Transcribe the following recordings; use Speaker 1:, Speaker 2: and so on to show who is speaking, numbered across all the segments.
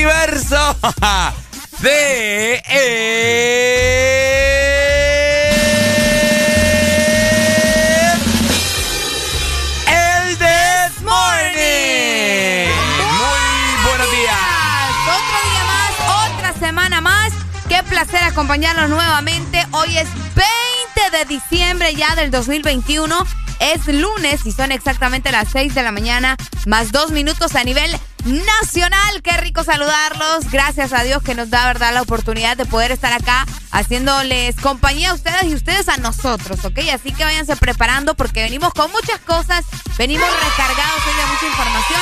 Speaker 1: Multiverso de El This Morning. Muy buenos días.
Speaker 2: Otro día más, otra semana más. Qué placer acompañarlos nuevamente. Hoy es 20 de diciembre ya del 2021. Es lunes y son exactamente las 6 de la mañana, más dos minutos a nivel nacional. Qué rico saludarlos. Gracias a Dios que nos da, verdad, la oportunidad de poder estar acá haciéndoles compañía a ustedes y ustedes a nosotros, ¿ok? Así que váyanse preparando porque venimos con muchas cosas, venimos recargados hoy de mucha información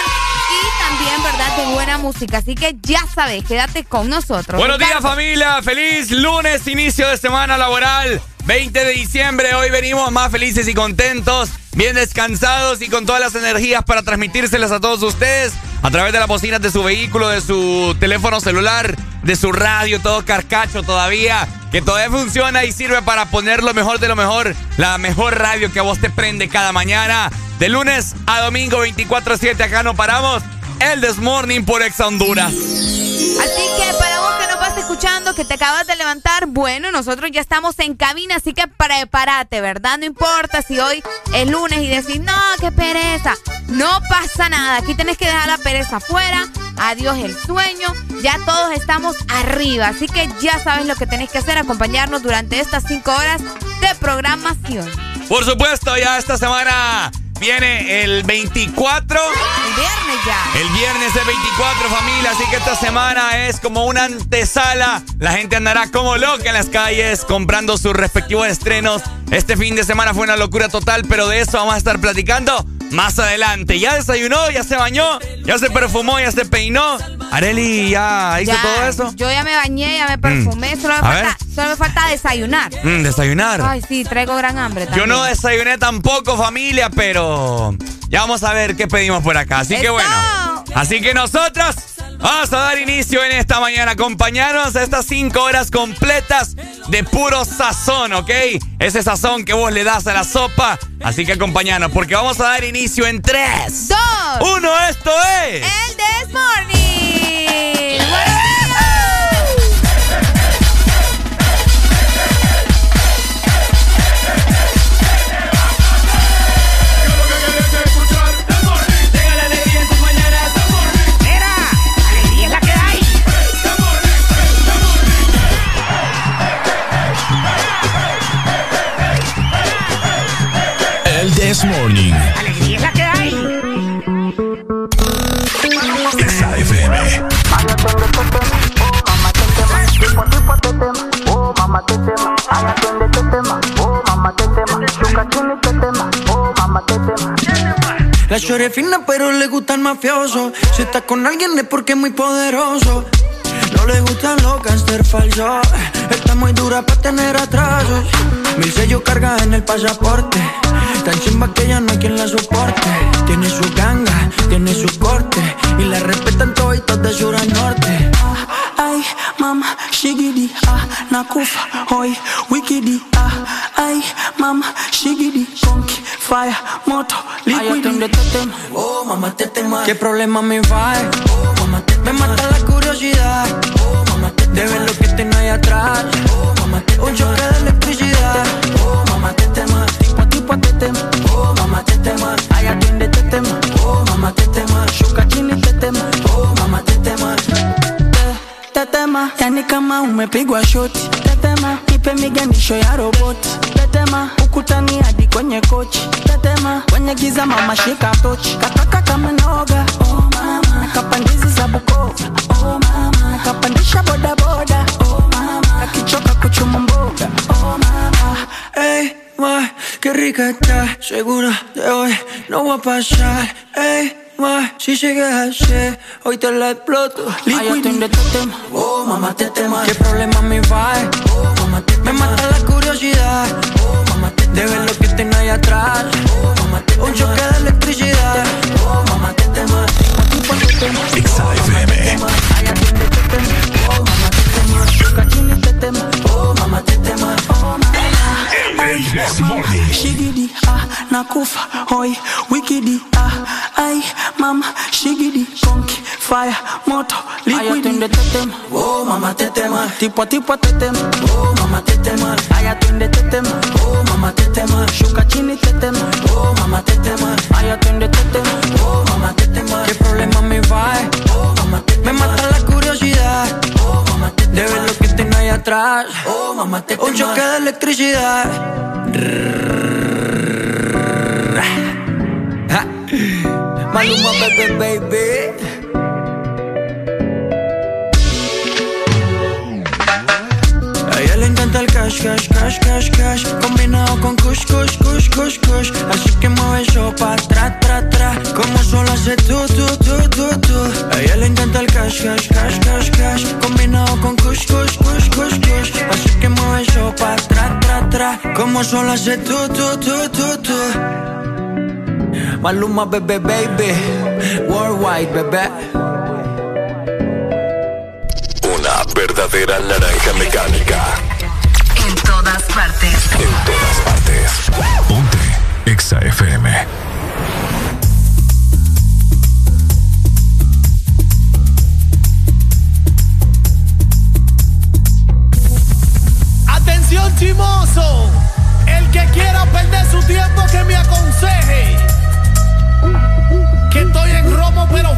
Speaker 2: y también, ¿verdad?, de buena música. Así que ya sabes, quédate con nosotros.
Speaker 1: Buenos días familia, feliz lunes, inicio de semana laboral, 20 de diciembre, hoy venimos más felices y contentos, bien descansados y con todas las energías para transmitírselas a todos ustedes a través de las bocinas de su vehículo, de su teléfono celular, de su radio, todo carcacho todavía, que todavía funciona y sirve para poner lo mejor de lo mejor, la mejor radio que a vos te prende cada mañana, de lunes a domingo 24/7, acá no paramos, el This Morning por Ex Honduras.
Speaker 2: Así que para vos que que te acabas de levantar, bueno, nosotros ya estamos en cabina, así que prepárate, ¿verdad? No importa si hoy es lunes y decís, no, qué pereza. No pasa nada, aquí tenés que dejar la pereza afuera, adiós el sueño, ya todos estamos arriba, así que ya sabes lo que tenés que hacer, acompañarnos durante estas cinco horas de programación.
Speaker 1: Por supuesto, ya esta semana viene el 24.
Speaker 2: El viernes ya.
Speaker 1: El viernes es 24, familia, así que esta semana es como una antesala. La gente andará como loca en las calles comprando sus respectivos estrenos. Este fin de semana fue una locura total, pero de eso vamos a estar platicando más adelante. ¿Ya desayunó? ¿Ya se bañó? ¿Ya se perfumó? ¿Ya se peinó? Areli, ¿ya hizo
Speaker 2: Ya,
Speaker 1: todo eso?
Speaker 2: Yo ya me bañé, ya me perfumé, solo, me falta, solo me falta desayunar.
Speaker 1: Mm, desayunar.
Speaker 2: Ay, sí, traigo gran hambre
Speaker 1: Yo
Speaker 2: también.
Speaker 1: no desayuné tampoco, familia, pero ya vamos a ver qué pedimos por acá. Así que bueno. Así que nosotros vamos a dar inicio en esta mañana. Acompañarnos a estas cinco horas completas de puro sazón, ¿ok? Ese sazón que vos le das a la sopa. Así que acompañarnos, porque vamos a dar inicio inicio en 3,
Speaker 2: 2,
Speaker 1: 1. Esto es.
Speaker 2: El This Morning.
Speaker 3: This Morning.
Speaker 4: Oh, mamá, te tema. Ay, atiende te tema. Oh, mamá, te tema. Chuca, chini, te tema. Oh, mamá, te tema.
Speaker 5: La chore es fina, pero le gusta el mafioso. Si está con alguien es porque es muy poderoso. No le gustan los gangster falsos. Está muy dura para tener atrasos. Mil sellos carga en el pasaporte. Tan chimba que ya no hay quien la soporte. Tiene su ganga, tiene su corte. Y la respetan todos de sur a norte.
Speaker 4: Ay, mama, shigidi, ah, nakufa, hoy, wikidi, ah, ay, mama, shigidi, conky, fire, moto, liquidi.
Speaker 5: Ay, te tema. Oh, mamá, te tema. ¿Qué problema me va? Oh, mamá, te Me mata la curiosidad. Oh, mamá, te De ver lo que tengo ahí atrás. Oh, mamá, te Un choque de electricidad. Oh, mamá, te tema.
Speaker 4: Tipo a tipo te tema.
Speaker 5: Oh, mamá, te tema.
Speaker 4: Ay, atiende te tema.
Speaker 5: Oh, mamá, te tema.
Speaker 4: Shuka chini te tema.
Speaker 5: Oh, mamá, te tema.
Speaker 4: Tetema, yani kama umepigwa shoti. Tetema, ipe miganisho ya roboti. Tetema, ukutani hadi kwenye kochi. Tetema, kwenye giza mama shika tochi. Kataka kama noga. Oh mama, nakapandizi za Bukoba. Oh mama, nakapandisha boda boda. Oh mama, akichoka kuchuma mboga. Oh mama,
Speaker 5: hey, ma, qué rica está. Segura de hoy no va a pasar. Ey, ma, si sigues así, hoy te la exploto.
Speaker 4: ay, te tema.
Speaker 5: Oh, mamá, te tema. ¿Qué problema me va? Oh, mamá, te Me mata la curiosidad. Oh, mamá, te De ver lo que tengo ahí atrás. Oh, mamá, te Un choque de electricidad. Oh, mamá, te tema.
Speaker 4: Tema. Oh mamá te tema. Shuka chini te tema.
Speaker 5: Oh, mamá, te tema.
Speaker 4: Oh mama. Shigidi, ah, nakufa, hoi, wikidi, ah, ay, mama, shigidi, konki, fire, moto, liquidi. Ay, te tema.
Speaker 5: Oh, mamá, te tema.
Speaker 4: Tipo a tipo te tema.
Speaker 5: Oh, mamá, te tema.
Speaker 4: Ay, atiende te tema.
Speaker 5: Oh, mamá, te tema.
Speaker 4: Shuka chini te tema.
Speaker 5: Oh, mamá, te tema.
Speaker 4: Ay, atiende te tema.
Speaker 5: Oh, mamá, te tema. ¿Qué problema me va? Oh, mamá, te Me mata la curiosidad. Oh, mamá, te De ver lo que tengo ahí atrás. Oh, mamá, te Un choque de electricidad. Maluma, baby, baby. A ella le encanta el cash, cash, cash, cash, cash Combinado con kush, kush, kush, kush, kush. Así que mueve eso pa' tra, tra, tra Como solo hace tú, tú, tú, tú, tú A ella le encanta el cash, cash, cash, cash, cash Combinado con kush, kush, kush, kush, kush. Así que mueve eso pa' tra, tra, tra Como solo hace tú, tú, tú, tú, tú Maluma, bebé, baby Worldwide, bebé
Speaker 3: Una verdadera naranja mecánica.
Speaker 6: En todas partes.
Speaker 3: En todas partes. Ponte. XAFM.
Speaker 7: Atención chimoso, el que quiera perder su tiempo que me aconseje. Que estoy en romo pero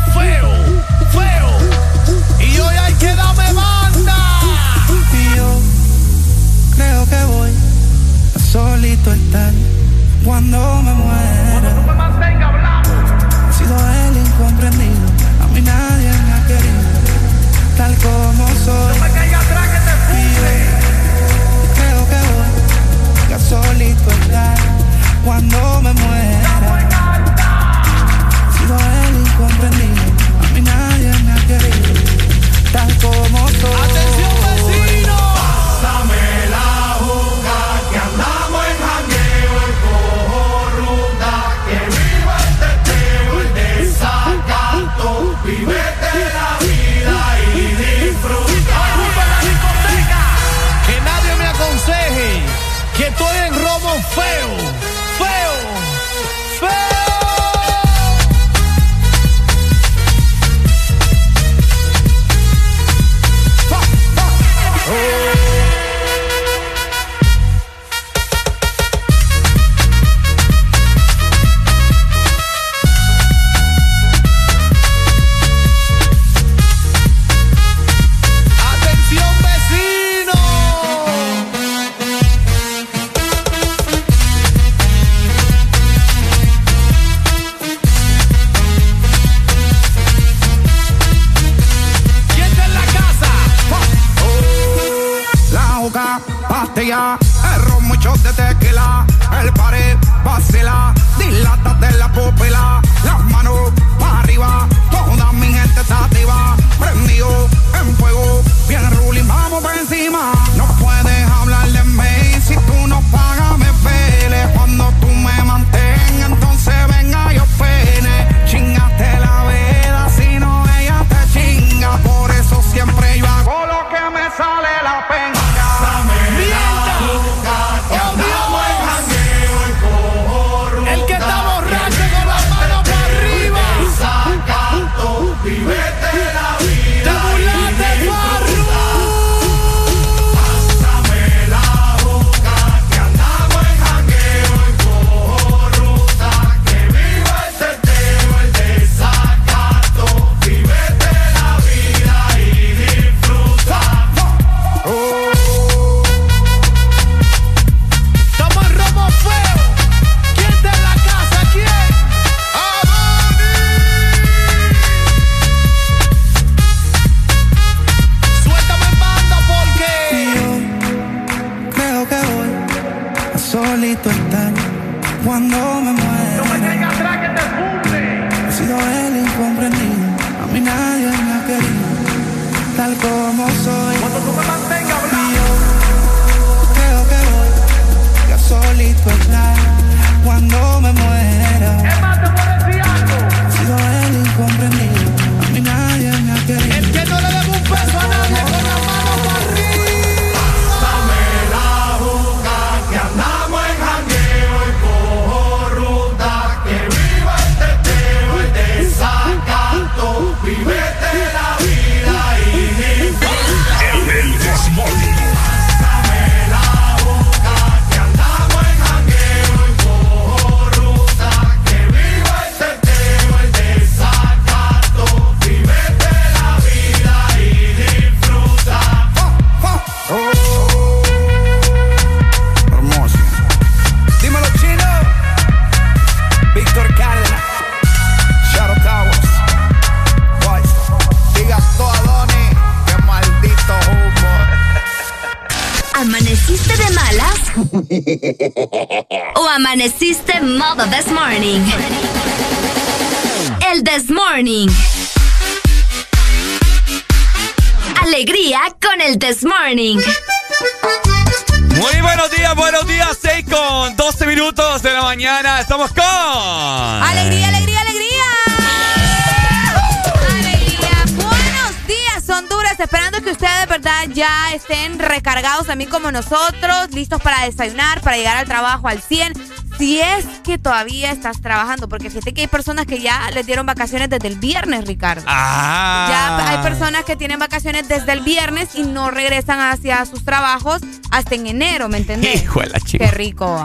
Speaker 2: también como nosotros, listos para desayunar, para llegar al trabajo al 100. Si es que todavía estás trabajando, porque fíjate que hay personas que ya les dieron vacaciones desde el viernes, Ricardo.
Speaker 1: Ah.
Speaker 2: Ya hay personas que tienen vacaciones desde el viernes y no regresan hacia sus trabajos hasta en enero, ¿me entendés?
Speaker 1: Hijo de la chica.
Speaker 2: Qué rico.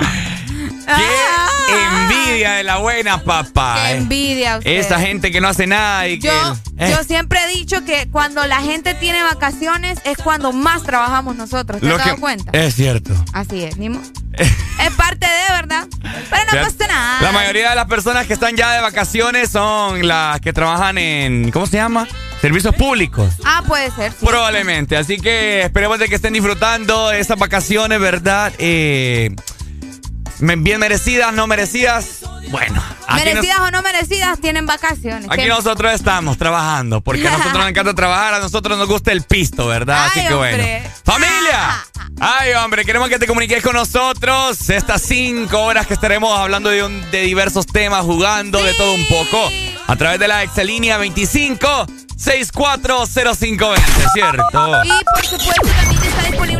Speaker 1: Qué envidia de la buena, papá.
Speaker 2: Qué envidia usted.
Speaker 1: Esa gente que no hace nada y que.
Speaker 2: Yo,
Speaker 1: eh,
Speaker 2: yo siempre he dicho que cuando la gente tiene vacaciones es cuando más trabajamos nosotros. ¿Te has dado cuenta?
Speaker 1: Es cierto.
Speaker 2: Así es, ni mo- Es parte de, ¿verdad? Pero no
Speaker 1: O sea,
Speaker 2: pasa nada.
Speaker 1: La mayoría de las personas que están ya de vacaciones son las que trabajan en. ¿Cómo se llama? Servicios públicos.
Speaker 2: Ah, puede ser. sí.
Speaker 1: Probablemente. Así que esperemos de que estén disfrutando de esas vacaciones, ¿verdad? Eh, bien merecidas, no merecidas. Bueno, nos-
Speaker 2: merecidas o no merecidas, tienen vacaciones.
Speaker 1: aquí
Speaker 2: ¿Qué?
Speaker 1: nosotros estamos trabajando. Porque a nosotros nos encanta trabajar, a nosotros nos gusta el pisto, ¿verdad? Así
Speaker 2: Ay,
Speaker 1: que bueno.
Speaker 2: hombre.
Speaker 1: ¡Familia! Ay, hombre, queremos que te comuniques con nosotros estas cinco horas que estaremos hablando de, un- de diversos temas, jugando de todo un poco. A través de la Excelínea 25 640520, ¿cierto?
Speaker 2: Y por supuesto también está disponible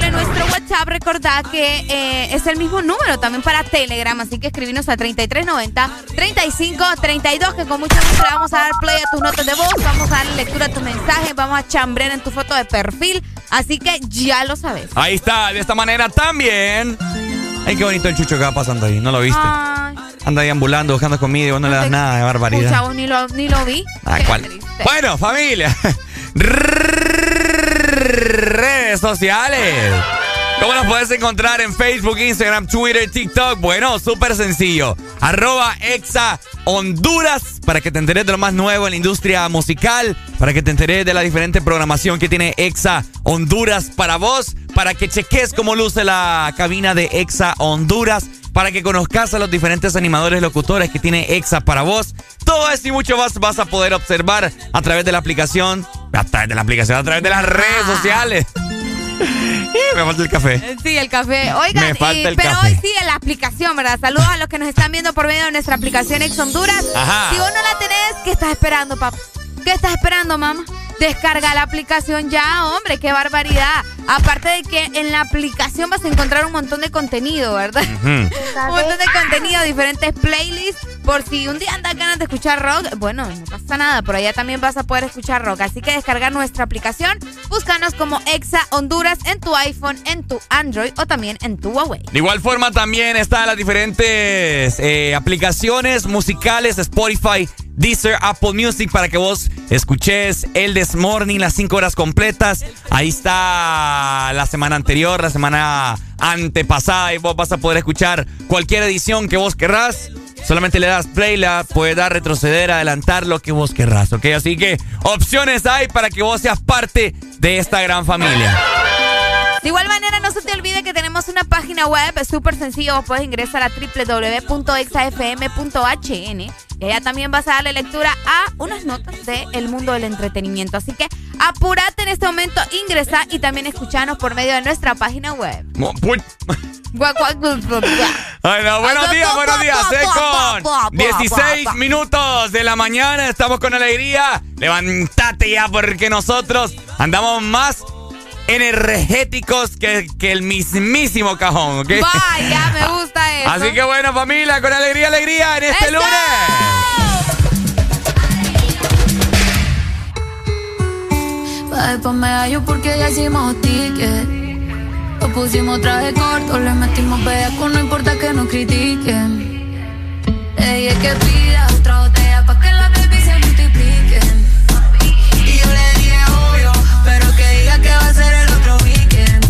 Speaker 2: WhatsApp. Recordad que eh, es el mismo número también para Telegram, así que escribinos a 3390-3532, que con mucho gusto le vamos a dar play a tus notas de voz, vamos a darle lectura a tus mensajes, vamos a chambrear en tu foto de perfil, así que ya lo sabes.
Speaker 1: Ahí está, de esta manera también. Ay, qué bonito el chucho que va pasando ahí, ¿no lo viste?
Speaker 2: Ay,
Speaker 1: Anda ahí ambulando, buscando comida y vos no le das
Speaker 2: te-
Speaker 1: nada de
Speaker 2: pucha,
Speaker 1: barbaridad.
Speaker 2: vos ni lo, ni lo vi.
Speaker 1: Ah, ¿cuál? Bueno, familia. Redes sociales. ¿Cómo nos puedes encontrar en Facebook, Instagram, Twitter, TikTok? Bueno, súper sencillo. Arroba Exa Honduras para que te enteres de lo más nuevo en la industria musical. para que te enteres de la diferente programación que tiene Exa Honduras para vos, para que cheques cómo luce la cabina de Exa Honduras, para que conozcas a los diferentes animadores locutores que tiene Exa para vos. Todo esto y mucho más vas a poder observar a través de la aplicación, a través de la aplicación, a través de las redes sociales. me falta el café.
Speaker 2: Eh, sí, el café. Oigan, pero hoy sí en la aplicación, ¿verdad? Saludos a los que nos están viendo por medio de nuestra aplicación Ex Honduras.
Speaker 1: Ajá.
Speaker 2: Si vos no la tenés, ¿qué estás esperando, papá? ¿Qué estás esperando, mamá? Descarga la aplicación ya, hombre, qué barbaridad. Aparte de que en la aplicación vas a encontrar un montón de contenido, ¿verdad? un montón de contenido, diferentes playlists. Por si un día andas ganas de escuchar rock, bueno, no pasa nada, por allá también vas a poder escuchar rock. Así que descargar nuestra aplicación, búscanos como Exa Honduras en tu iPhone, en tu Android o también en tu Huawei.
Speaker 1: De igual forma también están las diferentes eh, aplicaciones musicales, Spotify, Deezer, Apple Music para que vos escuches el This Morning las 5 horas completas. Ahí está la semana anterior, la semana antepasada y vos vas a poder escuchar cualquier edición que vos querrás. Solamente le das play, la puedes dar, retroceder, adelantar lo que vos querrás, ¿ok? Así que opciones hay para que vos seas parte de esta gran familia.
Speaker 2: De igual manera, no se te olvide que tenemos una página web súper sencillo. Puedes ingresar a www.exafm.hn y allá también vas a darle lectura a unas notas del mundo del entretenimiento. Así que apúrate en este momento, ingresa y también escuchanos por medio de nuestra página web.
Speaker 1: Ay, no, buenos días, buenos días. con 16 minutos de la mañana. Estamos con alegría. Levántate ya porque nosotros andamos más energéticos que, que el mismísimo cajón, ¿ok?
Speaker 2: Vaya, me gusta eso.
Speaker 1: Así que bueno, familia, con alegría, alegría en este lunes.
Speaker 8: Después me hallo porque ya hicimos ticket. Lo pusimos traje corto, le metimos con no importa que nos critiquen. Ella es que pida el otro weekend.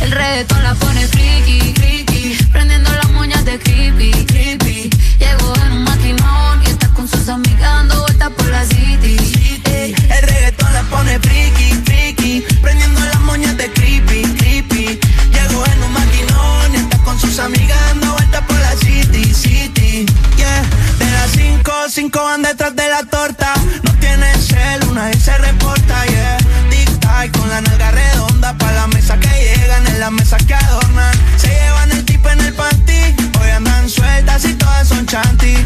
Speaker 8: El reggaetón la pone friki, friki, prendiendo las moñas de creepy, creepy. Llegó en un maquinón y está con sus amigas dando vueltas por la city.
Speaker 9: El reggaetón la pone friki, friki, prendiendo las moñas de creepy, creepy. Llegó en un maquinón y está con sus amigas dando vueltas por la city, city. Yeah, de las cinco, cinco van detrás de la torta. No tiene cel, una vez se reporta, yeah. Con la nalga redonda pa' la mesa que llegan, en la mesa que adornan. Se llevan el tipo en el panty, hoy andan sueltas y todas son chanty.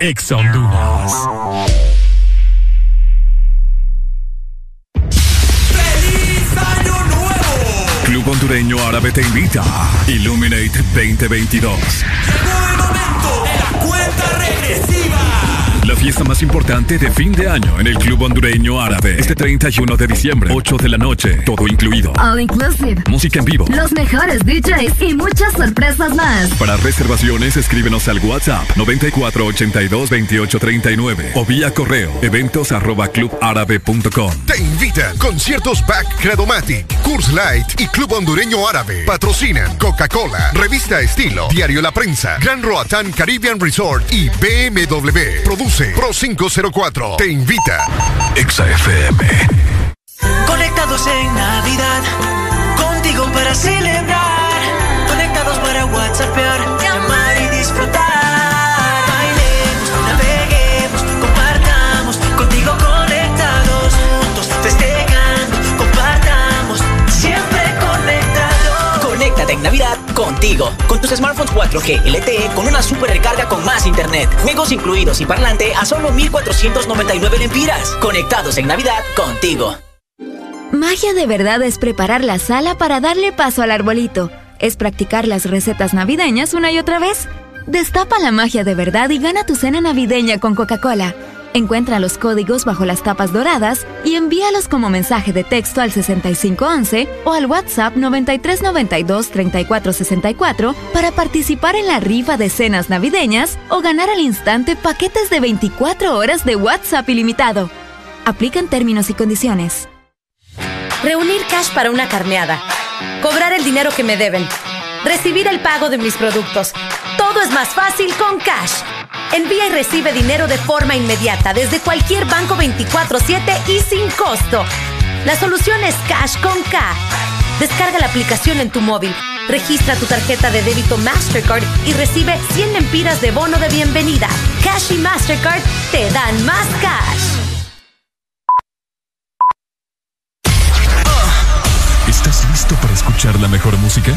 Speaker 3: Ex Honduras.
Speaker 10: ¡Feliz Año Nuevo!
Speaker 3: Club Hondureño Árabe te invita. Illuminate 2022.
Speaker 10: Llegó el momento de la cuenta regresiva
Speaker 3: la fiesta más importante de fin de año en el Club Hondureño Árabe. Este 31 de diciembre, 8 de la noche, todo incluido.
Speaker 11: All inclusive.
Speaker 3: Música en vivo.
Speaker 11: Los mejores DJs y muchas sorpresas más.
Speaker 3: Para reservaciones, escríbenos al WhatsApp 94822839 o vía correo eventos arroba clubárabe.com.
Speaker 12: Te invitan conciertos Back Credomatic, Curse Light y Club Hondureño Árabe. Patrocinan Coca-Cola, Revista Estilo, Diario La Prensa, Gran Roatán Caribbean Resort y BMW. Produce Pro 504 te invita.
Speaker 3: FM.
Speaker 5: Conectados en Navidad, contigo para celebrar. Conectados para WhatsApp, llamar y disfrutar. Bailemos, naveguemos, compartamos. Contigo conectados, juntos festejando, compartamos. Siempre conectados.
Speaker 13: Conéctate en Navidad contigo. Con tus smartphones 4G LTE con una super recarga con más internet, juegos incluidos y parlante a solo 1499 lempiras. Conectados en Navidad contigo.
Speaker 14: Magia de verdad es preparar la sala para darle paso al arbolito. Es practicar las recetas navideñas una y otra vez. Destapa la magia de verdad y gana tu cena navideña con Coca-Cola. Encuentra los códigos bajo las tapas doradas y envíalos como mensaje de texto al 6511 o al WhatsApp 9392-3464 para participar en la rifa de cenas navideñas o ganar al instante paquetes de 24 horas de WhatsApp ilimitado. Aplican términos y condiciones.
Speaker 15: Reunir cash para una carneada. Cobrar el dinero que me deben. Recibir el pago de mis productos. Todo es más fácil con Cash. Envía y recibe dinero de forma inmediata desde cualquier banco 24/7 y sin costo. La solución es Cash con K. Descarga la aplicación en tu móvil, registra tu tarjeta de débito Mastercard y recibe 100 lempiras de bono de bienvenida. Cash y Mastercard te dan más cash.
Speaker 3: ¿Estás listo para escuchar la mejor música?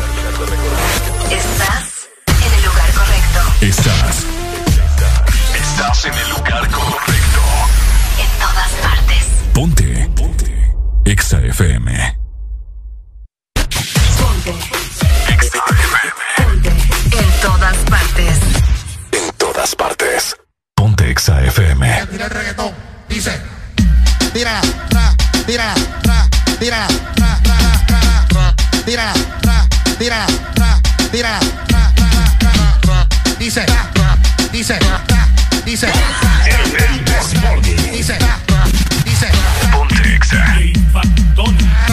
Speaker 16: Estás en el lugar correcto.
Speaker 3: Estás. Estás en el lugar correcto.
Speaker 16: En todas partes.
Speaker 3: Ponte. Ponte. Exa FM.
Speaker 16: Ponte. Exa FM. En todas partes.
Speaker 3: En todas partes. Ponte Exa FM.
Speaker 17: Tira el reggaetón. Dice. Tírala, tra, tírala, tra, tírala, tra, tra, tra, tra, tírala, tra, tírala, tra, tírala, tra, tra, tra, tra, dice, dice, dice, dice, dice,
Speaker 3: Ponte Exa.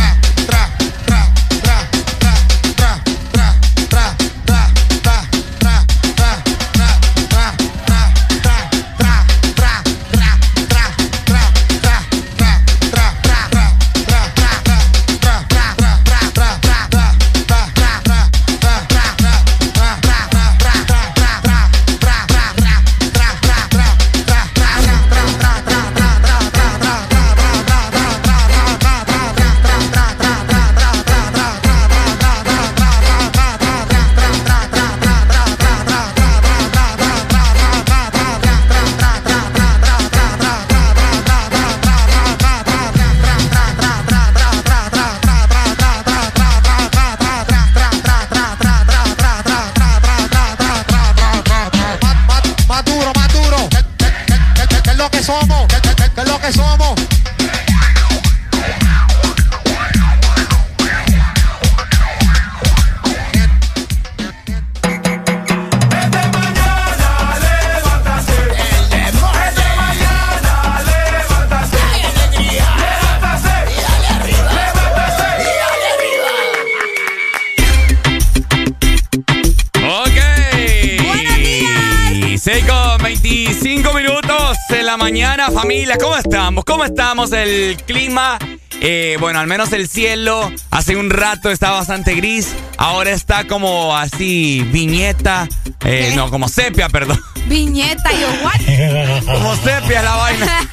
Speaker 1: Familia. ¿Cómo estamos? ¿Cómo estamos? El clima, eh, bueno, al menos el cielo hace un rato estaba bastante gris. Ahora está como así, viñeta. Eh, no, como sepia, perdón.
Speaker 2: Viñeta, yo, what?
Speaker 1: como sepia la vaina.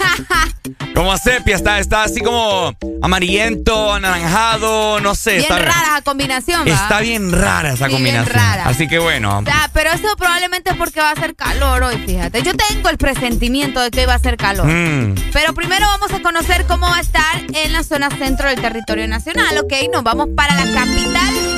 Speaker 1: Como sepia, está, está así como amarillento, anaranjado, no sé.
Speaker 2: Bien
Speaker 1: está,
Speaker 2: rara la combinación, ¿va?
Speaker 1: Está bien rara esa
Speaker 2: Sí,
Speaker 1: combinación.
Speaker 2: bien rara.
Speaker 1: Así que bueno.
Speaker 2: Pero eso probablemente es porque va a ser calor hoy, fíjate. Yo tengo el presentimiento de que hoy va a ser calor.
Speaker 1: Mm.
Speaker 2: Pero primero vamos a conocer cómo va a estar en la zona centro del territorio nacional, ¿ok? Nos vamos para la capital.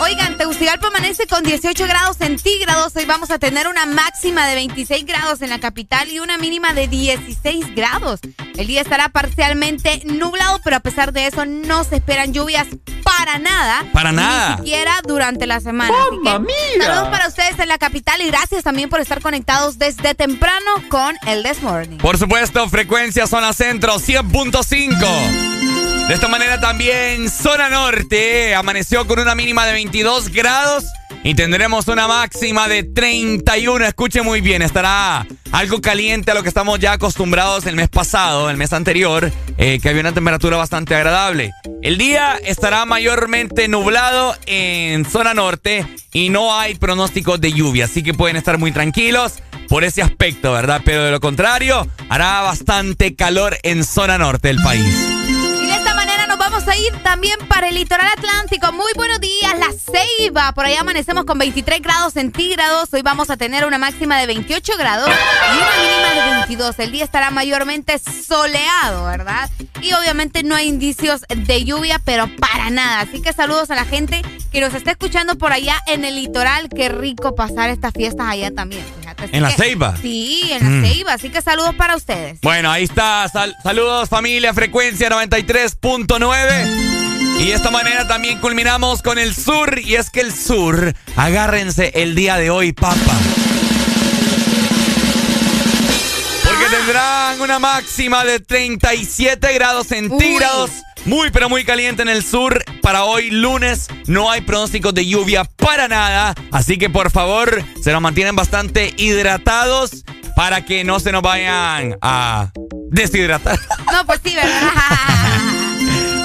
Speaker 2: Oigan, Tegucigalpa amanece con 18 grados centígrados. Hoy vamos a tener una máxima de 26 grados en la capital y una mínima de 16 grados. El día estará parcialmente nublado, pero a pesar de eso no se esperan lluvias para nada.
Speaker 1: Para nada.
Speaker 2: Ni siquiera durante la semana. Que, saludos para ustedes en la capital y gracias también por estar conectados desde temprano con el This Morning.
Speaker 1: Por supuesto, frecuencia zona centro 100.5. De esta manera también zona norte amaneció con una mínima de 22 grados y tendremos una máxima de 31. Escuche muy bien, estará algo caliente a lo que estamos ya acostumbrados el mes pasado, el mes anterior, eh, que había una temperatura bastante agradable. El día estará mayormente nublado en zona norte y no hay pronósticos de lluvia, así que pueden estar muy tranquilos por ese aspecto, ¿verdad? Pero de lo contrario, hará bastante calor en zona norte del país.
Speaker 2: De esta manera nos vamos a ir también para el litoral atlántico. Muy buenos días, La Ceiba. Por allá amanecemos con 23 grados centígrados. Hoy vamos a tener una máxima de 28 grados y una mínima de 22. El día estará mayormente soleado, ¿verdad? Y obviamente no hay indicios de lluvia, pero para nada. Así que saludos a la gente que nos está escuchando por allá en el litoral. Qué rico pasar estas fiestas allá también, fíjate. Así
Speaker 1: ¿En La Ceiba?
Speaker 2: Sí, en La
Speaker 1: Mm.
Speaker 2: Ceiba. Así que saludos para ustedes.
Speaker 1: Bueno, ahí está. Sal- saludos familia, frecuencia 93.9. Y de esta manera también culminamos con el sur. Y es que el sur, agárrense el día de hoy, papa. Porque tendrán una máxima de 37 grados centígrados. Muy, pero muy caliente en el sur. Para hoy, lunes, no hay pronósticos de lluvia para nada. Así que por favor, se nos mantienen bastante hidratados para que no se nos vayan a deshidratar.
Speaker 2: No, pues sí, ¿verdad?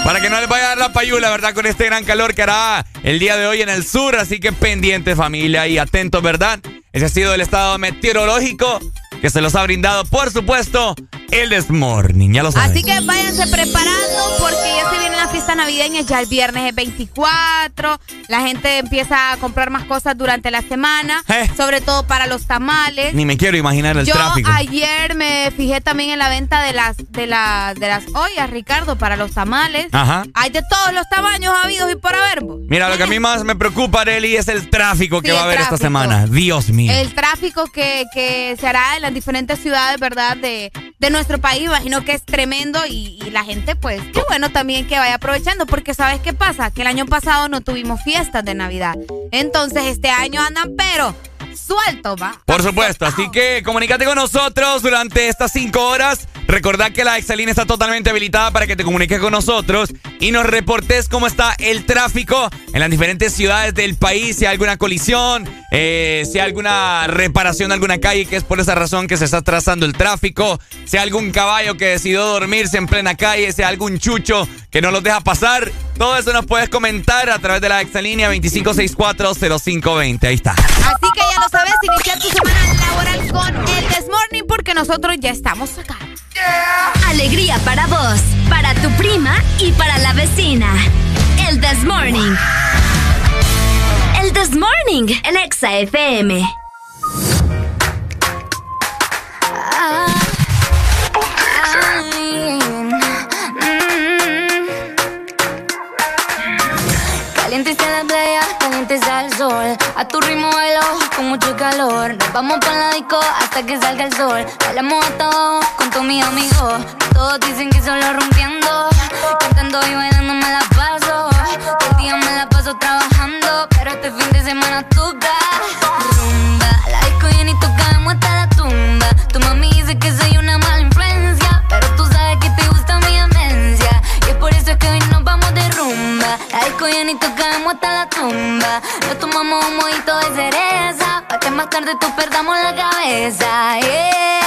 Speaker 1: Para que no les vaya a dar la payula, ¿verdad? Con este gran calor que hará el día de hoy en el sur. Así que pendientes, familia, y atentos, ¿verdad? Ese ha sido el estado meteorológico que se los ha brindado, por supuesto, el Desmorning. Ya lo saben.
Speaker 2: Así que váyanse preparando porque ya se vienen las fiestas navideñas, ya el viernes es 24, la gente empieza a comprar más cosas durante la semana,
Speaker 1: Eh.
Speaker 2: sobre todo para los tamales.
Speaker 1: Ni me quiero imaginar el
Speaker 2: Yo
Speaker 1: tráfico.
Speaker 2: ayer me fijé también en la venta de las de las de las ollas, Ricardo, para los tamales.
Speaker 1: Ajá.
Speaker 2: Hay de todos los tamaños habidos y por haber.
Speaker 1: Mira, lo que a mí más me preocupa, Arely, es el tráfico que va a haber esta semana. Dios mío.
Speaker 2: El tráfico que, que se hará en las diferentes ciudades, ¿verdad? De, de nuestro país, imagino que es tremendo y, y la gente, pues, qué bueno también que vaya aprovechando, porque ¿sabes qué pasa? Que el año pasado no tuvimos fiestas de Navidad. Entonces, este año andan, pero suelto, ¿va?
Speaker 1: Por supuesto, así que comunícate con nosotros durante estas cinco horas. Recordad que la Excelina está totalmente habilitada para que te comuniques con nosotros y nos reportes cómo está el tráfico en las diferentes ciudades del país, si hay alguna colisión, eh, si hay alguna reparación de alguna calle, que es por esa razón que se está trazando el tráfico, si hay algún caballo que decidió dormirse en plena calle, si hay algún chucho que no los deja pasar. Todo eso nos puedes comentar a través de la Excelínea 25640520. Ahí está.
Speaker 2: Así que ya lo sabes, iniciar tu semana laboral con el Desmorning, porque nosotros ya estamos acá.
Speaker 18: Alegría para vos, para tu prima y para la vecina. El This Morning. El This Morning, el Exa FM.
Speaker 19: Caliente está la playa, está el sol. A tu ritmo bailo con mucho calor. Nos vamos para la disco hasta que salga el sol. Bailamos hasta abajo con todos mis amigos. Todos dicen que solo rompiendo. Cantando y bailando me la paso. Todo el día me la paso trabajando. Pero este fin de semana toca y tocamos hasta la tumba. Nos tomamos un mojito de cereza. Pa' que más tarde tú perdamos la cabeza. Pero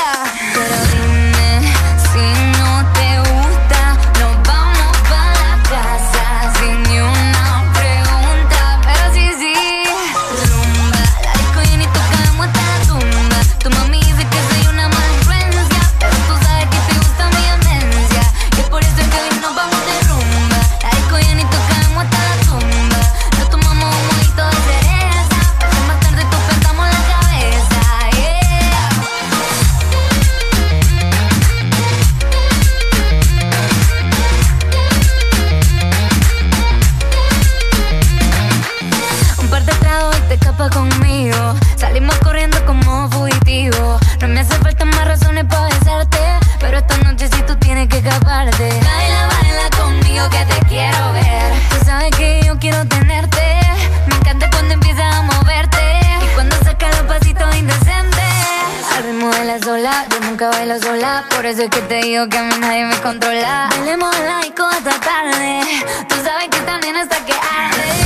Speaker 19: nunca bailo sola, por eso es que te digo que a mí nadie me controla. Bailemos laico hasta tarde, tú sabes que también hasta que arde.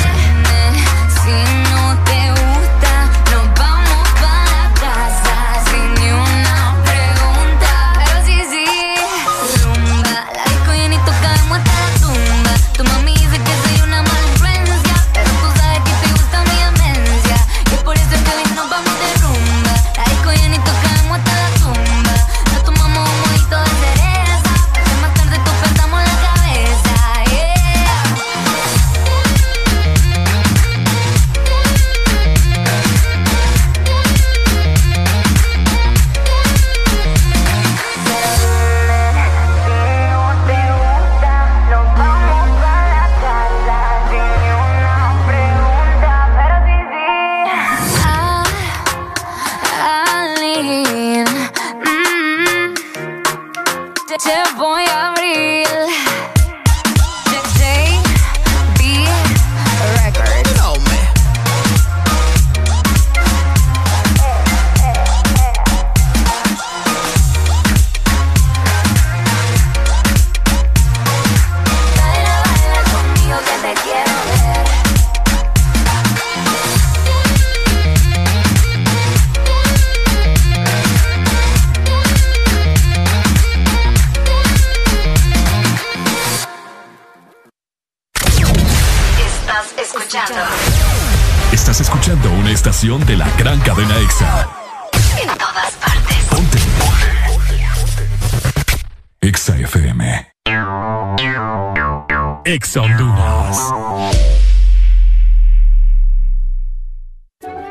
Speaker 19: terrible.
Speaker 3: De la gran cadena EXA.
Speaker 6: En todas partes.
Speaker 3: Ponte. EXA FM. EXA Honduras.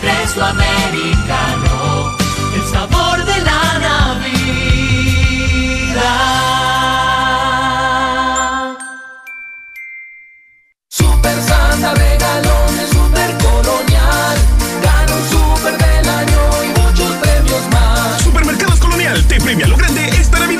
Speaker 9: espresso americano,
Speaker 20: el sabor de la Navidad.
Speaker 9: Super Santa regalones, super colonial, gana un super del año y muchos premios más.
Speaker 21: Supermercados Colonial te premia lo grande esta Navidad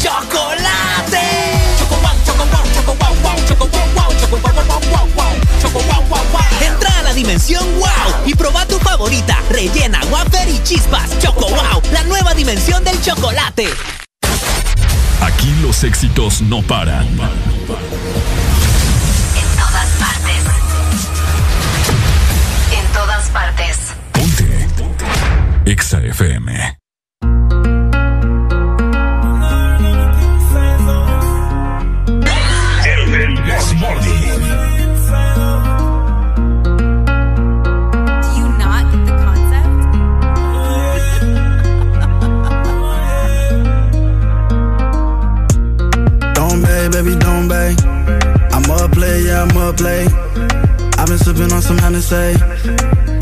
Speaker 22: chocolate.
Speaker 9: Choco wow, choco wow, choco wow, wow, choco wow, wow,
Speaker 13: Entra a la dimensión wow y proba tu favorita, rellena, wafer y chispas. Choco wow, la nueva dimensión del chocolate.
Speaker 3: Aquí los éxitos no paran. En
Speaker 6: todas partes. En todas partes.
Speaker 3: Ponte. Exa FM.
Speaker 23: Baby, don't bang. I'm up play, yeah, I'm up play. I've been sipping on some Hennessy.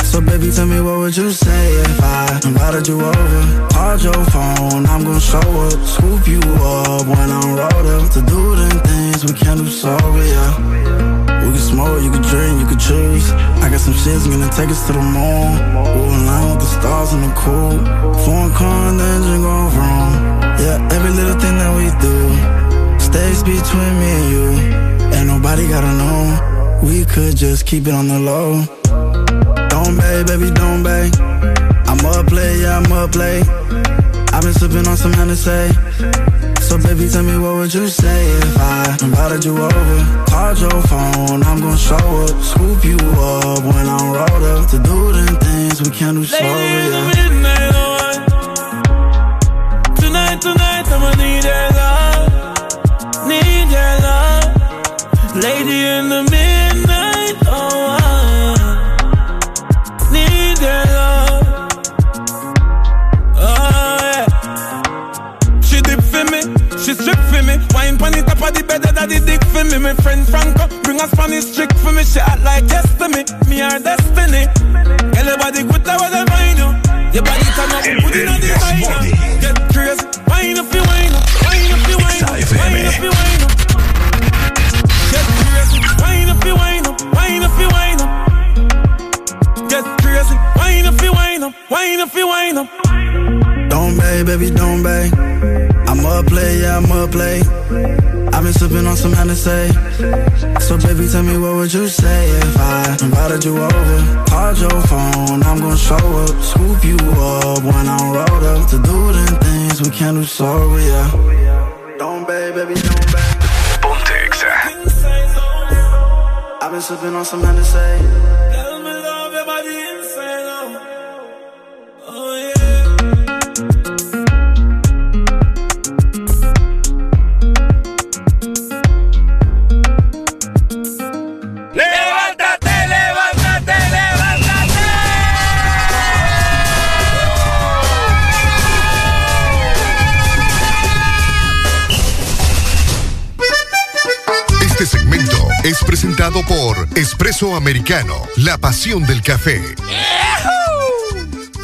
Speaker 23: So baby, tell me what would you say if I invited you over? Called your phone, I'm gonna show up, scoop you up when I'm rolled up to do them things we can't do sober, yeah. We can smoke, you can drink, you can choose. I got some shit's gonna take us to the moon. We'll align with the stars in the cool. Foreign car and the engine going wrong. Yeah, every little thing that we do stays between me and you. Ain't nobody gotta know. We could just keep it on the low. Don't beg, baby, don't beg. I'm up late, yeah, I'm up late. I've been sipping on some Hennessy. So baby, tell me what would you say if I invited you over? Called your phone, I'm gonna show up, scoop you up when I'm rolled up to do them things we can't do sober. Yeah.
Speaker 24: Midnight, oh. tonight, tonight, I'ma need that Lady in the
Speaker 23: some
Speaker 12: the presentado por Espresso Americano, la pasión del café.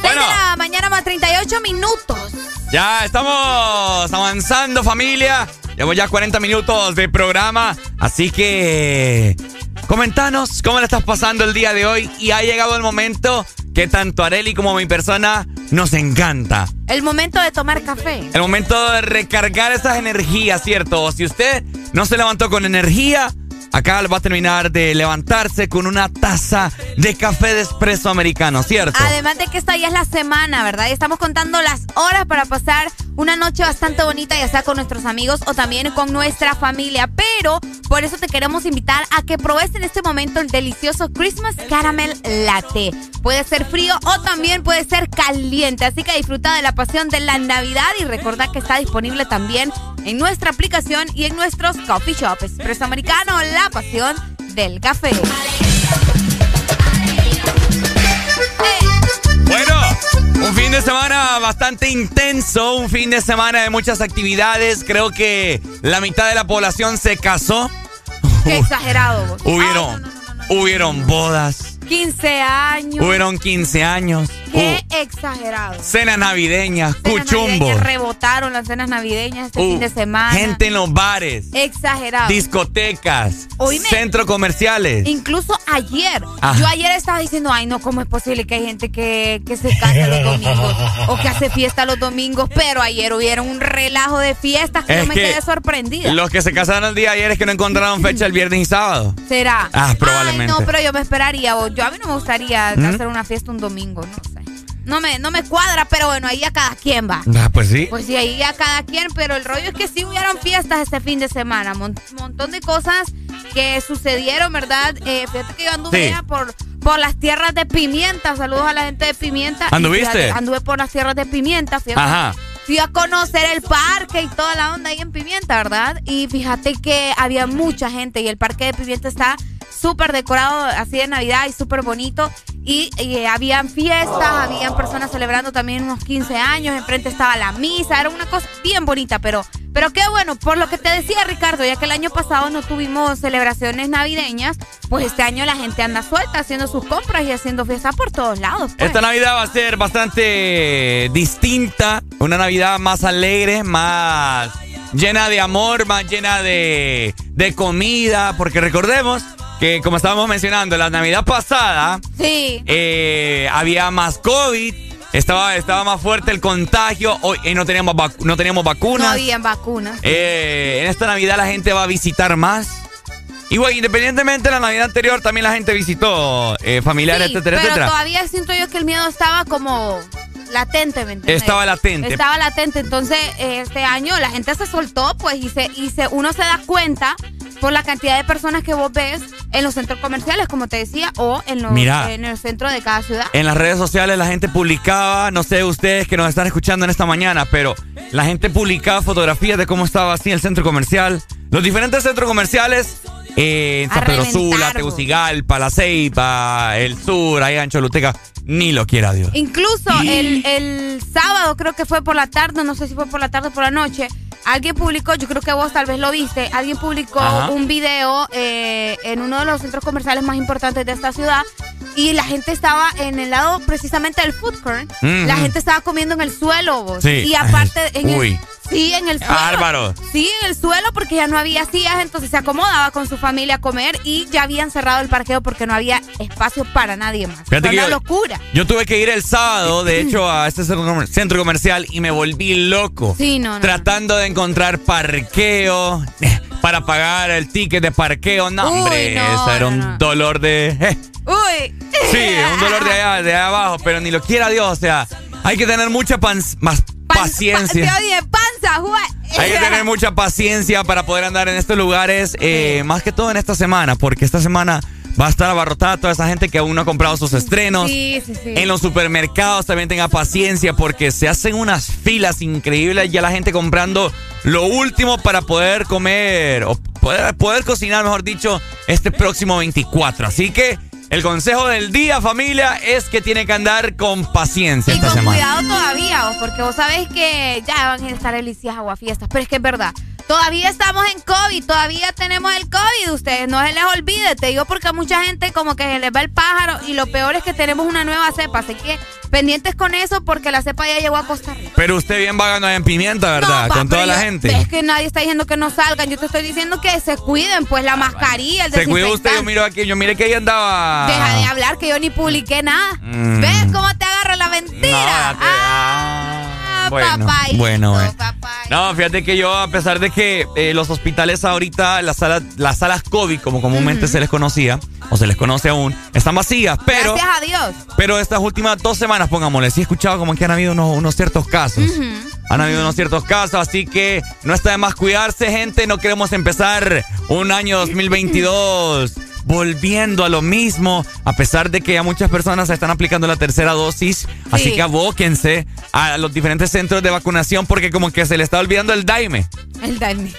Speaker 2: Bueno. la mañana más 38 minutos.
Speaker 1: Ya estamos avanzando, familia. Llevo ya 40 minutos de programa, así que comentanos cómo le estás pasando el día de hoy y ha llegado el momento que tanto Areli como mi persona nos encanta.
Speaker 2: El momento de tomar café.
Speaker 1: El momento de recargar esas energías, ¿cierto? O si usted no se levantó con energía, acá va a terminar de levantarse con una taza de café de espresso americano, ¿cierto?
Speaker 2: Además de que esta ya es la semana, ¿verdad? Y estamos contando las horas para pasar una noche bastante bonita, ya sea con nuestros amigos o también con nuestra familia. Pero por eso te queremos invitar a que probes en este momento el delicioso Christmas Caramel Latte. Puede ser frío o también puede ser caliente. Así que disfruta de la pasión de la Navidad y recuerda que está disponible también en nuestra aplicación y en nuestros coffee shops. Expreso Americano, la pasión del café.
Speaker 1: Un fin de semana bastante intenso, un fin de semana de muchas actividades. Creo que la mitad de la población se casó.
Speaker 2: Qué exagerado. vos.
Speaker 1: Hubieron, hubieron bodas,
Speaker 2: 15 años.
Speaker 1: Hubieron 15 años.
Speaker 2: Qué exagerado.
Speaker 1: Cenas navideñas,
Speaker 2: Cenas
Speaker 1: cuchumbo.
Speaker 2: navideñas, rebotaron las cenas navideñas este
Speaker 1: Uh,
Speaker 2: fin de semana.
Speaker 1: Gente en los bares.
Speaker 2: Exagerado.
Speaker 1: Discotecas.
Speaker 2: Oíme.
Speaker 1: Centros comerciales.
Speaker 2: Incluso ayer.
Speaker 1: Ajá.
Speaker 2: Yo ayer estaba diciendo, ay, no, ¿cómo es posible que hay gente que, que se casa los domingos o que hace fiesta los domingos? Pero ayer hubieron un relajo de fiestas que
Speaker 1: Es
Speaker 2: yo me
Speaker 1: que
Speaker 2: quedé sorprendida.
Speaker 1: Los que se casaron el día de ayer es que no encontraron fecha el viernes y sábado.
Speaker 2: ¿Será?
Speaker 1: Ah, probablemente.
Speaker 2: Ay, no, pero yo me esperaría. Yo a mí no me gustaría
Speaker 1: ¿Mm?
Speaker 2: hacer una fiesta un domingo, no sé. No me, no me cuadra, pero bueno, ahí a cada quien va.
Speaker 1: Ah, pues sí.
Speaker 2: Pues sí, ahí a cada quien, pero el rollo es que sí hubieron fiestas este fin de semana. Un montón de cosas que sucedieron, ¿verdad? Eh, fíjate que yo anduve
Speaker 1: Sí.
Speaker 2: por, por las tierras de Pimienta. Saludos a la gente de Pimienta.
Speaker 1: ¿Anduviste?
Speaker 2: fíjate, anduve por las tierras de Pimienta. A,
Speaker 1: Ajá.
Speaker 2: fui a conocer el parque y toda la onda ahí en Pimienta, ¿verdad? Y fíjate que había mucha gente y el parque de Pimienta está súper decorado así de Navidad y súper bonito. Y, y habían fiestas, habían personas celebrando también unos 15 años, enfrente estaba la misa, era una cosa bien bonita, pero, pero qué bueno, por lo que te decía Ricardo, ya que el año pasado no tuvimos celebraciones navideñas, pues este año la gente anda suelta haciendo sus compras y haciendo fiestas por todos lados. pues.
Speaker 1: Esta Navidad va a ser bastante distinta, una Navidad más alegre, más llena de amor, más llena de, de comida, porque recordemos que como estábamos mencionando, la Navidad pasada
Speaker 2: Sí.
Speaker 1: eh, había más COVID, estaba, estaba más fuerte el contagio, hoy eh, no, teníamos no teníamos
Speaker 2: No
Speaker 1: vacunas.
Speaker 2: habían vacunas.
Speaker 1: Eh, en esta Navidad la gente va a visitar más. Y bueno, independientemente de la Navidad anterior, también la gente visitó eh, familiares,
Speaker 2: Sí,
Speaker 1: etcétera,
Speaker 2: pero
Speaker 1: etcétera.
Speaker 2: todavía siento yo que el miedo estaba como latente, ¿me entiendes?
Speaker 1: Estaba latente.
Speaker 2: Estaba latente. Entonces, eh, este año la gente se soltó, pues, y, se, y se, uno se da cuenta por la cantidad de personas que vos ves en los centros comerciales, como te decía, o en, los,
Speaker 1: Mira.
Speaker 2: en el centro de cada ciudad.
Speaker 1: En las redes sociales la gente publicaba, no sé ustedes que nos están escuchando en esta mañana, pero la gente publicaba fotografías de cómo estaba así el centro comercial. Los diferentes centros comerciales, en
Speaker 2: A
Speaker 1: San Pedro Sula. Tegucigalpa, La Ceiba, el sur, ahí en Choluteca, ni lo quiera Dios.
Speaker 2: Incluso el, el sábado, creo que fue por la tarde, no sé si fue por la tarde o por la noche, alguien publicó, yo creo que vos tal vez lo viste, alguien publicó
Speaker 1: Ajá.
Speaker 2: un video eh, en uno de los centros comerciales más importantes de esta ciudad y la gente estaba en el lado precisamente del food court,
Speaker 1: Mm,
Speaker 2: la gente estaba comiendo en el suelo, vos.
Speaker 1: Sí.
Speaker 2: Y aparte, en
Speaker 1: Uy.
Speaker 2: el, sí, en el suelo.
Speaker 1: Bárbaro.
Speaker 2: Sí, en el suelo porque ya no había sillas, entonces se acomodaba con su familia a comer y ya habían cerrado el parqueo porque no había espacio para nadie más.
Speaker 1: Fíjate
Speaker 2: Fue
Speaker 1: que
Speaker 2: una
Speaker 1: yo-
Speaker 2: locura.
Speaker 1: Yo tuve que ir el sábado, de hecho, a este centro comer- centro comercial y me volví loco.
Speaker 2: Sí, no, no.
Speaker 1: Tratando de encontrar parqueo eh, para pagar el ticket de parqueo. No,
Speaker 2: Uy,
Speaker 1: hombre,
Speaker 2: no,
Speaker 1: eso era un dolor de... eh,
Speaker 2: Uy.
Speaker 1: sí, un dolor de allá, de allá abajo, pero ni lo quiera Dios. O sea, hay que tener mucha pan- más paciencia.
Speaker 2: Te oye, panza,
Speaker 1: Hay que tener mucha paciencia para poder andar en estos lugares, eh, más que todo en esta semana, porque esta semana va a estar abarrotada toda esa gente que aún no ha comprado sus estrenos.
Speaker 2: Sí, sí, sí.
Speaker 1: En los supermercados también tenga paciencia porque se hacen unas filas increíbles ya la gente comprando lo último para poder comer o poder, poder cocinar, mejor dicho, este próximo 24. Así que el consejo del día, familia, es que tiene que andar con paciencia
Speaker 2: Y
Speaker 1: esta
Speaker 2: con
Speaker 1: semana.
Speaker 2: cuidado todavía, vos, porque vos sabés que ya van a estar delicias aguafiestas, pero es que es verdad. Todavía estamos en COVID, todavía tenemos el COVID, ustedes no se les olvide, te digo porque a mucha gente como que se les va el pájaro y lo peor es que tenemos una nueva cepa, así que pendientes con eso porque la cepa ya llegó a Costa Rica.
Speaker 1: Pero usted bien vagando en pimienta, ¿verdad?
Speaker 2: No, pa,
Speaker 1: con toda la
Speaker 2: yo-
Speaker 1: gente.
Speaker 2: Es que nadie está diciendo que no salgan, yo te estoy diciendo que se cuiden, pues la mascarilla, el
Speaker 1: Se cuida usted, yo miro aquí, yo mire que ella andaba.
Speaker 2: Deja de hablar que yo ni publiqué nada.
Speaker 1: Mm.
Speaker 2: ¿Ves cómo te agarro la mentira?
Speaker 1: No, te- ah, bueno,
Speaker 2: papayito,
Speaker 1: bueno, bueno. No, fíjate que yo, a pesar de que eh, los hospitales ahorita, las salas, las salas COVID, como comúnmente se les conocía, o se les conoce aún, están vacías, pero,
Speaker 2: Gracias a Dios.
Speaker 1: pero estas últimas dos semanas, pongámosle, sí he escuchado como que han habido unos, unos ciertos casos. Han habido unos ciertos casos, así que no está de más cuidarse, gente. No queremos empezar un año 2022 volviendo a lo mismo, a pesar de que ya muchas personas están aplicando la tercera dosis. Así que abóquense a los diferentes centros de vacunación porque como que se le está olvidando el daime.
Speaker 2: El daime.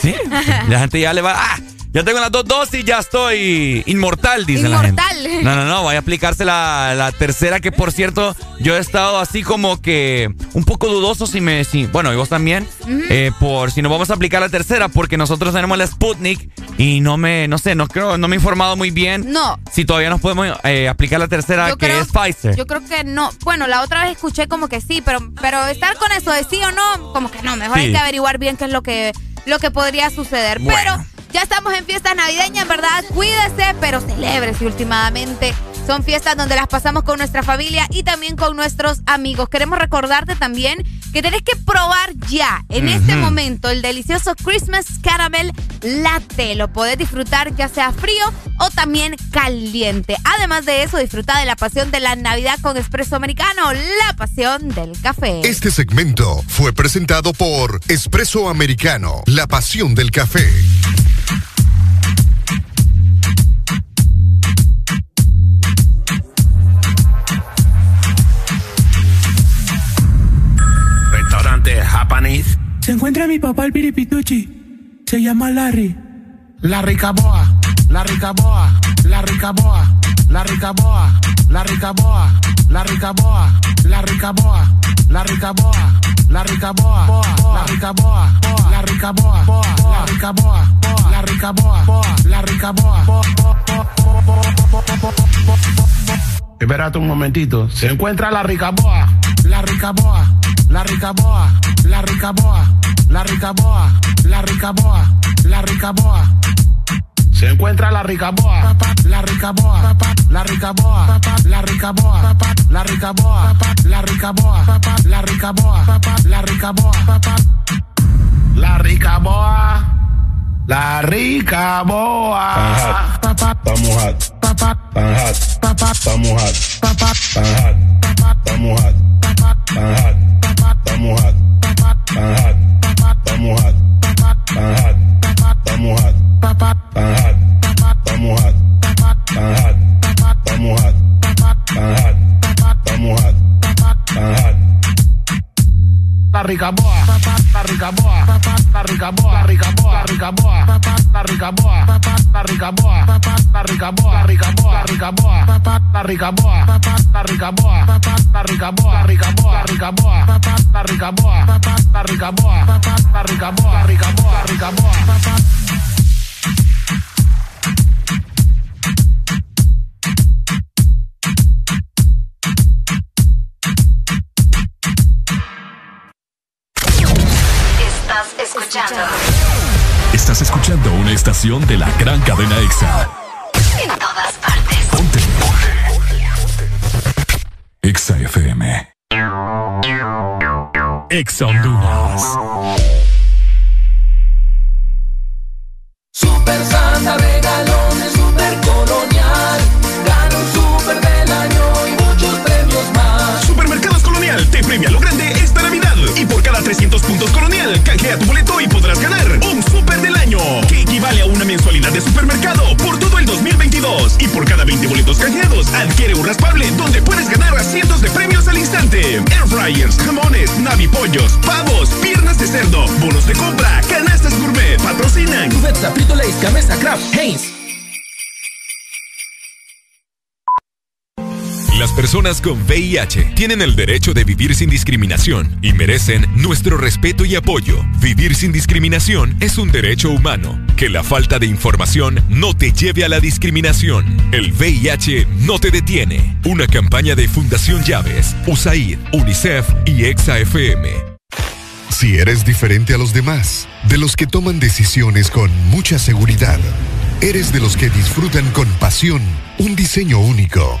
Speaker 1: Sí, la gente ya le va... ¡Ah! Ya tengo las dos dosis, ya estoy inmortal, dice la gente. No, no, no, vaya a aplicarse la, tercera, que por cierto, yo he estado así como que un poco dudoso si me. Si, bueno, y vos también, eh, por si nos vamos a aplicar la tercera, porque nosotros tenemos la Sputnik y no me, no sé, no creo, no me he informado muy bien.
Speaker 2: No.
Speaker 1: Si todavía nos podemos eh, aplicar la tercera, que es Pfizer.
Speaker 2: Yo creo que no. Bueno, la otra vez escuché como que sí, pero, pero estar con eso de sí o no, como que no. Mejor hay que averiguar bien qué es lo que, lo que podría suceder. Pero ya estamos en fiestas navideñas, ¿verdad? Cuídese, pero celebrese últimamente. Son fiestas donde las pasamos con nuestra familia y también con nuestros amigos. Queremos recordarte también que tenés que probar ya, en este momento, el delicioso Christmas Caramel Latte. Lo podés disfrutar ya sea frío o también caliente. Además de eso, disfruta de la pasión de la Navidad con Espresso Americano, la pasión del café.
Speaker 12: Este segmento fue presentado por Espresso Americano, la pasión del café.
Speaker 25: Se encuentra mi papá el piripituchi. Se llama Larry.
Speaker 26: La ricaboa, la ricaboa, la ricaboa, la ricaboa, la ricaboa, la ricaboa, la ricaboa, la ricaboa, la ricaboa, la ricaboa, la ricaboa, la ricaboa, la ricaboa, la ricaboa. Espérate un momentito. Se encuentra la ricaboa, la ricaboa, la ricaboa, la ricaboa, la ricaboa, la ricaboa, la ricaboa. Se encuentra la ricaboa, la ricaboa, la ricaboa, la ricaboa, la ricaboa, la ricaboa, la ricaboa, la ricaboa, la ricaboa, la ricaboa.
Speaker 27: Estamos hot. Tan hot. Estamos hot. Tan hot. Estamos hot. Tan hot. Estamos hot. Tan hot. Estamos hot. Tan hot. Estamos hot. Tan hot. Estamos hot. Tan hot. Estamos hot. Tan hot. Estamos hot. Tan hot.
Speaker 26: La ricaboa, la ricaboa, la ricaboa, la ricaboa, la rica boa, papá, la rica boa, papá, la rica boa, papá, la rica boa, rica boa, rica boa, papá, la rica boa, papá, la rica boa, la rica boa, rica boa, rica boa, la rica boa, la rica boa, la rica
Speaker 6: boa, rica boa, rica boa, escuchando.
Speaker 28: Estás escuchando una estación de la gran cadena EXA.
Speaker 6: En todas partes.
Speaker 28: Ponte. EXA FM. EXA Honduras.
Speaker 29: Super Santa regalones, super colonial. Gana un super del año y muchos premios más.
Speaker 30: Supermercados Colonial te premia lo grande esta Navidad. Y por cada 300 puntos Colonial, canjea tu boleto y podrás ganar mensualidad de supermercado por todo el 2022. Y por cada 20 boletos canjeados, adquiere un raspable donde puedes ganar a cientos de premios al instante. Air fryers, jamones, navipollos, pavos, piernas de cerdo, bonos de compra, canastas gourmet, patrocinan.
Speaker 22: Cubeta, Frito Cabeza, Kraft, Heinz.
Speaker 28: Las personas con VIH tienen el derecho de vivir sin discriminación y merecen nuestro respeto y apoyo. Vivir sin discriminación es un derecho humano. Que la falta de información no te lleve a la discriminación. El VIH no te detiene. Una campaña de Fundación Llaves, USAID, UNICEF y EXA-FM.
Speaker 12: Si eres diferente a los demás, de los que toman decisiones con mucha seguridad, eres de los que disfrutan con pasión un diseño único,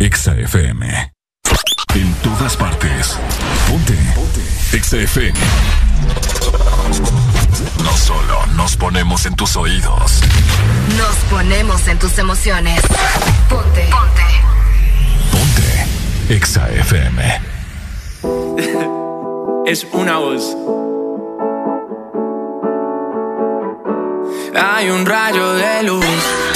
Speaker 3: Exa FM. En todas partes. Ponte. Exa FM. No solo nos ponemos en tus oídos.
Speaker 6: Nos ponemos en tus emociones. Ponte. Ponte.
Speaker 3: Ponte. Exa FM.
Speaker 31: es una voz. Hay un rayo de luz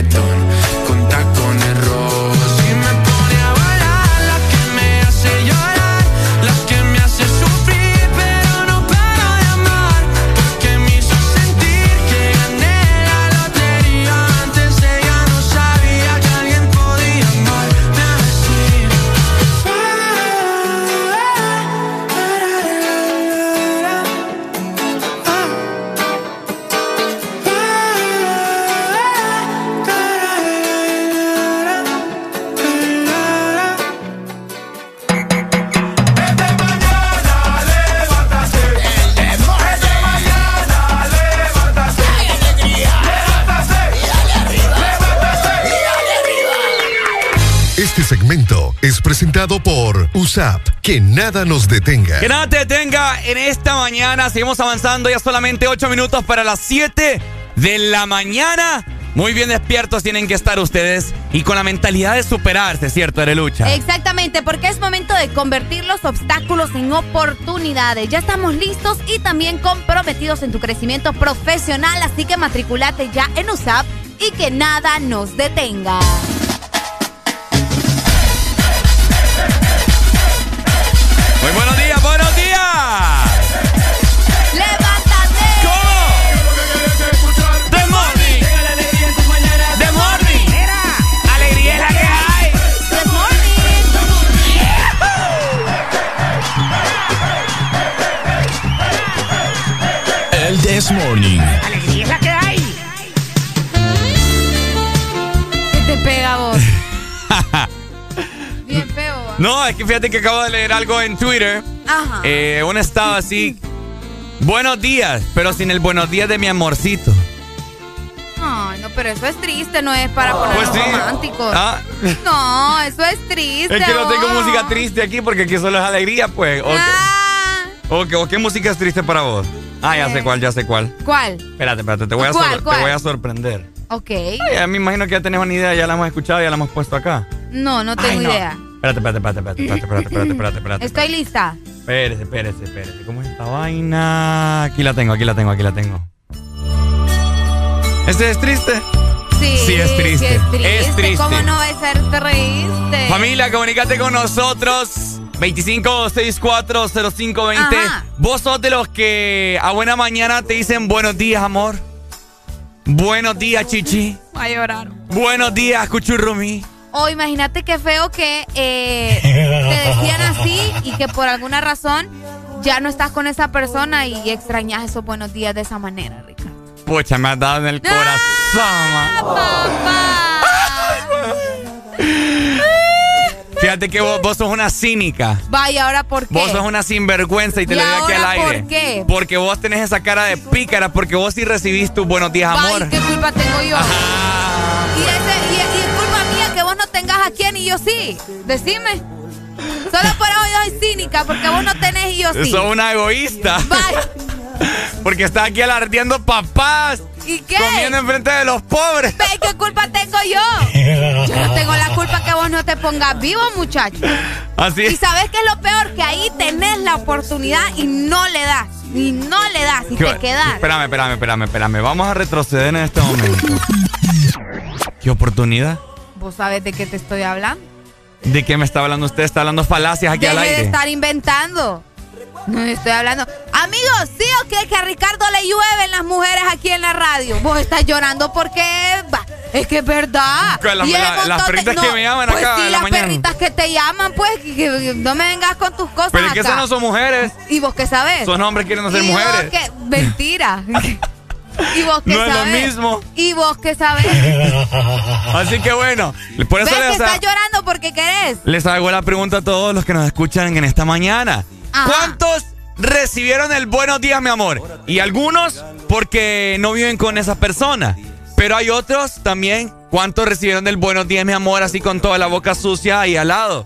Speaker 31: reggaetón
Speaker 12: presentado por USAP. Que nada nos detenga.
Speaker 1: Que nada te detenga en esta mañana. Seguimos avanzando ya solamente 8 minutos para las 7 de la mañana. Muy bien despiertos tienen que estar ustedes y con la mentalidad de superarse, ¿cierto, Arelucha?
Speaker 2: Exactamente, porque es momento de convertir los obstáculos en oportunidades. Ya estamos listos y también comprometidos en tu crecimiento profesional, así que matriculate ya en USAP y que nada nos detenga.
Speaker 1: No, es que fíjate que acabo de leer algo en Twitter.
Speaker 2: Ajá.
Speaker 1: Eh, un estado así. Buenos días, pero sin el buenos días de mi amorcito.
Speaker 2: Ay, no, pero eso es triste, no es para ponernos
Speaker 1: Pues sí.
Speaker 2: románticos.
Speaker 1: Ah,
Speaker 2: No, eso es triste.
Speaker 1: es que no tengo
Speaker 2: vos.
Speaker 1: música triste aquí porque aquí solo es alegría, pues. ¿O, qué,
Speaker 2: Ah,
Speaker 1: o qué- música es triste para vos? Ah, ya sé cuál, ya sé cuál.
Speaker 2: ¿Cuál?
Speaker 1: Espérate, espérate, te voy a,
Speaker 2: ¿Cuál, cuál?
Speaker 1: Te voy a sorprender.
Speaker 2: Ok.
Speaker 1: Ay, ya me imagino que ya tenés una idea, ya la hemos escuchado, ya la hemos puesto acá.
Speaker 2: No, no tengo idea.
Speaker 1: Espérate, espérate, espérate, espérate, espérate, espérate, espérate, espérate.
Speaker 2: Estoy lista.
Speaker 1: Espérese, espérese, espérese. ¿Cómo es esta vaina? Aquí la tengo, aquí la tengo, aquí la tengo. ¿Este es triste?
Speaker 2: Sí,
Speaker 1: sí es triste.
Speaker 2: Sí es, triste. ¿Cómo no va a ser triste?
Speaker 1: Familia, comunícate con nosotros. 25640520. Vos sos de los que a buena mañana te dicen buenos días, amor. Buenos días, Chichi.
Speaker 2: Va a llorar.
Speaker 1: Buenos días, Cuchurrumi.
Speaker 2: O imagínate qué feo que eh, te decían así y que por alguna razón ya no estás con esa persona y extrañas esos buenos días de esa manera, Ricardo.
Speaker 1: Pucha, me has dado en el corazón. ma. Fíjate que vos, vos sos una cínica.
Speaker 2: Vaya, ¿ahora por qué?
Speaker 1: Vos sos una sinvergüenza y te
Speaker 2: ¿Y
Speaker 1: lo digo aquí al
Speaker 2: ahora por
Speaker 1: aire.
Speaker 2: qué?
Speaker 1: Porque vos tenés esa cara de pícara, porque vos sí recibís tus buenos días, amor.
Speaker 2: Vaya, ¿qué culpa tengo yo? Y, ese, y, y no tengas a quién y yo sí. Decime. Solo por eso yo soy cínica, porque vos no tenés y yo sí.
Speaker 1: Sos una egoísta.
Speaker 2: Vaya.
Speaker 1: Porque estás aquí alardeando papás.
Speaker 2: ¿Y qué?
Speaker 1: Comiendo enfrente de los pobres.
Speaker 2: Ve, ¿Qué culpa tengo yo? Yo no tengo la culpa que vos no te pongas vivo, muchacho.
Speaker 1: Así
Speaker 2: Y
Speaker 1: es.
Speaker 2: sabes qué es lo peor, que ahí tenés la oportunidad y no le das. Y no le das y
Speaker 1: ¿Qué-
Speaker 2: te quedas.
Speaker 1: Espérame, espérame, espérame, espérame. Vamos a retroceder en este momento. ¿Qué oportunidad?
Speaker 2: ¿Vos sabes de qué te estoy hablando?
Speaker 1: ¿De qué me está hablando usted? Está hablando falacias aquí
Speaker 2: Deje
Speaker 1: al
Speaker 2: de
Speaker 1: aire.
Speaker 2: estar inventando. No estoy hablando. Amigos, ¿sí o qué? Que a Ricardo le llueven las mujeres aquí en la radio. Vos estás llorando porque es que es verdad. Y
Speaker 1: la- las
Speaker 2: de-
Speaker 1: perritas que me llaman
Speaker 2: pues
Speaker 1: acá
Speaker 2: sí,
Speaker 1: en la
Speaker 2: las
Speaker 1: mañana.
Speaker 2: perritas que te llaman, pues, que, que no me vengas con tus cosas
Speaker 1: Pero es que
Speaker 2: acá.
Speaker 1: esas no son mujeres.
Speaker 2: ¿Y vos qué sabes?
Speaker 1: Son hombres queriendo ser
Speaker 2: ¿Y vos
Speaker 1: mujeres.
Speaker 2: qué? Mentira. ¿Y vos qué
Speaker 1: No es lo
Speaker 2: sabes?
Speaker 1: mismo.
Speaker 2: ¿Y vos qué sabes?
Speaker 1: Así que bueno, por eso
Speaker 2: ¿Ves que
Speaker 1: les,
Speaker 2: estás llorando porque querés?
Speaker 1: les hago la pregunta a todos los que nos escuchan en esta mañana.
Speaker 2: Ajá.
Speaker 1: ¿Cuántos recibieron el buenos días, mi amor? Y algunos porque no viven con esa persona. Pero hay otros también. ¿Cuántos recibieron del buenos días, mi amor, así con toda la boca sucia ahí al lado?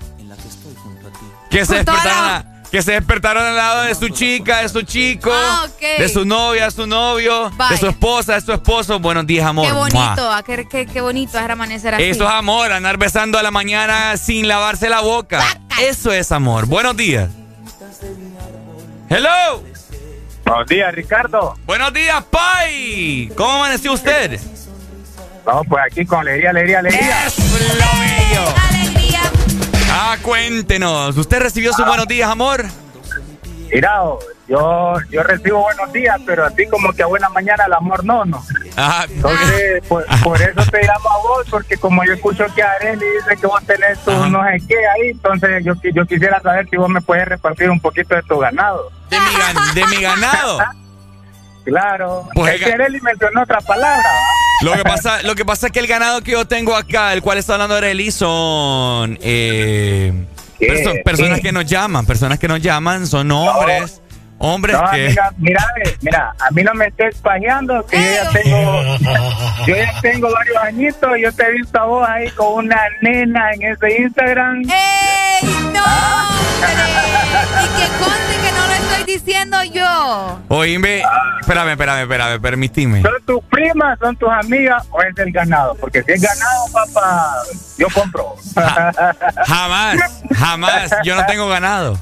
Speaker 1: Que se
Speaker 2: Con toda
Speaker 1: despertaron,
Speaker 2: la-
Speaker 1: a- que se despertaron al lado de su chica, de su chico,
Speaker 2: Ah,
Speaker 1: de su novia, de su novio, de su esposa, de su esposo. Buenos días, amor.
Speaker 2: Qué bonito, ah, qué, qué- qué bonito es amanecer así.
Speaker 1: Eso es amor, andar besando a la mañana sin lavarse la boca. Eso es amor. Buenos días. Hello.
Speaker 32: Buenos días, Ricardo.
Speaker 1: Buenos días, Pai. ¿Cómo amaneció usted?
Speaker 32: No, pues aquí con alegría, alegría, alegría.
Speaker 1: Es lo bello. Ah, cuéntenos. ¿Usted recibió sus buenos días, amor?
Speaker 32: Mira, yo, yo recibo buenos días, pero así como que a buena mañana el amor no, no.
Speaker 1: Ah,
Speaker 32: Entonces, por, por eso te llamo a vos, porque como yo escucho que Arely dice que vos tenés tu
Speaker 1: Ajá.
Speaker 32: no sé qué ahí, entonces yo, yo quisiera saber si vos me puedes repartir un poquito de tu ganado.
Speaker 1: de mi, de mi ganado.
Speaker 32: Claro.
Speaker 1: Pues
Speaker 32: es que Arely mencionó otra palabra. ¿va?
Speaker 1: Lo que pasa, lo que pasa es que el ganado que yo tengo acá, el cual está hablando Arely, son eh, perso- personas
Speaker 32: ¿Qué?
Speaker 1: que nos llaman, personas que nos llaman, son hombres, hombres
Speaker 32: No,
Speaker 1: que...
Speaker 32: amiga, mira, mira, a mí no me estés pajeando, que yo ya tengo, yo ya tengo varios añitos, yo te he visto a vos ahí con una nena en ese Instagram.
Speaker 2: ¡Ey, no! hombre! Y que conste que no lo estoy diciendo yo.
Speaker 1: Oíme, espérame, espérame, espérame, permitime.
Speaker 32: ¿Son tus primas, son tus amigas o es el ganado? Porque si es ganado, papá, yo compro.
Speaker 1: Jamás, jamás, yo no tengo ganado.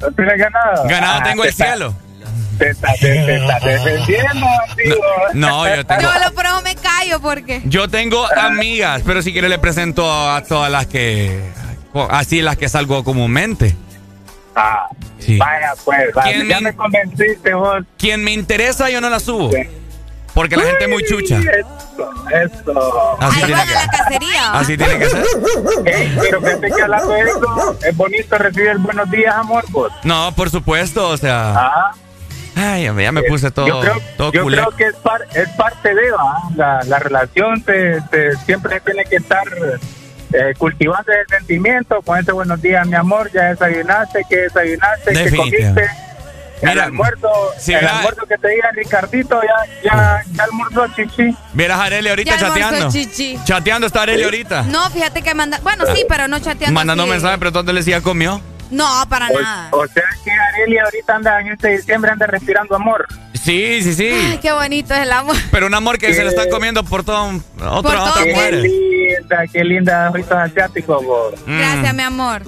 Speaker 32: ¿No tienes ganado?
Speaker 1: Ganado
Speaker 32: Ah,
Speaker 1: tengo
Speaker 32: te
Speaker 1: el
Speaker 32: está-
Speaker 1: cielo.
Speaker 32: Te estás te, te defendiendo, amigo.
Speaker 1: No, yo tengo...
Speaker 2: Yo lo por eso me callo porque.
Speaker 1: Yo tengo amigas, pero si quiere le presento a todas las que... Así las que salgo comúnmente.
Speaker 32: Ah,
Speaker 1: Sí.
Speaker 32: Vaya, pues, vaya,
Speaker 1: ¿Quién
Speaker 32: ya
Speaker 1: me-
Speaker 32: me convenciste vos.
Speaker 1: Quien me interesa yo no la subo.
Speaker 32: Sí.
Speaker 1: Porque la gente es muy chucha.
Speaker 32: Eso, eso.
Speaker 1: Así
Speaker 2: Ahí
Speaker 1: tiene que,
Speaker 2: a la cacería.
Speaker 1: así tiene que ser.
Speaker 32: Pero fíjate que hablando de eso, es bonito recibir buenos días, amor, pues.
Speaker 1: No, por supuesto, o sea...
Speaker 32: Ah,
Speaker 1: Ay, ya me puse todo,
Speaker 32: yo creo,
Speaker 1: todo
Speaker 32: yo creo que es, par- es parte de ¿va? la, la relación, te, te- siempre tiene que estar eh, cultivando el sentimiento con ese buenos días, mi amor, ya desayunaste, que desayunaste, que
Speaker 1: Definitivamente.
Speaker 32: Comiste. el almuerzo, el almuerzo que te diga Ricardito, ya, ya, ya almorzó chichi.
Speaker 1: Vieras a Arely ahorita
Speaker 2: Ya
Speaker 1: chateando.
Speaker 2: chichi.
Speaker 1: Chateando está Arely ahorita.
Speaker 2: No, fíjate que manda. Bueno, sí, pero no chateando.
Speaker 1: Mandando mensajes, pero ¿dónde le decía comió?
Speaker 2: No, para nada.
Speaker 32: O sea que Arely ahorita anda en este diciembre anda respirando amor.
Speaker 1: Sí, sí, sí.
Speaker 2: Ay, qué bonito es el amor.
Speaker 1: Pero un amor que se lo están comiendo por todo otro,
Speaker 2: Por todo
Speaker 1: otras
Speaker 2: el
Speaker 32: Qué
Speaker 1: mujeres.
Speaker 32: linda, qué linda ojitos asiáticos.
Speaker 1: Mm.
Speaker 2: Gracias, mi amor.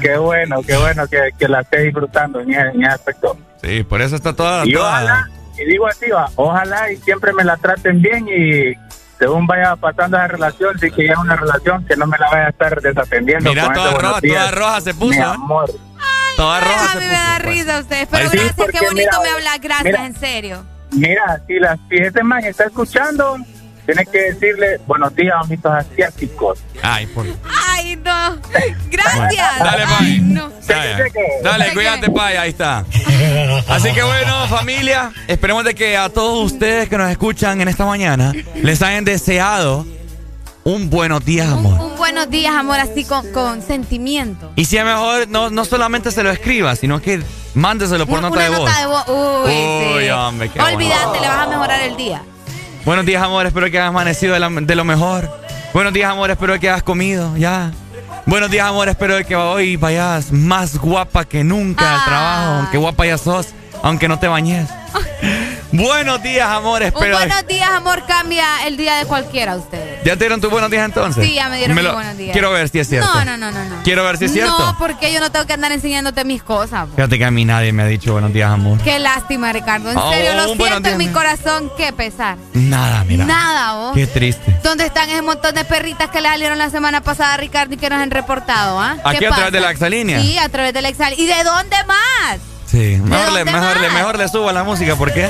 Speaker 32: Qué bueno, qué bueno que, que la esté disfrutando en, ese- en ese aspecto.
Speaker 1: Sí, por eso está toda.
Speaker 32: Y
Speaker 1: toda-
Speaker 32: ojalá, y digo así, va, ojalá y siempre me la traten bien y según vaya pasando esa relación, sí que ya es una relación que no me la vaya a estar desatendiendo.
Speaker 1: Mira,
Speaker 32: con
Speaker 1: toda roja,
Speaker 32: días.
Speaker 1: toda roja se puso,
Speaker 32: Mi
Speaker 1: ¿eh?
Speaker 32: amor.
Speaker 1: Toda roja se
Speaker 2: me
Speaker 1: puso.
Speaker 2: da
Speaker 1: pues.
Speaker 2: risa ustedes. Pero
Speaker 1: Ay, sí,
Speaker 2: gracias, qué bonito
Speaker 32: mira,
Speaker 2: me habla. Gracias,
Speaker 32: mira.
Speaker 2: en serio.
Speaker 32: Mira, si, la, si ese man está escuchando, tiene que decirle buenos días, ojitos asiáticos.
Speaker 1: Ay, por.
Speaker 2: Ay, no. Gracias.
Speaker 1: Dale, Pai.
Speaker 2: No.
Speaker 1: Dale, cuídate, Pai. Ahí está. Así que bueno, familia, esperemos de que a todos ustedes que nos escuchan en esta mañana les hayan deseado un buenos días, amor.
Speaker 2: Un buenos días, amor, así con, con sentimiento.
Speaker 1: Y si es mejor, no, no solamente se lo escriba, sino que mándeselo por
Speaker 2: Una
Speaker 1: nota de voz.
Speaker 2: nota de voz. Uy,
Speaker 1: Uy,
Speaker 2: sí.
Speaker 1: hombre, qué
Speaker 2: Olvídate,
Speaker 1: bueno.
Speaker 2: le vas a mejorar el día.
Speaker 1: Buenos días, amor. Espero que hayas amanecido de, la- de lo mejor. Buenos días, amor. Espero que hayas comido ya. Buenos días, amor. Espero que hoy vayas más guapa que nunca al trabajo. Aunque guapa ya sos, aunque no te bañes. Buenos días, amor.
Speaker 2: Un
Speaker 1: Espero.
Speaker 2: buenos días, amor, cambia el día de cualquiera ustedes.
Speaker 1: ¿Ya te dieron tus buenos días entonces?
Speaker 2: Sí, ya me dieron mis
Speaker 1: lo-
Speaker 2: buenos días.
Speaker 1: Quiero ver si es cierto.
Speaker 2: No, no, no, no, no.
Speaker 1: Quiero ver si es cierto.
Speaker 2: No, porque yo no tengo que andar enseñándote mis cosas.
Speaker 1: Fíjate que a mí nadie me ha dicho buenos días, amor.
Speaker 2: Qué lástima, Ricardo. En
Speaker 1: Oh,
Speaker 2: serio, lo
Speaker 1: un
Speaker 2: siento en mi corazón. Qué pesar.
Speaker 1: Nada, mira.
Speaker 2: Nada, vos.
Speaker 1: Qué triste.
Speaker 2: ¿Dónde están ese montón de perritas que le salieron la semana pasada a Ricardo y que nos han reportado? ¿ah?
Speaker 1: Aquí
Speaker 2: ¿Qué
Speaker 1: a través de la exalínea.
Speaker 2: Sí, a través de la exal. ¿Y de dónde más?
Speaker 1: Sí, mejor le, mejor, le, mejor le subo a la música, ¿por qué?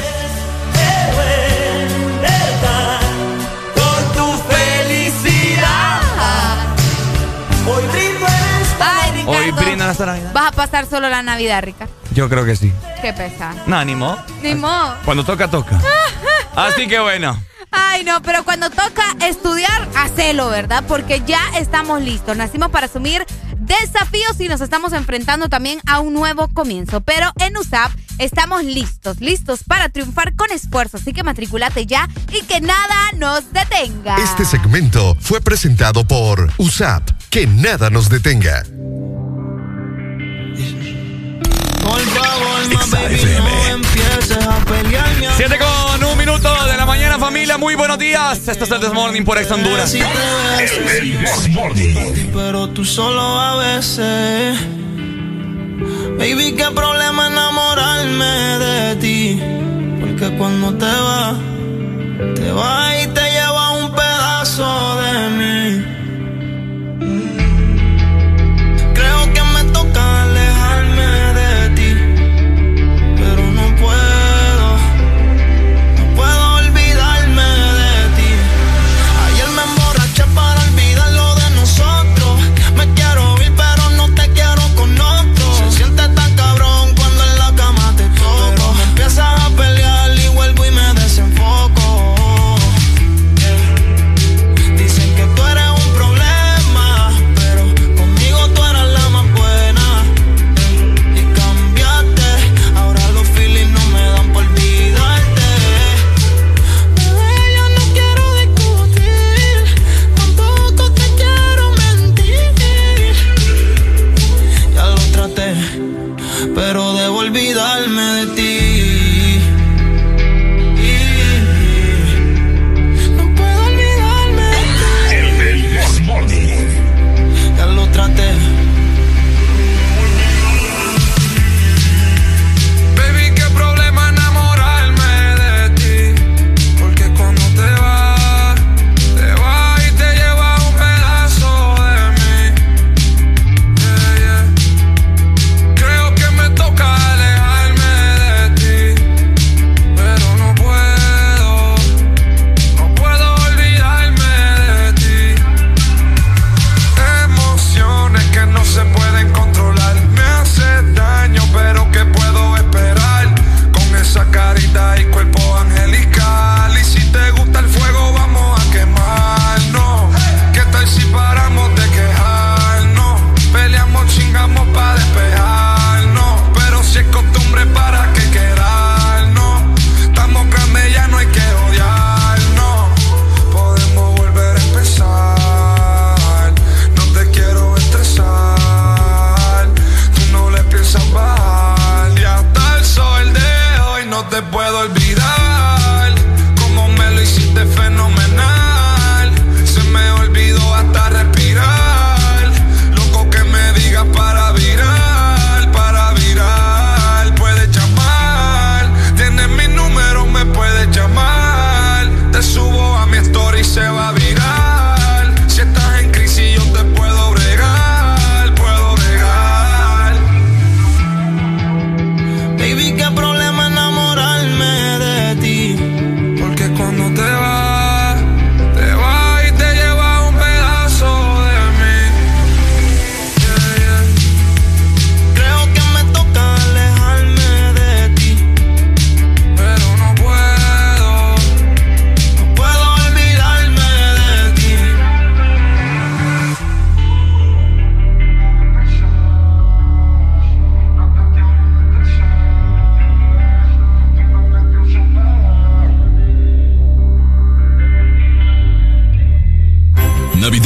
Speaker 9: Hoy
Speaker 1: brindan hasta Navidad.
Speaker 2: Vas a pasar solo la Navidad, Ricardo.
Speaker 1: Yo creo que sí.
Speaker 2: Qué pesar.
Speaker 1: No, ni modo.
Speaker 2: Ni modo.
Speaker 1: Cuando toca, toca. Así que bueno.
Speaker 2: Ay, no, pero cuando toca estudiar, hacelo, ¿verdad? Porque ya estamos listos. Nacimos para asumir desafíos y nos estamos enfrentando también a un nuevo comienzo. Pero en USAP estamos listos, listos para triunfar con esfuerzo. Así que matriculate ya y que nada nos detenga.
Speaker 12: Este segmento fue presentado por USAP. Que nada nos detenga.
Speaker 9: Por favor, más baby, no empieces a pelearme.
Speaker 1: Siete con un minuto de la mañana, familia. Muy buenos días. Esto es el This Morning por Ex Honduras.
Speaker 9: Pero tú solo a veces. Baby, qué problema enamorarme de ti. Porque cuando te vas, te vas y te lleva un pedazo de mí.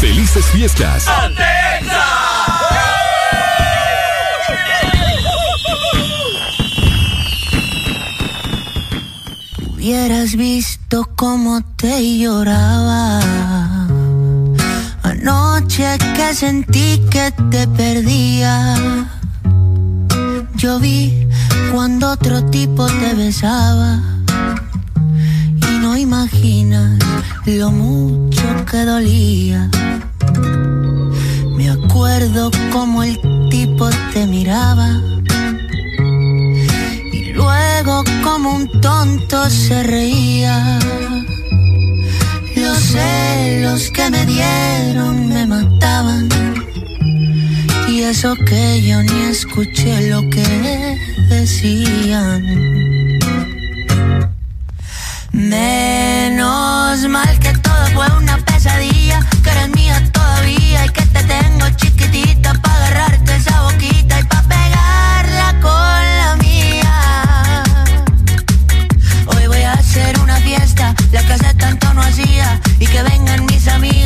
Speaker 3: ¡Felices fiestas!
Speaker 33: Hubieras visto cómo te lloraba. Anoche que sentí que te perdía. Yo vi cuando otro tipo te besaba. Y no imaginas lo mucho que dolía. Me acuerdo como el tipo te miraba. Y luego como un tonto se reía. Los celos que me dieron me mataban. Y eso que yo ni escuché lo que decían. Menos mal que todo fue una pesadilla,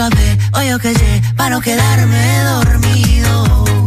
Speaker 33: un tequila, un café, o yo qué sé, para no quedarme dormido.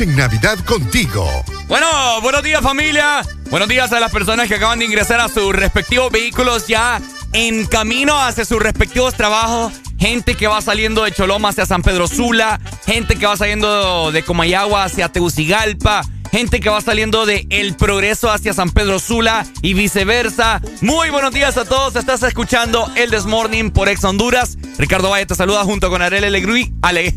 Speaker 33: En
Speaker 12: Navidad contigo.
Speaker 1: Bueno, buenos días familia. Buenos días a las personas que acaban de ingresar a sus respectivos vehículos ya en camino hacia sus respectivos trabajos. Gente que va saliendo de Choloma hacia San Pedro Sula. Gente que va saliendo de Comayagua hacia Tegucigalpa. Gente que va saliendo de El Progreso hacia San Pedro Sula y viceversa. Muy buenos días a todos. Estás escuchando El Desmorning por Ex Honduras. Ricardo Valle te saluda junto con Arel Alegría. Ale,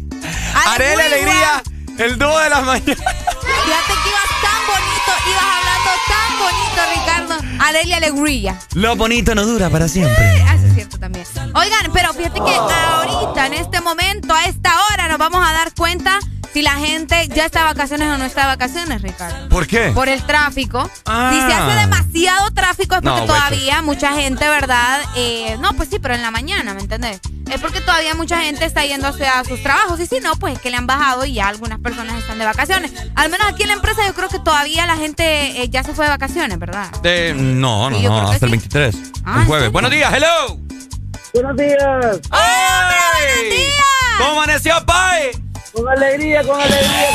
Speaker 1: Alegría, el dúo de las mañanas.
Speaker 2: Fíjate que ibas tan bonito, ibas hablando tan bonito, Ricardo. Arelia Alegría.
Speaker 1: Lo bonito no dura para siempre.
Speaker 2: Sí, es cierto también. Oigan, pero fíjate que ahorita, en este momento, a esta hora, nos vamos a dar cuenta si la gente ya está de vacaciones o no está de vacaciones, Ricardo.
Speaker 1: ¿Por qué?
Speaker 2: Por el tráfico.
Speaker 1: Ah.
Speaker 2: Si se hace demasiado tráfico es porque
Speaker 1: No,
Speaker 2: todavía mucha gente, ¿verdad? Eh, no, pues sí, pero en la mañana, ¿me entendés? es porque todavía mucha gente está yendo hacia sus trabajos. Y si no, pues es que le han bajado y ya algunas personas están de vacaciones. Al menos aquí en la empresa yo creo que todavía la gente eh, ya se fue de vacaciones, ¿verdad?
Speaker 1: Eh, no, no,
Speaker 2: Sí,
Speaker 1: no, hasta el
Speaker 2: sí.
Speaker 1: 23.
Speaker 2: Ah,
Speaker 1: el jueves. Buenos días, hello.
Speaker 32: Buenos días.
Speaker 1: ¡Ay!
Speaker 2: días!
Speaker 1: ¿Cómo amaneció, Pai?
Speaker 32: Con alegría, con alegría.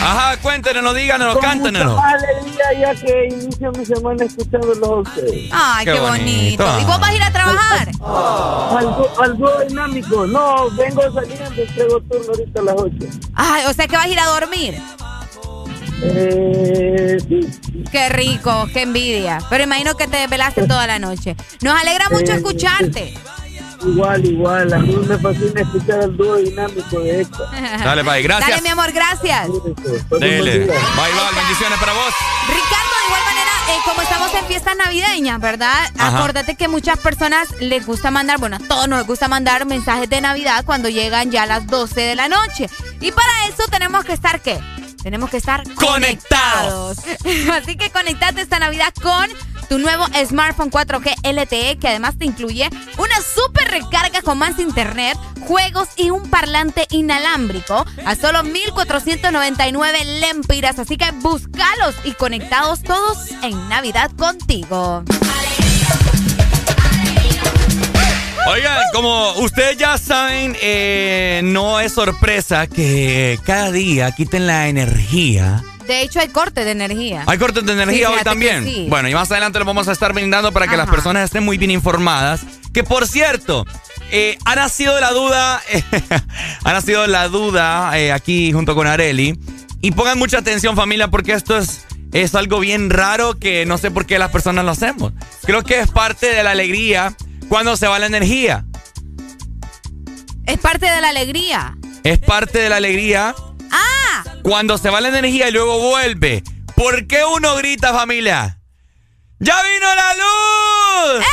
Speaker 1: Ajá, cuéntenos, díganos,
Speaker 32: Con
Speaker 1: cántenos.
Speaker 32: mucha más alegría ya que inicio mi semana escuchándolos a ustedes.
Speaker 2: Ay, qué,
Speaker 1: Qué
Speaker 2: bonito.
Speaker 1: bonito.
Speaker 2: ¿Y vos vas a ir a trabajar?
Speaker 32: Al, dúo- al dúo dinámico. No, vengo saliendo, entrego turno ahorita a las 8.
Speaker 2: Ay, o sea que vas a ir a dormir.
Speaker 32: Eh, sí.
Speaker 2: Qué rico, qué envidia. Pero imagino que te desvelaste toda la noche. Nos alegra mucho
Speaker 32: Eh,
Speaker 2: escucharte.
Speaker 32: Igual, igual. A mí me fascina escuchar el dúo dinámico de esto.
Speaker 1: Dale, Pai, gracias.
Speaker 2: Dale, mi amor, gracias.
Speaker 1: Dele. Bye, bye, bendiciones para vos.
Speaker 2: Ricardo, de igual manera, eh, como estamos en fiestas navideñas, ¿verdad?
Speaker 1: Ajá.
Speaker 2: Acuérdate que muchas personas les gusta mandar, bueno, a todos nos gusta mandar mensajes de Navidad cuando llegan ya las 12 de la noche. Y para eso tenemos que estar, ¿qué? Tenemos que estar
Speaker 1: Conectados.
Speaker 2: Así que conectate esta Navidad con tu nuevo smartphone 4G LTE que además te incluye una super recarga con más internet, juegos y un parlante inalámbrico a solo 1499 lempiras. Así que búscalos y conectados todos en Navidad contigo.
Speaker 1: Oigan, como ustedes ya saben, eh, no es sorpresa que cada día quiten la energía.
Speaker 2: De hecho, hay corte de energía.
Speaker 1: ¿Hay cortes de energía
Speaker 2: Sí,
Speaker 1: hoy también?
Speaker 2: sí.
Speaker 1: Bueno, y más adelante lo vamos a estar brindando para que las personas estén muy bien informadas. Que por cierto, eh, ha nacido la duda, ha nacido la duda eh, aquí junto con Areli. Y pongan mucha atención familia porque esto es, es algo bien raro que no sé por qué las personas lo hacemos. Creo que es parte de la alegría cuando se va la energía.
Speaker 2: Es parte de la alegría.
Speaker 1: Es parte de la alegría
Speaker 2: ¡Ah!
Speaker 1: cuando se va la energía y luego vuelve. ¿Por qué uno grita, familia? ¡Ya vino la luz!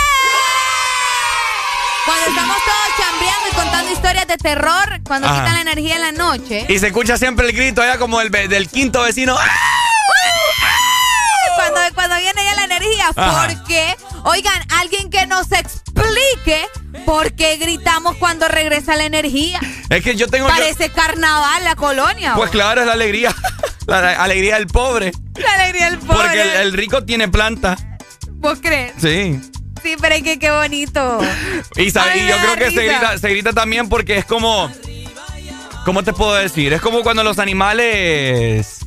Speaker 2: Cuando estamos todos chambeando y contando historias de terror, cuando
Speaker 1: Ajá.
Speaker 2: quitan la energía en la noche.
Speaker 1: Y se escucha siempre el grito allá como el del quinto vecino. ¡Ah!
Speaker 2: Cuando, cuando viene ya la energía.
Speaker 1: Ajá.
Speaker 2: Porque, oigan, alguien que nos explique por qué gritamos cuando regresa la energía.
Speaker 1: Es que yo tengo... yo-
Speaker 2: Parece carnaval la colonia.
Speaker 1: pues claro, es la alegría. La alegría del pobre.
Speaker 2: La alegría del pobre.
Speaker 1: Porque el, el rico tiene planta.
Speaker 2: ¿Vos crees?
Speaker 1: Sí.
Speaker 2: Sí, pero es que qué bonito.
Speaker 1: Y, sabe- y yo creo que se grita, se grita también porque es como... ¿Cómo te puedo decir? Es como cuando los animales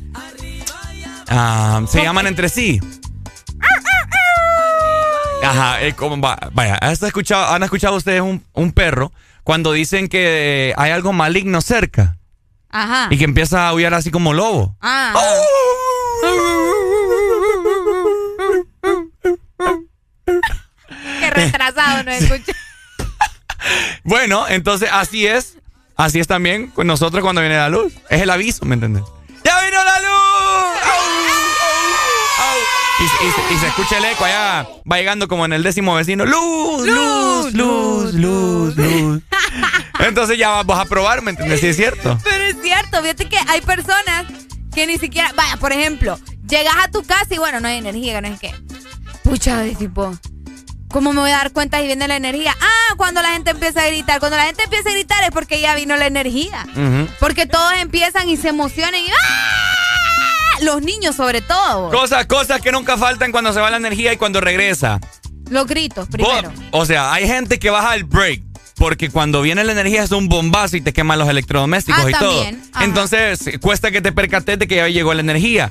Speaker 1: ah, se llaman entre sí. Ajá, es como, va- vaya, ¿has escuchado, ¿han escuchado ustedes un, un perro cuando dicen que hay algo maligno cerca
Speaker 2: Ajá.
Speaker 1: y que empieza a aullar así como lobo?
Speaker 2: Ah. Qué retrasado no escucha.
Speaker 1: Bueno, entonces así es. Así es también con nosotros cuando viene la luz. Es el aviso, ¿me entiendes? ¡Ya vino la luz! ¡Au! Y, se- y se- y se escucha el eco allá, va llegando como en el décimo vecino. ¡Luz! ¡Luz! ¡Luz! ¡Luz! ¡Luz! Entonces ya vas a probar, ¿me entiendes? Sí es cierto.
Speaker 2: Pero es cierto, fíjate que hay personas que ni siquiera, vaya, por ejemplo, llegas a tu casa y bueno, no hay energía, que no es que. Pucha, de tipo, ¿cómo me voy a dar cuenta si viene la energía? Ah, cuando la gente empieza a gritar. Cuando la gente empieza a gritar es porque ya vino la energía. Porque todos empiezan y se emocionan y ¡ah! Los niños sobre todo.
Speaker 1: Cosas, cosas que nunca faltan cuando se va la energía y cuando regresa.
Speaker 2: Los gritos primero.
Speaker 1: Vos- o sea, hay gente que baja el break. Porque cuando viene la energía es un bombazo y te queman los electrodomésticos
Speaker 2: Ah,
Speaker 1: y todo.
Speaker 2: Ajá.
Speaker 1: Entonces, cuesta que te percates de que ya llegó la energía.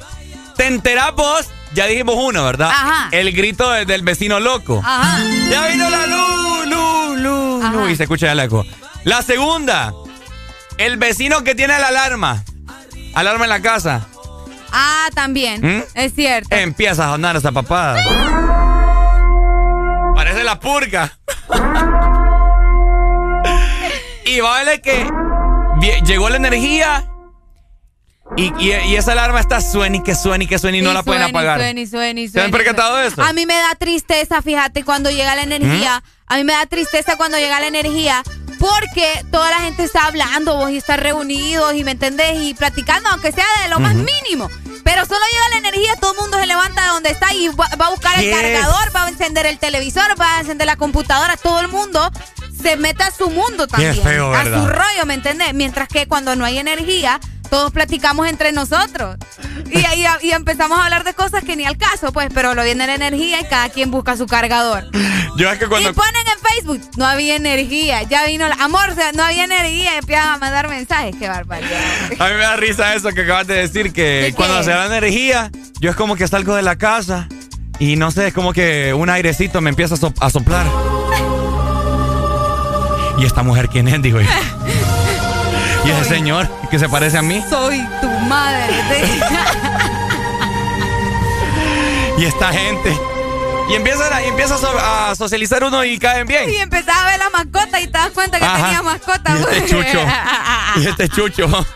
Speaker 1: Te enterás vos, ya dijimos uno, ¿verdad?
Speaker 2: Ajá.
Speaker 1: El grito de- del vecino loco.
Speaker 2: Ajá.
Speaker 1: ¡Ya vino la luz! ¡Luz, luz,
Speaker 2: Ajá.
Speaker 1: luz! Y se escucha el eco. La segunda, el vecino que tiene la alarma. Alarma en la casa.
Speaker 2: Ah, también.
Speaker 1: ¿Mm?
Speaker 2: Es cierto.
Speaker 1: Empieza a sonar esa papada. Parece la purga. y vale que llegó la energía y, y- y esa alarma está suena y que suena y que suena y no la pueden
Speaker 2: suena,
Speaker 1: apagar.
Speaker 2: suena, y suena, y
Speaker 1: ¿Se han percatado de eso? ¿Mm?
Speaker 2: A mí me da tristeza, fíjate, cuando llega la energía. A mí me da tristeza cuando llega la energía. Porque toda la gente está hablando vos y está reunidos y me entendés y platicando, aunque sea de lo más mínimo. Pero solo llega la energía, todo el mundo se levanta de donde está y va, va a buscar el cargador, va a encender el televisor, va a encender la computadora, todo el mundo se mete a su mundo también.
Speaker 1: feo,
Speaker 2: a su rollo, ¿me entiendes? Mientras que cuando no hay energía, todos platicamos entre nosotros. Y, y- y empezamos a hablar de cosas que ni al caso, pues, pero lo viene la energía y cada quien busca su cargador.
Speaker 1: Yo es que cuando.
Speaker 2: Y ponen en Facebook, no había energía, ya vino la... Amor, o sea, no había energía y empiezan a mandar mensajes, qué barbaridad.
Speaker 1: A mí me da risa eso que acabas de decir, que
Speaker 2: ¿De
Speaker 1: cuando se da energía, yo es como que salgo de la casa y no sé, es como que un airecito me empieza a, so- a soplar. ¿Y esta mujer quién es? Digo yo. ¿Y ese señor que se parece a mí?
Speaker 2: Soy tu madre.
Speaker 1: ¿Y esta gente? Y empieza, a, empieza a, so- a socializar uno y caen bien.
Speaker 2: Y empezás a ver la mascota y te das cuenta que
Speaker 1: Ajá.
Speaker 2: tenía mascota.
Speaker 1: Y este
Speaker 2: pues.
Speaker 1: chucho. Y este chucho.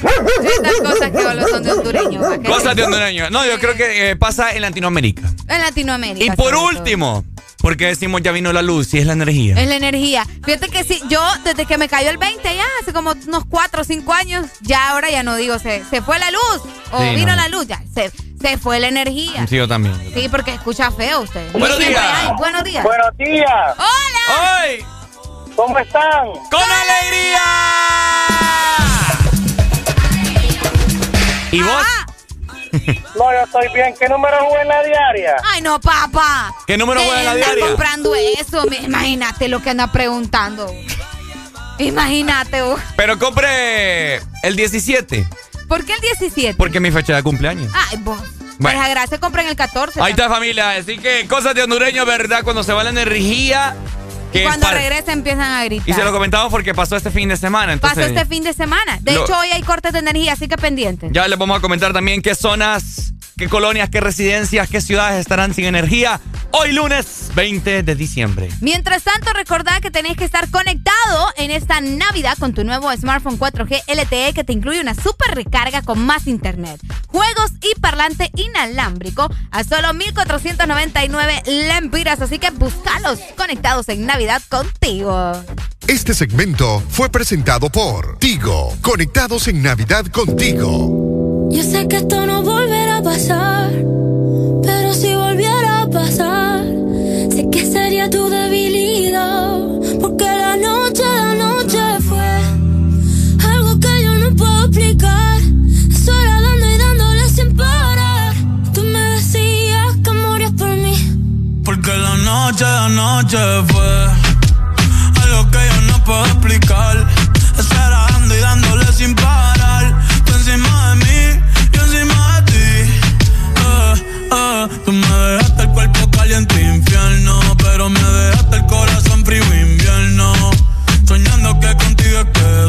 Speaker 2: Estas cosas que solo son de. ¿Qué
Speaker 1: Cosas de hondureño. No, yo creo que eh, pasa en Latinoamérica.
Speaker 2: En Latinoamérica.
Speaker 1: Y por último, porque decimos ya vino la luz y es la energía.
Speaker 2: Es la energía. Fíjate que sí, yo desde que me cayó el 20 ya, hace como unos 4 o 5 años, ya ahora ya no digo se, se fue la luz o
Speaker 1: Sí,
Speaker 2: vino
Speaker 1: no.
Speaker 2: la luz, ya se, se fue la energía.
Speaker 1: Sí, yo también.
Speaker 2: Sí, porque escucha feo usted.
Speaker 1: Buenos días.
Speaker 2: hay- Buenos días.
Speaker 34: Buenos días.
Speaker 2: Hola.
Speaker 1: ¡Hoy!
Speaker 34: ¿Cómo están?
Speaker 1: ¡Con alegría! ¿Y vos?
Speaker 34: No, yo estoy bien. ¿Qué número jugué en la diaria?
Speaker 2: Ay, no, papá.
Speaker 1: ¿Qué número juega en la diaria?
Speaker 2: comprando eso. Imagínate lo que anda preguntando. Imagínate. vos.
Speaker 1: Pero compre el 17,
Speaker 2: ¿Por qué el 17?
Speaker 1: porque es mi fecha de cumpleaños.
Speaker 2: Ay, vos.
Speaker 1: Bueno.
Speaker 2: Pues a gracia compren el 14.
Speaker 1: Ahí está familia, así que cosas de hondureño, ¿verdad? Cuando se va la energía.
Speaker 2: Y
Speaker 1: Que
Speaker 2: cuando regresa empiezan a gritar.
Speaker 1: Y se lo comentamos porque pasó este fin de semana. Entonces,
Speaker 2: Pasó este fin de semana. De
Speaker 1: Lo-
Speaker 2: hecho, hoy hay cortes de energía, así que pendientes.
Speaker 1: Ya les vamos a comentar también qué zonas, qué colonias, qué residencias, qué ciudades estarán sin energía hoy lunes 20 de diciembre.
Speaker 2: Mientras tanto, recordad que tenés que estar conectado en esta Navidad con tu nuevo smartphone 4G LTE que te incluye una super recarga con más internet, juegos y parlante inalámbrico a solo 1499 lempiras. Así que búscalos conectados en Navidad contigo.
Speaker 12: Este segmento fue presentado por Tigo, conectados en Navidad contigo.
Speaker 35: Yo sé que esto no volverá pasar, pero si volviera a pasar, sé que sería tu debilidad, porque la noche, la noche fue algo que yo no puedo explicar, sola dando y dándole sin parar. Tú me decías que morías por mí.
Speaker 36: Porque la noche, la noche fue algo que yo no puedo explicar. Estar dando y dándole sin parar.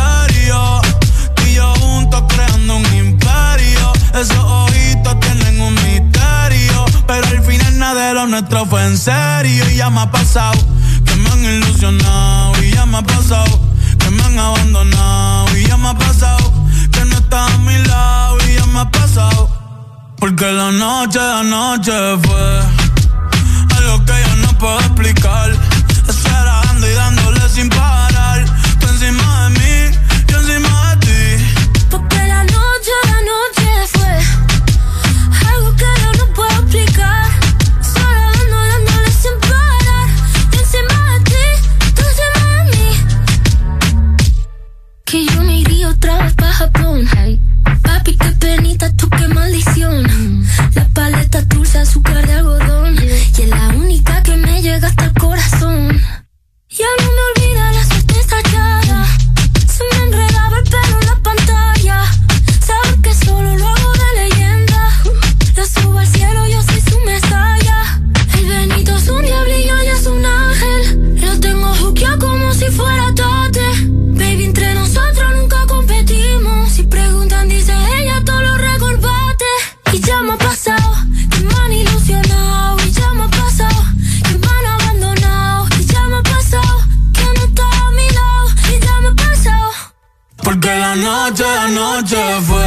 Speaker 36: serio. Tú y yo juntos creando un imperio. Esos ojitos tienen un misterio. Pero al final nada de lo nuestro fue en serio. Y ya me ha pasado que me han ilusionado. Y ya me ha pasado que me han abandonado. Y ya me ha pasado que no estás a mi lado. Y ya me ha pasado. Porque la noche, la noche fue algo que yo no puedo explicar. Esperando y dándole sin parar. Tú encima de mí,
Speaker 35: Y es la única que me llega hasta el corazón. Ya no me olvida la suerte estallada. La
Speaker 36: noche, la noche fue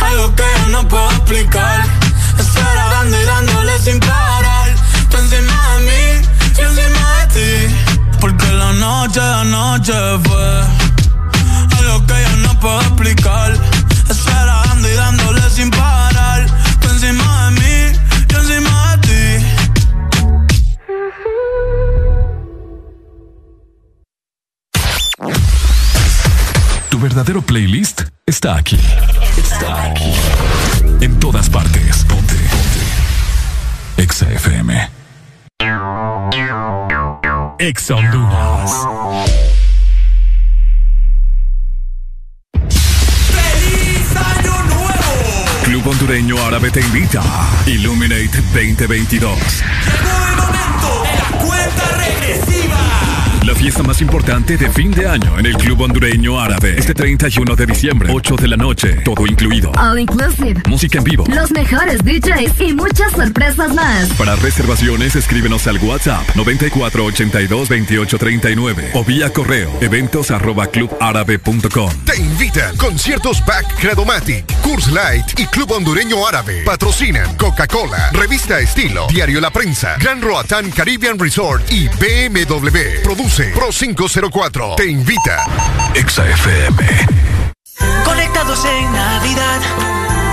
Speaker 36: algo que yo no puedo explicar. Estar dando y dándole sin parar. Tú encima de mí, yo encima de ti. Porque la noche, la noche fue algo que yo no puedo explicar. Estar dando y dándole sin parar.
Speaker 3: Tu verdadero playlist está aquí. Está aquí. En todas partes. Ponte. Ponte. Exa FM. Exa Honduras.
Speaker 36: ¡Feliz Año Nuevo!
Speaker 3: Club Hondureño Árabe te invita. Illuminate 2022.
Speaker 36: Llegó el momento de la cuenta regresiva.
Speaker 3: La fiesta más importante de fin de año en el Club Hondureño Árabe. Este 31 de diciembre, 8 de la noche. Todo incluido.
Speaker 11: All inclusive.
Speaker 3: Música en vivo.
Speaker 11: Los mejores DJs y muchas sorpresas más.
Speaker 3: Para reservaciones, escríbenos al WhatsApp 94822839 o vía correo eventos arroba clubárabe.com.
Speaker 12: Te invitan conciertos Back Credomatic, Curse Light y Club Hondureño Árabe. Patrocinan Coca-Cola, Revista Estilo, Diario La Prensa, Gran Roatán Caribbean Resort y BMW. Produce Pro 504. Te invita.
Speaker 3: Exa FM.
Speaker 9: Conectados en Navidad,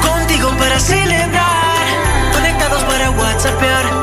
Speaker 9: contigo para celebrar. Conectados para WhatsAppear,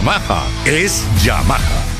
Speaker 37: Yamaha es Yamaha.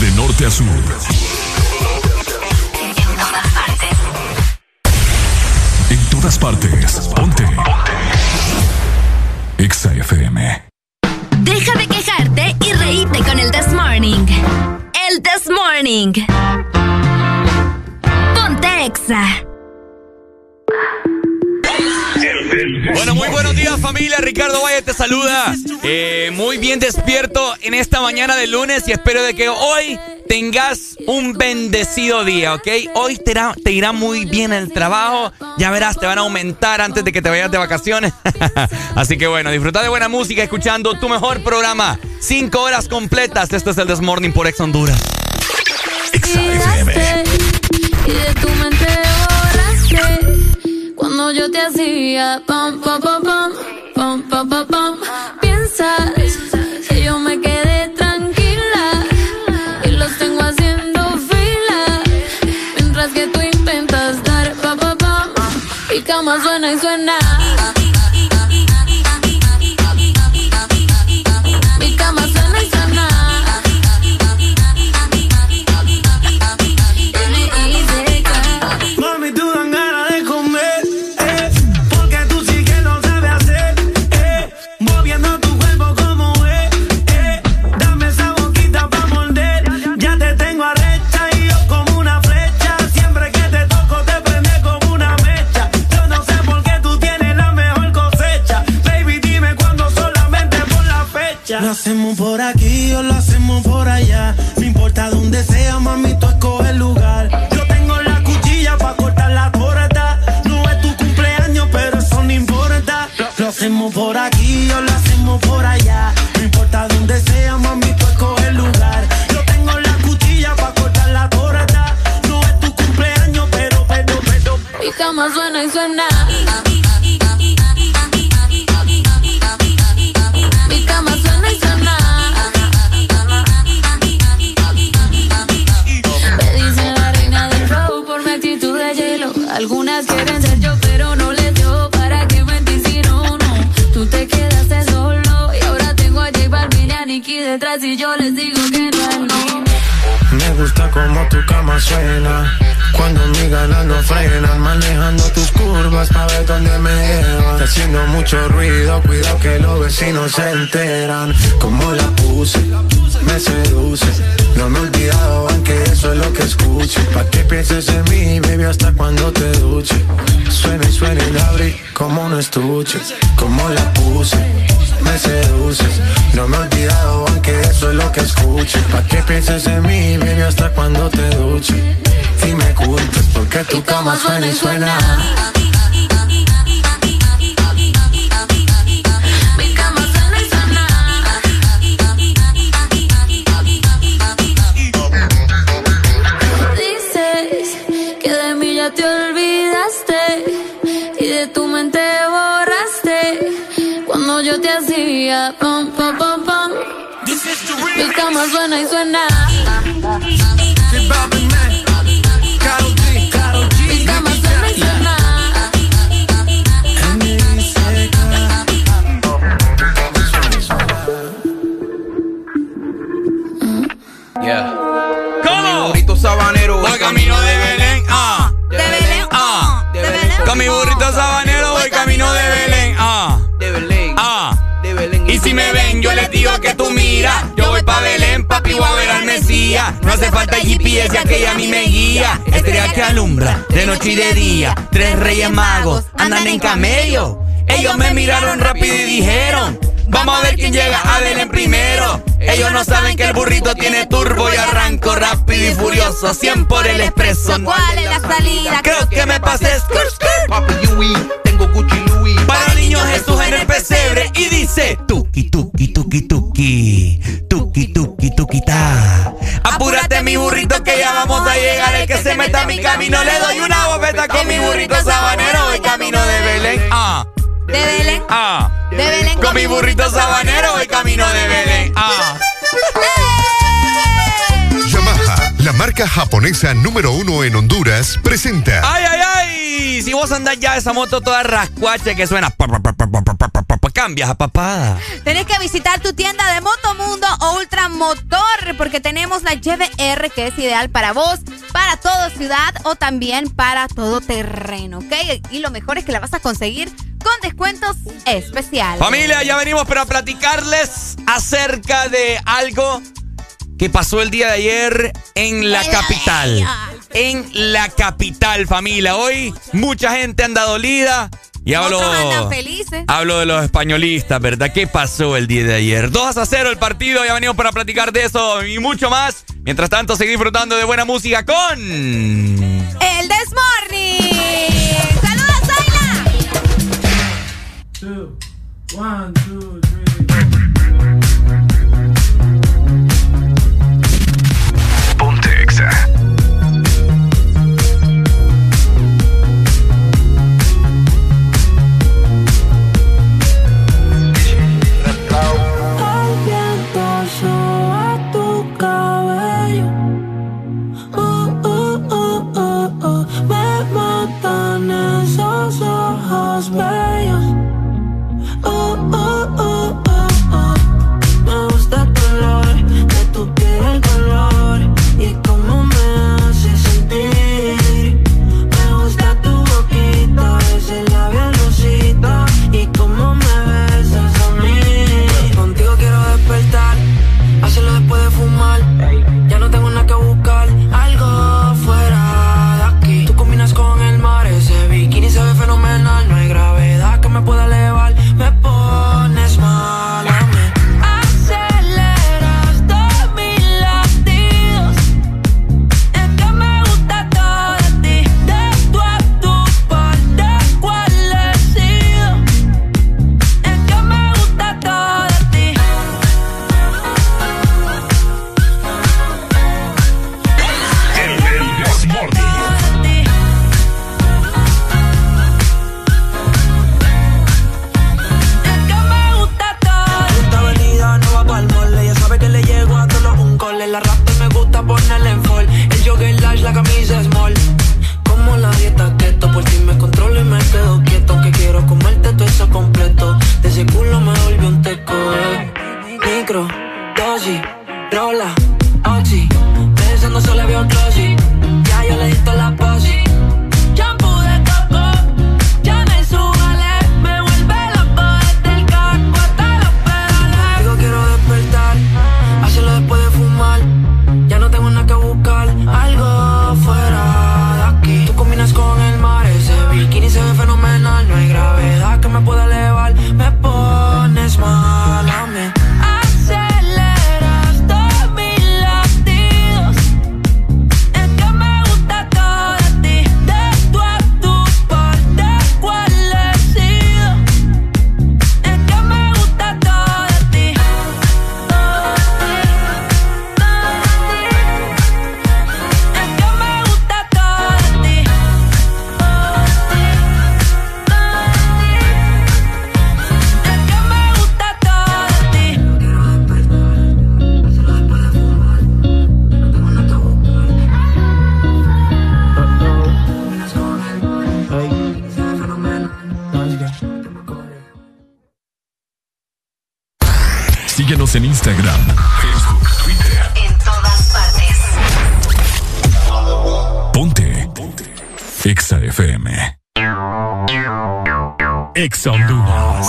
Speaker 3: De norte a sur. En todas partes. Ponte. Ponte. Exa FM.
Speaker 11: Deja de quejarte y reíte con el This Morning. El This Morning. Ponte Exa.
Speaker 1: Muy buenos días familia, Ricardo Valle te saluda. Eh, muy bien despierto en esta mañana de lunes y espero de que hoy tengas un bendecido día, ¿ok? Hoy te irá, te irá muy bien el trabajo, ya verás, te van a aumentar antes de que te vayas de vacaciones. Así que bueno, disfruta de buena música escuchando tu mejor programa. Cinco horas completas, esto es el Desmorning por Ex Honduras.
Speaker 38: Y yo te hacía pam, pam, pam, pam Pam, pam, pam, pam
Speaker 36: hacemos por aquí o lo hacemos por allá. No importa dónde sea, mami, tú el lugar. Yo tengo la cuchilla para cortar la torta. No es tu cumpleaños, pero,
Speaker 38: pero, pero.
Speaker 8: Mi cama suena y suena.
Speaker 39: Como tu cama suena. Cuando mi ganas no frenan, manejando tus curvas para ver dónde me llevan. Haciendo mucho ruido, cuidado que los vecinos se enteran. Como la puse, me seduce. No me he olvidado, aunque eso es lo que escuche. Pa' que pienses en mí, baby, hasta cuando te duche. Suena y suena y la abrí como un estuche. Como la puse, me seduces. No me he olvidado, aunque eso es lo que escuche. Pa' que pienses en mí, baby, hasta cuando te duche. Y me culpes porque tu cama suena y suena.
Speaker 8: memoria, pom, pom, pom, y suena.
Speaker 1: Digo que tú mira. Yo voy pa' Belén, papi, voy a ver al Mesías. No hace falta GPS, ya que ella a mí me guía. Estrella que alumbra, de noche y de día. Tres reyes magos andan en camello. Ellos me miraron rápido y dijeron: Vamos a ver quién llega a Belén primero. Ellos no saben que el burrito tiene turbo y arranco rápido y furioso. 100 por el expreso.
Speaker 2: ¿Cuál es la salida?
Speaker 1: Creo que me pasé.
Speaker 40: Papi Yui, tengo Gucci.
Speaker 1: Para niños Jesús en el pesebre y dice Tuki, tuki, tuki, tuki Tuki, tuki, tuki, ta. Apúrate mi burrito que ya vamos a llegar. El que se meta a mi camino le doy una bofeta Con mi burrito sabanero. Voy camino de Belén Ah,
Speaker 2: De Belén.
Speaker 1: ah.
Speaker 2: De Belén.
Speaker 1: Con mi burrito sabanero voy camino de Belén Ah.
Speaker 12: Yamaha, la marca japonesa número uno en Honduras, presenta.
Speaker 1: ¡Ay, ay, ay! Si vos andás ya esa moto toda rascuache que suena. Pa, pa, pa, cambias a papada.
Speaker 2: Tenés que visitar tu tienda de Motomundo o Ultramotor porque tenemos la YBR que es ideal para vos, para toda ciudad o también para todo terreno, ¿ok? Y lo mejor es que la vas a conseguir con descuentos especiales.
Speaker 1: Familia, ya venimos para platicarles acerca de algo que pasó el día de ayer en la capital. En la capital, familia. Hoy mucha gente anda dolida. Y hablo,
Speaker 2: andan felices.
Speaker 1: hablo de los españolistas, ¿verdad? ¿Qué pasó el día de ayer? 2 a 0 el partido, ya venimos para platicar de eso y mucho más. Mientras tanto, seguir disfrutando de buena música con...
Speaker 2: El Desmorning. ¡Saludos, Zaila!
Speaker 29: Two, one, two,
Speaker 8: My. micro, doji, rola, ochi. Pensando solo veo un closet, ya yo le di
Speaker 3: la posi. Instagram, Facebook, Twitter.
Speaker 41: En todas partes.
Speaker 3: Ponte. Ponte. Exa FM. Exa Honduras.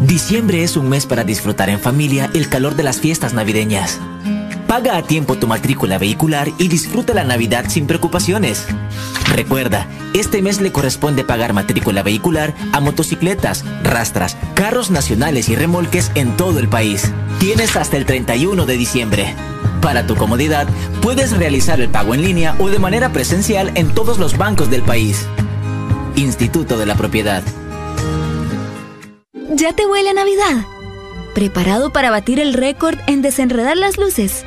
Speaker 13: Diciembre es un mes para disfrutar en familia el calor de las fiestas navideñas. Paga a tiempo tu matrícula vehicular y disfruta la Navidad sin preocupaciones. Recuerda, este mes le corresponde pagar matrícula vehicular a motocicletas, rastras, carros nacionales y remolques en todo el país. Tienes hasta el 31 de diciembre. Para tu comodidad, puedes realizar el pago en línea o de manera presencial en todos los bancos del país. Instituto de la Propiedad.
Speaker 14: ¿Ya te huele a Navidad? ¿Preparado para batir el récord en desenredar las luces?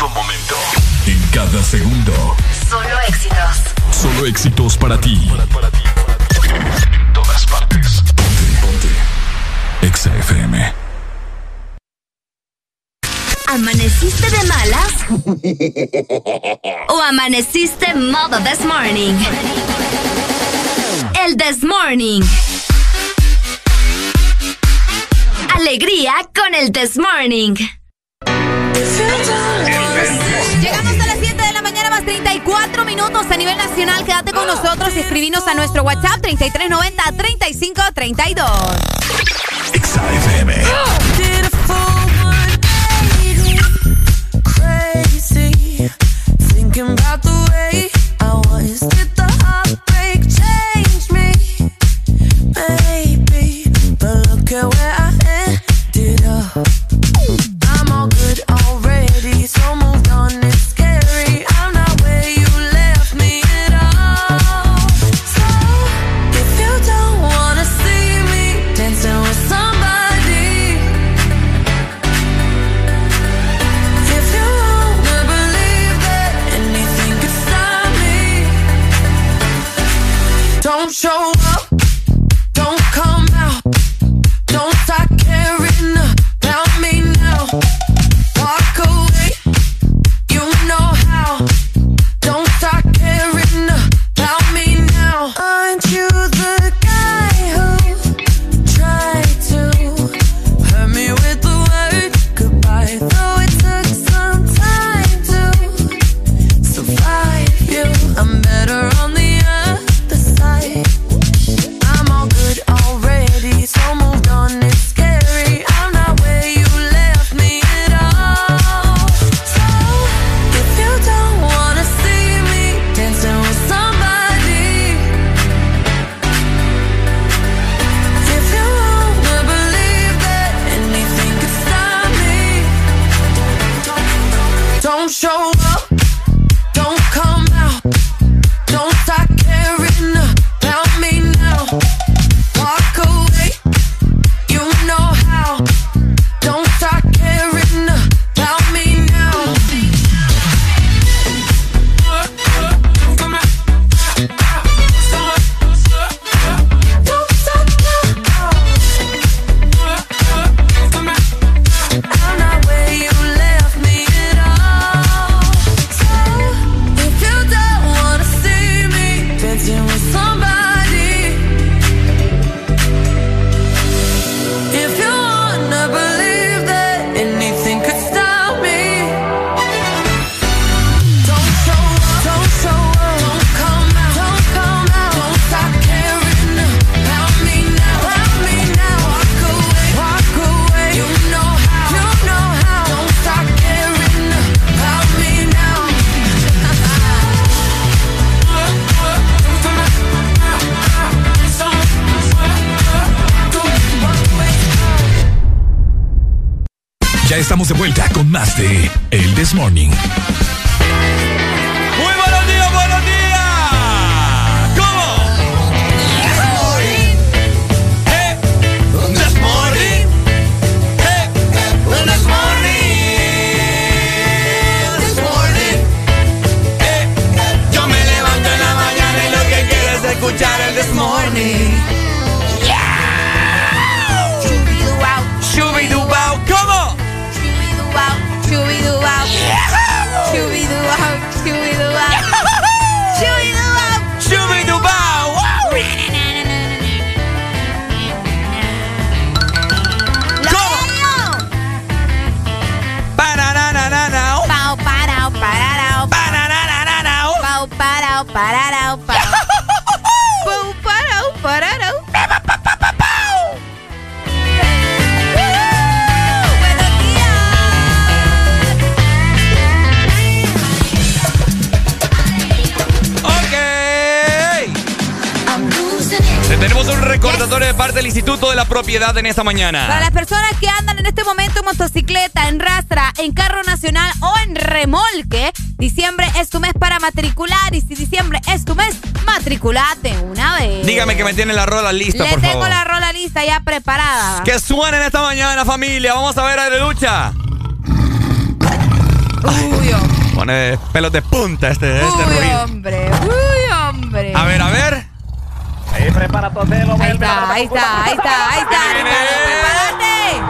Speaker 3: En todo momento. En cada segundo.
Speaker 41: Solo éxitos.
Speaker 3: Solo éxitos para ti. En todas partes. Ponte, ponte. Exa FM.
Speaker 11: ¿Amaneciste de malas? ¿O amaneciste modo this morning? El this morning. Alegría con el this morning.
Speaker 2: Llegamos a las 7 de la mañana más 34 minutos a nivel nacional. Quédate con nosotros y escribinos a nuestro WhatsApp 3390-3532.
Speaker 3: XAFM.
Speaker 29: crazy. Thinking about the way I was. Did the heartbreak change me? Maybe. But look at where I ended up.
Speaker 1: En esta
Speaker 2: Para
Speaker 1: mañana.
Speaker 2: las personas que andan en este momento en motocicleta, en rastra, en carro nacional o en remolque, diciembre es tu mes para matricular y si diciembre es tu mes, matriculate una vez.
Speaker 1: Dígame que me tiene la rola lista,
Speaker 2: Le
Speaker 1: por
Speaker 2: tengo
Speaker 1: favor.
Speaker 2: la rola lista ya preparada.
Speaker 1: Que suene en esta mañana, familia. Vamos a ver a lucha.
Speaker 2: Uy, hombre.
Speaker 1: Pone pelos de punta este, este
Speaker 2: Uy,
Speaker 1: ruido.
Speaker 2: hombre. Uy, hombre.
Speaker 1: A ver, a
Speaker 42: prepara Totelo.
Speaker 2: Ahí está, ahí está, ahí está, ahí está. Ricardo, prepárate.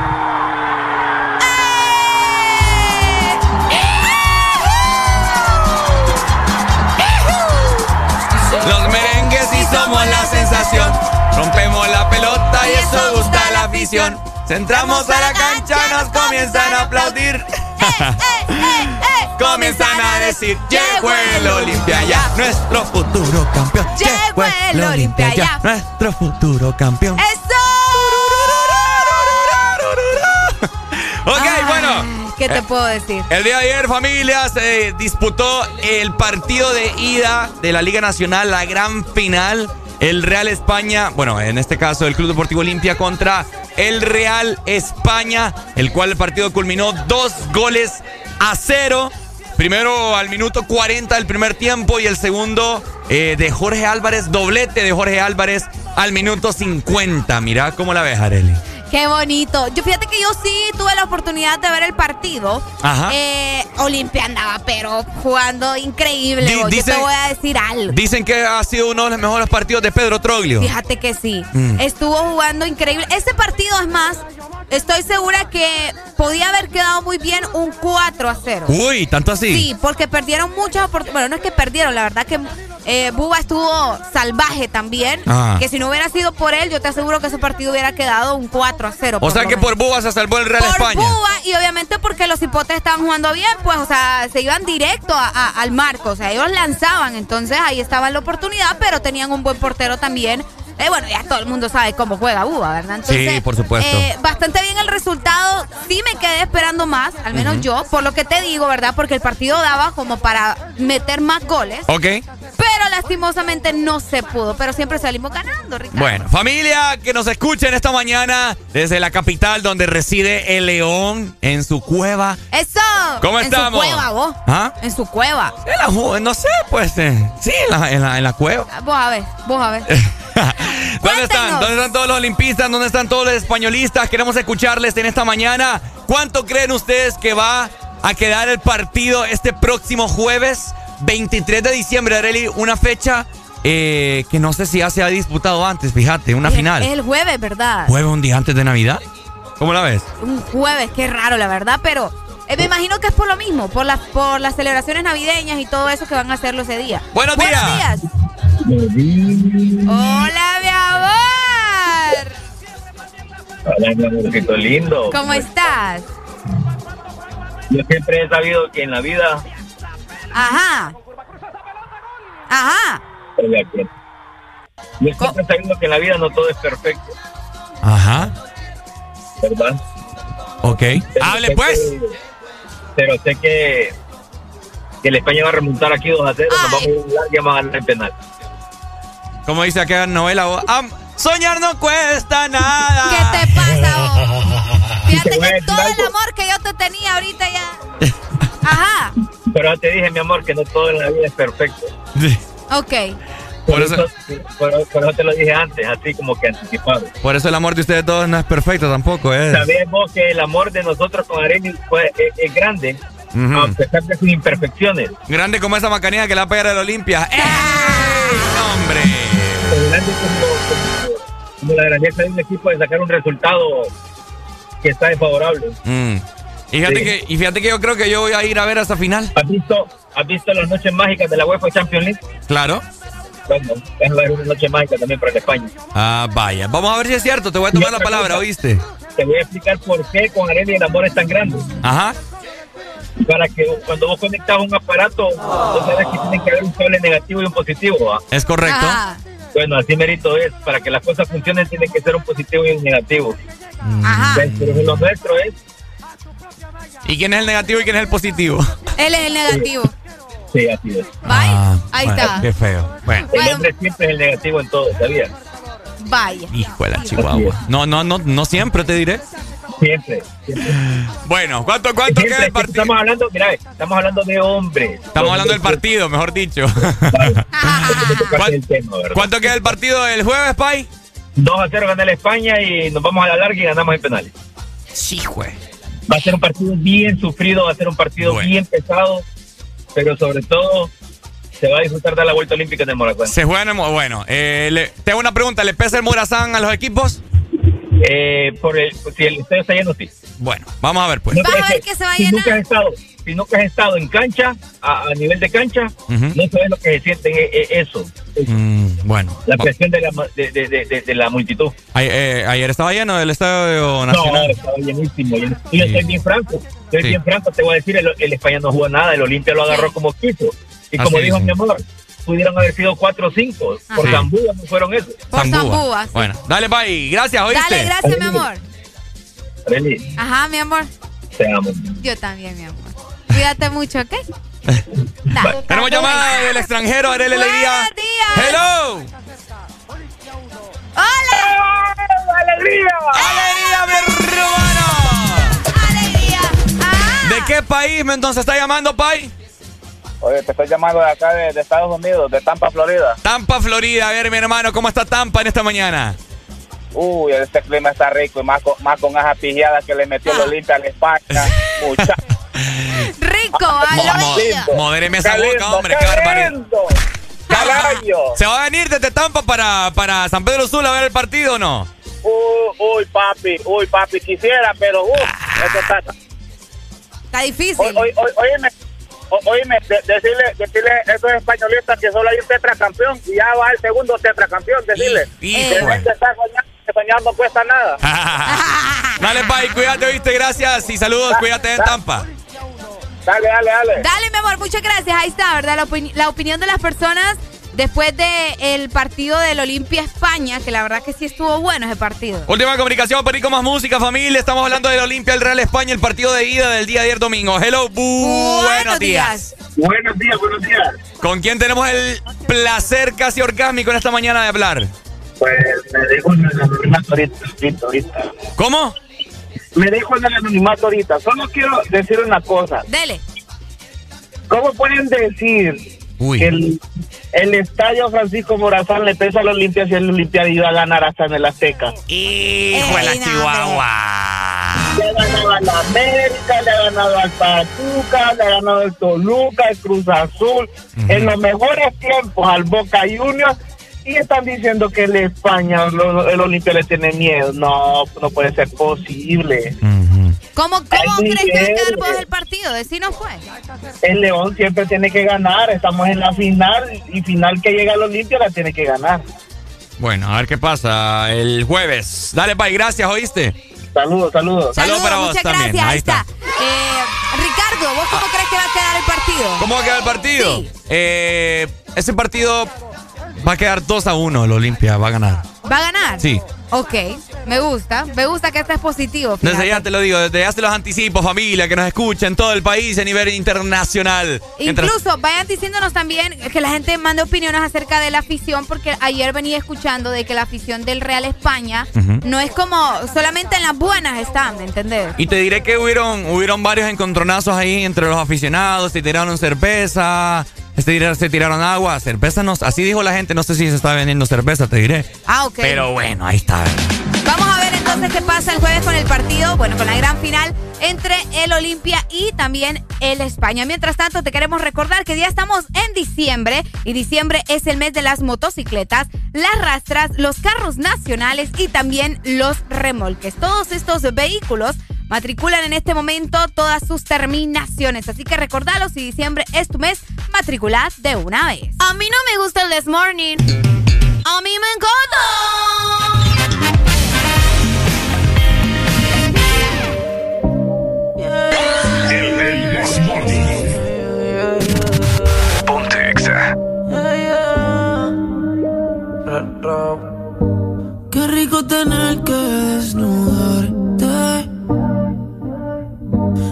Speaker 1: Los merengues y somos la sensación. Rompemos la pelota y eso gusta a la afición. Centramos a la cancha, nos comienzan a aplaudir. Comienzan a decir, llegó el Olimpia ya, nuestro futuro campeón.
Speaker 2: Llegó el Olimpia ya.
Speaker 1: nuestro futuro campeón.
Speaker 2: ¡Eso!
Speaker 1: Ok,
Speaker 2: Ay,
Speaker 1: bueno.
Speaker 2: ¿Qué te
Speaker 1: Eh,
Speaker 2: puedo decir?
Speaker 1: El día de ayer, familia, se disputó el partido de ida de la Liga Nacional, la gran final. El Real España, bueno, en este caso el Club Deportivo Olimpia contra el Real España, el cual el partido culminó dos goles a cero. Primero al minuto 40 del primer tiempo y el segundo eh, de Jorge Álvarez, doblete de Jorge Álvarez al minuto 50. Mirá cómo la ves, Areli.
Speaker 2: Qué bonito. Yo fíjate que yo sí tuve la oportunidad de ver el partido.
Speaker 1: Ajá.
Speaker 2: Eh, Olimpia andaba, pero jugando increíble.
Speaker 1: Di-
Speaker 2: vos.
Speaker 1: dice-
Speaker 2: yo te voy a decir algo.
Speaker 1: Dicen que ha sido uno de los mejores partidos de Pedro Troglio.
Speaker 2: Fíjate que sí.
Speaker 1: Mm.
Speaker 2: Estuvo jugando increíble. Ese partido es más, estoy segura que podía haber quedado muy bien un 4 a 0.
Speaker 1: Uy, tanto así.
Speaker 2: Sí, porque perdieron muchas oportunidades. Bueno, no es que perdieron, la verdad que eh, Buba estuvo salvaje también.
Speaker 1: Ah.
Speaker 2: Que si no hubiera sido por él, yo te aseguro que ese partido hubiera quedado un 4 a 0.
Speaker 1: O sea que
Speaker 2: menos.
Speaker 1: por Buba se salvó el Real
Speaker 2: por
Speaker 1: España.
Speaker 2: Buba y obviamente porque los hipotes estaban jugando bien, pues, o sea, se iban directo a- a- al marco, o sea, ellos lanzaban, entonces ahí estaba la oportunidad, pero tenían un buen portero también. Eh, bueno, ya todo el mundo sabe cómo juega Buba, ¿verdad? Entonces,
Speaker 1: Sí, por supuesto.
Speaker 2: eh, bastante bien el resultado. Sí me quedé esperando más, al menos yo, por lo que te digo, ¿verdad? Porque el partido daba como para meter más goles.
Speaker 1: Ok.
Speaker 2: Pero lastimosamente no se pudo. Pero siempre salimos ganando, Ricardo.
Speaker 1: Bueno, familia que nos escuchen esta mañana desde la capital donde reside el león en su cueva.
Speaker 2: ¡Eso!
Speaker 1: ¿Cómo
Speaker 2: en
Speaker 1: estamos?
Speaker 2: su cueva, vos.
Speaker 1: ¿Ah?
Speaker 2: En su cueva.
Speaker 1: En la no sé, pues eh, sí, en la, en la- en la cueva.
Speaker 2: Vos a ver, vos a ver.
Speaker 1: ¿Dónde están? ¿Dónde están todos los olimpistas? ¿Dónde están todos los españolistas? Queremos escucharles en esta mañana. ¿Cuánto creen ustedes que va a quedar el partido este próximo jueves 23 de diciembre, Areli? Una fecha eh, que no sé si ya se ha disputado antes, fíjate, una
Speaker 2: Es-
Speaker 1: final.
Speaker 2: Es el jueves, ¿verdad?
Speaker 1: ¿Jueves un día antes de Navidad? ¿Cómo la ves?
Speaker 2: Un jueves, qué raro, la verdad, pero eh, me imagino que es por lo mismo, por las, por las celebraciones navideñas y todo eso que van a hacerlo ese día.
Speaker 1: Buenos días.
Speaker 2: Hola, mi amor.
Speaker 43: Hola, mi amorcito lindo.
Speaker 2: ¿Cómo estás?
Speaker 43: Yo siempre he sabido que en la vida.
Speaker 2: Ajá. Ajá.
Speaker 43: Yo siempre he sabido que en la vida no todo es perfecto,
Speaker 1: Ajá.
Speaker 43: ¿verdad?
Speaker 1: Ok.
Speaker 43: Pero
Speaker 1: Hable pues.
Speaker 43: que- pero sé que, que el España va a remontar aquí 2 a 0. Nos vamos a ir a un largo y vamos a ganar el penal.
Speaker 1: Como dice aquella novela, vos, am- soñar no cuesta nada.
Speaker 2: ¿Qué te pasa, vos? Fíjate que todo el amor que yo te tenía ahorita ya. Ajá.
Speaker 43: Pero te dije, mi amor, que no todo en la vida es perfecto.
Speaker 2: Ok.
Speaker 43: Por, eso, por, por eso te lo dije antes, así como que anticipado.
Speaker 1: Por eso el amor de ustedes todos no es perfecto tampoco, ¿eh?
Speaker 43: Sabés vos que el amor de nosotros con Areni pues, es, es grande,
Speaker 1: Ujú.
Speaker 43: a pesar de sus imperfecciones.
Speaker 1: Grande como esa macanilla que la pega del Olimpia. ¡Ey! ¡Hombre!
Speaker 43: Grande como, la grandeza de un equipo de sacar un resultado que está desfavorable.
Speaker 1: Mm. Y fíjate,
Speaker 43: Sí.
Speaker 1: que, y fíjate que yo creo que yo voy a ir a ver esa final.
Speaker 43: ¿Has visto, ¿Has visto las noches mágicas de la UEFA Champions League?
Speaker 1: Claro.
Speaker 43: Bueno, es una noche mágica también para España.
Speaker 1: Ah, vaya. Vamos a ver si es cierto. Te voy a tomar la palabra,
Speaker 43: cosa.
Speaker 1: ¿oíste?
Speaker 43: Te voy a explicar por qué con Areni el amor es tan grande.
Speaker 1: Ajá.
Speaker 43: Para que cuando vos conectas un aparato, vos sabes que tiene que haber un cable negativo y un positivo. ¿va?
Speaker 1: Es correcto.
Speaker 2: Ajá.
Speaker 43: Bueno, así merito es. Para que las cosas funcionen, tiene que ser un positivo y un negativo.
Speaker 2: Ajá.
Speaker 43: ¿Ves? Pero lo nuestro es.
Speaker 1: ¿Y quién es el negativo y quién es el positivo?
Speaker 2: Él es el negativo.
Speaker 43: Sí, así es.
Speaker 1: Ah,
Speaker 2: Ahí
Speaker 1: bueno,
Speaker 2: está.
Speaker 1: Qué feo. Bueno.
Speaker 43: El hombre siempre es el negativo en todo, ¿sabías?
Speaker 2: Vaya.
Speaker 1: Hijo de la chihuahua. No, no, no, no siempre te diré.
Speaker 43: Siempre.
Speaker 1: Bueno, ¿cuánto, cuánto
Speaker 43: Siempre
Speaker 1: queda el partido?
Speaker 43: Estamos hablando, mira, estamos hablando de hombres.
Speaker 1: Estamos hablando del partido, mejor dicho. ¿Cuánto queda el partido del jueves, Pai?
Speaker 43: 2 a 0 gana la España y nos vamos a la larga y ganamos en penales.
Speaker 1: Sí, güey.
Speaker 43: Va a ser un partido bien sufrido, va a ser un partido bien pesado, pero sobre todo se va a disfrutar de la vuelta olímpica en el Morazán.
Speaker 1: Se juega en el... mo- Bueno, eh, le- te hago una pregunta. ¿Le pesa el Morazán a los equipos?
Speaker 43: Eh, por el, si el estadio está lleno, sí.
Speaker 1: Bueno, vamos a ver, pues.
Speaker 43: No
Speaker 2: Vas a
Speaker 43: crees
Speaker 2: ver que se va a
Speaker 43: si
Speaker 2: llenar.
Speaker 43: nunca has estado, si nunca has estado en cancha, a, a nivel de cancha, no sabes lo que se siente eh, eh, eso,
Speaker 1: Mm, bueno.
Speaker 43: la presión de la, de, de, de, de- de la multitud.
Speaker 1: Eh, ayer estaba lleno el Estadio
Speaker 43: No,
Speaker 1: Nacional.
Speaker 43: estaba llenísimo. Y yo
Speaker 1: Sí.
Speaker 43: soy bien franco, soy
Speaker 1: Sí.
Speaker 43: bien franco, te voy a decir, el, el España no jugó nada, el Olimpia lo agarró como quiso. Y como dijo mi amor, pudieron haber sido 4 o 5, por
Speaker 1: Sí.
Speaker 43: Zambúa no fueron esos.
Speaker 2: Por Zambúa, sí.
Speaker 1: Bueno, dale, Pai. Gracias, ¿oíste?
Speaker 2: Dale, gracias, mi amor.
Speaker 43: Arely,
Speaker 2: Ajá, mi amor.
Speaker 43: te amo.
Speaker 2: Yo también, mi amor. Cuídate mucho, ¿ok? Dale.
Speaker 1: Tenemos llamada del extranjero, Arele Alegría. ¡Hello!
Speaker 2: ¡Hola!
Speaker 43: ¡Alegría!
Speaker 1: ¡Alegría, mi hermano!
Speaker 2: ¡Alegría! Ah.
Speaker 1: ¿De qué país me entonces está llamando, Pai?
Speaker 42: Oye, te estoy llamando de acá de, de Estados Unidos, de Tampa, Florida.
Speaker 1: Tampa, Florida. A ver, mi hermano, ¿cómo está Tampa en esta mañana?
Speaker 42: Uy, este clima está rico y más con, más con esa pijada que le metió el Olimpia a la España. Mucha.
Speaker 2: Rico,
Speaker 1: Mo-
Speaker 2: a
Speaker 1: mo-
Speaker 2: la
Speaker 1: modéreme esa
Speaker 42: Qué
Speaker 1: boca,
Speaker 42: lindo,
Speaker 1: hombre,
Speaker 42: qué
Speaker 1: qué barbaridad. ¿Se va a venir desde Tampa para, para San Pedro Sula a ver el partido o no?
Speaker 42: Uy, uy, papi, uy, papi, quisiera, pero uy, eso está.
Speaker 2: Está difícil.
Speaker 42: Oye, oye, oye, óyeme, o- óyeme, de- decirle, decirle a esos españolistas que solo hay un tetracampeón y ya va el segundo tetracampeón, decirle.
Speaker 1: Hijo.
Speaker 42: Que soñando, que soñar no cuesta nada.
Speaker 1: Dale, Pai, cuídate, ¿viste? Gracias y saludos, cuídate en Tampa.
Speaker 42: Dale, dale, dale.
Speaker 2: Dale, mi amor, muchas gracias. Ahí está, ¿verdad? La, opini- la opinión de las personas después del partido del Olimpia España, que la verdad que sí estuvo bueno ese partido.
Speaker 1: Última comunicación, Perico Más Música, familia. Estamos hablando del Olimpia, el Real España, el partido de ida del día de ayer domingo. Hello, bu- buenos días.
Speaker 43: Buenos días, buenos días.
Speaker 1: ¿Con quién tenemos el placer casi orgásmico en esta mañana de hablar?
Speaker 43: Pues me dejo en el anonimato ahorita, ahorita, ahorita.
Speaker 1: ¿Cómo?
Speaker 42: Me dejo en el anonimato ahorita. Solo quiero decir una cosa.
Speaker 2: Dele.
Speaker 42: ¿Cómo pueden decir
Speaker 1: Uy.
Speaker 42: que el, el estadio Francisco Morazán le pesa al Olimpia si el Olimpia iba a ganar hasta en el Azteca?
Speaker 1: Hijo de la Chihuahua.
Speaker 42: Le ha ganado al América, le ha ganado al Pachuca, le ha ganado al Toluca, al Cruz Azul, en los mejores tiempos al Boca Juniors. Y están diciendo que el España, lo- el Olimpia le tiene miedo. No, no puede ser posible.
Speaker 2: ¿Cómo, crees que va a quedar vos el partido? Decinos pues.
Speaker 42: El León siempre tiene que ganar. Estamos en la final y final que llega al Olimpia la tiene que ganar.
Speaker 1: Bueno, a ver qué pasa el jueves. Dale, Pai, gracias, ¿oíste?
Speaker 42: Saludos, saludos.
Speaker 1: Saludos para vos
Speaker 2: muchas
Speaker 1: también.
Speaker 2: gracias.
Speaker 1: Ahí está.
Speaker 2: Eh, Ricardo, ¿vos cómo crees que va a quedar el partido?
Speaker 1: ¿Cómo va a quedar el partido?
Speaker 2: Sí.
Speaker 1: Eh, ese partido va a quedar 2 a 1. El Olimpia va a ganar.
Speaker 2: ¿Va a ganar?
Speaker 1: Sí.
Speaker 2: Ok, me gusta. Me gusta que estés positivo.
Speaker 1: Desde
Speaker 2: fíjate.
Speaker 1: ya te lo digo, desde ya se los anticipo, familia, que nos escucha en todo el país a nivel internacional.
Speaker 2: Incluso vayan diciéndonos también que la gente mande opiniones acerca de la afición, porque ayer venía escuchando de que la afición del Real España no es como solamente en las buenas están, ¿me entendés?
Speaker 1: Y te diré que hubieron, hubieron varios encontronazos ahí entre los aficionados, se tiraron cerveza, se tiraron, se tiraron agua, cerveza no, así dijo la gente, no sé si se está vendiendo cerveza, te diré.
Speaker 2: Ah, ok.
Speaker 1: Pero bueno, ahí está.
Speaker 2: Vamos a ver entonces qué pasa el jueves con el partido, bueno, con la gran final entre el Olimpia y también el España. Mientras tanto, te queremos recordar que ya estamos en diciembre y diciembre es el mes de las motocicletas, las rastras, los carros nacionales y también los remolques. Todos estos vehículos matriculan en este momento todas sus terminaciones, así que recordalo si diciembre es tu mes, matriculad de una vez.
Speaker 38: A mí no me gusta el This Morning. A mí me encanta.
Speaker 3: Ponte Exa.
Speaker 29: Qué rico tener que desnudarte.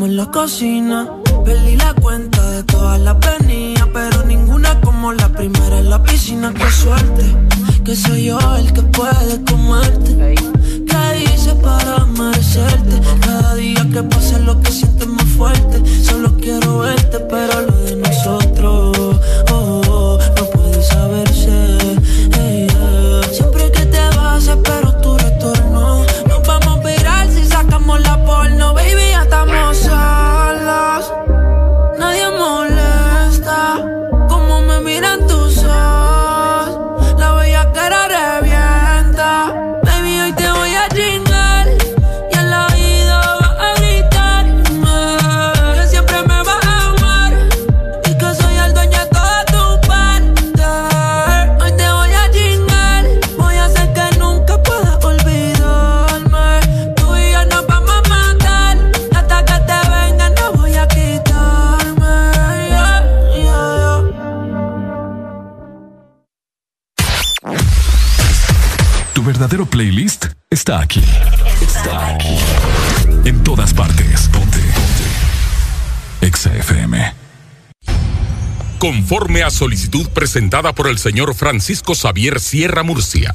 Speaker 29: quedamos en la cocina. Perdí la cuenta de todas las venidas, pero ninguna como la primera en la piscina. Qué suerte, que soy yo el que puede comerte. ¿Qué hice para merecerte? Cada día que pasa lo que sientes más fuerte. Solo quiero verte, pero lo de nosotros oh, oh, no puede saberse. Siempre que te vas, espero
Speaker 3: playlist está aquí. Está aquí. En todas partes. Ponte. Ponte. Exa FM.
Speaker 44: Conforme a solicitud presentada por el señor Francisco Xavier Sierra Murcia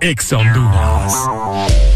Speaker 3: Exa Honduras.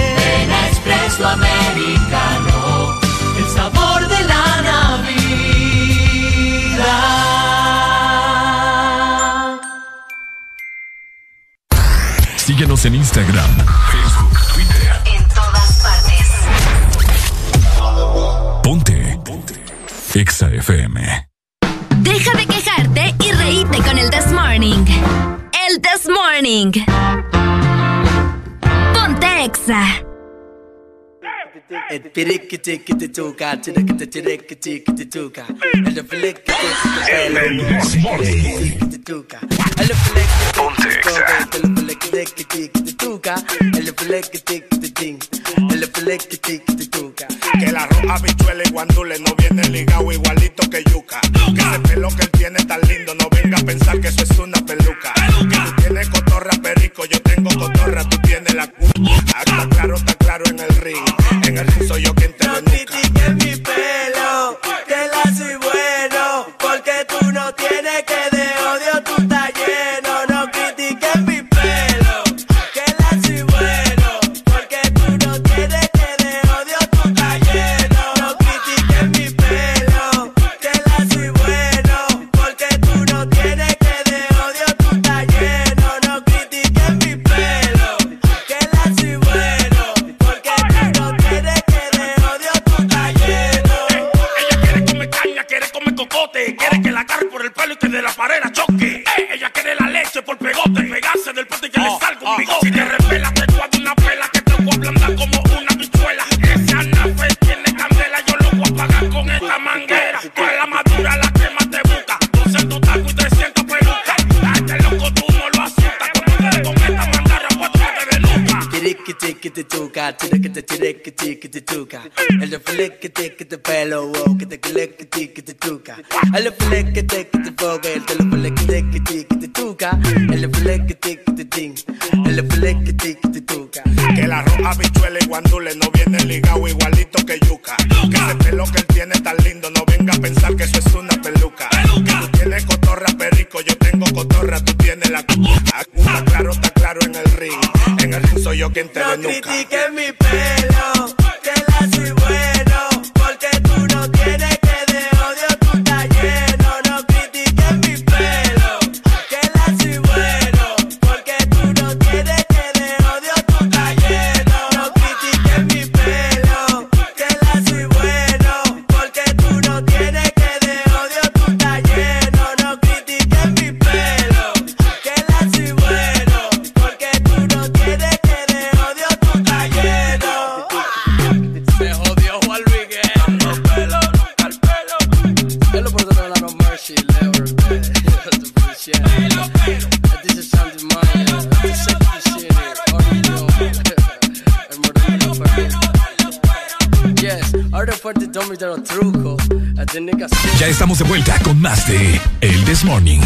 Speaker 19: Espresso Americano,
Speaker 45: el sabor de la Navidad.
Speaker 3: Síguenos en Instagram, Facebook, Twitter.
Speaker 46: En todas partes.
Speaker 3: Ponte. Ponte. Exa FM.
Speaker 11: Deja de quejarte y reíte con el This Morning. El This Morning. Ponte Exa.
Speaker 47: El piriquitiquitituca, tiriquitiquitituca, el fliquitiquitituca, el fliquitiquitituca, el fliquitiquitituca.
Speaker 48: Que la roja bichuela y guandule no viene ligado igualito que yuca. Que ese pelo que él tiene tan lindo, no venga a pensar que eso es una peluca. Que tú tienes cotorra perico, yo tengo cotorra, tú tienes la cu. Está claro, está claro en el ring. Soy yo quien te choque. Eh, Ella quiere la leche por pegote, pegarse del y que le salga un bigote. Si te
Speaker 47: Tiriquitiquitituca, tiriquitiquitituca, el fliquitiquiti pelo, wow, que te cliquitiquitituca, el fliquitiquitifoga, el fliquitiquitituca, el fliquitiquitin, el fliquitiquitituca.
Speaker 48: Que la roja bichuela y guandule no viene ligado igualito que yuca. Que ese pelo que él tiene tan lindo, no venga a pensar que eso es una peluca. Que tú tienes cotorra perico, yo tengo cotorra, tú tienes la cu. Está claro, está soy yo quien te
Speaker 47: No
Speaker 48: denuca.
Speaker 47: critiques mi pelo, fuerte Tommy de los trucos. La técnica
Speaker 3: Ya estamos de vuelta con más de El This Morning.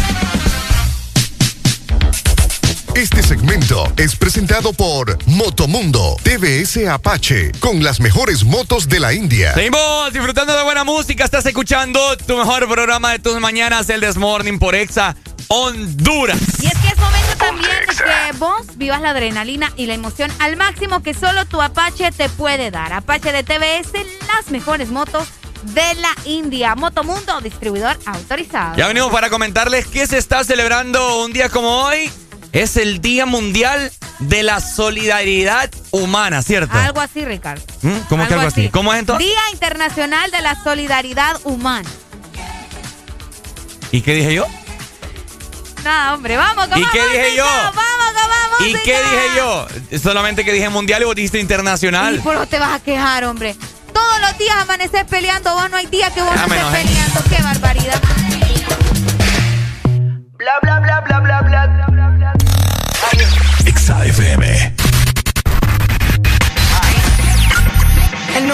Speaker 12: Este segmento es presentado por Motomundo TVS Apache con las mejores motos de la India.
Speaker 1: Seguimos disfrutando de buena música. Estás escuchando tu mejor programa de tus mañanas, el This Morning por Exa Honduras.
Speaker 2: Y es que es momento también de que vos vivas la adrenalina y la emoción al máximo que solo tu Apache te puede dar. Apache de TVS, las mejores motos de la India. Motomundo, distribuidor autorizado.
Speaker 1: Ya venimos para comentarles que se está celebrando un día como hoy es el Día Mundial de la Solidaridad Humana, ¿cierto?
Speaker 2: Algo así, Ricardo.
Speaker 1: ¿Mm? ¿Cómo que algo así? ¿Cómo es entonces?
Speaker 2: Día Internacional de la Solidaridad Humana.
Speaker 1: ¿Y qué dije yo?
Speaker 2: Nada, hombre, vamos,
Speaker 1: ¿Y qué dije yo?
Speaker 2: Vamos, vamos,
Speaker 1: ¿Y qué dije yo? Solamente que dije mundial y vos dijiste internacional.
Speaker 2: ¿Y por qué te vas a quejar, hombre? Todos los días amaneces peleando, vos no hay día que vos
Speaker 1: Ah,
Speaker 2: no estés
Speaker 1: menos, ¿eh?
Speaker 2: peleando. ¡Qué barbaridad!
Speaker 49: Bla bla bla bla bla bla.
Speaker 3: Exa FM.
Speaker 49: El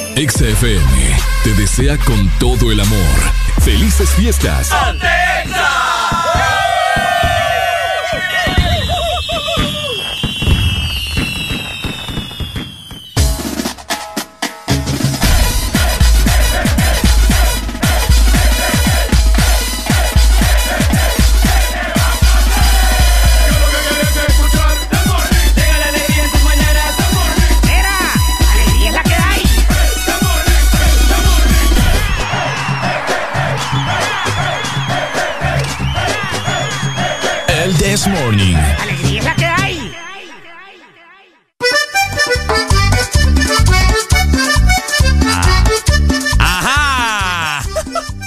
Speaker 3: XFM te desea con todo el amor. ¡Felices fiestas!
Speaker 49: alegría
Speaker 3: This Morning.
Speaker 49: Alegría es la que hay.
Speaker 1: ¡Ajá!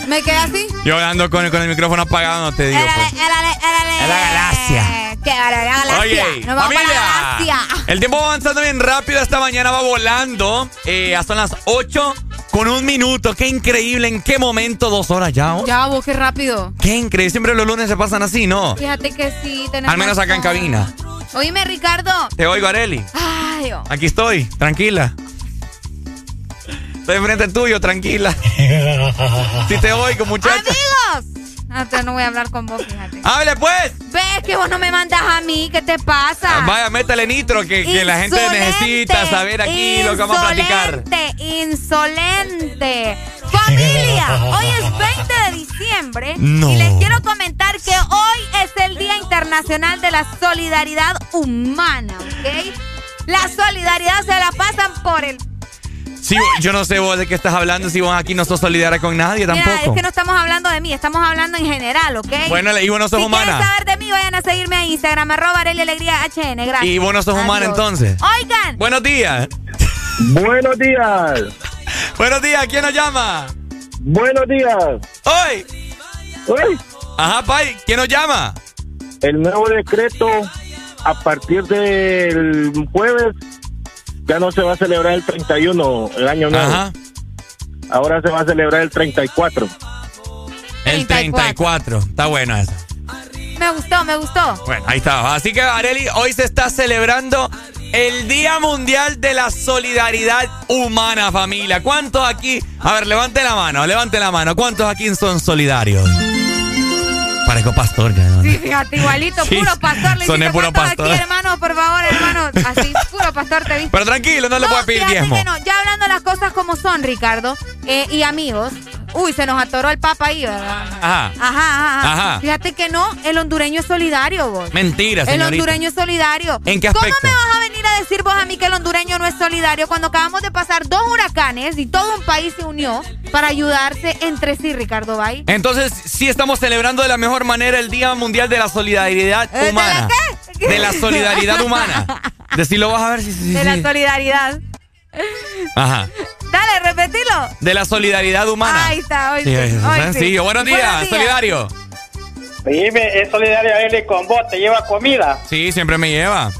Speaker 2: ¿Me quedé así?
Speaker 1: Yo ando con, con el micrófono apagado, no te digo. pues.
Speaker 2: Es
Speaker 1: la galaxia.
Speaker 2: ¡Qué barbaridad, galaxia!
Speaker 1: Oye,
Speaker 2: Nos vamos para
Speaker 1: familia.
Speaker 2: la galaxia.
Speaker 1: El tiempo va avanzando bien rápido. Esta mañana va volando. Eh, hasta las 8 con un minuto. Qué increíble. ¿En qué momento? Dos horas ya. oh?
Speaker 2: Ya, vos, qué rápido.
Speaker 1: Qué increíble. Siempre los lunes se pasan así, ¿no?
Speaker 2: Fíjate que sí, tenemos...
Speaker 1: Al menos acá en cabina.
Speaker 2: Oíme, Ricardo.
Speaker 1: Te oigo, Areli.
Speaker 2: Ay, oh.
Speaker 1: Aquí estoy. Tranquila. Estoy enfrente tuyo, tranquila. Si te oigo, muchacha.
Speaker 2: Amigos, No, entonces no voy a hablar con vos, fíjate.
Speaker 1: ¡Hable pues!
Speaker 2: ¿Ves que vos no me mandas a mí? ¿Qué te pasa?
Speaker 1: Ah, Vaya, métale nitro, que, que la gente necesita saber aquí lo que vamos a platicar.
Speaker 2: Insolente, insolente. Familia, hoy es 20 de diciembre
Speaker 1: No.
Speaker 2: y les quiero comentar que hoy es el Día Internacional de la Solidaridad Humana, ¿ok? La solidaridad se la pasan por el...
Speaker 1: Sí, yo no sé vos de qué estás hablando, si vos aquí no sos solidaria con nadie
Speaker 2: Mira,
Speaker 1: tampoco.
Speaker 2: es que no estamos hablando de mí, estamos hablando en general, ¿ok?
Speaker 1: Bueno, y vos no sos
Speaker 2: si
Speaker 1: humana.
Speaker 2: quieren saber de mí, vayan a seguirme a Instagram, arroba Alegría HN, gracias.
Speaker 1: Y vos no sos humana
Speaker 2: Adiós.
Speaker 1: entonces.
Speaker 2: Oigan,
Speaker 1: Buenos días.
Speaker 42: Buenos días.
Speaker 1: Buenos días, ¿quién nos llama?
Speaker 42: Buenos días.
Speaker 1: Hoy.
Speaker 42: Hoy.
Speaker 1: Ajá, Pai, ¿quién nos llama?
Speaker 42: El nuevo decreto a partir del jueves ya no se va a celebrar el 31, el año nuevo.
Speaker 1: Ajá.
Speaker 42: Ahora se va a celebrar el 34.
Speaker 1: El 34. Está bueno eso.
Speaker 2: me gustó, me gustó.
Speaker 1: Bueno, ahí está. Así que, Areli, hoy se está celebrando el Día Mundial de la Solidaridad Humana, familia. ¿Cuántos aquí? A ver, levante la mano, levante la mano. ¿Cuántos aquí son solidarios? Parezco pastor, ya, ¿no?
Speaker 2: Sí, fíjate, igualito,
Speaker 1: Sí,
Speaker 2: puro pastor. Le
Speaker 1: soné puro pastor.
Speaker 2: aquí, hermano, por favor, hermano. Así, puro pastor te viste.
Speaker 1: Pero tranquilo, no le puedo pedir diezmo.
Speaker 2: que no, ya hablando las cosas como son, Ricardo, eh, y amigos. Uy, se nos atoró el papa ahí, ¿verdad?
Speaker 1: Ajá.
Speaker 2: Ajá, ajá, ajá. Fíjate que no, el hondureño es solidario, vos.
Speaker 1: Mentira,
Speaker 2: El
Speaker 1: señorita.
Speaker 2: hondureño es solidario.
Speaker 1: ¿En qué
Speaker 2: ¿Cómo
Speaker 1: aspecto?
Speaker 2: me vas a venir a decir vos a mí que el hondureño no es solidario cuando acabamos de pasar dos huracanes y todo un país se unió para ayudarse entre sí, Ricardo Bay?
Speaker 1: Entonces, sí estamos celebrando de la mejor manera el Día Mundial de la Solidaridad
Speaker 2: ¿de la
Speaker 1: Humana.
Speaker 2: qué?
Speaker 1: De la solidaridad humana. Decirlo vas a ver si si-
Speaker 2: De
Speaker 1: si-
Speaker 2: la solidaridad.
Speaker 1: Ajá.
Speaker 2: Dale, repetilo.
Speaker 1: De la solidaridad humana.
Speaker 2: Ahí está, hoy
Speaker 1: Sí,
Speaker 2: sí.
Speaker 1: sencillo.
Speaker 2: sí.
Speaker 1: Buenos días, solidario.
Speaker 50: Dime, es solidario él con vos, te lleva comida.
Speaker 1: Sí, siempre me lleva.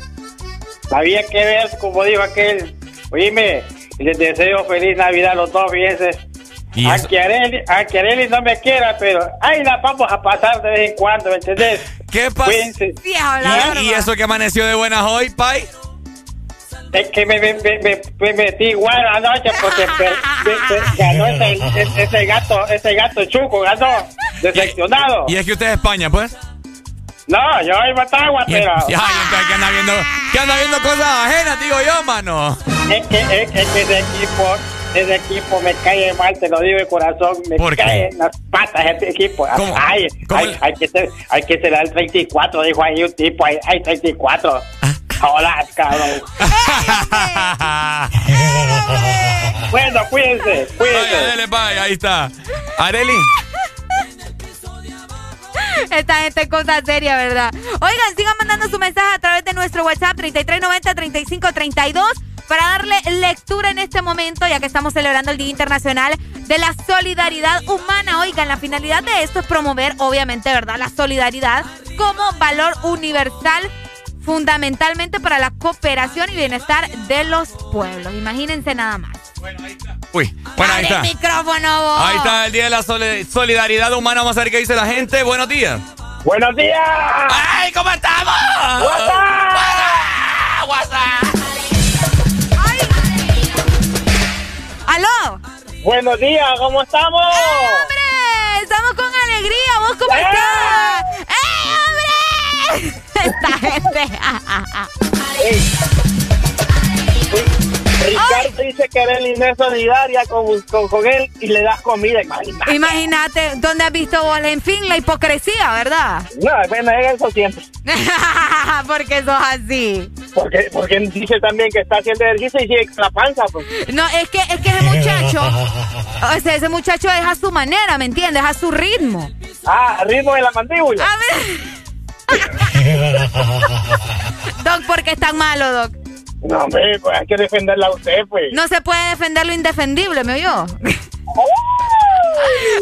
Speaker 50: Había que ver, como dijo aquel. Oíme, les deseo feliz Navidad a los dos, fíjense.
Speaker 1: Y
Speaker 50: Aunque Areli, aunque Areli no me quiera, pero ahí la vamos a pasar de vez en cuando, ¿me entendés?
Speaker 1: ¿Qué pasa? ¿Y, y eso que amaneció de buenas hoy, Pai?
Speaker 50: Es que me, me, me, me- me metí igual anoche porque per- me- me- ganó ese, ese- gato, ese gato chuco, ganó, decepcionado.
Speaker 1: Y es que usted es España, pues.
Speaker 50: No, yo soy Matagua, pero...
Speaker 1: y- ay, entonces que anda viendo, que anda viendo cosas ajenas, digo yo, mano.
Speaker 50: Es que, es, es que ese equipo, ese equipo me cae mal, te lo digo de corazón, me
Speaker 1: ¿Por qué?
Speaker 50: cae en las patas ese equipo.
Speaker 1: ¿Cómo?
Speaker 50: Ay,
Speaker 1: ¿Cómo
Speaker 50: hay, hay que ser, hay que ser el 34, dijo ahí un tipo, hay, hay 34.
Speaker 1: Ah.
Speaker 50: Hola, cabrón. bueno, cuídense, cuídense.
Speaker 1: Vaya, dele, Pai, ahí está. Areli.
Speaker 2: Esta gente es cosa seria, ¿verdad? Oigan, sigan mandando su mensaje a través de nuestro WhatsApp 3390-3532 para darle lectura en este momento, ya que estamos celebrando el Día Internacional de la Solidaridad Humana. Oigan, la finalidad de esto es promover, obviamente, ¿verdad?, la solidaridad como valor universal fundamentalmente para la cooperación y bienestar de los pueblos. Imagínense nada más.
Speaker 1: Uy, bueno, ahí está.
Speaker 2: el micrófono, vos.
Speaker 1: Ahí está el Día de la Soli- Solidaridad Humana. Vamos a ver qué dice la gente. Buenos días.
Speaker 50: ¡Buenos días!
Speaker 1: ¡Ay, cómo estamos!
Speaker 2: ¡Aló!
Speaker 50: Buenos días, ¿cómo estamos?
Speaker 2: ¡Eh, hombre! Estamos con alegría. ¿Vos cómo
Speaker 50: ¡Eh!
Speaker 2: estás? ¡Eh! Esta gente.
Speaker 50: Ricardo dice que eres es solidaria con, con, con él y le das comida. Imagínate.
Speaker 2: Imagínate, ¿dónde has visto vos? En fin, la hipocresía, ¿verdad?
Speaker 50: No, bueno, es eso siempre.
Speaker 2: porque sos así.
Speaker 50: Porque, porque dice también que está haciendo ejercicio y sigue la panza. Pues.
Speaker 2: No, es que, es que ese muchacho, o sea, ese muchacho es a su manera, ¿me entiendes? A su ritmo.
Speaker 50: Ah, ritmo de la mandíbula.
Speaker 2: A ver. Doc, ¿por qué es tan malo, Doc?
Speaker 50: No, hombre, pues hay que defenderla a usted, pues.
Speaker 2: No se puede defender lo indefendible, ¿me oyó?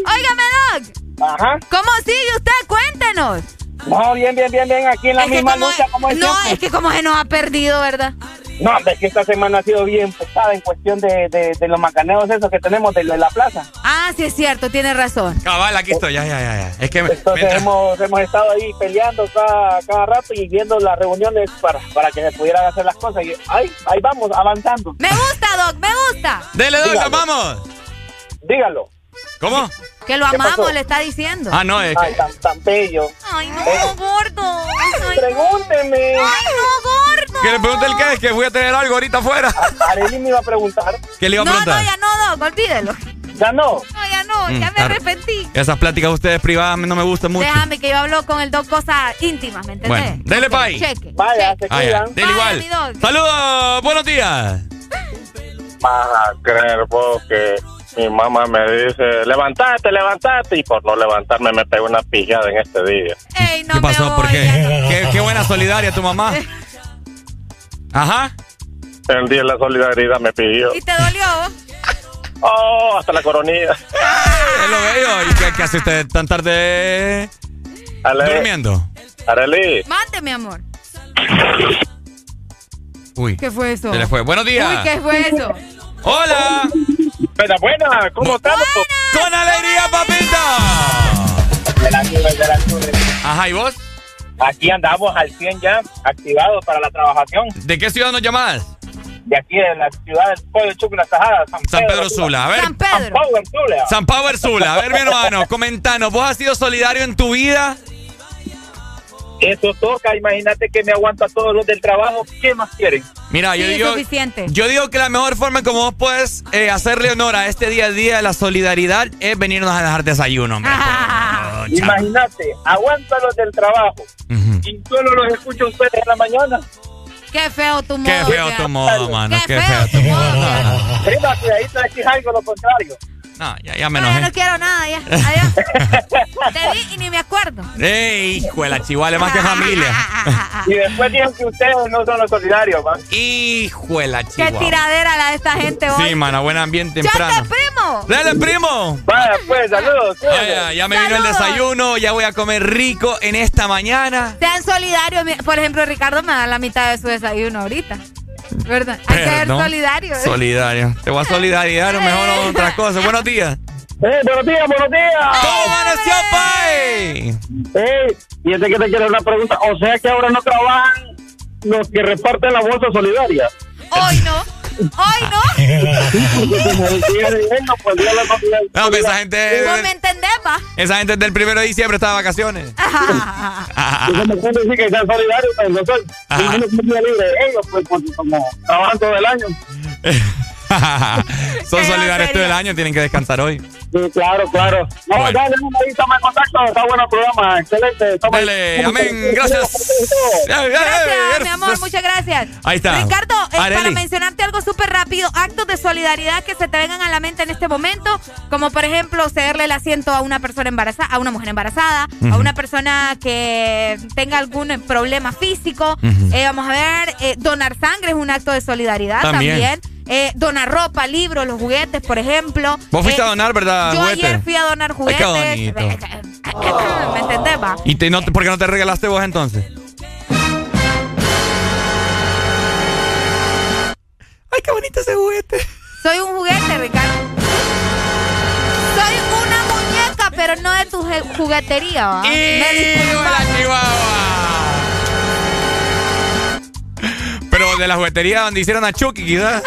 Speaker 2: Óigame, Doc.
Speaker 50: Ajá.
Speaker 2: ¿Cómo sigue usted? Cuéntenos.
Speaker 50: No, bien, bien, bien, bien, aquí en la
Speaker 2: Es
Speaker 50: misma
Speaker 2: como-
Speaker 50: lucha como el
Speaker 2: No, es que como se nos ha perdido, ¿verdad?
Speaker 50: No, es que esta semana ha sido bien pesada en cuestión de, de, de los macaneos esos que tenemos de, de la plaza.
Speaker 2: Ah, sí es cierto, tiene razón.
Speaker 1: Cabal, aquí estoy. Ya, ya, ya. ya. Es que
Speaker 50: Entonces
Speaker 1: mientras-
Speaker 50: hemos, hemos estado ahí peleando cada, cada rato y viendo las reuniones para, para que se pudieran hacer las cosas. Y ahí, ahí vamos, avanzando.
Speaker 2: Me gusta, Doc, me gusta.
Speaker 1: Dele, Doc,
Speaker 50: Dígalo.
Speaker 1: nos vamos.
Speaker 50: Dígalo.
Speaker 1: ¿Cómo?
Speaker 2: Que lo
Speaker 42: ¿Qué
Speaker 2: amamos,
Speaker 42: pasó?
Speaker 2: le está diciendo.
Speaker 1: Ah, no, es
Speaker 42: Ay,
Speaker 1: que...
Speaker 42: tan, tan bello.
Speaker 2: Ay, no,
Speaker 42: Eh,
Speaker 2: gordo. Ay,
Speaker 42: Pregúnteme.
Speaker 2: Ay, no, gordo.
Speaker 1: Que le pregunte el qué, es que voy a tener algo ahorita afuera.
Speaker 42: Arely me iba a preguntar.
Speaker 1: ¿Qué le iba a
Speaker 2: No,
Speaker 1: preguntar?
Speaker 2: no, ya no, no, olvídelo.
Speaker 42: Ya no.
Speaker 2: No, ya no,
Speaker 1: Mm,
Speaker 2: ya me arrepentí.
Speaker 1: Esas pláticas de ustedes privadas no me gustan mucho.
Speaker 2: Déjame que yo hablo con el dos cosas íntimas, ¿me entendés?
Speaker 1: Bueno, dele pa' ahí.
Speaker 2: Cheque.
Speaker 42: Vaya, se
Speaker 1: Ah, ya,
Speaker 42: cuidan.
Speaker 1: dele igual. Saludos, buenos días.
Speaker 50: Vas a creer vos que mi mamá me dice, levantate, levantate, y por no levantarme me pegó una pijada en este día.
Speaker 2: Ey, no
Speaker 1: ¿Qué pasó?
Speaker 2: me
Speaker 1: ¿Por qué? qué? Qué buena solidaria tu mamá. Ajá.
Speaker 50: El día de la solidaridad me pidió.
Speaker 2: ¿Y te dolió?
Speaker 50: Oh, hasta la coronilla.
Speaker 1: Es lo bello. ¿Y qué, qué hace usted tan tarde
Speaker 50: Ale,
Speaker 1: durmiendo?
Speaker 50: Arely,
Speaker 2: Mande, mi amor.
Speaker 1: Uy.
Speaker 2: ¿Qué fue eso?
Speaker 1: Se le fue. Buenos días.
Speaker 2: Uy, ¿qué fue eso?
Speaker 1: Hola.
Speaker 50: buena, buena, ¿cómo estamos?
Speaker 1: Con alegría, papita.
Speaker 42: De la nube, de la nube.
Speaker 1: Ajá, ¿y vos?
Speaker 42: Aquí andamos al 100 ya, activados para la trabajación.
Speaker 1: ¿De qué ciudad nos llamás?
Speaker 42: De aquí de la ciudad del Pollo Chucla Tajada, San,
Speaker 1: San Pedro Sula. A ver.
Speaker 2: San Pedro.
Speaker 42: San Power Sula.
Speaker 1: San Power Sula. A ver, mi hermano, comentanos. ¿Vos has sido solidario en tu vida?
Speaker 42: Eso toca, imagínate que me aguanta todos los del trabajo. ¿Qué más quieren?
Speaker 1: Mira, yo digo.
Speaker 2: suficiente.
Speaker 1: Yo digo que la mejor forma en como vos puedes eh, hacerle honor a este día a día de la solidaridad es venirnos a dejar desayuno.
Speaker 2: Ah,
Speaker 1: Oh.
Speaker 42: Imagínate, aguanta los del trabajo y solo los escucho a ustedes en la mañana.
Speaker 2: Qué feo tu modo.
Speaker 1: Qué feo tu modo, mano.
Speaker 2: Qué
Speaker 1: Qué feo tu
Speaker 2: feo
Speaker 1: modo.
Speaker 2: tu modo.
Speaker 42: Prima, cuidadito de decir algo lo contrario.
Speaker 1: No, ya, ya me
Speaker 2: No, ya
Speaker 1: enojé.
Speaker 2: no quiero nada, ya. Adiós. Te vi y ni me acuerdo.
Speaker 1: Ey, hijo de la chihuahua, más que familia.
Speaker 42: Y después dijeron que ustedes no son los solidarios, man.
Speaker 1: Hijo de la
Speaker 2: Qué tiradera la de esta gente hoy.
Speaker 1: Sí, mano, buen ambiente
Speaker 2: ¡Chate,
Speaker 1: temprano.
Speaker 2: primo!
Speaker 1: Dale, primo.
Speaker 42: Vaya, pues, saludos.
Speaker 1: Vaya, ya me vino el desayuno, ya voy a comer rico en esta mañana.
Speaker 2: Sean solidarios. Por ejemplo, Ricardo me da la mitad de su desayuno ahorita. ¿Verdad? Hay que ser
Speaker 1: Perdón.
Speaker 2: solidarios.
Speaker 1: Solidario. Te voy a solidarizar mejor a otras cosas. Buenos días.
Speaker 42: Eh, buenos días, buenos días.
Speaker 1: ¿Cómo amaneció, Pai?
Speaker 42: Eh, y este que te quiero una pregunta. O sea que ahora no trabajan los que reparten la bolsa solidaria.
Speaker 2: Hoy no. Hoy no.
Speaker 42: Pues.
Speaker 1: No, que esa gente,
Speaker 2: ¿Vos me entendés, va?
Speaker 1: esa gente del primero de diciembre está de vacaciones.
Speaker 42: Y como pueden decir que sean solidarios, no soy. Libre de ellos, pues, como trabajan todo el año.
Speaker 1: Son solidarios todo el año, tienen que descansar hoy.
Speaker 42: Sí, claro, claro. No,
Speaker 1: Bueno.
Speaker 42: dale, ahí estamos en contacto. Está bueno el programa. Excelente. Estamos-
Speaker 1: Dale, amén, gracias.
Speaker 2: Gracias, mi amor, muchas gracias.
Speaker 1: Ahí está.
Speaker 2: Ricardo, eh, para mencionarte algo súper rápido, actos de solidaridad que se te vengan a la mente en este momento, como por ejemplo cederle el asiento a una persona embarazada, a una mujer embarazada, a una persona que tenga algún problema físico. Eh, vamos a ver, eh, donar sangre es un acto de solidaridad
Speaker 1: También.
Speaker 2: también. Eh, donar ropa, libros, los juguetes, por ejemplo.
Speaker 1: Vos fuiste
Speaker 2: Eh,
Speaker 1: a donar, ¿verdad,
Speaker 2: Yo
Speaker 1: juguete?
Speaker 2: ayer fui a donar
Speaker 1: Ay,
Speaker 2: juguetes.
Speaker 1: qué bonito.
Speaker 2: ¿Me entendés, va?
Speaker 1: ¿Y te, no, te- por qué no te regalaste vos entonces? Ay, qué bonito ese juguete.
Speaker 2: Soy un juguete, Ricardo. Soy una muñeca, pero no de tu juguetería, ¿va? Me
Speaker 1: Pero de la juguetería donde hicieron a Chucky, quizás.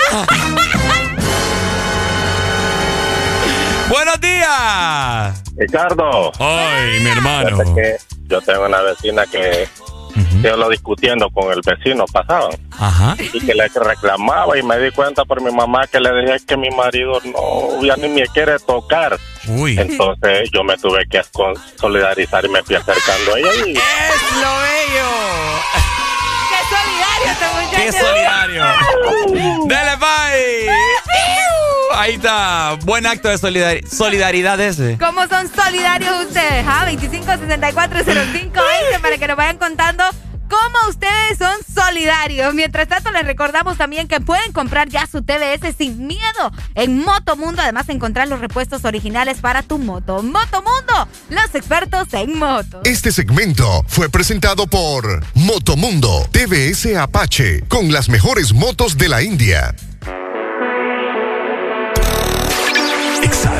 Speaker 1: ¡Buenos días!
Speaker 50: Ricardo.
Speaker 1: ¡Ay, mi hermano!
Speaker 50: Que yo tengo una vecina que yo lo discutiendo con el vecino pasaban
Speaker 1: Ajá.
Speaker 50: y que le reclamaba y me di cuenta por mi mamá que le dije que mi marido no ya ni me quiere tocar.
Speaker 1: Uy.
Speaker 50: Entonces yo me tuve que solidarizar y me fui acercando a ella y
Speaker 1: ¡Es lo bello!
Speaker 2: ¡Qué solidario este muchacho!
Speaker 1: ¡Qué solidario! ¡Dale, bye! Ahí está. Buen acto de solidar- solidaridad ese.
Speaker 2: ¿Cómo son solidarios ustedes? ¿Ah? 25640520 para que nos vayan contando cómo ustedes son solidarios. Mientras tanto, les recordamos también que pueden comprar ya su TBS sin miedo en Motomundo. Además, encontrar los repuestos originales para tu moto. Motomundo, los expertos en moto.
Speaker 12: Este segmento fue presentado por Motomundo TVS Apache con las mejores motos de la India.
Speaker 3: Exa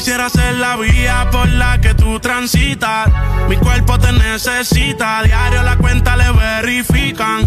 Speaker 36: quisiera ser la vía por la que tú transitas. Mi cuerpo te necesita. Diario la cuenta le verifican.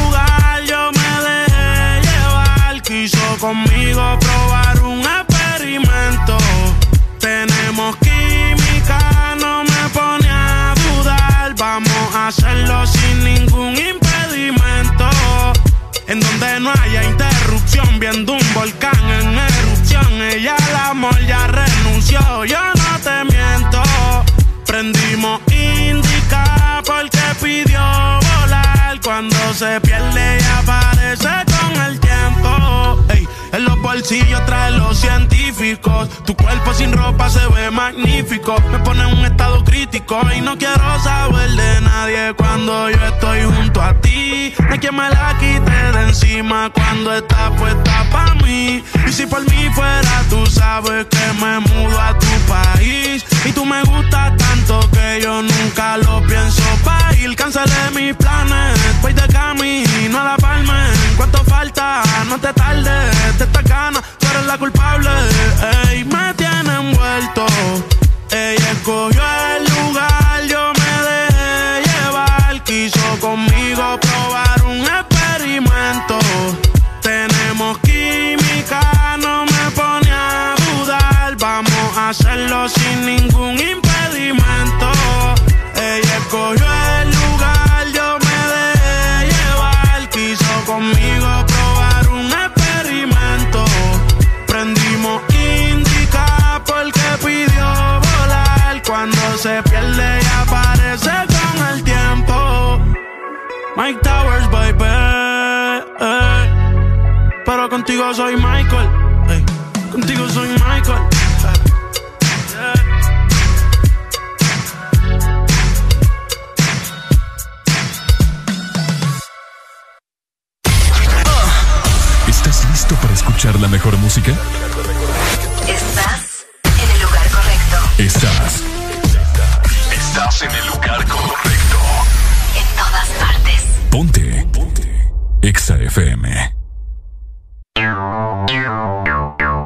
Speaker 36: conmigo probar un experimento. Tenemos química, no me pone a dudar. Vamos a hacerlo sin ningún impedimento. En donde no haya interrupción, viendo un volcán en erupción. Ella al amor ya renunció, yo no te miento. Prendimos indica porque pidió volar. Cuando se pierde y aparece con el tiempo. En los bolsillos trae los científicos. Tu cuerpo sin ropa se ve magnífico. Me pone en un estado crítico y no quiero saber de nadie cuando yo estoy junto a ti. No hay quien me la quite de encima cuando está puesta para mí. Y si por mí fuera, tú sabes que me mudo a tu país. Y tú me gustas tanto que yo nunca lo pienso pa' ir. Cancelé mis planes, voy de camino a la palma. ¿Cuánto falta? No te tardes, de esta gana, tú eres la culpable. Ey, me tiene envuelto. Ella escogió el lugar, yo me dejé llevar. Quiso conmigo probar un experimento. Tenemos química, no me pone a dudar. Vamos a hacerlo Mike Towers, baby. eh. Pero contigo soy Michael. eh. Contigo soy Michael. Yeah.
Speaker 3: ¿Estás listo para escuchar la mejor música?
Speaker 6: Estás en el lugar correcto.
Speaker 3: Estás. Estás en el lugar correcto. Exa FM.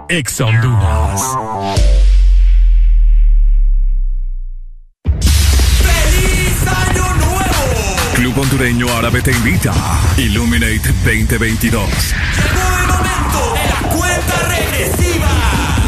Speaker 3: Exa Honduras.
Speaker 49: ¡Feliz Año Nuevo!
Speaker 3: Club Hondureño Árabe te invita. Illuminate 2022.
Speaker 49: Llegó el momento de la cuenta regresiva.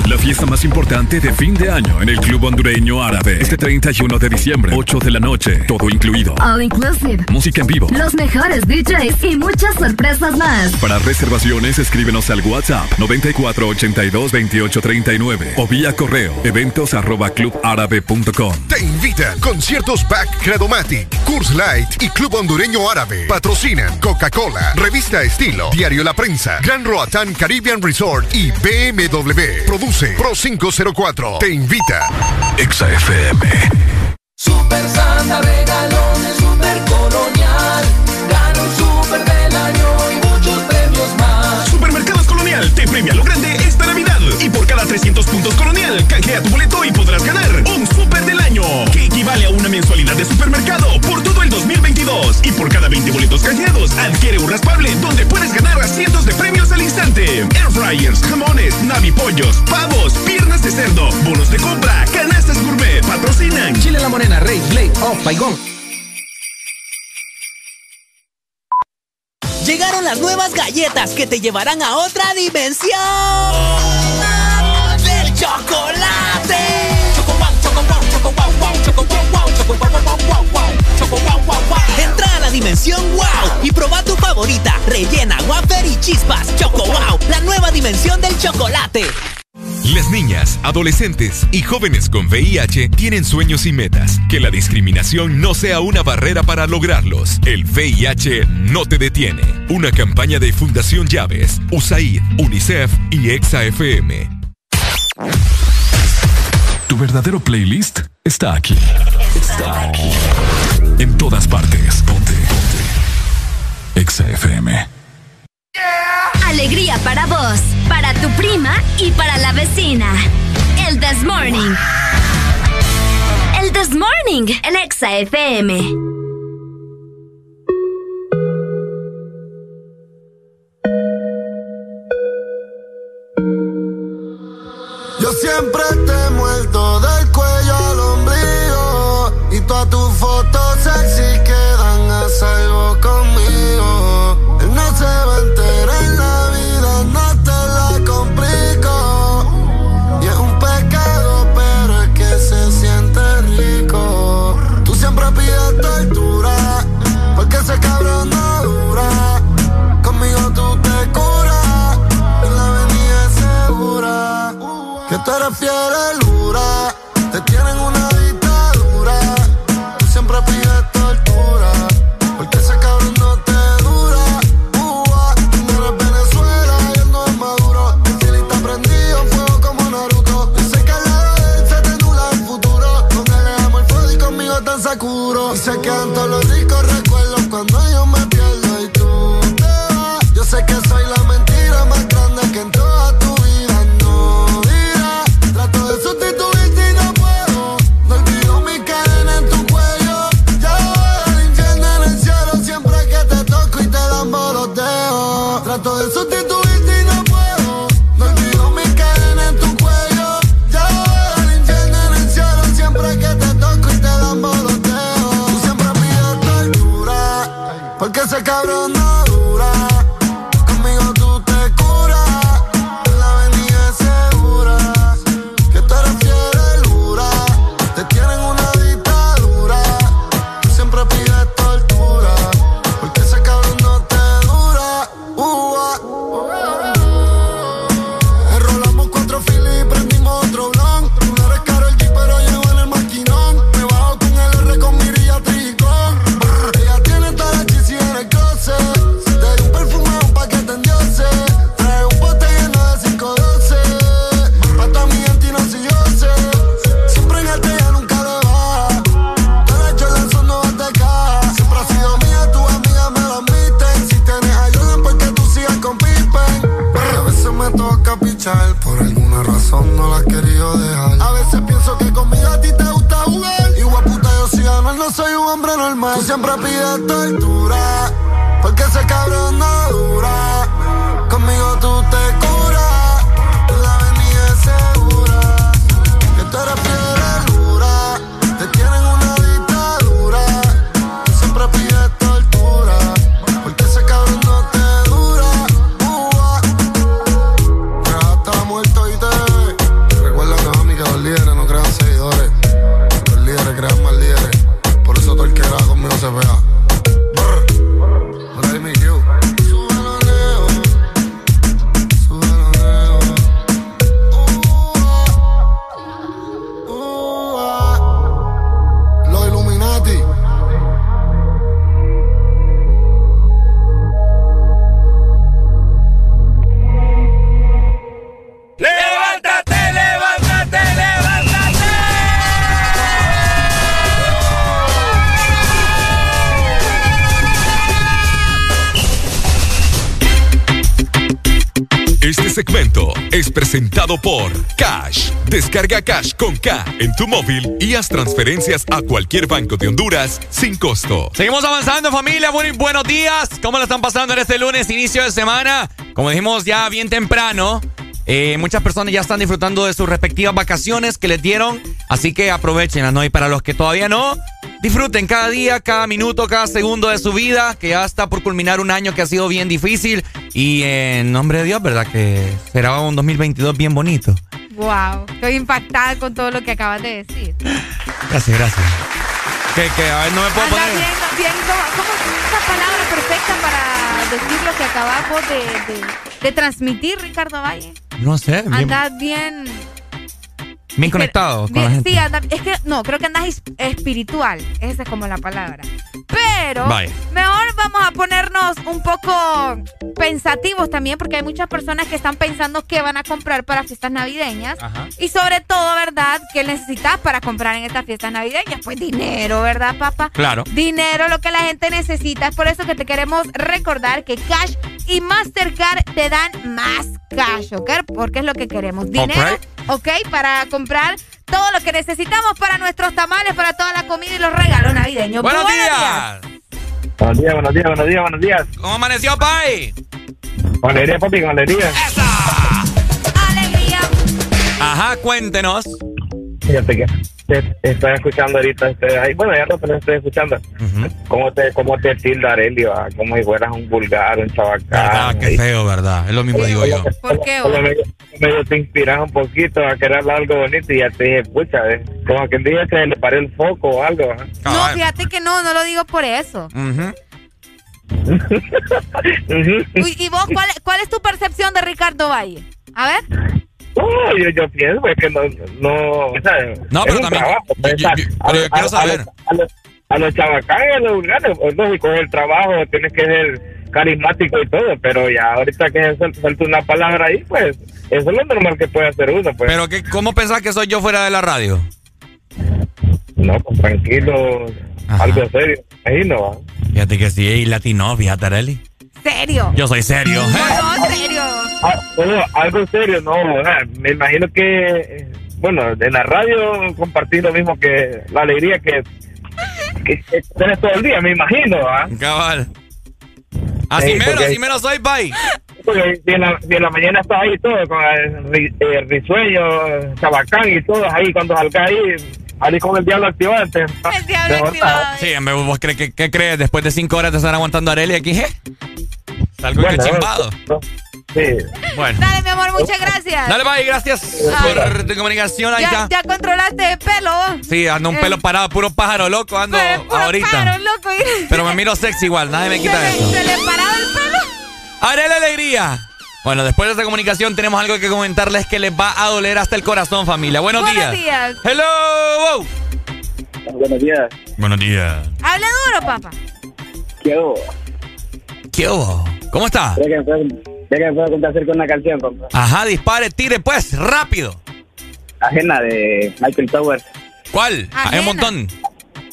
Speaker 3: La fiesta más importante de fin de año en el Club Hondureño Árabe. Este 31 de diciembre, 8 de la noche, todo incluido.
Speaker 14: All inclusive.
Speaker 3: Música en vivo.
Speaker 14: Los mejores DJs y muchas sorpresas más.
Speaker 3: Para reservaciones, escríbenos al WhatsApp 94822839 o vía correo eventos arroba clubárabe.com.
Speaker 12: Te invita Conciertos Back Credomatic, Curse Light y Club Hondureño Árabe. Patrocinan Coca-Cola, Revista Estilo, Diario La Prensa, Gran Roatán Caribbean Resort y BMW. Produce Pro 504. Te invita.
Speaker 3: Exa FM.
Speaker 49: Super Santa regalones, super colonial. Gana un super del año y muchos premios más.
Speaker 30: Supermercados Colonial te premia lo grande esta Navidad. Y por cada 300 puntos Colonial, canjea tu boleto y podrás ganar un super del año, equivale a una mensualidad de supermercado por todo el 2022. Y por cada 20 boletos canjeados, adquiere un raspable donde puedes ganar a cientos de premios al instante. Air fryers, jamones, navipollos, pavos, piernas de cerdo, bonos de compra, canastas gourmet, patrocinan
Speaker 51: Chile La Morena, Rey, Ley, Off,
Speaker 52: Baigón.
Speaker 51: Llegaron las nuevas galletas que te llevarán a otra dimensión del chocolate Entra a la dimensión wow y proba tu favorita. Rellena, wafer y chispas. Choco wow, la nueva dimensión del chocolate.
Speaker 53: Las niñas, adolescentes y jóvenes con VIH tienen sueños y metas. Que la discriminación no sea una barrera para lograrlos. El VIH no te detiene. Una campaña de Fundación Llaves, USAID, UNICEF y EXAFM.
Speaker 3: Tu verdadero playlist está aquí. Está aquí. En todas partes. Ponte. Ponte. Exa FM.
Speaker 11: Alegría para vos, para tu prima y para la vecina. El This Morning. El This Morning en Exa FM.
Speaker 52: siempre te muerto de
Speaker 53: presentado por Cash. Descarga Cash con K en tu móvil y haz transferencias a cualquier banco de Honduras sin costo.
Speaker 1: Seguimos avanzando familia, bueno, buenos días. ¿Cómo la están pasando en este lunes, inicio de semana? Como dijimos ya bien temprano, eh, muchas personas ya están disfrutando de sus respectivas vacaciones que les dieron, así que aprovechenlas, ¿no? Y para los que todavía no, disfruten cada día, cada minuto, cada segundo de su vida, que ya está por culminar un año que ha sido bien difícil, y en nombre de Dios, ¿verdad? Que será un 2022 bien bonito.
Speaker 2: Wow, estoy impactada con todo lo que acabas de decir.
Speaker 1: Gracias, gracias. Que, que a ver, no me puedo
Speaker 2: Anda
Speaker 1: poner.
Speaker 2: bien, bien, ¿cómo, es esa palabra perfecta para decir lo que acabamos de, de- de transmitir, Ricardo Valle?
Speaker 1: No sé,
Speaker 2: Andas bien...
Speaker 1: bien conectado con la
Speaker 2: bien
Speaker 1: gente.
Speaker 2: sí, anda- es que no, creo que andas es- espiritual. Esa es como la palabra. Pero mejor vamos a ponernos un poco pensativos también, porque hay muchas personas que están pensando qué van a comprar para fiestas navideñas.
Speaker 1: Ajá.
Speaker 2: Y sobre todo, ¿verdad? ¿Qué necesitas para comprar en estas fiestas navideñas? Pues dinero, ¿verdad, papá?
Speaker 1: Claro.
Speaker 2: Dinero, lo que la gente necesita. Es por eso que te queremos recordar que Cash y Mastercard te dan más cash, ¿ok? Porque es lo que queremos. Dinero, ¿ok? Para comprar todo lo que necesitamos para nuestros tamales, para toda la comida y los regalos navideños.
Speaker 1: ¡Buenos días!
Speaker 54: Buenos días, buenos días, buenos días, buenos días.
Speaker 1: ¿Cómo amaneció, Pai?
Speaker 54: Con alegría, papi, con alegría.
Speaker 2: ¡Alegría!
Speaker 1: Ajá, cuéntenos.
Speaker 54: Fíjate que te- estoy escuchando ahorita, este, bueno, ya no te lo estoy escuchando. ¿Cómo te, cómo te tilda Arelio? ah? Como si fueras un vulgar, un chabacán.
Speaker 1: Ah, qué feo, ¿verdad? Es lo mismo digo yo.
Speaker 2: ¿Por qué?
Speaker 54: Medio, medio te inspiras un poquito a querer hablar algo bonito y ya te dije, pucha, eh, como que dije que le paré el foco o algo. ¿ah?
Speaker 2: No, fíjate que no, no lo digo por eso. Uy, ¿Y vos cuál, cuál es tu percepción de Ricardo Valle? A ver.
Speaker 54: No, yo, yo pienso pues, que no, no, o sea,
Speaker 1: No,
Speaker 54: es
Speaker 1: pero
Speaker 54: un
Speaker 1: también-
Speaker 54: trabajo, pues,
Speaker 1: yo- yo-
Speaker 54: a-
Speaker 1: pero yo
Speaker 54: a-
Speaker 1: quiero
Speaker 54: a-
Speaker 1: saber.
Speaker 54: A, los- a los, a los chabacán y a los vulgares, pues, lógico, es el trabajo, tienes que ser carismático y todo, pero ya ahorita que se suelta una palabra ahí, pues, eso es lo normal que puede hacer uno, pues.
Speaker 1: Pero que, ¿cómo pensás que soy yo fuera de la radio?
Speaker 54: No, pues tranquilo, algo serio, imagino, ¿va?
Speaker 1: Fíjate que sí, y latino, fíjate, Areli.
Speaker 2: ¿Serio?
Speaker 1: Yo soy serio.
Speaker 2: No, serio.
Speaker 54: Ah, no, algo serio, no, me imagino que, bueno, en la radio compartir lo mismo que la alegría que, que, que tienes todo el día, me imagino, ¿ah?
Speaker 1: Cabal. Así
Speaker 54: Sí,
Speaker 1: mero, así mero soy, Pai.
Speaker 54: Porque si en, la, si en la mañana estás ahí todo, con el ri- risueño, chabacán y todo, ahí cuando salga ahí, ahí con el diablo activante.
Speaker 2: El diablo activado.
Speaker 1: Sí, hombre, ¿vos crees que, qué crees? Después de cinco horas te están aguantando a Areli aquí, ¿eh? Salgo
Speaker 54: Bueno,
Speaker 1: que chimbado.
Speaker 54: Sí.
Speaker 1: Bueno.
Speaker 2: Dale, mi amor, muchas gracias.
Speaker 1: Dale, Pai, gracias
Speaker 2: Ay.
Speaker 1: por tu comunicación. Ahí
Speaker 2: ya,
Speaker 1: está.
Speaker 2: ya controlaste el pelo.
Speaker 1: Sí, ando un
Speaker 2: Eh.
Speaker 1: pelo parado, puro pájaro loco, ando
Speaker 2: Puro
Speaker 1: ahorita.
Speaker 2: pájaro, loco.
Speaker 1: Pero me miro sexy igual, nadie me quita
Speaker 2: se,
Speaker 1: eso.
Speaker 2: le, se le paraba el pelo.
Speaker 1: Haré la alegría. Bueno, después de esta comunicación tenemos algo que comentarles que les va a doler hasta el corazón, familia. Buenos,
Speaker 2: Buenos
Speaker 1: días.
Speaker 2: días.
Speaker 1: Hello. wow.
Speaker 54: Buenos días.
Speaker 1: Buenos días.
Speaker 2: Habla duro, papá.
Speaker 54: ¿Qué hubo?
Speaker 1: ¿Qué hubo? ¿Cómo está?
Speaker 54: ¿Crees que me puedo complacer con una canción, compa?
Speaker 1: Ajá, dispare, tire pues, rápido.
Speaker 54: Ajena de Michael Towers.
Speaker 1: ¿Cuál?
Speaker 2: Ajena.
Speaker 1: Hay un montón.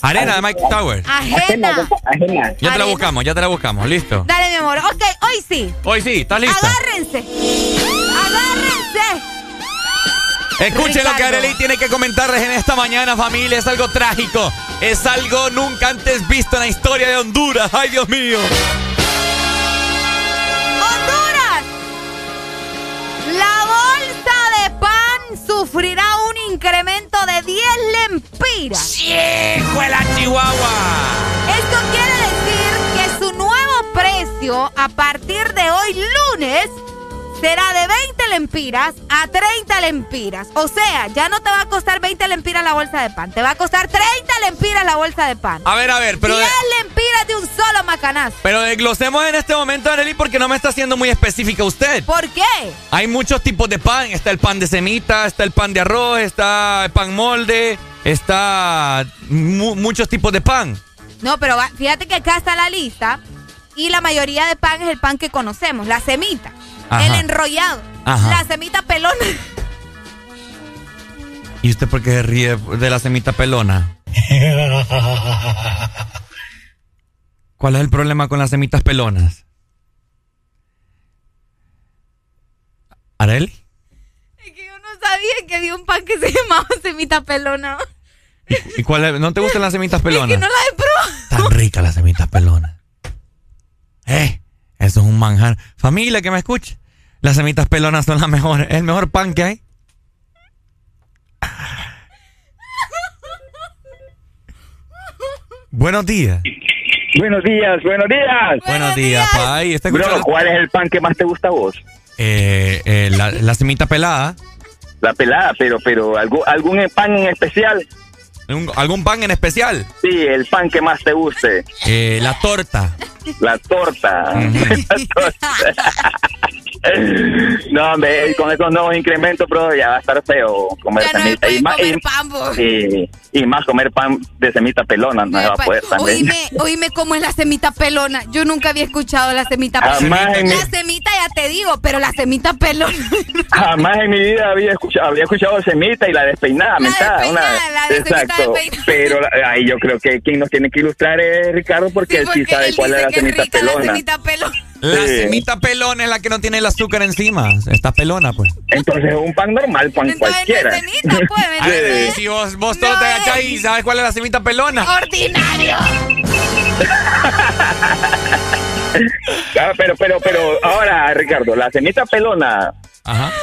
Speaker 1: Arena de Mike Towers.
Speaker 2: Ajena.
Speaker 54: Ajena.
Speaker 1: Ya te la buscamos, ya te la buscamos, listo.
Speaker 2: Dale, mi amor. Ok, hoy sí.
Speaker 1: Hoy sí, ¿estás lista?
Speaker 2: Agárrense. Agárrense.
Speaker 1: Escuchen lo que
Speaker 2: Ricardo.
Speaker 1: Arely tiene que comentarles en esta mañana, familia. Es algo trágico. Es algo nunca antes visto en la historia de Honduras. ¡Ay, Dios mío!
Speaker 2: La bolsa de pan sufrirá un incremento de 10 lempiras.
Speaker 1: ¡Hijuela Chihuahua!
Speaker 2: Esto quiere decir que su nuevo precio a partir de hoy lunes será de 20 lempiras a 30 lempiras. O sea, ya no te va a costar 20 lempiras la bolsa de pan, te va a costar 30 lempiras la bolsa de pan.
Speaker 1: A ver, a ver, pero,
Speaker 2: 10
Speaker 1: de-
Speaker 2: lempiras de un solo macanazo.
Speaker 1: pero desglosemos en este momento, Arely, porque no me está siendo muy específica usted.
Speaker 2: ¿Por qué?
Speaker 1: Hay muchos tipos de pan. Está el pan de semita, está el pan de arroz, está el pan molde, está mu- muchos tipos de pan.
Speaker 2: No, pero fíjate que acá está la lista y la mayoría de pan es el pan que conocemos, la semita,
Speaker 1: Ajá.
Speaker 2: el enrollado,
Speaker 1: Ajá.
Speaker 2: la semita pelona.
Speaker 1: ¿Y usted por qué se ríe de la semita pelona? ¿Cuál es el problema con las semitas pelonas? ¿Areli?
Speaker 2: Es que yo no sabía que había un pan que se llamaba semita pelona.
Speaker 1: ¿Y cuál es? ¿No te gustan las semitas
Speaker 2: Es que
Speaker 1: pelonas?
Speaker 2: no la he probado.
Speaker 1: Tan rica las semitas pelonas. Eh, eso es un manjar. Familia que me escuche. Las semitas pelonas son las mejores. Es el mejor pan que hay. Buenos días.
Speaker 55: Buenos días, buenos días.
Speaker 1: Buenos días, Pai. ¿Está
Speaker 55: Bro? ¿cuál es el pan que más te gusta a vos?
Speaker 1: Eh, eh, la, la semita pelada.
Speaker 55: La pelada, pero, pero, ¿algún, algún pan en especial?
Speaker 1: ¿Un- ¿Algún pan en especial?
Speaker 55: Sí, el pan que más te guste.
Speaker 1: Eh, la torta.
Speaker 55: La torta. La torta. No, hombre, con esos nuevos incrementos, bro, ya va a estar feo comer
Speaker 2: Ya
Speaker 55: semita.
Speaker 2: se
Speaker 55: y, más, y,
Speaker 2: comer pan, vos.
Speaker 55: y- y más comer pan de semita pelona, no va a poder también.
Speaker 2: Oíme, oíme cómo es la semita pelona. Yo nunca había escuchado la semita pelona.
Speaker 55: Mi-
Speaker 2: La semita ya te digo, pero la semita pelona.
Speaker 55: Jamás en mi vida había escuchado, había escuchado semita y la despeinada, mentada. una-
Speaker 2: la de semita
Speaker 55: Exacto.
Speaker 2: despeinada.
Speaker 55: Pero ay, yo creo que quien nos tiene que ilustrar es Ricardo porque él sí sabe
Speaker 2: Él
Speaker 55: cuál es la semita
Speaker 2: la semita pelona.
Speaker 1: La
Speaker 55: Sí.
Speaker 1: semita pelona es la que no tiene el azúcar encima. Está pelona, pues.
Speaker 55: Entonces es un pan normal, pan cualquiera.
Speaker 1: Ver, si vos, vos solo te agachás y sabes cuál es la semita pelona.
Speaker 2: Ordinario.
Speaker 55: Ah, pero, pero, pero, ahora, Ricardo, ¿la semita pelona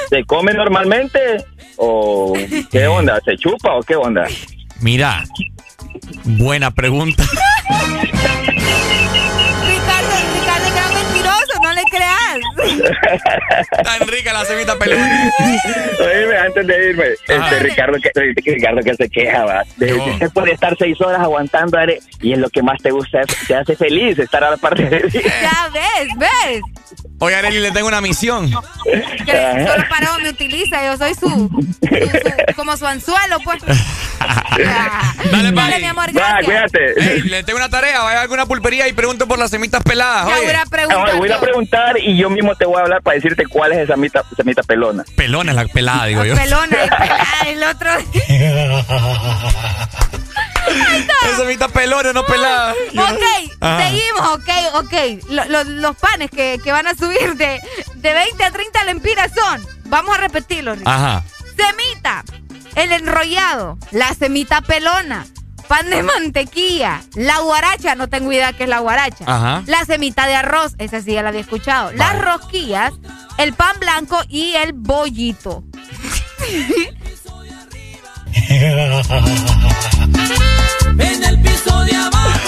Speaker 55: se come normalmente o qué onda? ¿Se chupa o qué onda?
Speaker 1: Mira, buena pregunta.
Speaker 2: creas.
Speaker 1: Tan rica la semita pelona.
Speaker 55: Oíme, antes de irme, este, Ricardo, que, Ricardo que se queja, va. De, Usted puede estar seis horas aguantando are- y es lo que más te gusta, es- te hace feliz estar a la parte de él.
Speaker 2: Ya ves, ves.
Speaker 1: Oye, Arely, le tengo una misión.
Speaker 2: Que solo para me utiliza, yo soy su, su- su- como su anzuelo, pues.
Speaker 1: Dale,
Speaker 2: Dale, mi amor, gracias.
Speaker 1: Ey, le tengo una tarea. Vaya a alguna pulpería y pregunto por las semitas peladas.
Speaker 2: Ya
Speaker 1: Oye.
Speaker 2: voy a preguntar
Speaker 55: Ahora voy a preguntar y yo mismo te voy a hablar para decirte cuál es esa semita, semita pelona.
Speaker 1: Pelona es la pelada, digo yo.
Speaker 2: Pelona y pelada, el otro.
Speaker 1: Esa semita pelona, no pelada.
Speaker 2: Ok,
Speaker 1: Ajá.
Speaker 2: seguimos, ok, ok. Lo- lo- los panes que, que van a subir de, de 20 a 30 lempiras son, vamos a repetirlo, Rick.
Speaker 1: Ajá.
Speaker 2: Semita, el enrollado, la semita pelona, pan de mantequilla, la guaracha, no tengo idea qué es la guaracha,
Speaker 1: Ajá.
Speaker 2: la semita de arroz, esa sí ya la había escuchado, las rosquillas, el pan blanco y el bollito.
Speaker 56: En el piso de abajo.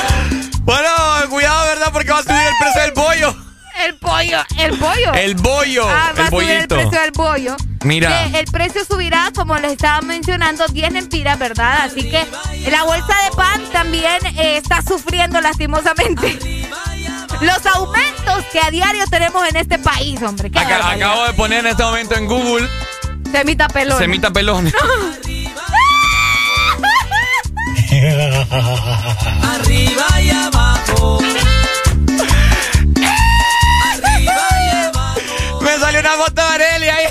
Speaker 1: Bueno, cuidado, ¿verdad? Porque va a subir el precio del pollo.
Speaker 2: El pollo, el pollo.
Speaker 1: El bollo,
Speaker 2: Ah, va
Speaker 1: el
Speaker 2: a subir el precio del bollo.
Speaker 1: Mira.
Speaker 2: Que el precio subirá, como les estaba mencionando, 10 lempiras, ¿verdad? Así que la bolsa de pan también eh, está sufriendo lastimosamente. Los aumentos que a diario tenemos en este país, hombre.
Speaker 1: Acá- acabo de poner en este momento en Google
Speaker 2: Semita pelona.
Speaker 1: semita pelona.
Speaker 56: Arriba y abajo. Arriba y abajo.
Speaker 1: Me salió una foto de Arely ahí.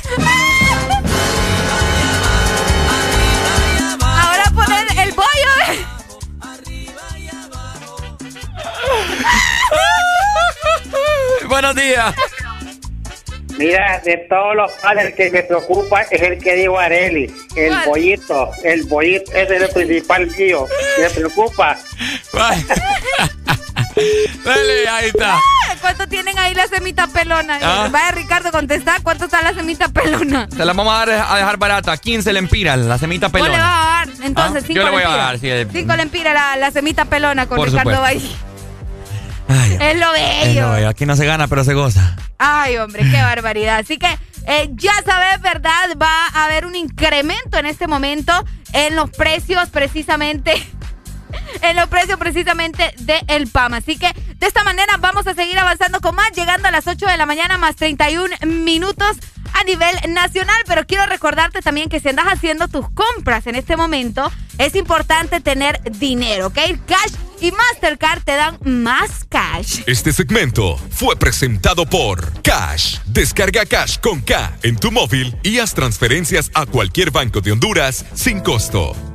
Speaker 2: Ahora poner el bollo. eh.
Speaker 1: Buenos días.
Speaker 50: Mira, de todos los padres que me preocupa es el que digo Areli, el
Speaker 2: ¿Cuál?
Speaker 50: bollito, el bollito, ese es el principal mío, me preocupa.
Speaker 1: Dale, ahí está.
Speaker 2: ¿Cuánto tienen ahí la semita pelona?
Speaker 1: Ah.
Speaker 2: Vaya Ricardo, contestar cuánto está la semita pelona.
Speaker 1: Se la vamos a, dar, a dejar barata. 15 lempiras, la semita
Speaker 2: ¿Vos le
Speaker 1: pelona.
Speaker 2: vas a dar entonces
Speaker 1: Ah,
Speaker 2: cinco
Speaker 1: yo le voy a
Speaker 2: lempiras?
Speaker 1: dar, sí,
Speaker 2: lempiras la, la semita pelona con
Speaker 1: Por
Speaker 2: Ricardo. Valle.
Speaker 1: Ay,
Speaker 2: Es lo
Speaker 1: es
Speaker 2: bello.
Speaker 1: lo bello. Aquí no se gana, pero se goza.
Speaker 2: Ay, hombre, qué barbaridad. Así que eh, ya sabes, ¿verdad? Va a haber un incremento en este momento en los precios precisamente. En los precios precisamente del PAM. Así que de esta manera vamos a seguir avanzando con más, llegando a las 8 de la mañana más 31 minutos a nivel nacional. Pero quiero recordarte también que si andas haciendo tus compras en este momento, es importante tener dinero, ¿ok? Cash y Mastercard te dan más cash.
Speaker 28: Este segmento fue presentado por Cash. Descarga Cash con K en tu móvil y haz transferencias a cualquier banco de Honduras sin costo.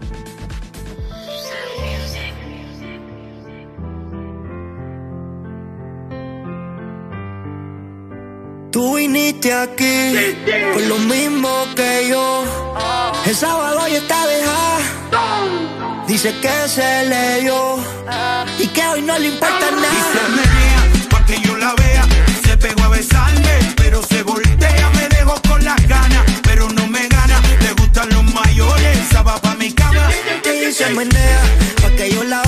Speaker 53: Tú viniste aquí con lo mismo que yo. El sábado ya está dejada. Dice que se le dio y que hoy no le importa nada.
Speaker 56: Pa' que yo la vea, se pegó a besarme, pero se voltea, me dejó con las ganas, pero no me gana, le gustan los mayores, esa va pa' mi cama.
Speaker 53: Y se menea pa' que yo la vea.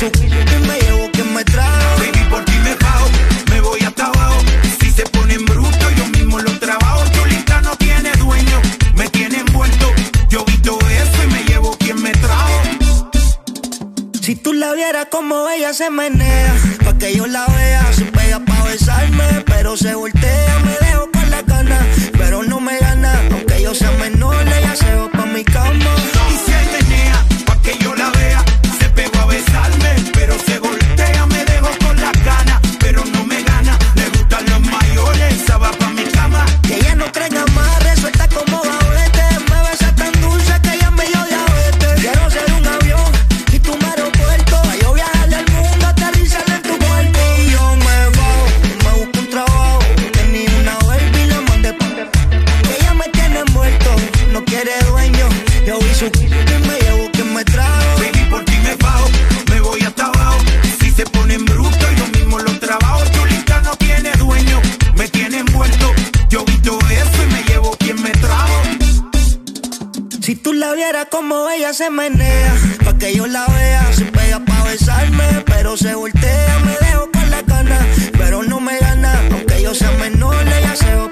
Speaker 56: Su y me llevo quien me trajo.
Speaker 53: Baby, por ti me bajo, me voy hasta abajo. Si se ponen bruto, yo mismo lo trabajo. Chulita no tiene dueño, me tiene envuelto. Yo vi todo eso y me llevo quien me trajo.
Speaker 56: Si tú la vieras como ella se menea, pa' que yo la vea, se pega pa' besarme, pero se voltea, me dejo con la gana, pero no me gana, aunque yo sea menor, ella se va
Speaker 53: Que
Speaker 56: Vieras como ella se menea, pa' que yo la vea, se pega pa' besarme, pero se voltea, me dejo con la gana, pero no me gana, aunque yo sea menor, ella se va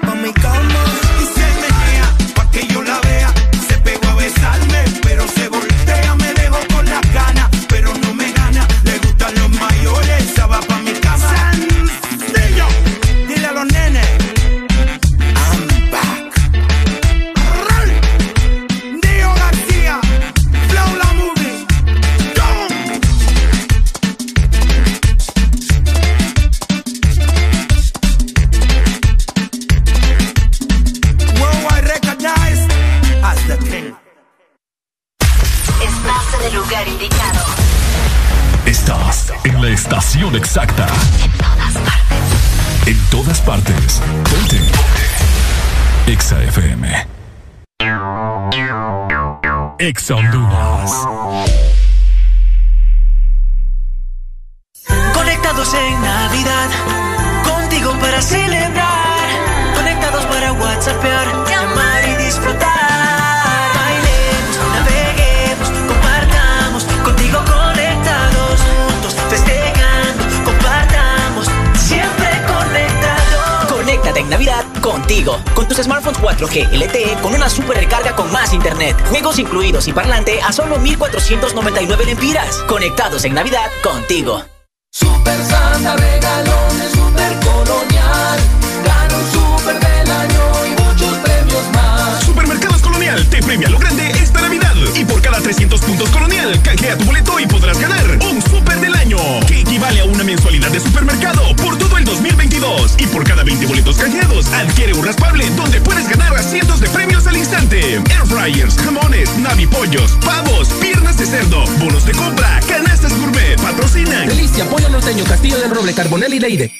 Speaker 3: exacta. En todas partes. Ponte. Exa FM. Exa Honduras.
Speaker 56: Conectados en Navidad, contigo para celebrar, conectados para WhatsAppear,
Speaker 13: Navidad contigo. Con tus smartphones 4G LTE con una super recarga con más internet. Juegos incluidos y parlante a solo 1499 lempiras. Conectados en Navidad contigo.
Speaker 56: Super Santa regalones, super colonial, gana un super del año y muchos premios más.
Speaker 30: Supermercados Colonial te premia lo grande esta Navidad. Y por cada 300 puntos Colonial, canjea tu boleto y podrás ganar Que equivale a una mensualidad de supermercado por todo el 2022. Y por cada 20 boletos canjeados, adquiere un raspable donde puedes ganar cientos de premios al instante. Air fryers, jamones, navipollos, pavos, piernas de cerdo, bonos de compra, canastas gourmet, patrocinan.
Speaker 57: Delicia, pollo norteño, castillo del roble, carbonel y leide.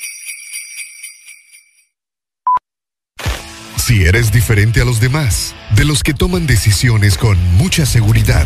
Speaker 12: Si eres diferente a los demás, de los que toman decisiones con mucha seguridad,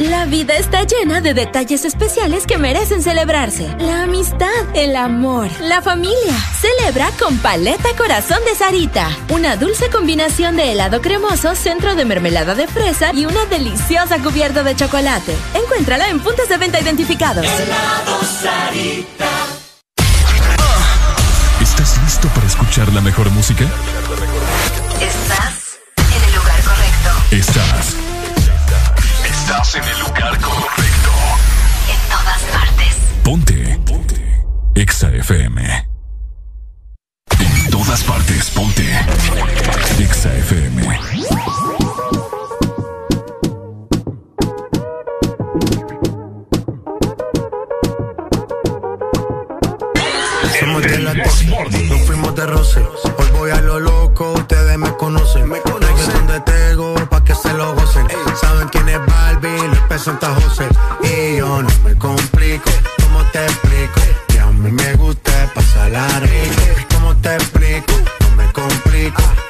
Speaker 11: La vida está llena de detalles especiales que merecen celebrarse. La amistad, el amor, la familia. Celebra con Paleta Corazón de Sarita. Una dulce combinación de helado cremoso, centro de mermelada de fresa y una deliciosa cubierta de chocolate. Encuéntrala en puntos de venta identificados.
Speaker 3: ¿Estás listo para escuchar la mejor música?
Speaker 58: Estás en el lugar correcto.
Speaker 3: Estás. Estás en el lugar correcto.
Speaker 58: En todas partes.
Speaker 3: Ponte. Ponte. Exa FM. En todas partes, ponte. Exa FM.
Speaker 39: Somos de la nos fuimos de roce. Hoy voy a lo loco, ustedes me conocen. Me conocen de Tego, pa' que se lo gocen. Saben quién es Barbie, les presenta José. Y yo no me complico, ¿cómo te explico? Que a mí me gusta pasar la rico. ¿Cómo te explico? No me rico.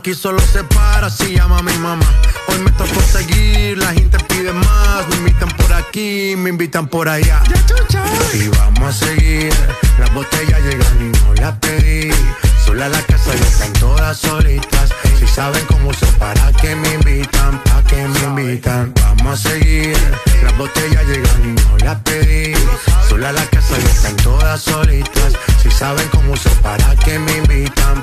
Speaker 39: Aquí solo se para si llama mi mamá. Hoy me tocó seguir, la gente pide más. Me invitan por aquí, me invitan por allá. Y vamos a seguir. Las botellas llegan y no las pedí. Sola la casa y están todas solitas. Si saben cómo se para que me invitan, pa' que me invitan. Vamos a seguir. Las botellas llegan y no las pedí. Sola la casa y están todas solitas. Si saben cómo se para que me invitan,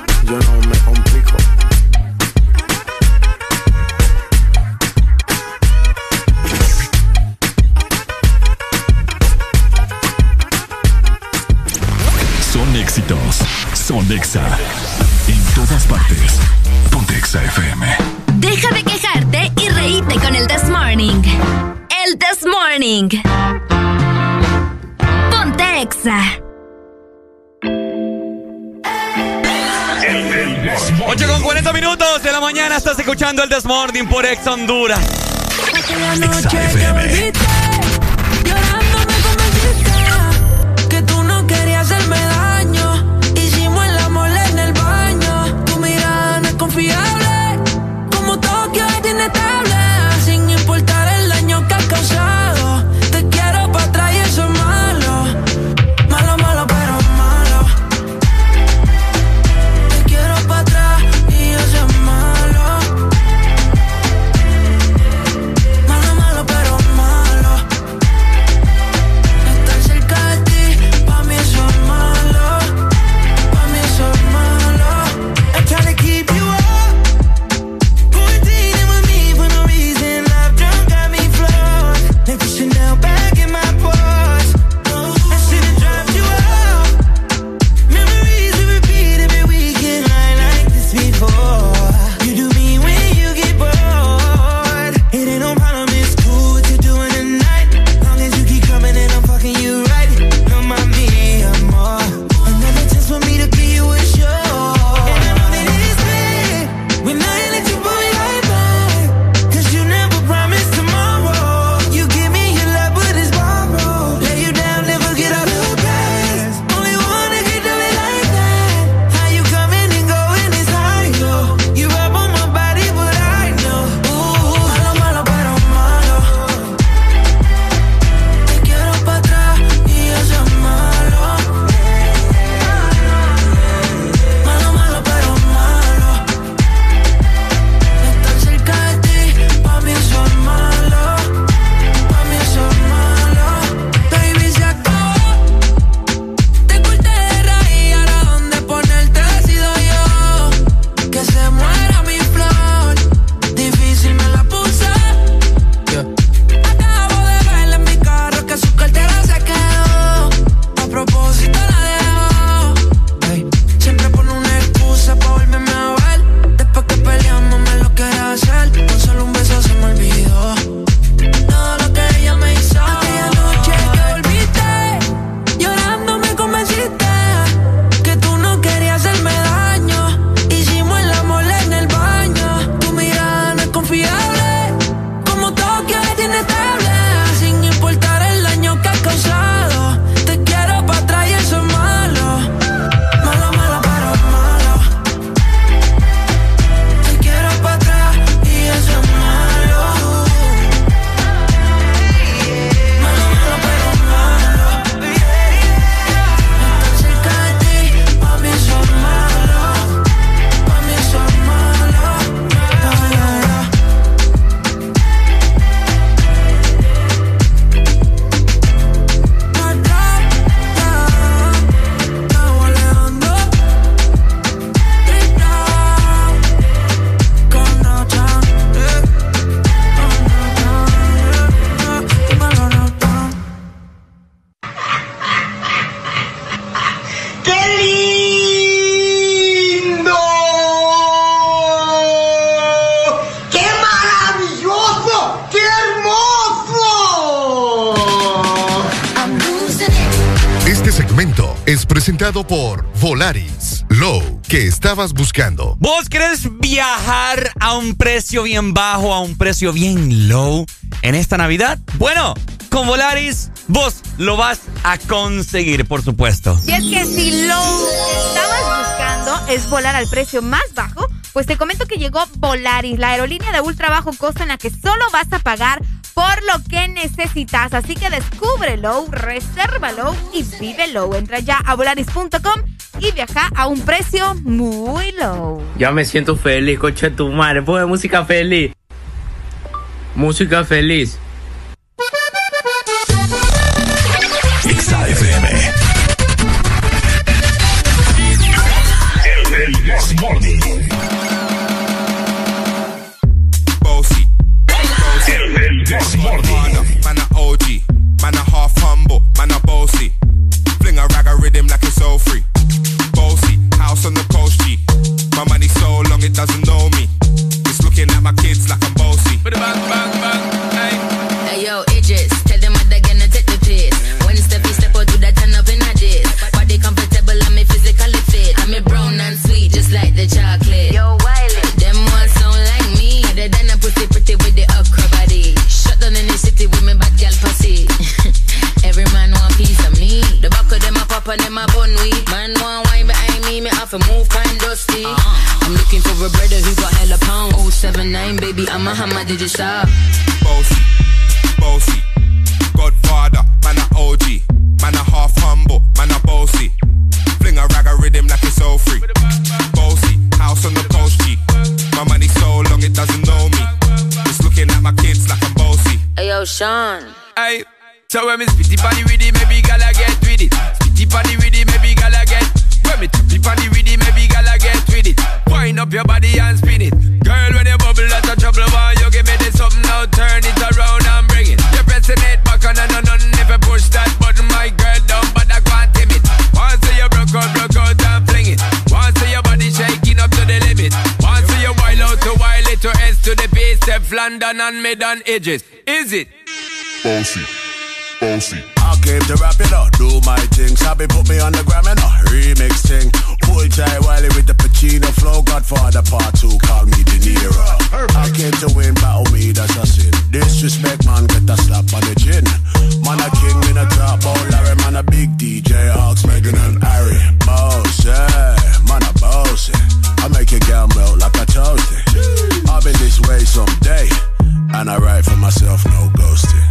Speaker 39: yo no me complico.
Speaker 3: Son éxitos. Son Exa. En todas partes. Ponte Exa FM.
Speaker 11: Deja de quejarte y reíte con el This Morning. El This Morning. Ponte Exa.
Speaker 1: 8 con 40 minutos de la mañana estás escuchando el Desmorning por Ex Honduras.
Speaker 29: Aquella
Speaker 12: estabas buscando.
Speaker 1: ¿Vos querés viajar a un precio bien bajo, a un precio bien low en esta Navidad? Bueno, con Volaris vos lo vas a conseguir, por supuesto.
Speaker 2: Y es que si lo que estabas buscando es volar al precio más bajo, pues te comento que llegó Volaris, la aerolínea de ultra bajo costo en la que solo vas a pagar por lo que necesitas. Así que descúbrelo, resérvalo y vívelo. Entra ya a volaris.com y viaja a un precio muy low.
Speaker 59: Ya me siento feliz, coche de tu madre. Pone música feliz. Música feliz.
Speaker 3: XAFM. El, el Morning.
Speaker 60: Bossy.
Speaker 3: El, el This Morning.
Speaker 60: Man a OG. Man a half humble. Man a bossy. Fling a rag a rhythm like. Bossy. House on the coast G. My money so long it doesn't know me. It's looking at my kids like I'm bossy.
Speaker 61: Kind dusty. I'm looking for a brother who got hella pound. 079, baby, I'm a hammer, did you stop?
Speaker 60: Bossy. Bossy. Godfather. Man a OG. Man a half humble. Man a bossy. Fling a rag a rhythm like it's all free. Bossy. House on the coast G. My money so long it doesn't know me. It's looking at my kids like I'm bossy.
Speaker 61: Hey yo, Sean.
Speaker 60: Hey, so when me spitty body with it, maybe gala get with it. Spitty body with it, maybe gala get. When me tappy body with it, maybe gala get with it. Wind up your body and spin it. Girl, when you bubble, that's a trouble. Why you give me this something now? Turn it around and bring it. You're pressing it back on and on and never push that button, my girl down, but I can't tame it. Once you broke out, broke out and fling it. Once your body shaking up to the limit. Once you wild out to wild it to S to the base, step London and mid on edges. Is it? Bossy. Bossy.
Speaker 62: I came to rap it up, do my thing. Sabi put me on the gram and a remix thing. Full time Wiley with the Pacino flow. Godfather part two, call me De Niro. I came to win, battle me, that's a sin. Disrespect, man, get a slap on the chin. Man, a king in a top, oh Larry, man, a big DJ, Ox, Megan and Harry. Boss, yeah, man, a boss, yeah. I make your girl melt like a toasty. I'll be this way someday. And I write for myself, no ghosting.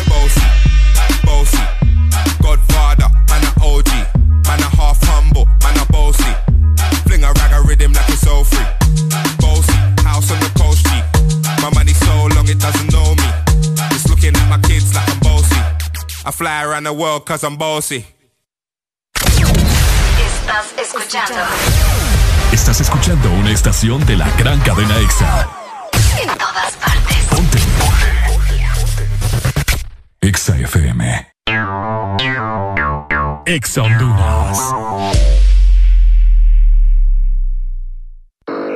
Speaker 60: Bossy. Godfather, man a OG. Man a half humble, man a bossy. Fling a rag a rhythm like it's all free. Bossy, house on the coast G. My money so long it doesn't know me. It's looking at my kids like I'm bossy. I fly around the world cause I'm bossy.
Speaker 6: Estás escuchando
Speaker 3: Estás escuchando una estación de la gran cadena EXA.
Speaker 6: en todas partes.
Speaker 3: EXA FM. Honduras.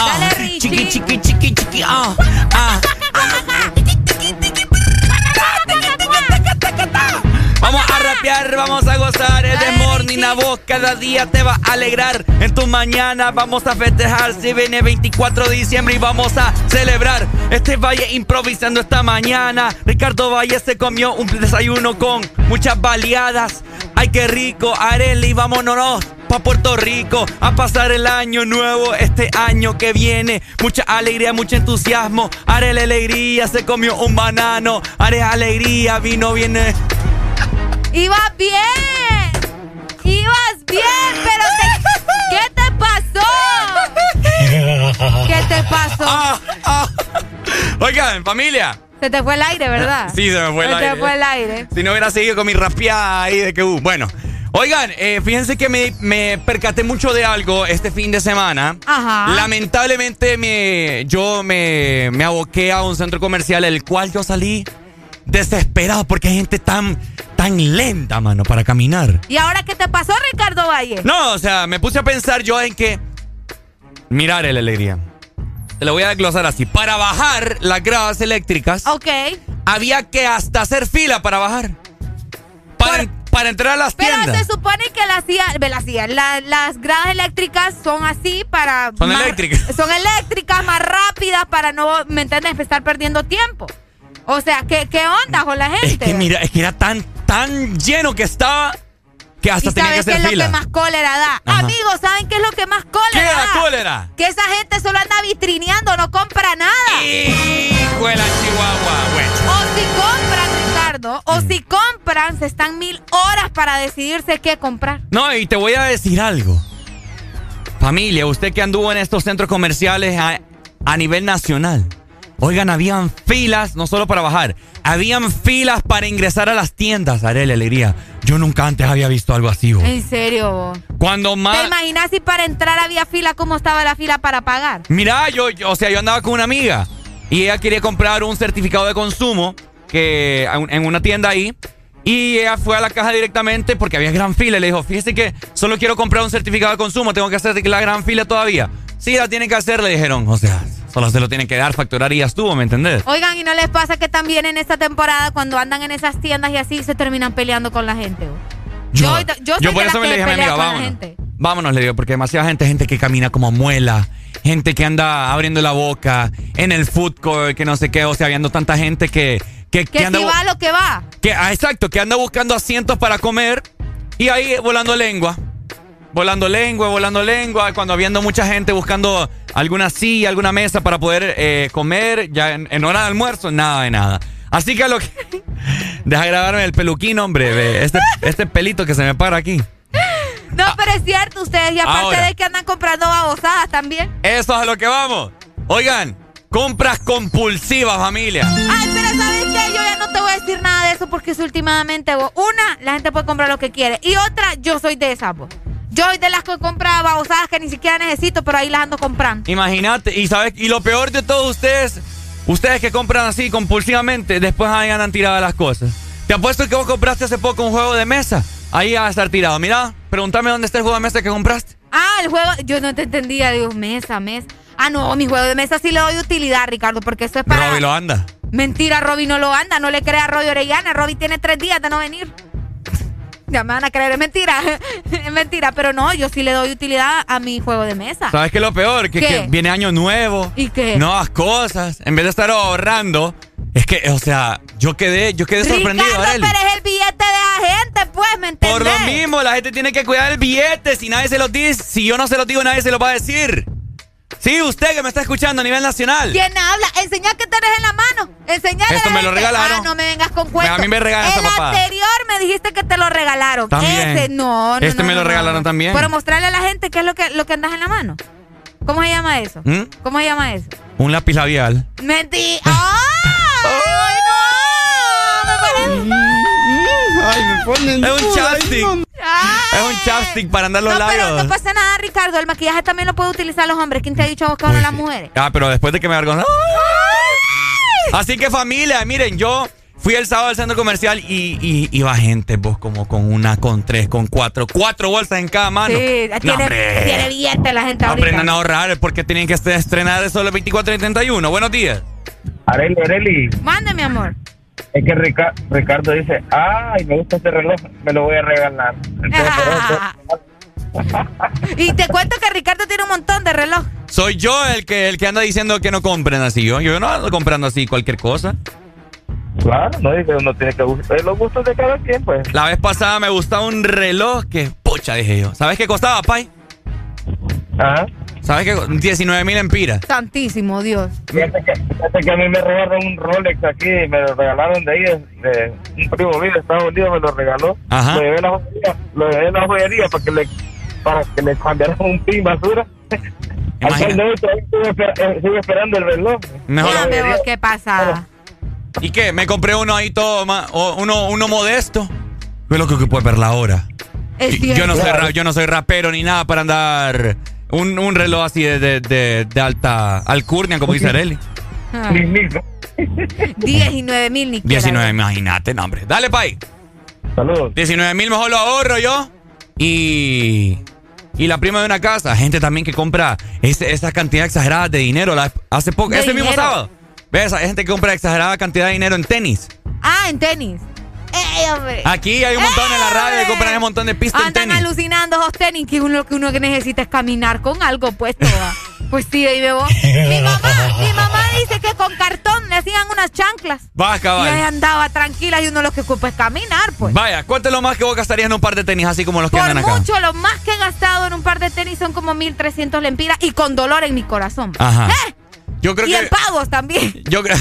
Speaker 1: Ah,
Speaker 2: Dale, Richie.
Speaker 1: Chiqui, chiqui, chiqui, chiqui. Ah, ah. Vamos a rapear, vamos a gozar. El de morning a vos cada día te va a alegrar. En tu mañana vamos a festejar. Si viene 24 de diciembre y vamos a celebrar. Este Valle improvisando esta mañana. Ricardo Valle se comió un desayuno con muchas baleadas. Ay, qué rico, Areli, vámonos pa' Puerto Rico a pasar el año nuevo este año que viene. Mucha alegría, mucho entusiasmo. Areli alegría, se comió un banano. Are alegría, vino, viene.
Speaker 2: Ibas bien. Ibas bien, pero te- ¿qué te pasó? ¿Qué te pasó?
Speaker 1: Ah, Oigan, familia.
Speaker 2: Se te fue el aire, ¿verdad?
Speaker 1: Sí, se me fue el
Speaker 2: Se
Speaker 1: aire.
Speaker 2: te fue el aire.
Speaker 1: Si no hubiera seguido con mi rapeada ahí de que uh, Bueno, oigan, eh, fíjense que me, me percaté mucho de algo este fin de semana.
Speaker 2: Ajá.
Speaker 1: Lamentablemente me, yo me, me aboqué a un centro comercial el cual yo salí desesperado porque hay gente tan, tan lenta, mano, para caminar.
Speaker 2: ¿Y ahora qué te pasó, Ricardo Valle?
Speaker 1: No, o sea, me puse a pensar yo en que. Mirar la alegría. Te lo voy a desglosar así. Para bajar las gradas eléctricas.
Speaker 2: Ok.
Speaker 1: Había que hasta hacer fila para bajar. Para, para entrar a las
Speaker 2: Pero
Speaker 1: tiendas.
Speaker 2: se supone que las las sillas, la- las gradas eléctricas son así para...
Speaker 1: Son
Speaker 2: más-
Speaker 1: eléctricas.
Speaker 2: Son eléctricas, más rápidas para no, ¿me entiendes? Estar perdiendo tiempo. O sea, ¿qué, qué onda con la gente?
Speaker 1: Es que mira, es que era tan, tan lleno que estaba que hasta
Speaker 2: ¿Y
Speaker 1: tenía que
Speaker 2: sabes qué
Speaker 1: hacer
Speaker 2: es lo que más cólera da?
Speaker 1: Ajá.
Speaker 2: Amigos, ¿saben qué es lo que más cólera
Speaker 1: ¿Qué da
Speaker 2: da?
Speaker 1: cólera?
Speaker 2: Que esa gente solo anda vitrineando, no compra nada.
Speaker 1: Hijo de la chihuahua, güey.
Speaker 2: O si compran, Ricardo, o
Speaker 1: Mm.
Speaker 2: si compran, se están mil horas para decidirse qué comprar.
Speaker 1: No, y te voy a decir algo. Familia, usted que anduvo en estos centros comerciales a, a nivel nacional. Oigan, habían filas, no solo para bajar, habían filas para ingresar a las tiendas. Haré la alegría. Yo nunca antes había visto algo así.
Speaker 2: En serio, vos.
Speaker 1: Cuando
Speaker 2: ¿Te
Speaker 1: más...
Speaker 2: imaginas si para entrar había fila, cómo estaba la fila para pagar?
Speaker 1: Mira, yo, yo- o sea, yo andaba con una amiga y ella quería comprar un certificado de consumo que en una tienda ahí y ella fue a la caja directamente porque había gran fila y le dijo, fíjese que solo quiero comprar un certificado de consumo, tengo que hacer la gran fila todavía. Sí, la tienen que hacer, le dijeron, o sea, solo se lo tienen que dar, facturar y ya estuvo, ¿me entendés?
Speaker 2: Oigan, ¿y no les pasa que también en esta temporada, cuando andan en esas tiendas y así, se terminan peleando con la gente? vos? Yo, yo, soy
Speaker 1: por eso me le
Speaker 2: que
Speaker 1: dije a mi amiga, vámonos. Vámonos, le digo, porque demasiada gente, gente que camina como muela, gente que anda abriendo la boca en el food court, que no sé qué, o sea, habiendo tanta gente que... Que,
Speaker 2: Que
Speaker 1: anda
Speaker 2: si
Speaker 1: bu-
Speaker 2: va lo que va.
Speaker 1: que, ah, exacto, que anda buscando asientos para comer y ahí volando lengua. Volando lengua, volando lengua, cuando habiendo mucha gente buscando alguna silla, alguna mesa para poder eh, comer, ya en, en hora de almuerzo, nada de nada. Así que a lo que... Deja grabarme el peluquín, hombre, ve, este, este pelito que se me para aquí.
Speaker 2: No, pero es cierto, ustedes, y aparte
Speaker 1: Ahora.
Speaker 2: de que andan comprando babosadas también.
Speaker 1: Eso es a lo que vamos. Oigan, Compras compulsivas, familia.
Speaker 2: Ay, pero ¿sabes qué? Yo ya no te voy a decir nada de eso porque es últimamente vos. Una, la gente puede comprar lo que quiere. Y otra, yo soy de esas, vos. Yo soy de las que compra babosadas que ni siquiera necesito, pero ahí las ando comprando.
Speaker 1: Imagínate, y sabes, y lo peor de todos ustedes, ustedes que compran así compulsivamente, después ahí andan tiradas las cosas. Te apuesto que vos compraste hace poco un juego de mesa. Ahí va a estar tirado. Mira, pregúntame dónde está el juego de mesa que compraste.
Speaker 2: Ah, el juego, yo no te entendía, Dios, mesa, mesa. Ah, no, mi juego de mesa sí le doy utilidad, Ricardo, porque eso es para...
Speaker 1: Robby lo anda.
Speaker 2: Mentira, Robby no lo anda, no le crea a Robby Orellana. Robby tiene tres días de no venir. Ya me van a creer, es mentira. es mentira, pero no, yo sí le doy utilidad a mi juego de mesa.
Speaker 1: ¿Sabes qué es lo peor? Que, viene año nuevo.
Speaker 2: ¿Y qué?
Speaker 1: Nuevas cosas. En vez de estar ahorrando, es que, o sea, yo quedé, yo quedé sorprendido,
Speaker 2: Ricardo, pero es el billete de la gente, pues, ¿me entendés?
Speaker 1: Por lo mismo, la gente tiene que cuidar el billete. Si nadie se lo dice, si yo no se lo digo, nadie se lo va a decir. Sí, usted que me está escuchando a nivel nacional.
Speaker 2: ¿Quién habla? Enseñá que tenés en la mano. Enseñá
Speaker 1: Esto me lo regalaron.
Speaker 2: Ah, no me vengas con cuentos.
Speaker 1: A mí me regalan
Speaker 2: El
Speaker 1: papada.
Speaker 2: anterior me dijiste que te lo regalaron.
Speaker 1: También.
Speaker 2: Ese, no, no,
Speaker 1: Este
Speaker 2: no,
Speaker 1: me
Speaker 2: no,
Speaker 1: lo regalaron también.
Speaker 2: Pero mostrarle a la gente qué es lo que, lo que andas en la mano. ¿Cómo se llama eso?
Speaker 1: ¿Mm?
Speaker 2: ¿Cómo se llama eso?
Speaker 1: Un lápiz labial.
Speaker 2: Mentí. ¡Ay,
Speaker 63: ponen
Speaker 1: Es un chapstick.
Speaker 63: ay, no.
Speaker 1: Es un chapstick para andar los
Speaker 2: No, pero
Speaker 1: labios.
Speaker 2: no pasa nada, Ricardo. El maquillaje también lo pueden utilizar los hombres. ¿Quién te ha dicho a vos que
Speaker 1: Pues
Speaker 2: no las mujeres?
Speaker 1: Ah, pero después de que me avergonzó. Así que familia, miren, yo fui el sábado al centro comercial y, y iba gente, vos como con una, con tres, con cuatro, cuatro bolsas en cada mano.
Speaker 2: Sí,
Speaker 1: No,
Speaker 2: tiene,
Speaker 1: hombre.
Speaker 2: tiene billete la gente ahorita.
Speaker 1: Aprendan a ahorrar porque tienen que est- estrenar solo el 24 y 31. Buenos días.
Speaker 42: Areli, Areli,
Speaker 2: Mande, mi amor.
Speaker 42: Es que Rica- Ricardo dice, ay, me gusta este reloj, me lo voy a regalar. Entonces, eso-
Speaker 2: Y te cuento que Ricardo tiene un montón de reloj.
Speaker 1: Soy yo el que, el que anda diciendo que no compren así. Yo, yo no ando comprando así cualquier cosa.
Speaker 42: Claro, no dice uno tiene que gustar los gustos de cada quien, pues.
Speaker 1: La vez pasada me gustaba un reloj que, pucha, dije yo. ¿Sabes qué costaba, Pai?
Speaker 42: Ajá.
Speaker 1: ¿Sabes qué? 19 mil empiras.
Speaker 2: Santísimo Dios.
Speaker 42: Fíjate que, fíjate que a mí me regalaron un Rolex aquí, me lo regalaron de ahí, de, un primo mío de Estados Unidos me lo regaló.
Speaker 1: Ajá.
Speaker 42: Lo llevé a la joyería, lo llevé a la joyería para que le, para que le cambiaran un pin basura. Esper- eh, sigo esperando el reloj.
Speaker 1: Mejor-
Speaker 2: vos, ¿qué pasa?
Speaker 1: ¿Y qué? Me compré uno ahí todo, ma- o- uno, uno modesto. Ve lo que puede ver la hora. Yo no, soy yo no soy rapero ni nada para andar un, un reloj así de, de, de- de alta alcurnia, como dice Areli.
Speaker 2: Ah.
Speaker 42: Ni mismo.
Speaker 2: 19 mil ni quiera.
Speaker 1: 19, imagínate, no, hombre. Dale, Pai.
Speaker 42: Saludos.
Speaker 1: 19 mil mejor lo ahorro yo. Y. Y la prima de una casa, gente también que compra ese- esa cantidad exagerada de dinero. La- hace poco, ese mismo sábado. ¿Ves? Hay gente que compra exagerada cantidad de dinero en tenis.
Speaker 2: Ah, en tenis. ¡Ey, hombre!
Speaker 1: Aquí hay un montón en la radio compran un montón de pistas en
Speaker 2: Andan
Speaker 1: tenis.
Speaker 2: alucinando esos tenis que uno, lo que uno necesita es caminar con algo puesto. pues sí, ahí veo. Mi mamá, mi mamá dice que con cartón le hacían unas chanclas.
Speaker 1: Va,
Speaker 2: Y ahí
Speaker 1: cabal.
Speaker 2: andaba tranquila y uno lo que ocupa es caminar, pues.
Speaker 1: Vaya, ¿cuánto es lo más que vos gastarías en un par de tenis así como los que
Speaker 2: Por
Speaker 1: andan acá?
Speaker 2: mucho, lo más que he gastado en un par de tenis son como 1300 lempiras y con dolor en mi corazón.
Speaker 1: Ajá.
Speaker 2: ¿Eh?
Speaker 1: Yo creo
Speaker 2: y
Speaker 1: que.
Speaker 2: en pagos también.
Speaker 1: Yo, creo-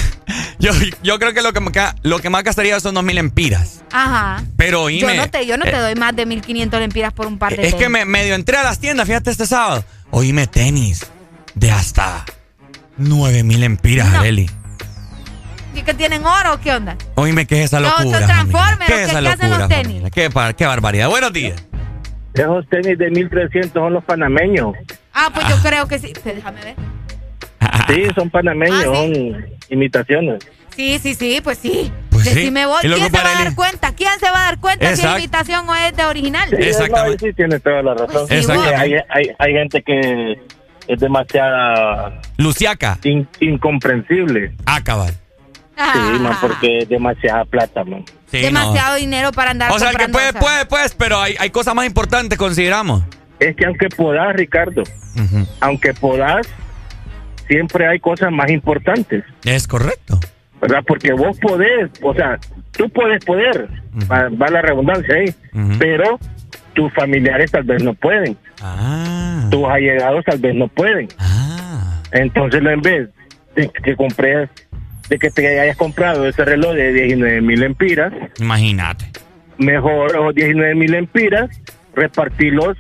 Speaker 1: yo, yo creo que lo que, me ca- lo que más gastaría son 2000 empiras.
Speaker 2: Ajá.
Speaker 1: Pero
Speaker 2: Yo
Speaker 1: oíme,
Speaker 2: no te, yo no te
Speaker 1: eh,
Speaker 2: doy más de 1500 lempiras por un par de
Speaker 1: Es
Speaker 2: tenis.
Speaker 1: que me medio entré a las tiendas, fíjate este sábado. Oíme tenis de hasta 9000 empiras,
Speaker 2: No.
Speaker 1: Areli.
Speaker 2: ¿Y que tienen oro o qué onda?
Speaker 1: Oíme, ¿qué es esa
Speaker 2: No, son
Speaker 1: locura? Familia? ¿Qué
Speaker 2: ¿qué-
Speaker 1: es esa
Speaker 2: qué hacen
Speaker 1: locura?
Speaker 2: los tenis?
Speaker 1: ¿Qué, par- qué barbaridad. Buenos días.
Speaker 42: Esos tenis de 1300 son los panameños.
Speaker 2: Ah, pues yo creo que sí. Déjame ver.
Speaker 42: Sí, son panameños,
Speaker 2: Ah, sí.
Speaker 42: son imitaciones.
Speaker 2: Sí, sí, sí, pues sí.
Speaker 1: Pues sí.
Speaker 2: Decime vos,
Speaker 1: Y lo
Speaker 2: ¿quién se va a
Speaker 1: para
Speaker 2: dar cuenta? ¿Quién se va a dar cuenta si
Speaker 1: Exacto.
Speaker 2: es imitación o es de original?
Speaker 42: Sí,
Speaker 1: Exactamente.
Speaker 42: no, sí, tienes toda la razón.
Speaker 2: Pues sí, vos.
Speaker 42: hay, hay, hay gente que es demasiada
Speaker 1: Luciaca.
Speaker 42: in- incomprensible.
Speaker 1: Ah, cabal.
Speaker 42: Sí, man, porque es demasiada plata, man.
Speaker 1: Sí,
Speaker 2: Demasiado dinero para andar.
Speaker 1: O sea, el que puede, puede, pues, pero hay, hay cosas más importantes, consideramos.
Speaker 42: Es que aunque podás, Ricardo, aunque podás, siempre hay cosas más importantes,
Speaker 1: Es correcto.
Speaker 42: ¿verdad? Porque vos podés, o sea, tú puedes poder, va, va la redundancia ahí, pero tus familiares tal vez no pueden.
Speaker 1: Ah.
Speaker 42: Tus allegados tal vez no pueden. Entonces, en vez de que compres, de que te hayas comprado ese reloj de 19 mil empiras,
Speaker 1: Imagínate.
Speaker 42: mejor los 19 mil empiras, repartirlos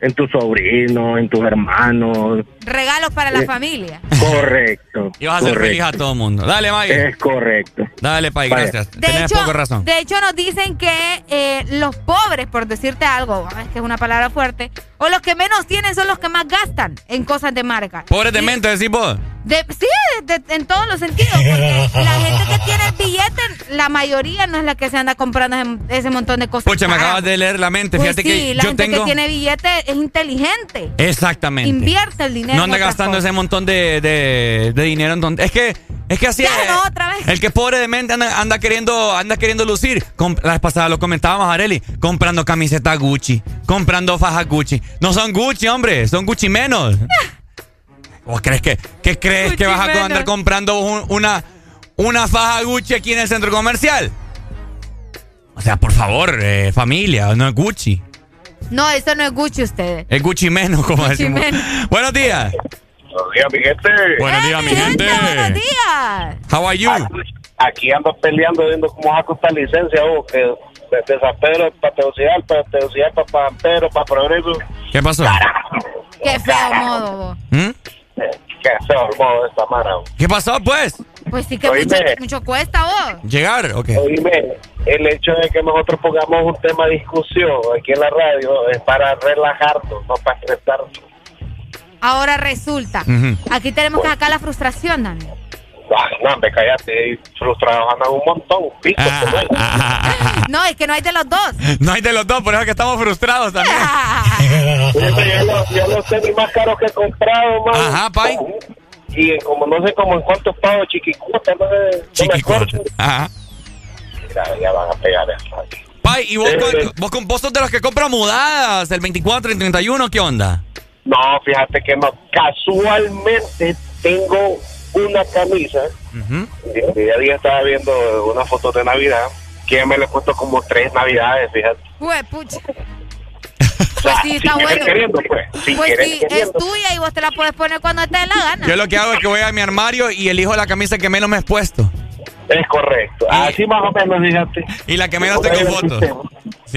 Speaker 64: en tus sobrinos, en tus hermanos.
Speaker 2: Regalos para la
Speaker 64: Eh,
Speaker 2: familia.
Speaker 64: Correcto.
Speaker 1: Y vas a hacer
Speaker 64: correcto.
Speaker 1: feliz a todo el mundo. Dale, Mike.
Speaker 64: Es correcto.
Speaker 1: Dale, Pai,
Speaker 64: Vaya.
Speaker 1: gracias.
Speaker 2: De
Speaker 1: Tenés
Speaker 2: hecho,
Speaker 1: poco razón.
Speaker 2: de hecho, nos dicen que eh, los pobres, por decirte algo, es que es una palabra fuerte, o los que menos tienen son los que más gastan en cosas de marca.
Speaker 1: Pobres de mente, decís vos.
Speaker 2: De- sí, de- de- en todos los sentidos, porque la gente que tiene el billete, la mayoría no es la que se anda comprando ese, ese montón de cosas.
Speaker 1: Pucha, me acabas de leer la mente.
Speaker 2: Pues
Speaker 1: Fíjate
Speaker 2: sí,
Speaker 1: que
Speaker 2: la
Speaker 1: yo
Speaker 2: gente
Speaker 1: tengo.
Speaker 2: que tiene billete es inteligente.
Speaker 1: Exactamente.
Speaker 2: Invierte el dinero.
Speaker 1: No anda gastando
Speaker 2: cosas.
Speaker 1: ese montón de, de, de dinero en Es que, es que así
Speaker 2: Ya,
Speaker 1: es.
Speaker 2: no, otra vez.
Speaker 1: El que es pobre de mente anda, anda queriendo, anda queriendo lucir. Com- la vez pasada lo comentábamos, Areli. Comprando camisetas Gucci. Comprando fajas Gucci. No son Gucci, hombre. Son Gucci menos. ¿Vos crees que, qué crees que vas a andar comprando un- una, una faja Gucci aquí en el centro comercial? O sea, por favor, eh, familia, no es Gucci.
Speaker 2: No, eso no es Gucci ustedes.
Speaker 1: Es Gucci menos, como
Speaker 2: Gucci
Speaker 1: decimos.
Speaker 2: menos.
Speaker 1: Buenos días.
Speaker 64: Buenos días, mi gente.
Speaker 1: Buenos días, mi gente.
Speaker 2: Buenos días.
Speaker 1: How are you?
Speaker 64: Aquí ando peleando viendo cómo saco esta licencia, vos, que desde San Pedro para Tegucigalpa, para Tegucigalpa para San Pedro, para Progreso.
Speaker 1: ¿Qué pasó?
Speaker 2: Qué feo modo, vos.
Speaker 1: ¿Mm?
Speaker 64: Qué feo el modo de esta mara. vos.
Speaker 1: ¿Qué pasó, pues?
Speaker 2: Pues sí que mucho, mucho cuesta, vos.
Speaker 1: ¿Llegar o qué?
Speaker 64: Oíme, el hecho de que nosotros pongamos un tema de discusión aquí en la radio es para relajarnos, no para estresarnos.
Speaker 2: Ahora resulta. Aquí tenemos que sacar la frustración, Dani.
Speaker 64: Ah, no, hombre, cállate, y frustrados andan un montón, pico.
Speaker 1: Ah,
Speaker 2: No, es que no hay de los dos.
Speaker 1: No hay de los dos, por eso es que estamos frustrados también.
Speaker 64: yo, los, yo los tenis más caros que he comprado, man.
Speaker 1: Ajá, pay.
Speaker 64: Y como no sé como en cuántos pagos chiquicuta, no, sé, no acuerdo.
Speaker 1: Ajá.
Speaker 64: Mira, ya van a pegar eso.
Speaker 1: Pai, ¿y vos,
Speaker 64: Eh, eh.
Speaker 1: vos, con- vos sos de los que compran mudadas el 24 y 31? ¿Qué onda?
Speaker 64: No, fíjate que no. Casualmente tengo una camisa. El día a día estaba viendo una foto de Navidad que me le he puesto como tres Navidades, fíjate.
Speaker 2: Pues, pucha. Pues sí, está
Speaker 64: querer
Speaker 2: bueno.
Speaker 64: queriendo, pues. Sin
Speaker 2: Pues sí, es tuya y vos te la puedes poner cuando te dé la gana.
Speaker 1: Yo lo que hago es que voy a mi armario y elijo la camisa que menos me he puesto.
Speaker 64: Es correcto. Así más o menos, fíjate.
Speaker 1: Y la que menos tengo
Speaker 64: el
Speaker 1: fotos.
Speaker 64: sistema.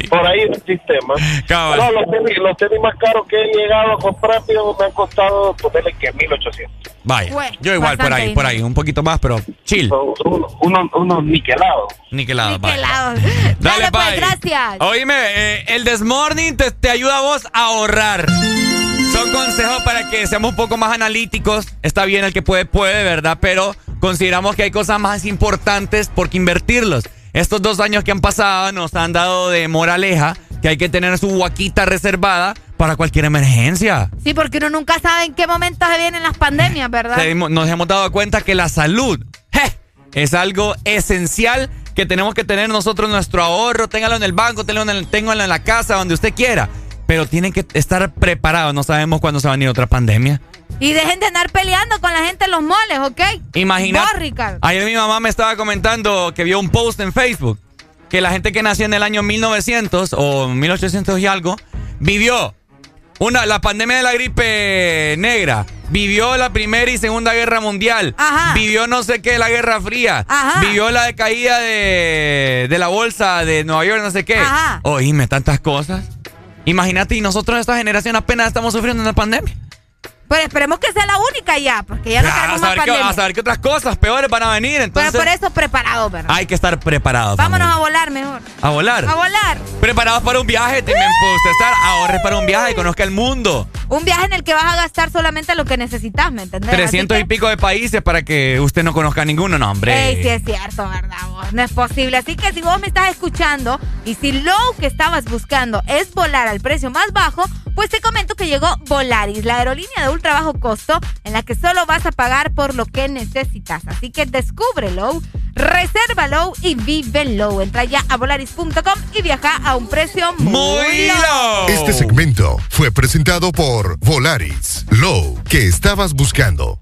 Speaker 64: Por ahí el sistema.
Speaker 1: Cabal.
Speaker 64: No, los tenis, los tenis más caros que he llegado a comprar tío, me han costado, ponerle que 1800.
Speaker 1: Vaya.
Speaker 64: Bueno,
Speaker 1: Yo igual por ahí, por ahí. Un poquito más, pero chill.
Speaker 64: Unos uno, unos niquelados.
Speaker 1: Niquelado, vaya.
Speaker 2: Pelados.
Speaker 1: Dale,
Speaker 2: Dale, pues, gracias.
Speaker 1: Oíme, eh, el Desmorning te, te ayuda a vos a ahorrar. Son consejos para que seamos un poco más analíticos. Está bien el que puede, puede, ¿verdad? Pero consideramos que hay cosas más importantes por qué invertirlos. Estos dos años que han pasado nos han dado de moraleja que hay que tener su huaquita reservada para cualquier emergencia.
Speaker 2: Sí, porque uno nunca sabe en qué momento se vienen las pandemias, ¿verdad?
Speaker 1: Nos hemos dado cuenta que la salud ¡je! es algo esencial que tenemos que tener nosotros nuestro ahorro. Téngalo en el banco, téngalo en, téngalo en la casa, donde usted quiera. Pero tienen que estar preparados. No sabemos cuándo se va a venir otra pandemia.
Speaker 2: Y dejen de andar peleando con la gente en los moles, ¿ok? Ricardo.
Speaker 1: Ayer mi mamá me estaba comentando que vio un post en Facebook que la gente que nació en el año 1900 o 1800 y algo vivió una la pandemia de la gripe negra, vivió la primera y segunda guerra mundial, vivió no sé qué la guerra fría, vivió la decaída de, de la bolsa de Nueva York, no sé qué.
Speaker 2: Ajá.
Speaker 1: Oíme tantas cosas. Imagínate y nosotros esta generación apenas estamos sufriendo una pandemia.
Speaker 2: Pero esperemos que sea la única ya, porque ya no
Speaker 1: Ah,
Speaker 2: queremos
Speaker 1: a,
Speaker 2: más pandemia.
Speaker 1: a saber qué otras cosas peores van a venir.
Speaker 2: Pero
Speaker 1: Entonces
Speaker 2: por eso preparados, ¿verdad?
Speaker 1: hay que estar preparados.
Speaker 2: Vámonos
Speaker 1: familia.
Speaker 2: a volar mejor.
Speaker 1: A volar.
Speaker 2: A volar.
Speaker 1: Preparados para un viaje, también puede usted estar. Ahorre para un viaje y conozca el mundo.
Speaker 2: Un viaje en el que vas a gastar solamente lo que necesitas, ¿me entendés?
Speaker 1: 300
Speaker 2: Así
Speaker 1: y pico de países para que usted no conozca ninguno, no, hombre.
Speaker 2: Ey, sí es cierto, ¿verdad? vos? No es posible. Así que si vos me estás escuchando y si lo que estabas buscando es volar al precio más bajo, pues te comento que llegó Volaris, la aerolínea de ultra bajo costo en la que solo vas a pagar por lo que necesitas. Así que descúbrelo, resérvalo y vívelo. Entra ya a volaris.com y viaja a un precio muy, low.
Speaker 12: Este segmento fue presentado por Volaris. Low que estabas buscando.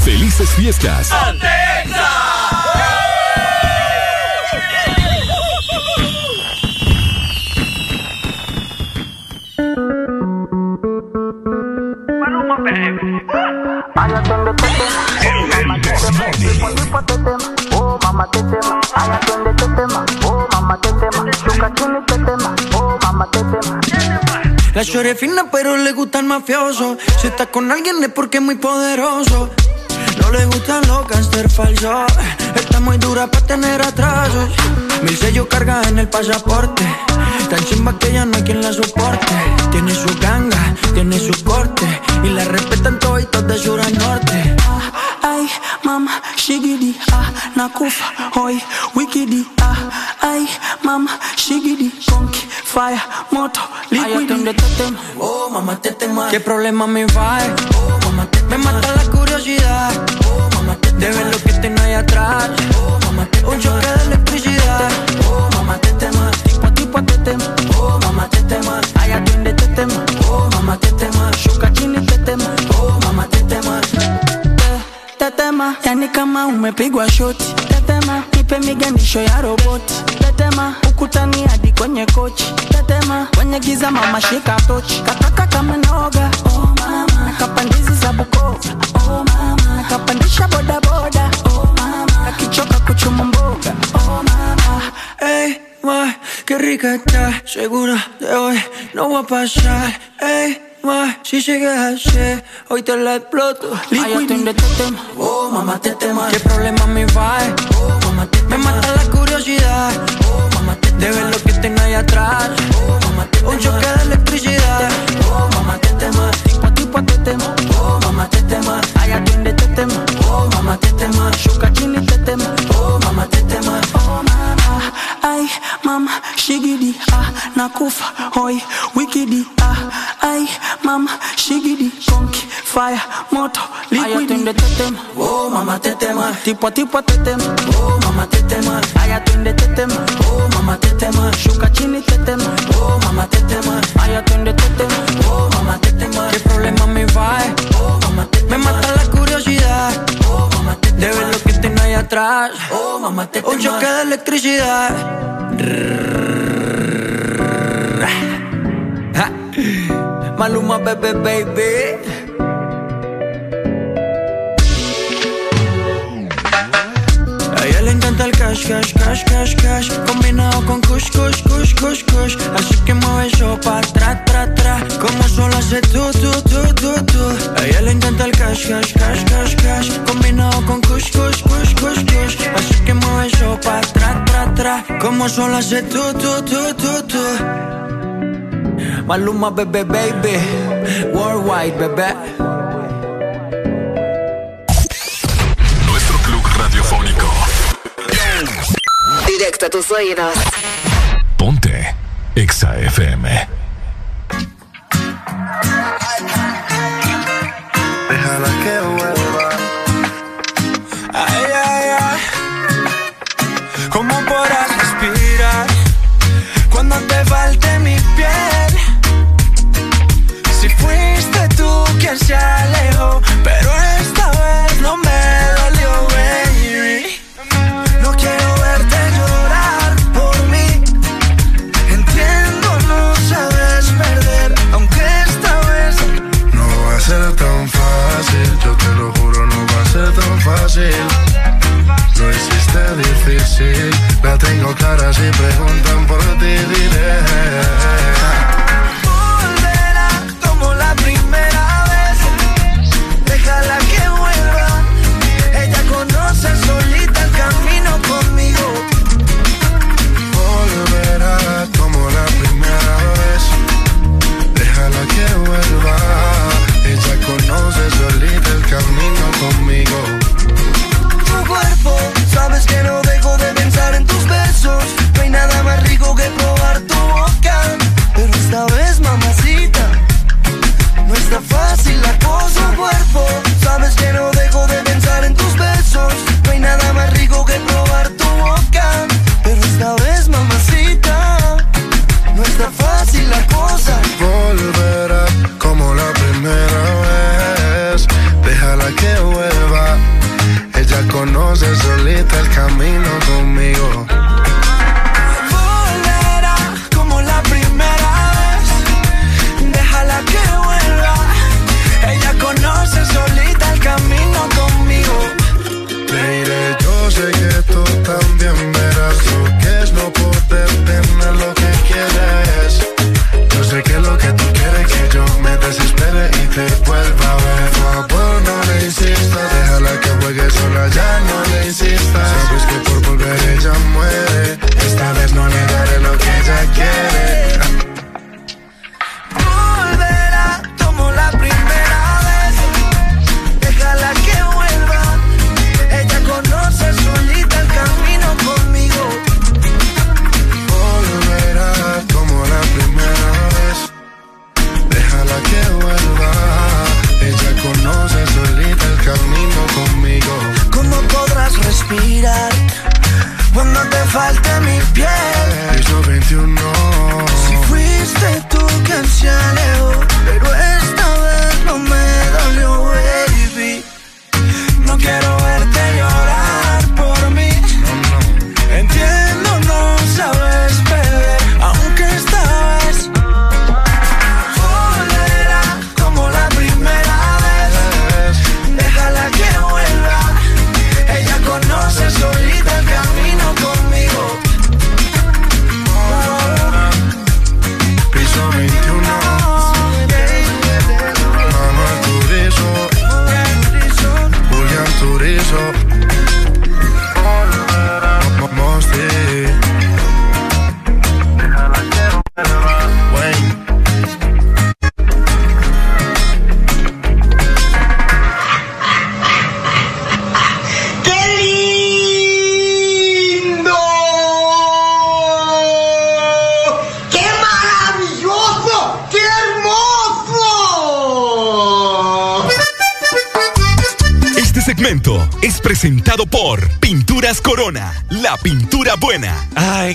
Speaker 3: ¡Felices fiestas!
Speaker 4: Oh mama tetema, tetema. Oh mama tetema, shuka chini tetema. Oh mama tetema.
Speaker 65: La es fina pero le gusta el mafioso. Si está con alguien es porque es muy poderoso. No le gustan los gangster falsos. Está muy dura para tener atrasos. Mil sellos carga en el pasaporte. Tan chimba que ya no hay quien la soporte. Tiene su ganga, tiene su corte. Y la respetan todos de sur a norte.
Speaker 4: Ay, mama, shigidi, ah, nakufa, hoy, wikidi, ah, ay, mama, shigidi, conky, fire, moto, liquidi.
Speaker 65: Oh, mamá, te tema. ¿Qué problema me va? Oh, mamá, te Me mata la curiosidad. Oh, mamá, te De ver lo que tengo ahí atrás. Oh, mamá, te Un choque de electricidad. Oh, mamá, te tema. Tipo a tipo te tema. Oh, mamá, te tema. Ay, atiende te tema. Oh, mamá, te tema. Shuka chini te tema. Oh, mamá, te tema.
Speaker 4: Tetema, yani kama umepigwa shoti. Tetema, nipe miganisho ya roboti. Tetema, ukutani hadi kwenye kochi. Tetema, kwenye giza mama shika tochi. Kataka kama noga. Oh mama, nakapandizi za Bukoba. Oh mama, nakapandisha boda boda. Oh mama, nakichoka kuchuma mboga. Oh mama,
Speaker 65: Ey, ma, qué rica está. Segura de hoy no va a pasar. Ey, ma, si sigues así, hoy te la exploto. Atiende este tema. Oh, mamá, te tema. ¿Qué problema me va? Oh, mamá, te Me mata la curiosidad. Oh, De ver lo que tengo ahí atrás. Oh, mamá, te Un choque de electricidad. Oh, mamá, te tema. Tipo a tipo te tema. Oh, mamá, te tema. Ay, atiende este tema. Oh, mamá, te tema. Shuka chini te tema. Oh, mamá, te tema.
Speaker 4: oh mama, ay, mama, shigidi, ah, nakufa, hoy, wikidi, ah, ay, mama, shigidi, conky, fire, moto, liquidi.
Speaker 65: tetema. Oh, mamá, te tema. Tipo a tipo te tema. Oh, mamá, te tema. Ay, atiende te tema. Oh, mamá, te tema. Shuka chini te tema. Oh, mamá, te tema. Ay, atiende te tema. Oh, mamá, te tema. ¿Qué problema me va? Oh, mamá, te tema. Me mata la curiosidad. Oh, mamá, te tema. De ver lo que tengo ahí atrás. Oh, mamá, te tema. Un choque de electricidad. Maluma, bebé, baby. A ella le encanta el cash, cash, cash, cash, cash. Combinado con kush, kush, kush, kush, kush. Así que mueve eso pa' tra, tra, tra. Como solo hace tú, tú, tú, tú, tú A ella le encanta el cash, cash, cash, cash, cash. Combinado con kush, kush, kush, kush, kush. Así que mueve eso pa' tra, tra, tra. Como solo hace tú, tú, tú, tú, tú Maluma, bebé, baby. Worldwide, bebé
Speaker 3: Ponte Exa FM.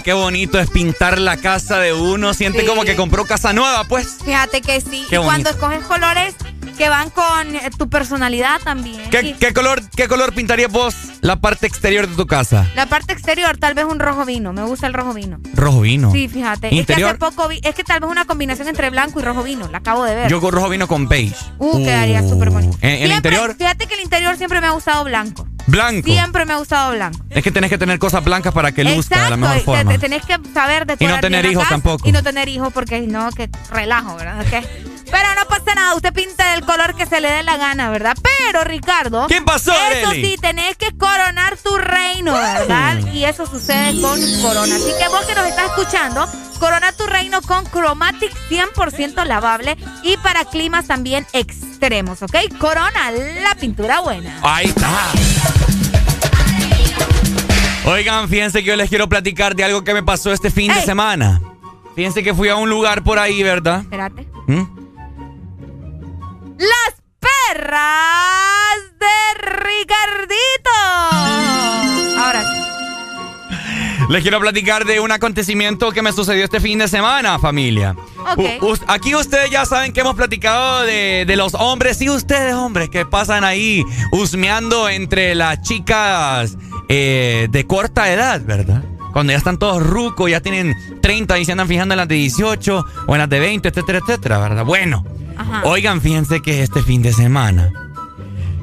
Speaker 65: Qué
Speaker 1: bonito es pintar la casa de uno. Siente
Speaker 2: Sí.
Speaker 1: como que compró casa nueva, pues.
Speaker 2: Fíjate que sí.
Speaker 1: Qué
Speaker 2: y cuando
Speaker 1: bonito.
Speaker 2: escoges colores que van con eh, tu personalidad también.
Speaker 1: ¿Qué, color, ¿Qué color pintarías vos la parte exterior de tu casa?
Speaker 2: La parte exterior, tal vez un rojo vino. Me gusta el rojo vino.
Speaker 1: Rojo vino.
Speaker 2: Sí, fíjate.
Speaker 1: Interior.
Speaker 2: Es que hace poco vi, es que tal vez una combinación entre blanco y rojo vino. La acabo de ver.
Speaker 1: Yo con rojo vino con beige.
Speaker 2: Uh, quedaría súper bonito.
Speaker 1: ¿En, en el
Speaker 2: Siempre-
Speaker 1: interior?
Speaker 2: Fíjate que el interior siempre me ha gustado blanco.
Speaker 1: Blanco.
Speaker 2: Siempre me ha gustado blanco.
Speaker 1: Es que tenés que tener cosas blancas para que luzca de la
Speaker 2: Exacto,
Speaker 1: mejor forma.
Speaker 2: te- tenés que saber de
Speaker 1: Y no tener hijos tampoco.
Speaker 2: Y no tener hijos porque no, que relajo, ¿verdad? Ok. Pero no pasa nada, usted pinta el color que se le dé la gana, ¿verdad? Pero, Ricardo.
Speaker 1: ¿Qué pasó,
Speaker 2: Eso
Speaker 1: Arely?
Speaker 2: sí, tenés que coronar tu reino, ¿verdad? Y eso sucede con Corona. Así que vos que nos estás escuchando, corona tu reino con Chromatic 100% lavable y para climas también extremos, ¿ok? Corona, la pintura buena.
Speaker 1: Ahí está. Oigan, fíjense que yo les quiero platicar de algo que me pasó este fin de semana. Fíjense que fui a un lugar por ahí, ¿verdad?
Speaker 2: Espérate.
Speaker 1: ¿Mm?
Speaker 2: Las perras de Ricardito. Ahora sí.
Speaker 1: Les quiero platicar de un acontecimiento que me sucedió este fin de semana, familia.
Speaker 2: Ok.
Speaker 1: U- us- aquí ustedes ya saben que hemos platicado de, de los hombres y ustedes, hombres, que pasan ahí husmeando entre las chicas eh, de corta edad, ¿verdad? Cuando ya están todos rucos, ya tienen 30 y se andan fijando en las de 18 o en las de 20, etcétera, etcétera, ¿verdad? Bueno,
Speaker 2: Ajá.
Speaker 1: oigan, fíjense que este fin de semana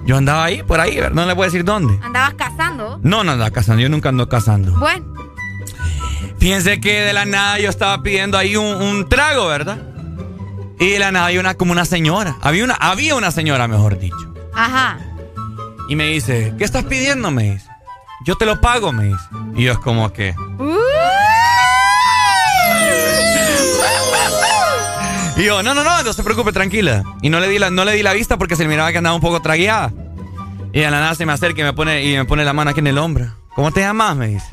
Speaker 1: yo andaba ahí, por ahí, ¿verdad? no les voy a decir dónde.
Speaker 2: Andabas cazando.
Speaker 1: No, no andaba casando, yo nunca ando casando.
Speaker 2: Bueno,
Speaker 1: Fíjense que de la nada yo estaba pidiendo ahí un, un trago, ¿verdad? Y de la nada hay una como una señora. Había una, había una señora, mejor dicho.
Speaker 2: ajá.
Speaker 1: Y me dice, ¿qué estás pidiendo? Me dice. Yo te lo pago, me dice. Y yo es como que. Y yo, no, no, no, no se preocupe, tranquila. Y no le di la, no le di la vista porque se le miraba que andaba un poco tragueada. Y de la nada se me acerca y me pone, y me pone la mano aquí en el hombro. ¿Cómo te llamas? Me dice.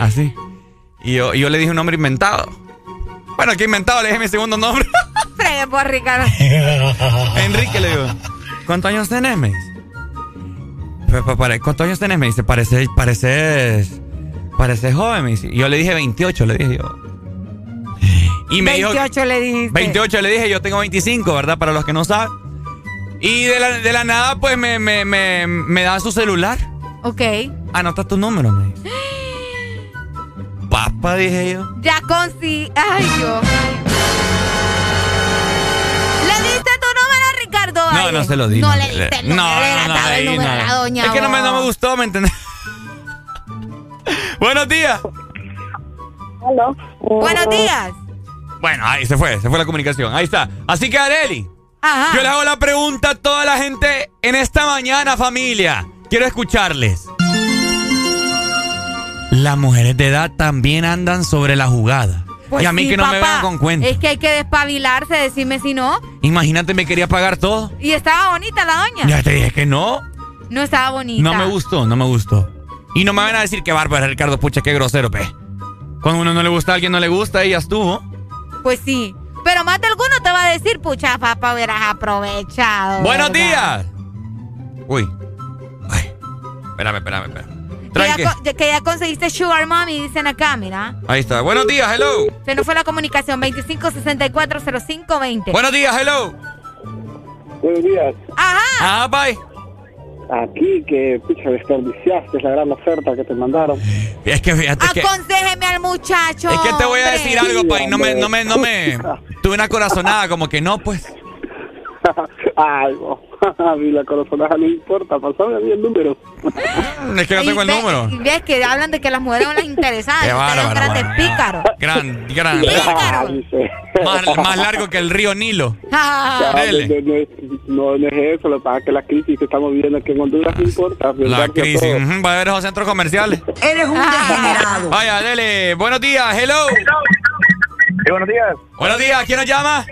Speaker 1: Así. Y yo, y yo le dije un nombre inventado. Bueno, que inventado, le dije mi segundo nombre.
Speaker 2: Fregue por Ricardo.
Speaker 1: Enrique le digo, ¿cuántos años tenés? Me dice. "Pa- pa- pare- ¿Cuántos años tenés? Me dice, pareces, pareces, pareces joven, me dice. Y yo le dije 28, le dije yo. Y me dijo,
Speaker 2: 28 le dijiste.
Speaker 1: 28 le dije, yo tengo 25, ¿verdad? Para los que no saben. Y de la, de la nada, pues me, me, me, me da su celular.
Speaker 2: Ok.
Speaker 1: Anota tu número, me dice. Papa, dije yo.
Speaker 2: Ya consi... Ay, Dios
Speaker 1: No, no se lo di.
Speaker 2: No
Speaker 1: no,
Speaker 2: le diste el número.
Speaker 1: No, no, no,
Speaker 2: doña.
Speaker 1: Es que no me, no me
Speaker 2: vos.
Speaker 1: gustó, ¿me entendés? Buenos días.
Speaker 2: Buenos días.
Speaker 1: Bueno, ahí se fue, se fue la comunicación. Ahí está. Así que, Areli,
Speaker 2: Ajá.
Speaker 1: yo le hago la pregunta a toda la gente en esta mañana, familia. Quiero escucharles. Las mujeres de edad también andan sobre la jugada.
Speaker 2: Pues
Speaker 1: y a mí
Speaker 2: sí,
Speaker 1: que no me vengan con cuentos.
Speaker 2: Es que hay que despabilarse, decime si no.
Speaker 1: Imagínate, me quería pagar todo.
Speaker 2: Y estaba bonita la doña.
Speaker 1: Ya te dije que no.
Speaker 2: No estaba bonita.
Speaker 1: No me gustó, no me gustó. Y no me van a decir que bárbaro, Ricardo, pucha, qué grosero, pe. Cuando uno no le gusta, a alguien no le gusta ya estuvo.
Speaker 2: Pues sí. Pero más de alguno te va va a decir, pucha, papá, hubieras aprovechado.
Speaker 1: Buenos
Speaker 2: ¿verdad?
Speaker 1: días. Uy. Ay. Espérame, espérame, espérame.
Speaker 2: Que ya, que ya conseguiste Sugar Mommy, dicen acá, mira.
Speaker 1: Ahí está. Buenos días, hello.
Speaker 2: Se nos fue la comunicación, 25640520.
Speaker 1: Buenos días, hello.
Speaker 66: Buenos días.
Speaker 2: Ajá.
Speaker 1: Ah, bye.
Speaker 66: Aquí que, pucha, desperdiciaste la gran oferta que te mandaron.
Speaker 1: Es que fíjate que.
Speaker 2: Aconsejeme al muchacho.
Speaker 1: Es que te voy a
Speaker 2: hombre.
Speaker 1: decir algo, pa, y no me, no me, no me. Tuve una corazonada, como que no, pues.
Speaker 66: Ay, no. A mí la corazonada no importa, pasame a mí el número.
Speaker 1: Es que no tengo el
Speaker 2: Ve-
Speaker 1: número.
Speaker 2: y ves que hablan de que las mujeres son las interesadas.
Speaker 1: Qué bárbaro,
Speaker 2: grandes pícaros.
Speaker 1: Gran, gran.
Speaker 2: Pícaro.
Speaker 1: Más, más largo que el río Nilo. Dele.
Speaker 66: no, no es, no, no es eso, lo que pasa es que la crisis que estamos viviendo aquí en Honduras no importa.
Speaker 1: La crisis.
Speaker 66: todo.
Speaker 1: ujú, Va a haber esos centros comerciales.
Speaker 66: Eres un degenerado.
Speaker 1: Vaya, dele. Buenos días, hello.
Speaker 64: buenos días.
Speaker 1: Buenos días, ¿quién nos llama?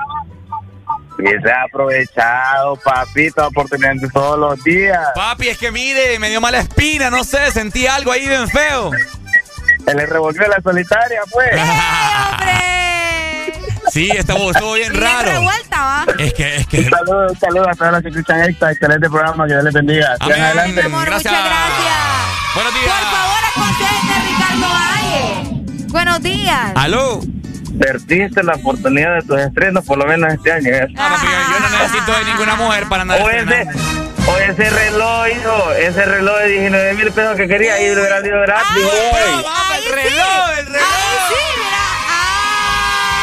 Speaker 64: Y se ha aprovechado, papito, oportunidad de todos los días.
Speaker 1: Papi, es que mire, me dio mala espina, no sé, sentí algo ahí bien feo.
Speaker 64: Se le revolvió la solitaria, pues.
Speaker 1: Sí, estuvo, estuvo bien raro.
Speaker 2: revuelta, va.
Speaker 1: Es que, es que.
Speaker 64: Un saludo, un saludo a todos los que escuchan esta excelente programa, que Dios les bendiga. Sigan
Speaker 1: Amén.
Speaker 64: adelante.
Speaker 1: Gracias. Buenos días.
Speaker 2: Por favor, aconsejenme a Ricardo Valle. Buenos días.
Speaker 1: ¿Aló?
Speaker 64: Perdiste la oportunidad de tus estrenos, por lo menos este año. ¿eh?
Speaker 1: Yo no necesito de ninguna mujer para andar
Speaker 64: O ese, o ese reloj, hijo, ese reloj de 19 mil pesos que quería ir de gratis, gratis. hoy.
Speaker 1: el reloj, el reloj.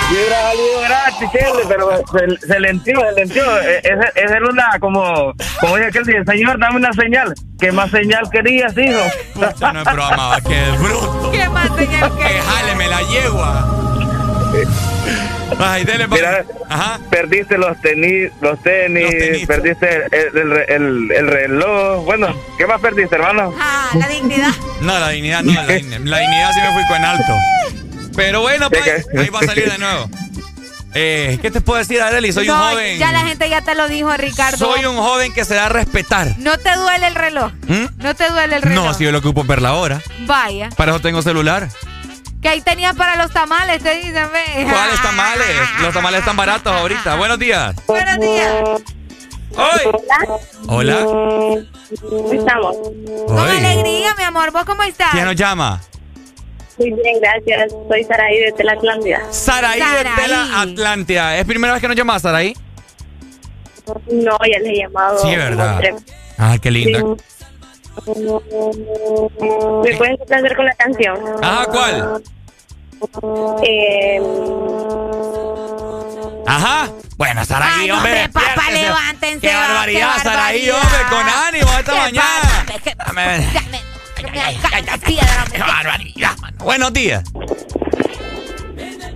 Speaker 64: Y hubiera salido gratis, chele, pero se, se lentió, se lentió. E- Ese, ese era una, como, como dice aquel día, señor, dame una señal. ¿Qué más señal querías, hijo?
Speaker 1: Esto no es broma, va, qué bruto.
Speaker 2: ¿Qué más señal que
Speaker 1: Que jáleme la yegua. Ay, dele,
Speaker 64: perdiste los tenis, los tenis, perdiste el, el, el- el reloj. Bueno, ¿qué más perdiste, hermano?
Speaker 2: Ah, la dignidad.
Speaker 1: No, la dignidad no, la, dignidad- la dignidad sí me fui con alto. Pero bueno, pues, ahí va a salir de nuevo. Eh, ¿Qué te puedo decir, Arely? Soy un joven.
Speaker 2: Ya la gente ya te lo dijo, Ricardo.
Speaker 1: Soy un joven que se da a respetar.
Speaker 2: No te duele el reloj.
Speaker 1: ¿Mm?
Speaker 2: No te duele el reloj.
Speaker 1: No, si yo lo ocupo ver la hora.
Speaker 2: Vaya.
Speaker 1: Para eso tengo celular.
Speaker 2: Que ahí tenías para los tamales, te dicen, ve.
Speaker 1: ¿Cuáles tamales? Los tamales están baratos ahorita. Buenos días.
Speaker 2: Buenos días.
Speaker 1: Hola.
Speaker 67: Estamos.
Speaker 2: Con alegría, mi amor. ¿Vos cómo estás?
Speaker 1: ¿Quién nos llama?
Speaker 67: Muy bien, gracias. Soy Saraí de Tela Atlántida.
Speaker 1: Saraí de Tela Atlántida. ¿Es primera vez que nos llamas, Saraí?
Speaker 67: No, ya les he llamado.
Speaker 1: Sí, ¿verdad? Ah, qué linda.
Speaker 67: ¿Me pueden complacer con la canción?
Speaker 1: Ajá, ¿cuál?
Speaker 67: Eh,
Speaker 1: Ajá. Bueno, Saraí,
Speaker 2: Ay, no,
Speaker 1: hombre.
Speaker 2: papá,
Speaker 1: despiértese.
Speaker 2: levántense.
Speaker 1: Qué barbaridad,
Speaker 2: qué
Speaker 1: Saraí, hombre, con ánimo esta
Speaker 2: Qué
Speaker 1: mañana.
Speaker 2: qué-
Speaker 1: barbaridad, mano. Buenos días.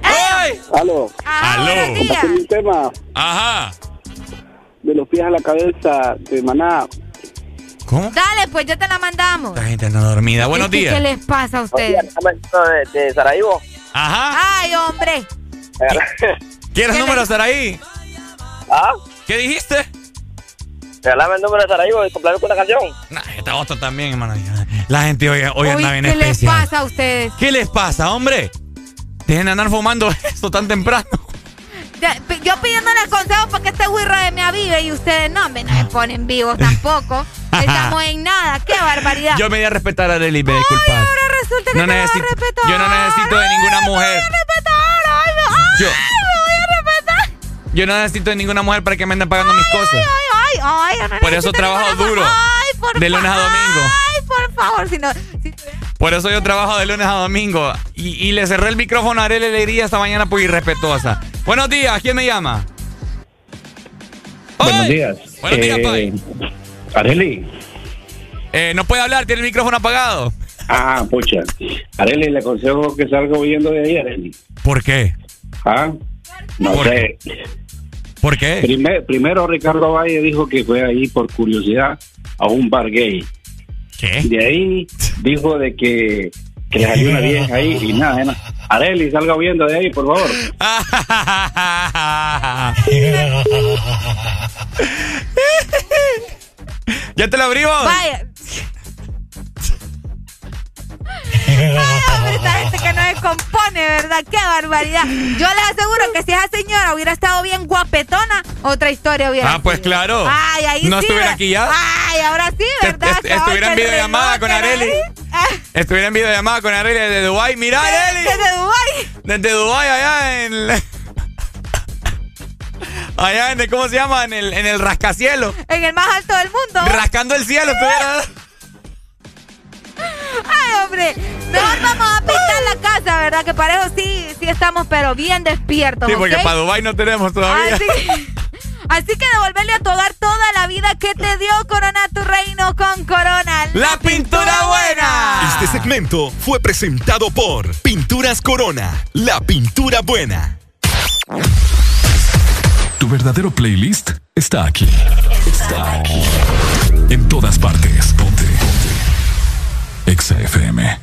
Speaker 2: ¡Ay!
Speaker 66: Aló.
Speaker 1: Aló.
Speaker 2: buenos días.
Speaker 66: Es un tema
Speaker 1: Ajá.
Speaker 66: de los pies a la cabeza de Maná.
Speaker 1: ¿Cómo?
Speaker 2: Dale, pues ya te la mandamos.
Speaker 1: La gente no dormida. Buenos días.
Speaker 2: ¿Qué les pasa a ustedes?
Speaker 64: De, de Sarajevo.
Speaker 1: Ajá.
Speaker 2: Ay, hombre.
Speaker 1: ¿Quieres número, Saraí?
Speaker 64: ¿Ah?
Speaker 1: ¿Qué dijiste?
Speaker 64: Regálame el número de Sarajevo y comprarme con la canción.
Speaker 1: Nah, este otro también, hermano. La gente hoy, hoy anda bien
Speaker 2: ¿Qué les
Speaker 1: especial.
Speaker 2: pasa a ustedes?
Speaker 1: ¿Qué les pasa, hombre? Dejen de andar fumando esto tan temprano.
Speaker 2: Yo pidiéndole consejos para que este güirro de me avive y ustedes no, me, no me ponen vivos tampoco. Estamos en nada. ¡Qué barbaridad!
Speaker 1: Yo me di a respetar a Arely, me disculpas.
Speaker 2: Ahora resulta que
Speaker 1: No
Speaker 2: me vas a respetar.
Speaker 1: yo no necesito de ninguna mujer.
Speaker 2: respetar. Ay, me, ay,
Speaker 1: Yo,
Speaker 2: me voy a respetar.
Speaker 1: yo no necesito de ninguna mujer para que me anden pagando mis cosas.
Speaker 2: Ay, ay, ay. yo no
Speaker 1: Por eso trabajo duro.
Speaker 2: Ay, por
Speaker 1: De lunes a domingo.
Speaker 2: Ay, por favor. Si no,
Speaker 1: Por eso yo trabajo de lunes a domingo. Y, y le cerré el micrófono a Arely Alegría esta mañana por irrespetuosa. Buenos días, ¿quién me llama?
Speaker 68: Buenos días.
Speaker 1: Buenos días,
Speaker 68: eh, Areli.
Speaker 1: Eh, no puede hablar, tiene el micrófono apagado.
Speaker 68: Ah, pucha. Areli, le aconsejo que salga huyendo de ahí, Areli.
Speaker 1: ¿Por qué?
Speaker 68: Ah, no
Speaker 1: ¿Por
Speaker 68: sé.
Speaker 1: ¿Por qué?
Speaker 68: Primer- primero Ricardo Valle dijo que fue ahí por curiosidad a un bar gay.
Speaker 1: ¿Qué?
Speaker 68: De ahí dijo de que, que le salió una vieja ahí y nada, nada. Areli, salga huyendo de ahí, por favor.
Speaker 1: ¿Ya te lo abrimos?
Speaker 2: Vaya. Hombre, esta gente que no se compone, ¿verdad? Qué barbaridad. Yo les aseguro que si esa señora hubiera estado bien guapetona, otra historia hubiera
Speaker 1: Ah, pues claro.
Speaker 2: Ay, ahí
Speaker 1: No
Speaker 2: sí.
Speaker 1: estuviera aquí ya.
Speaker 2: Ay, ahora sí, ¿verdad?
Speaker 1: Est- est- estuviera en videollamada con Areli.
Speaker 2: Ah,
Speaker 1: Estuviera en videollamada con Areli desde Dubai. Mira, Areli.
Speaker 2: Desde Dubái.
Speaker 1: Desde Dubai allá en... la- Allá en, el- ¿cómo se llama? En el, en el rascacielos.
Speaker 2: En el más alto del mundo.
Speaker 1: Rascando el cielo estuviera.
Speaker 2: Ay, hombre. Mejor vamos a pintar la casa, ¿verdad? Que para eso sí, sí estamos, pero bien despiertos.
Speaker 1: Sí, porque
Speaker 2: ¿ok?
Speaker 1: para Dubai no tenemos todavía.
Speaker 2: Así, así que devolverle a tu hogar toda la vida que te dio Corona tu reino con Corona.
Speaker 1: ¡La pintura buena!
Speaker 28: Este segmento fue presentado por Pinturas Corona, la pintura buena.
Speaker 3: Tu verdadero playlist está aquí. Está aquí. En todas partes. Ponte. Exa FM.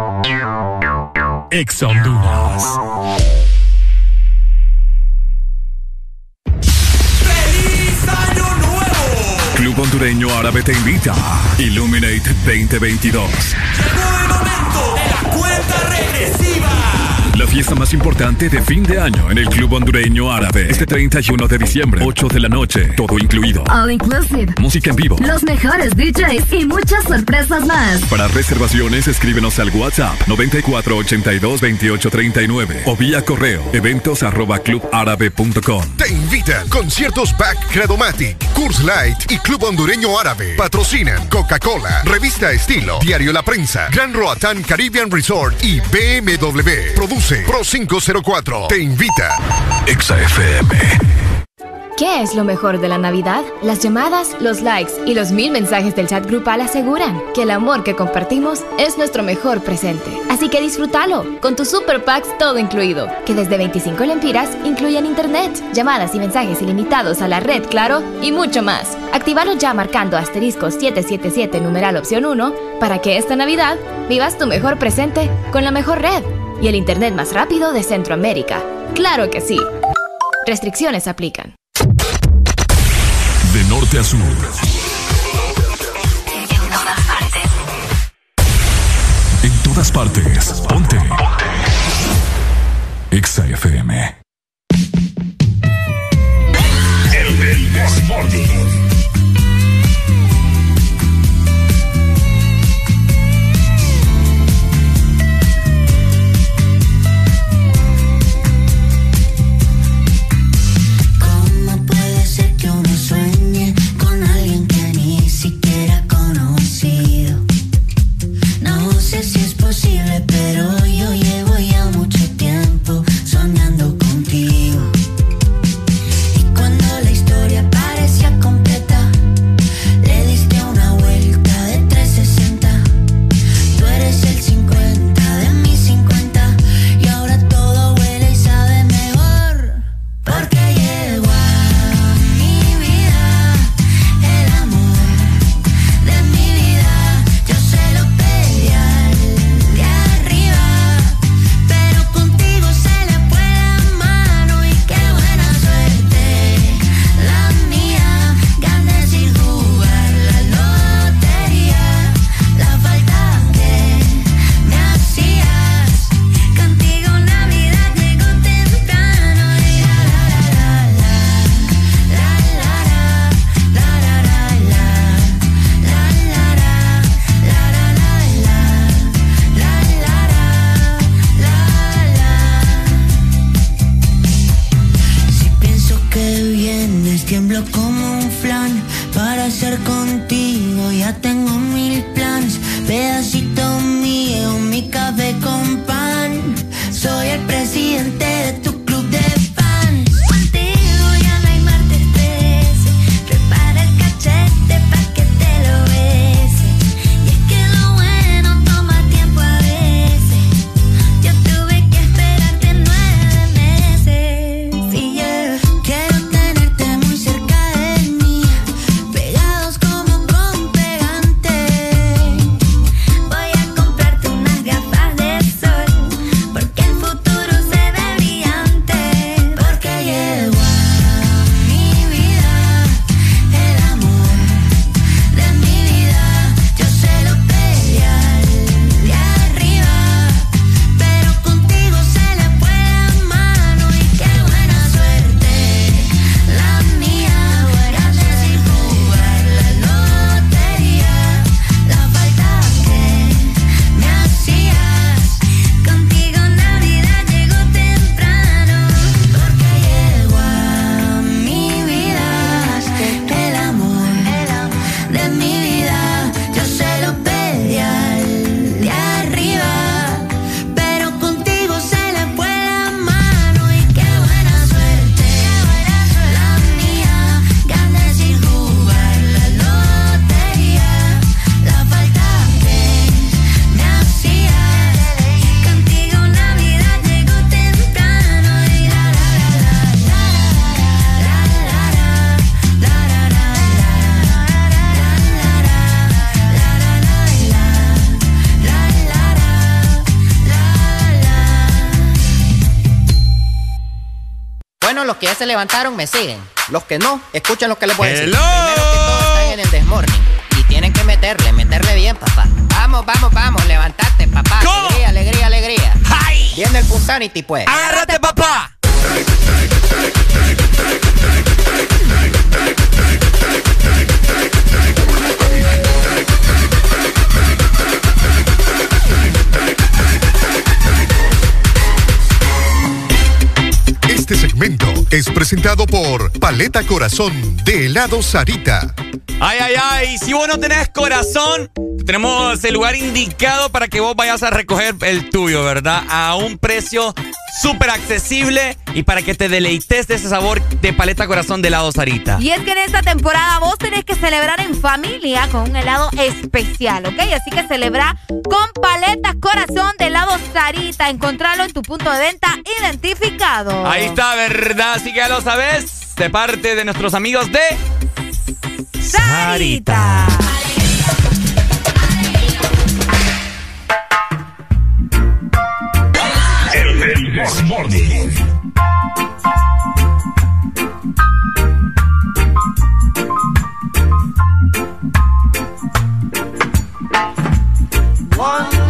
Speaker 3: Exa Honduras.
Speaker 69: ¡Feliz Año Nuevo!
Speaker 3: Club Hondureño Árabe te invita. Illuminate 2022.
Speaker 69: Llegó el momento de la cuenta regresiva.
Speaker 3: La fiesta más importante de fin de año en el Club Hondureño Árabe. Este 31 de diciembre, 8 de la noche, todo incluido.
Speaker 11: All inclusive.
Speaker 3: Música en vivo.
Speaker 11: Los mejores DJs y muchas sorpresas más.
Speaker 3: Para reservaciones, escríbenos al WhatsApp 94822839 o vía correo eventos arroba clubárabe.com.
Speaker 12: Te invitan conciertos Back Credomatic, Curse Light y Club Hondureño Árabe. Patrocinan Coca-Cola, Revista Estilo, Diario La Prensa, Gran Roatán Caribbean Resort y BMW. Produce Pro 504. Te invita.
Speaker 3: Exa FM.
Speaker 14: ¿Qué es lo mejor de la Navidad? Las llamadas, los likes y los mil mensajes del chat grupal aseguran que el amor que compartimos es nuestro mejor presente. Así que disfrútalo con tus super packs todo incluido, que desde 25 lempiras incluyen internet, llamadas y mensajes ilimitados a la red, claro, y mucho más. Actívalo ya marcando asterisco 777 numeral opción 1 para que esta Navidad vivas tu mejor presente con la mejor red y el internet más rápido de Centroamérica. Claro que sí. Restricciones aplican.
Speaker 3: De norte a sur. En todas partes. Ponte. Exa FM.
Speaker 33: El, el
Speaker 70: los que ya se levantaron me siguen. Los que no, escuchen lo que les voy a decir. Primero que todos están en el desmorning. Y tienen que meterle, meterle bien, papá. Vamos, vamos, vamos, levantate, papá. ¿Cómo? Alegría, alegría, alegría. ¡Ay! Viene el Punsanity, pues.
Speaker 1: ¡Agárrate, papá!
Speaker 12: es presentado por Paleta Corazón de helado Sarita.
Speaker 1: Ay, ay, ay, si vos no tenés corazón, tenemos el lugar indicado para que vos vayas a recoger el tuyo, ¿verdad? A un precio súper accesible y para que te deleites de ese sabor de paleta corazón de helado Sarita.
Speaker 2: Y es que en esta temporada vos tenés que celebrar en familia con un helado especial, ¿ok? Así que celebra con paletas corazón de helado Sarita. Encontralo en tu punto de venta identificado.
Speaker 1: Ahí está, ¿verdad? Así que ya lo sabes. De parte de nuestros amigos de Sarita.
Speaker 71: El,
Speaker 72: el, el, One.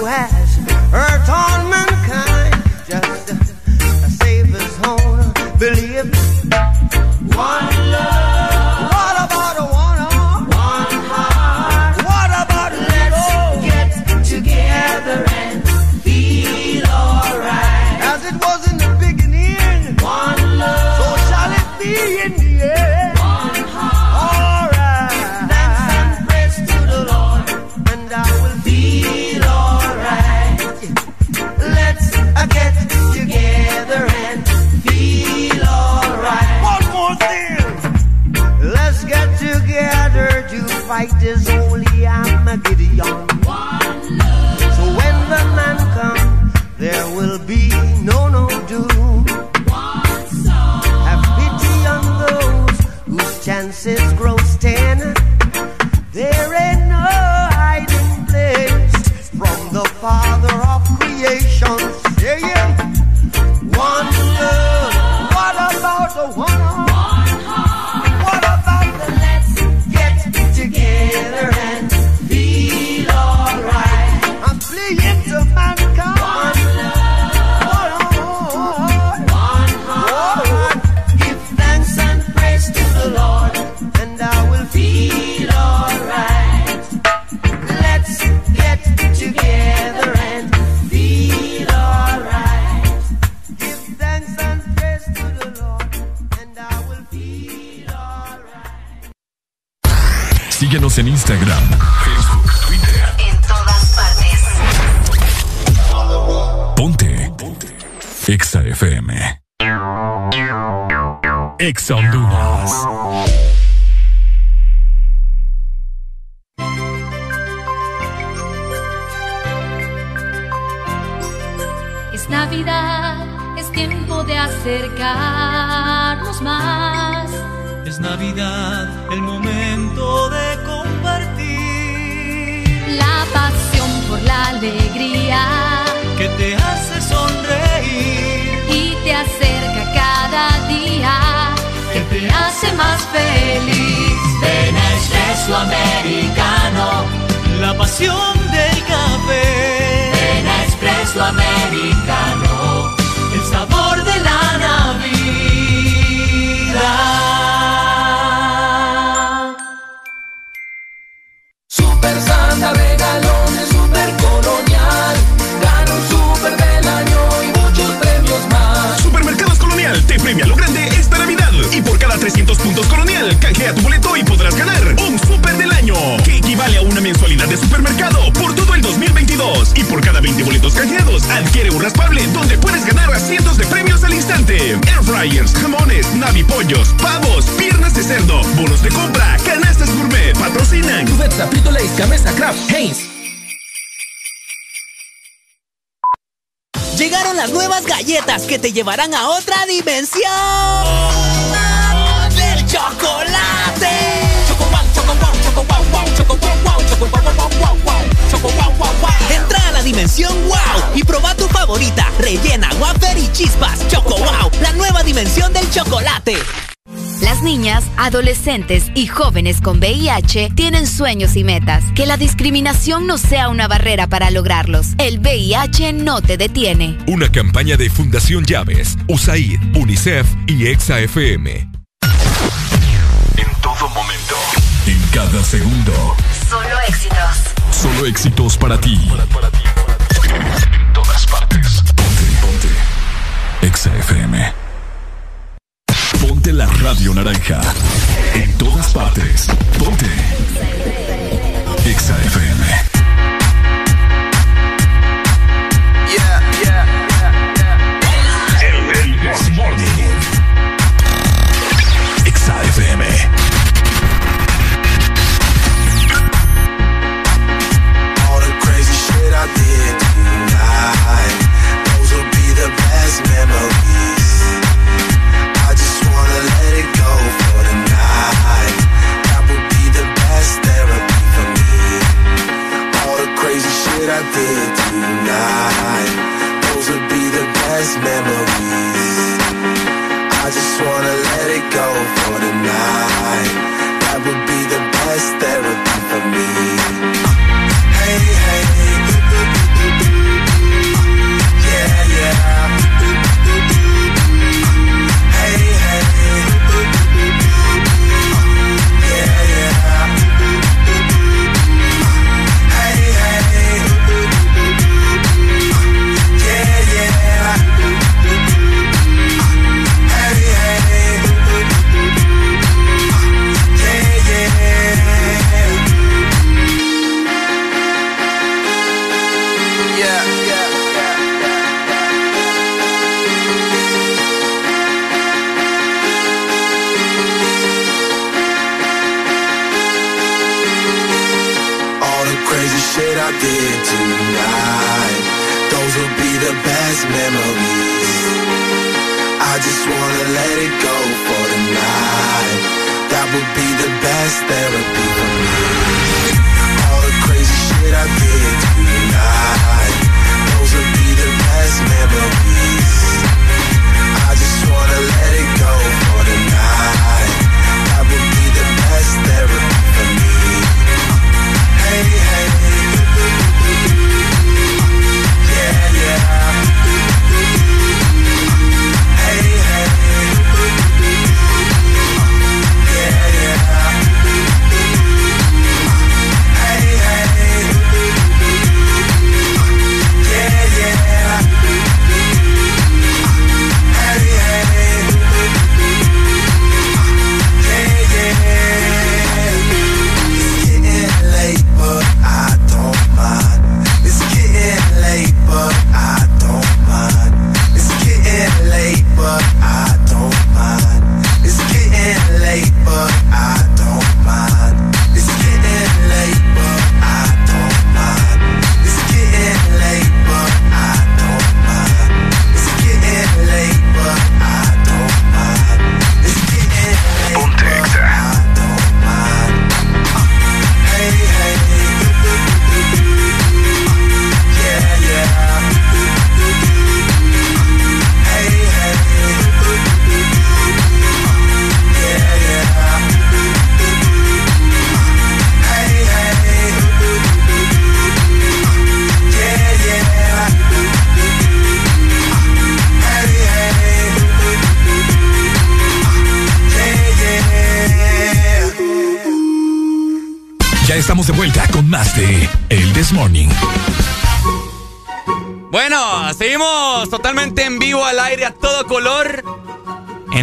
Speaker 72: who has
Speaker 13: llevarán a
Speaker 2: adolescentes y jóvenes con VIH tienen sueños y metas. Que la discriminación no sea una barrera para lograrlos. El VIH no te detiene.
Speaker 28: Una campaña de Fundación Llaves, USAID, UNICEF y EXAFM.
Speaker 3: En todo momento, en cada segundo.
Speaker 6: Solo éxitos.
Speaker 3: Solo éxitos para ti. Para, para ti. En todas partes. Ponte, ponte. EXAFM. Ponte la radio naranja. En todas partes. Ponte. Exa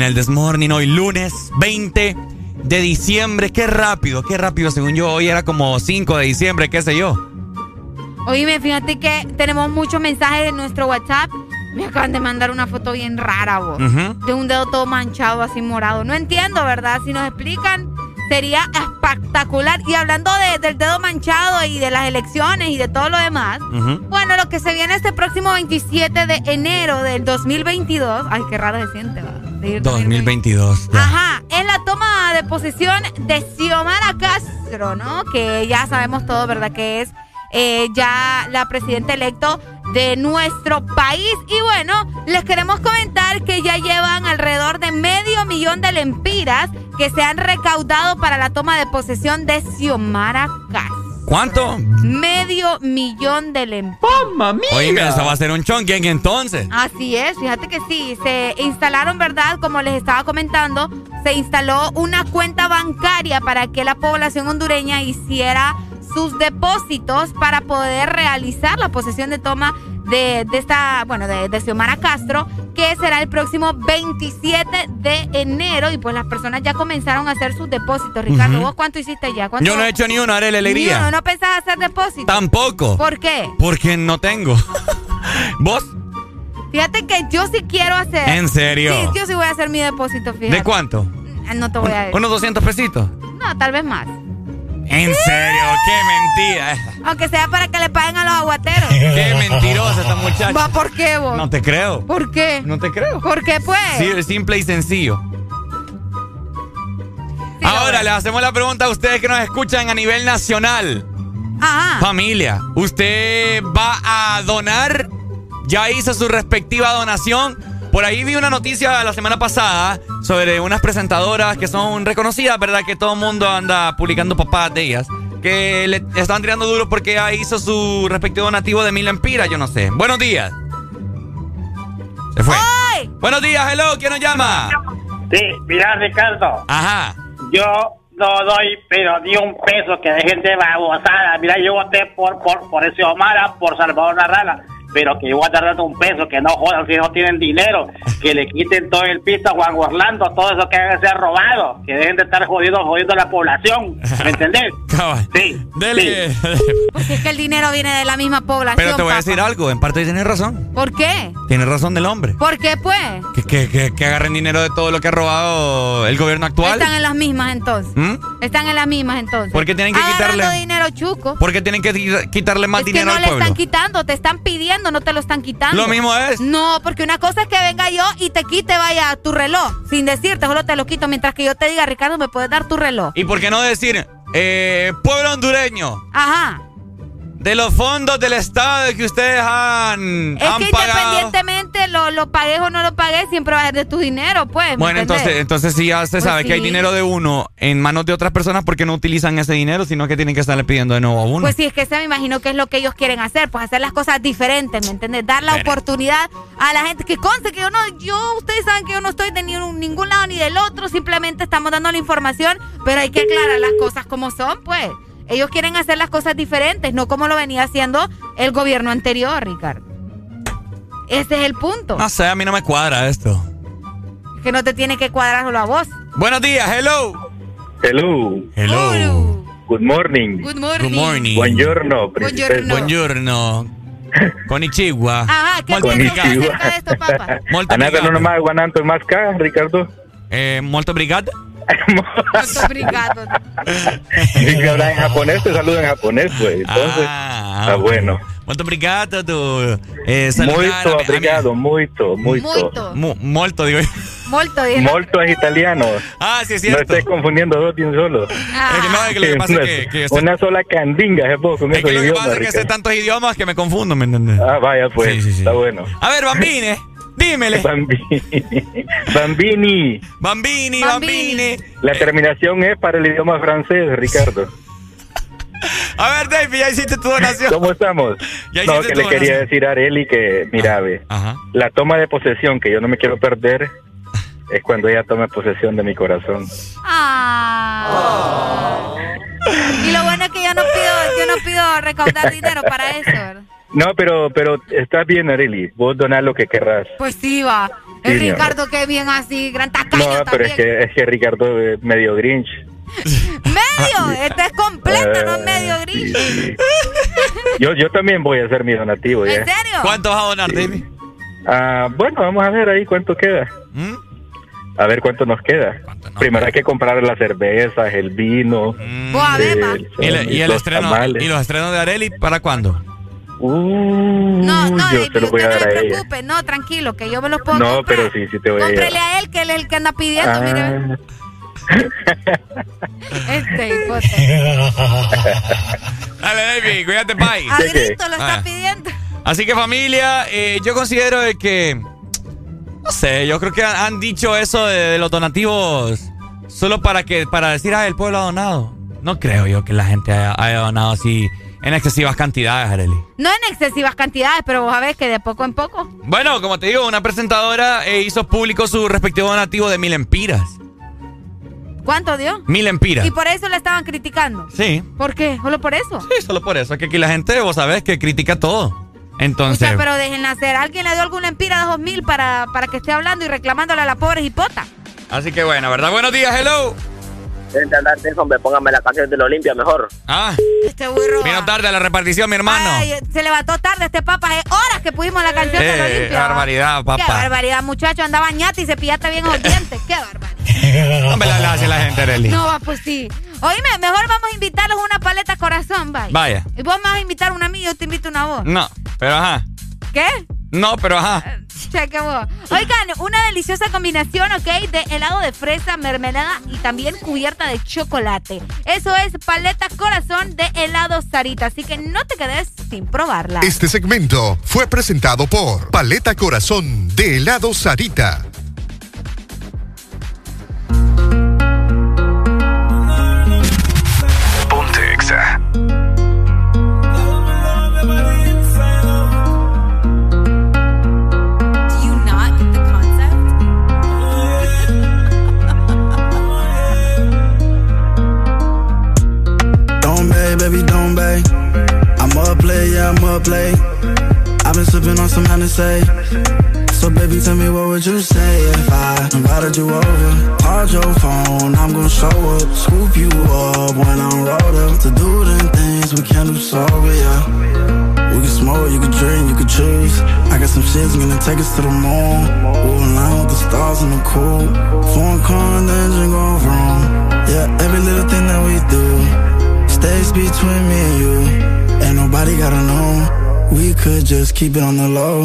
Speaker 3: el
Speaker 1: Desmorning hoy lunes 20 de diciembre. Qué rápido, qué rápido. Según yo, hoy era como 5 de diciembre, qué sé yo.
Speaker 2: Oíme, fíjate que tenemos muchos mensajes en nuestro WhatsApp. Me acaban de mandar una foto bien rara, vos. De un dedo todo manchado, así morado. No entiendo, ¿verdad? Si nos explican, sería espectacular. Y hablando de- del dedo manchado y de las elecciones y de todo lo demás. Bueno, lo que se viene este próximo 27 de enero del 2022. Ay, qué raro se siente, ¿verdad? Decir
Speaker 1: 2022. ya.
Speaker 2: Ajá, es la toma de posesión de Xiomara Castro, ¿no? Que ya sabemos todo, ¿verdad? Que es eh, ya la presidenta electo de nuestro país. Y bueno, les queremos comentar que ya llevan alrededor de medio millón de lempiras que se han recaudado para la toma de posesión de Xiomara Castro.
Speaker 1: ¿Cuánto?
Speaker 2: Medio millón de lempiras.
Speaker 1: Oye, eso va a ser un chonquen entonces.
Speaker 2: Así es, fíjate que sí, se instalaron, ¿verdad? Como les estaba comentando, se instaló una cuenta bancaria para que la población hondureña hiciera sus depósitos para poder realizar la posesión de toma de, de esta, bueno, de, de Xiomara Castro, que será el próximo 27 de enero. Y pues las personas ya comenzaron a hacer sus depósitos. Ricardo,
Speaker 1: Ujú.
Speaker 2: ¿vos cuánto hiciste ya? ¿Cuánto-
Speaker 1: Yo no he hecho ni uno, haré la alegría.
Speaker 2: uno, ¿No pensás hacer depósitos?
Speaker 1: Tampoco.
Speaker 2: ¿Por qué?
Speaker 1: Porque no tengo. ¿Vos?
Speaker 2: Fíjate que yo sí quiero hacer.
Speaker 1: ¿En serio?
Speaker 2: Sí, yo sí voy a hacer mi depósito, fíjate.
Speaker 1: ¿De cuánto?
Speaker 2: Ah, No te voy a decir.
Speaker 1: ¿Unos 200 pesitos?
Speaker 2: No, tal vez más.
Speaker 1: ¿En serio? ¡Qué mentira!
Speaker 2: Aunque sea para que le paguen a los aguateros.
Speaker 1: ¡Qué mentirosa esta muchacha!
Speaker 2: ¿Va por qué vos?
Speaker 1: No te creo.
Speaker 2: ¿Por qué?
Speaker 1: No te creo.
Speaker 2: ¿Por qué pues?
Speaker 1: Sí, es simple y sencillo. Ahora le hacemos la pregunta a ustedes que nos escuchan a nivel nacional.
Speaker 2: Ajá.
Speaker 1: Familia, ¿usted va a donar? ¿Ya hizo su respectiva donación? Por ahí vi una noticia la semana pasada sobre unas presentadoras que son reconocidas, ¿verdad? Que todo el mundo anda publicando papás de ellas. Que le están tirando duro porque ya hizo su respectivo donativo de mil empiras, yo no sé. Buenos días. Se fue. Buenos días, hello, ¿quién nos llama?
Speaker 73: Sí, mira, Ricardo.
Speaker 1: Ajá.
Speaker 73: Yo no doy, pero ni un peso que dejen de babosada. Mira, yo voté por, por, por ese Omara, por Salvador Narrala. Pero que yo voy a estar dando un peso, que no jodan si no tienen dinero, que le quiten todo el piso a Juan Orlando, todo eso que debe ser robado, que dejen de estar jodiendo, jodiendo a la población. ¿Me entendés? Sí.
Speaker 1: Dele.
Speaker 2: Porque es que el dinero viene de la misma población.
Speaker 1: Pero te voy a decir algo, en parte tienes razón.
Speaker 2: ¿Por qué?
Speaker 1: Tienes razón del hombre.
Speaker 2: ¿Por qué pues?
Speaker 1: Que, que, que, que agarren dinero de todo lo que ha robado el gobierno actual.
Speaker 2: Están en las mismas entonces.
Speaker 1: ¿Mm?
Speaker 2: Están en las mismas entonces.
Speaker 1: ¿Por qué tienen que
Speaker 2: Agarrando
Speaker 1: quitarle?
Speaker 2: dinero chuco.
Speaker 1: Porque tienen que qui- quitarle más
Speaker 2: Es que
Speaker 1: dinero
Speaker 2: no
Speaker 1: al
Speaker 2: le
Speaker 1: pueblo.
Speaker 2: están quitando, te están pidiendo, no te lo están quitando.
Speaker 1: Lo mismo es.
Speaker 2: No, porque una cosa es que venga yo y te quite, vaya, tu reloj, sin decirte, solo te lo quito, mientras que yo te diga, Ricardo, ¿me puedes dar tu reloj?
Speaker 1: ¿Y por qué no decir, eh, pueblo hondureño,
Speaker 2: Ajá.
Speaker 1: De los fondos del Estado que ustedes han,
Speaker 2: Es
Speaker 1: han
Speaker 2: que
Speaker 1: pagado?
Speaker 2: independientemente lo, lo pagues o no lo pagues, siempre va a ser de tu dinero, pues. ¿me
Speaker 1: Bueno, entonces, entonces si ya se
Speaker 2: Pues
Speaker 1: sabe que hay
Speaker 2: sí.
Speaker 1: dinero de uno en manos de otras personas, ¿por qué no utilizan ese dinero, sino que tienen que estarle pidiendo de nuevo a uno?
Speaker 2: Pues sí, es que se me imagino que es lo que ellos quieren hacer, pues hacer las cosas diferentes, ¿me entiendes? Dar la
Speaker 1: Pero-
Speaker 2: oportunidad a la gente que conste que yo no, yo, ustedes saben que yo no estoy de ni un- ningún lado ni del otro, simplemente estamos dando la información, pero hay que aclarar las cosas como son, pues. Ellos quieren hacer las cosas diferentes, no como lo venía haciendo el gobierno anterior, Ricardo. Ese es el punto.
Speaker 1: No sé, a mí no me cuadra esto.
Speaker 2: Que no te tiene que cuadrar solo a vos.
Speaker 1: Buenos días, hello.
Speaker 74: Hello.
Speaker 1: Hello.
Speaker 74: Good morning.
Speaker 2: Good morning.
Speaker 1: Good morning.
Speaker 74: Buongiorno, princesa.
Speaker 1: Buongiorno. Konnichiwa.
Speaker 2: Ajá, ¿qué acerca de esto, papá?
Speaker 1: Molto
Speaker 74: Andate
Speaker 1: obrigado.
Speaker 74: non mai guardando más acá, Ricardo.
Speaker 1: Eh, molto obrigado.
Speaker 2: Molto obrigado.
Speaker 74: Y que habla en japonés, te saluda en japonés, pues. Entonces,
Speaker 1: Ah,
Speaker 74: ah, bueno.
Speaker 1: Molto obrigado tu eh, saludar
Speaker 74: Muito
Speaker 1: a mi- a mi-
Speaker 74: obrigado, muito, muito.
Speaker 2: Muito.
Speaker 1: Mu- molto, digo yo.
Speaker 2: Molto bien.
Speaker 74: Molto es italiano.
Speaker 1: Ah, sí, es
Speaker 74: No
Speaker 1: cierto.
Speaker 74: estés confundiendo dos de un solo.
Speaker 1: Es que no, es que lo que pasa es que, que sé-
Speaker 74: Una sola candinga, es poco con
Speaker 1: es
Speaker 74: esos
Speaker 1: que lo que
Speaker 74: idiomas,
Speaker 1: pasa es que sé tantos idiomas que me confundo, ¿me entiendes?
Speaker 74: Ah, vaya, pues.
Speaker 1: Sí, sí, sí.
Speaker 74: Está bueno.
Speaker 1: A ver, Bambine, dímele.
Speaker 74: Bambini. Bambini.
Speaker 1: Bambini, Bambini.
Speaker 74: La terminación es para el idioma francés, Ricardo.
Speaker 1: A ver, David, ya hiciste tu donación.
Speaker 74: ¿Cómo estamos?
Speaker 1: Ya
Speaker 74: No, que le quería
Speaker 1: donación.
Speaker 74: decir a Areli que, mira, ve,
Speaker 1: Ajá.
Speaker 74: la toma de posesión que yo no me quiero perder es cuando ella tome posesión de mi corazón.
Speaker 2: Ah. Y lo bueno es que yo no pido, yo no pido recaudar dinero para eso, ¿verdad?
Speaker 74: No, pero, pero estás bien, Areli. Vos donás lo que querrás.
Speaker 2: Pues sí, va.
Speaker 74: Sí,
Speaker 2: El Ricardo que bien así, gran tacaño
Speaker 74: No, pero
Speaker 2: también.
Speaker 74: es que, es que Ricardo es medio grinch.
Speaker 2: Medio, este es completo, no es medio gris.
Speaker 74: Yo, yo también voy a hacer mi donativo.
Speaker 2: ¿En
Speaker 74: ya.
Speaker 2: serio?
Speaker 1: ¿Cuánto vas a donar, David?
Speaker 74: Ah, bueno, vamos a ver ahí cuánto queda.
Speaker 1: ¿Mm?
Speaker 74: A ver cuánto nos queda. Primero hay que comprar las cervezas, el vino. El-
Speaker 1: ¿Y, el- y el
Speaker 74: los
Speaker 1: estreno. ¿Y los estrenos de Areli para cuándo?
Speaker 74: Uh,
Speaker 2: No, no,
Speaker 74: yo
Speaker 2: David,
Speaker 74: se lo voy a
Speaker 2: usted no
Speaker 74: dar
Speaker 2: se
Speaker 74: a
Speaker 2: preocupe, no, tranquilo, que yo me los puedo
Speaker 74: No,
Speaker 2: comprar.
Speaker 74: pero sí, sí te voy a
Speaker 2: Cómprele
Speaker 74: llevar.
Speaker 2: a él, que él es el que anda pidiendo,
Speaker 74: Ah.
Speaker 2: mire. Este hipote.
Speaker 1: Dale, David, cuídate, bye.
Speaker 2: A grito lo está
Speaker 1: Ah.
Speaker 2: pidiendo.
Speaker 1: Así que familia, eh, yo considero de que, no sé, yo creo que han, han dicho eso de, de los donativos solo para que para decir, ah, el pueblo ha donado. No creo yo que la gente haya, haya donado así en excesivas cantidades, Areli.
Speaker 2: No en excesivas cantidades, pero vos sabés que de poco en poco.
Speaker 1: Bueno, como te digo, una presentadora eh, hizo público su respectivo donativo de mil empiras.
Speaker 2: ¿Cuánto dio?
Speaker 1: Mil empiras.
Speaker 2: Y por eso le estaban criticando.
Speaker 1: Sí,
Speaker 2: ¿Por qué? ¿Solo por eso?
Speaker 1: sí, solo por eso. Es que aquí la gente, vos sabés, que critica todo.
Speaker 2: O
Speaker 1: Entonces,
Speaker 2: sea, pero déjenla hacer. ¿Alguien le dio alguna empira de dos mil para, para que esté hablando y reclamándole a la pobre hipota?
Speaker 1: así que bueno, ¿verdad? Buenos días, hello.
Speaker 75: Vente a andar, hombre, póngame la canción de la Olimpia mejor.
Speaker 1: Ah,
Speaker 2: Este burro.
Speaker 1: vino tarde a la repartición, mi hermano.
Speaker 2: Ay, se levantó tarde este papa. Hace horas que pusimos la canción de la
Speaker 1: Eh,
Speaker 2: Olimpia.
Speaker 1: barbaridad,
Speaker 2: Qué
Speaker 1: papá.
Speaker 2: barbaridad, muchacho. Andaba ñata y se pillaste bien los dientes. Qué barbaridad.
Speaker 1: Hombre, la, la hace la gente, Areli.
Speaker 2: No, va, pues sí. Oíme, mejor vamos a invitarlos una paleta corazón, vaya.
Speaker 1: Vaya.
Speaker 2: Y vos me vas a invitar una a mí y yo te invito una a vos.
Speaker 1: No, pero ajá.
Speaker 2: ¿Qué?
Speaker 1: No, pero ajá.
Speaker 2: Cheque vos. Oigan, una deliciosa combinación, ¿ok? De helado de fresa, mermelada y también cubierta de chocolate. Eso es paleta corazón de helado Sarita. Así que no te quedes sin probarla.
Speaker 12: Este segmento fue presentado por Paleta Corazón de helado Sarita.
Speaker 23: Baby. I'm up play, yeah, I'm up play. I've been sipping on some Hennessy. So baby, tell me what would you say if I invited you over? Called your phone, I'm gonna show up, scoop you up when I'm rolled up to do them things we can't do sober, yeah. We can smoke, you can drink, you can choose. I got some shit's gonna take us to the moon. We'll align with the stars in the cool. Foreign car and the engine going wrong. Yeah, every little thing that we do stays between me and you. Ain't nobody gotta know. We could just keep it on the low.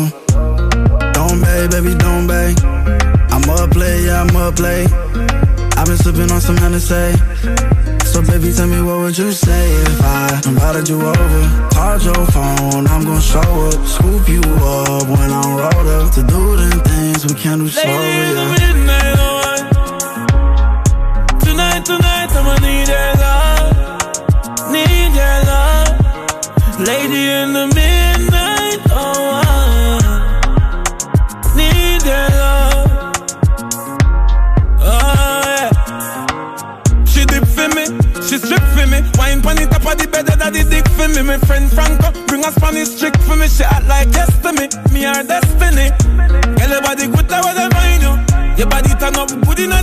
Speaker 23: Don't bay, baby, don't bay. I'm up late, yeah, I'm up late. I've been sipping on some Hennessy. So baby, tell me what would you say if I invited you over? Called your phone, I'm gonna show up, scoop you up when I'm rolled up to do them things we can't do sober, yeah.
Speaker 49: midnight oh, hour. Tonight, tonight, I'ma need your Lady in the midnight oh, hour. Need your love. Oh, yeah. She dip for me, she strip for me. Wine pon the top of the bed, that the dick for me. My friend Franco bring a Spanish trick for me. She act like yes to me, me her destiny. Girl, your body good, I wanna find you. Your body turn up, good in a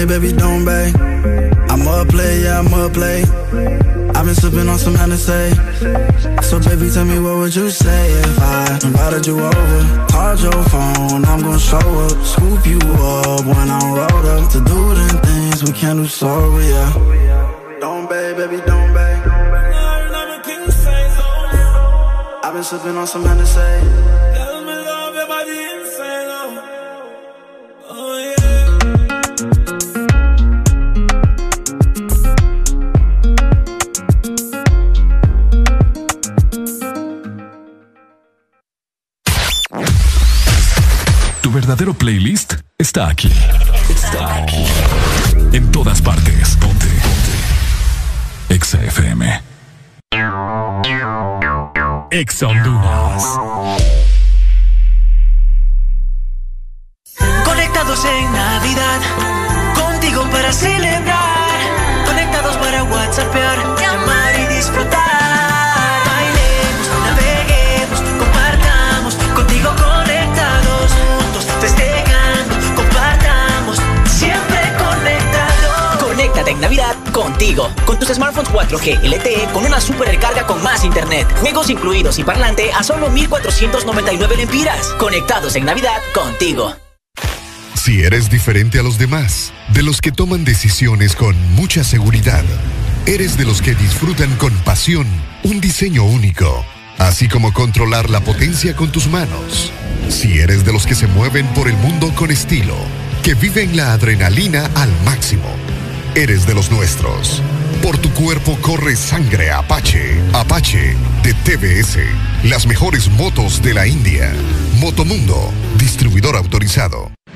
Speaker 23: Don't baby, don't bay. I'm up late, yeah, I'm up late. I've been sipping on some Hennessy. So baby, tell me what would you say if I invited you over? Called your phone, I'm gonna show up, scoop you up when I'm rolled up to do them things we can't do sober, yeah. Don't bay, baby, don't bay. I've been sipping on some Hennessy.
Speaker 3: Verdadero playlist está aquí. Está aquí. En todas partes. Ponte. Ponte. Exa FM. Exa Honduras.
Speaker 75: Conectados en Navidad, contigo para celebrar. Conectados para WhatsAppear,
Speaker 13: en Navidad contigo. Con tus smartphones 4G LTE con una super recarga con más internet. Juegos incluidos y parlante a solo 1499 lempiras. Conectados en Navidad contigo.
Speaker 12: Si eres diferente a los demás, de los que toman decisiones con mucha seguridad, eres de los que disfrutan con pasión un diseño único, así como controlar la potencia con tus manos. Si eres de los que se mueven por el mundo con estilo, que viven la adrenalina al máximo, eres de los nuestros. Por tu cuerpo corre sangre Apache. Apache de TBS. Las mejores motos de la India. Motomundo, distribuidor autorizado.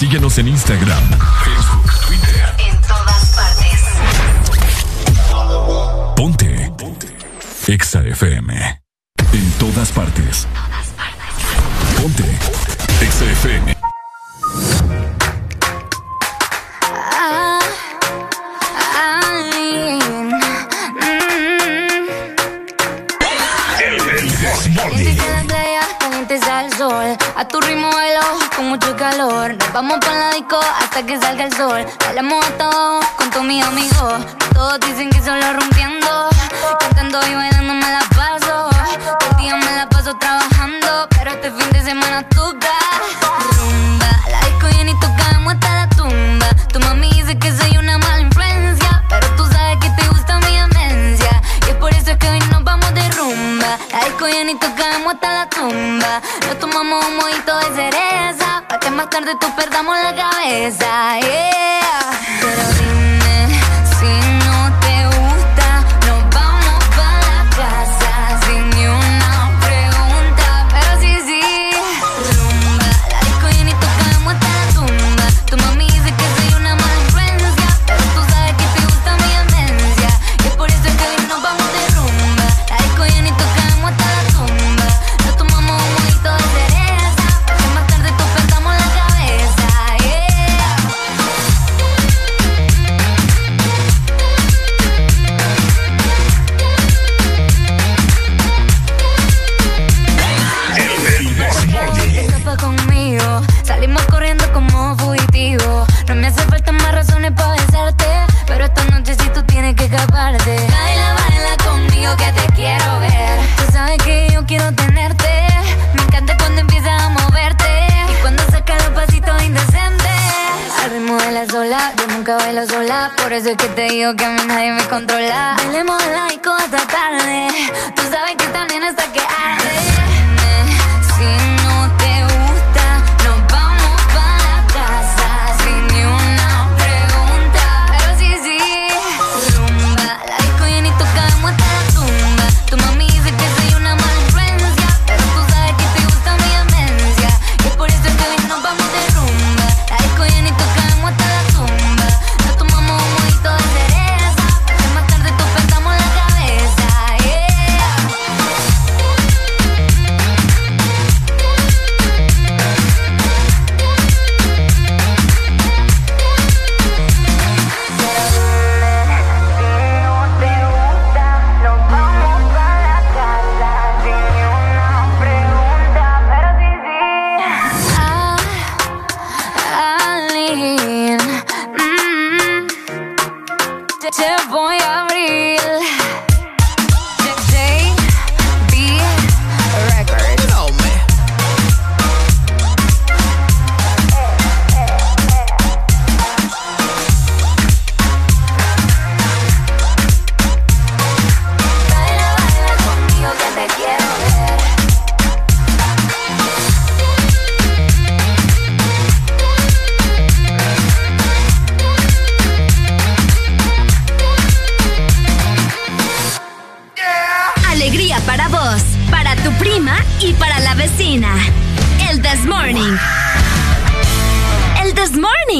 Speaker 3: Síguenos en Instagram, Facebook, Twitter.
Speaker 76: En todas partes.
Speaker 3: Ponte. Ponte. Exa FM. En todas partes. Ponte. Exa FM.
Speaker 19: A tu ritmo bailo con mucho calor. Nos vamos pa' la disco hasta que salga el sol. Bailamos a todos con todos mis amigos. Todos dicen que solo rompiendo. Cantando y bailando me la paso. Todo día me la paso trabajando. Pero este fin de semana toca. Rumba, la disco y tocamos hasta la tumba. Tu mami dice que soy llena y tocamos hasta la tumba. Nos tomamos un mojito de cereza. Pa' que más tarde tú perdamos la cabeza. Yeah. Pero dime sola, yo nunca bailo sola, por eso es que te digo que a mí nadie me controla. Bailemos la disco hasta tarde. Tú sabes que también hasta que arde.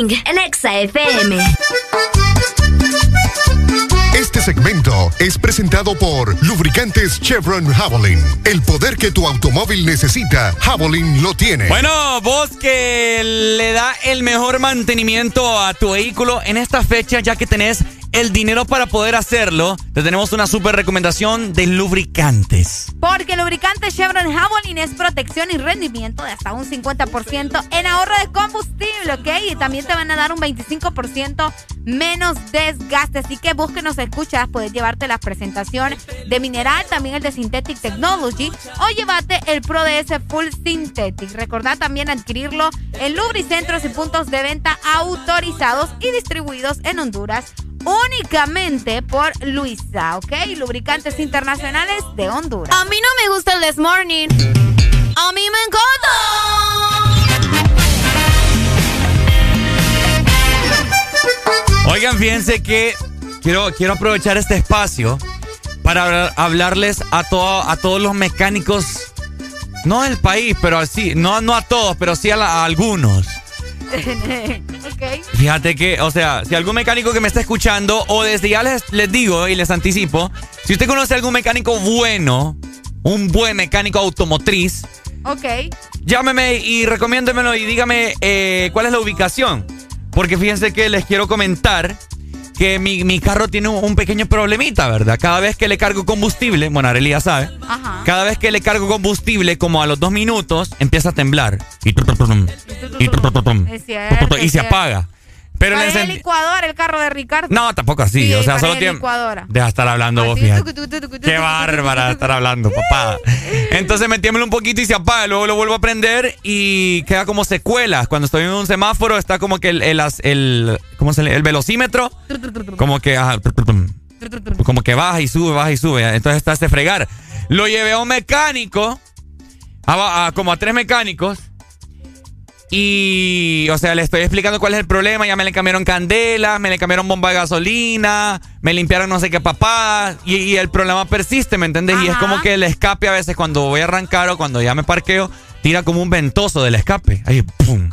Speaker 77: This Morning en Exa FM.
Speaker 12: Este segmento es presentado por Lubricantes Chevron Javelin. El poder que tu automóvil necesita, Javelin lo tiene.
Speaker 1: Bueno, vos que le da el mejor mantenimiento a tu vehículo en esta fecha, ya que tenés el dinero para poder hacerlo, te tenemos una super recomendación de lubricantes.
Speaker 2: Porque el lubricante Chevron Javelin es protección y rendimiento de hasta un 50% en ahorro de combustible, ¿ok? Y también te van a dar un 25% menos desgaste. Así que búsquenos, escuchas, puedes llevarte la presentación de mineral, también el de Synthetic Technology o llévate el Pro DS Full Synthetic. Recordá también adquirirlo en lubricentros y puntos de venta autorizados y distribuidos en Honduras únicamente por Luisa, ¿ok? Lubricantes internacionales de Honduras.
Speaker 78: A mí no me gusta el This Morning. A mí me encanta.
Speaker 1: Oigan, fíjense que quiero, quiero aprovechar este espacio para hablar- hablarles a, todo, a todos los mecánicos, no del país, pero así, no, no a todos, pero sí a, la- a algunos.
Speaker 2: ok.
Speaker 1: Fíjate que, o sea, si algún mecánico que me está escuchando, o desde ya les, les digo y les anticipo, si usted conoce algún mecánico bueno, un buen mecánico automotriz,
Speaker 2: Ok.
Speaker 1: llámeme y recomiéndemelo y dígame eh, cuál es la ubicación. Porque fíjense que les quiero comentar que mi, mi carro tiene un, un pequeño problemita, ¿verdad? Cada vez que le cargo combustible, bueno, Arely ya sabe,
Speaker 2: Ajá.
Speaker 1: cada vez que le cargo combustible, como a los dos minutos, empieza a temblar. Y, y, y se apaga. Pero le
Speaker 2: Parece
Speaker 1: encendí-
Speaker 2: licuadora el carro de Ricardo.
Speaker 1: No, tampoco así.
Speaker 2: Sí,
Speaker 1: o sea, solo tiene. Deja de estar hablando vos, fíjate.
Speaker 2: tucu, tucu, tucu, tucu,
Speaker 1: Qué bárbara de estar hablando, papá. Entonces metiémoslo un poquito y se apaga. Luego lo vuelvo a prender y queda como secuelas. Cuando estoy en un semáforo está como que el, el, el- ¿cómo se le- el velocímetro. Como que, ajá, como que baja y sube, baja y sube. Entonces está este fregar. Lo llevé a un mecánico, a- a- como a tres mecánicos. Y, o sea, le estoy explicando cuál es el problema. Ya me le cambiaron candela, me le cambiaron bomba de gasolina, me limpiaron no sé qué papadas. Y, y el problema persiste, ¿me entendés? Y es como que el escape a veces cuando voy a arrancar o cuando ya me parqueo, tira como un ventoso del escape. Ahí, pum,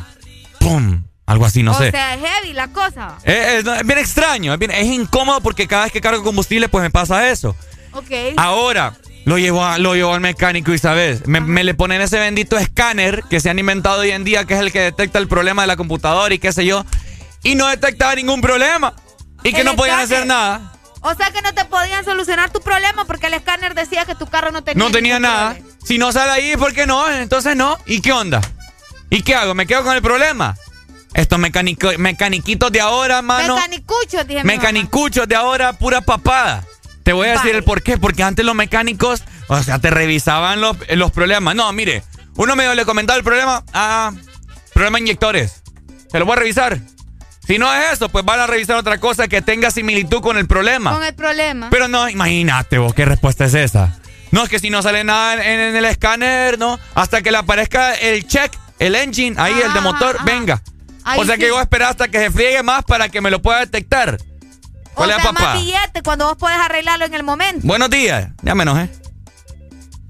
Speaker 1: pum. Algo así, no
Speaker 2: o
Speaker 1: sé.
Speaker 2: sea, es heavy la cosa.
Speaker 1: Es, es- no, es bien extraño, es, bien- es incómodo porque cada vez que cargo combustible, pues me pasa eso.
Speaker 2: Ok.
Speaker 1: Ahora, lo llevo, a- lo llevo al mecánico y sabes, me, me le ponen ese bendito escáner que se han inventado hoy en día, que es el que detecta el problema de la computadora y qué sé yo, y no detectaba ningún problema. Y que no podían
Speaker 2: escáner.
Speaker 1: hacer nada.
Speaker 2: O sea que no te podían solucionar tu problema porque el escáner decía que tu carro no tenía
Speaker 1: No tenía nada.
Speaker 2: problema.
Speaker 1: Si no sale ahí, ¿por qué no? Entonces no. ¿Y qué onda? ¿Y qué hago? ¿Me quedo con el problema? Estos mecaniquitos de ahora, mano.
Speaker 2: Mecanicucho, dije.
Speaker 1: Mecanicuchos de ahora, pura papada. Te voy a decir el por qué. Porque antes los mecánicos, o sea, te revisaban los, los problemas. No, mire, uno medio le comentaba el problema. Ah, problema de inyectores. Se lo voy a revisar. Si no es eso, pues van a revisar otra cosa que tenga similitud con el problema.
Speaker 2: Con el problema.
Speaker 1: Pero no, imagínate vos, ¿qué respuesta es esa? No, es que si no sale nada en, en el escáner, ¿no? Hasta que le aparezca el check, el engine, ahí, el de motor, venga.
Speaker 2: Ahí
Speaker 1: o sea
Speaker 2: sí.
Speaker 1: que yo voy a esperar hasta que se friegue más para que me lo pueda detectar.
Speaker 2: O
Speaker 1: ¿Cuál es,
Speaker 2: sea,
Speaker 1: papá?
Speaker 2: más billete cuando vos podés arreglarlo en el momento.
Speaker 1: Buenos días. Ya me enojé.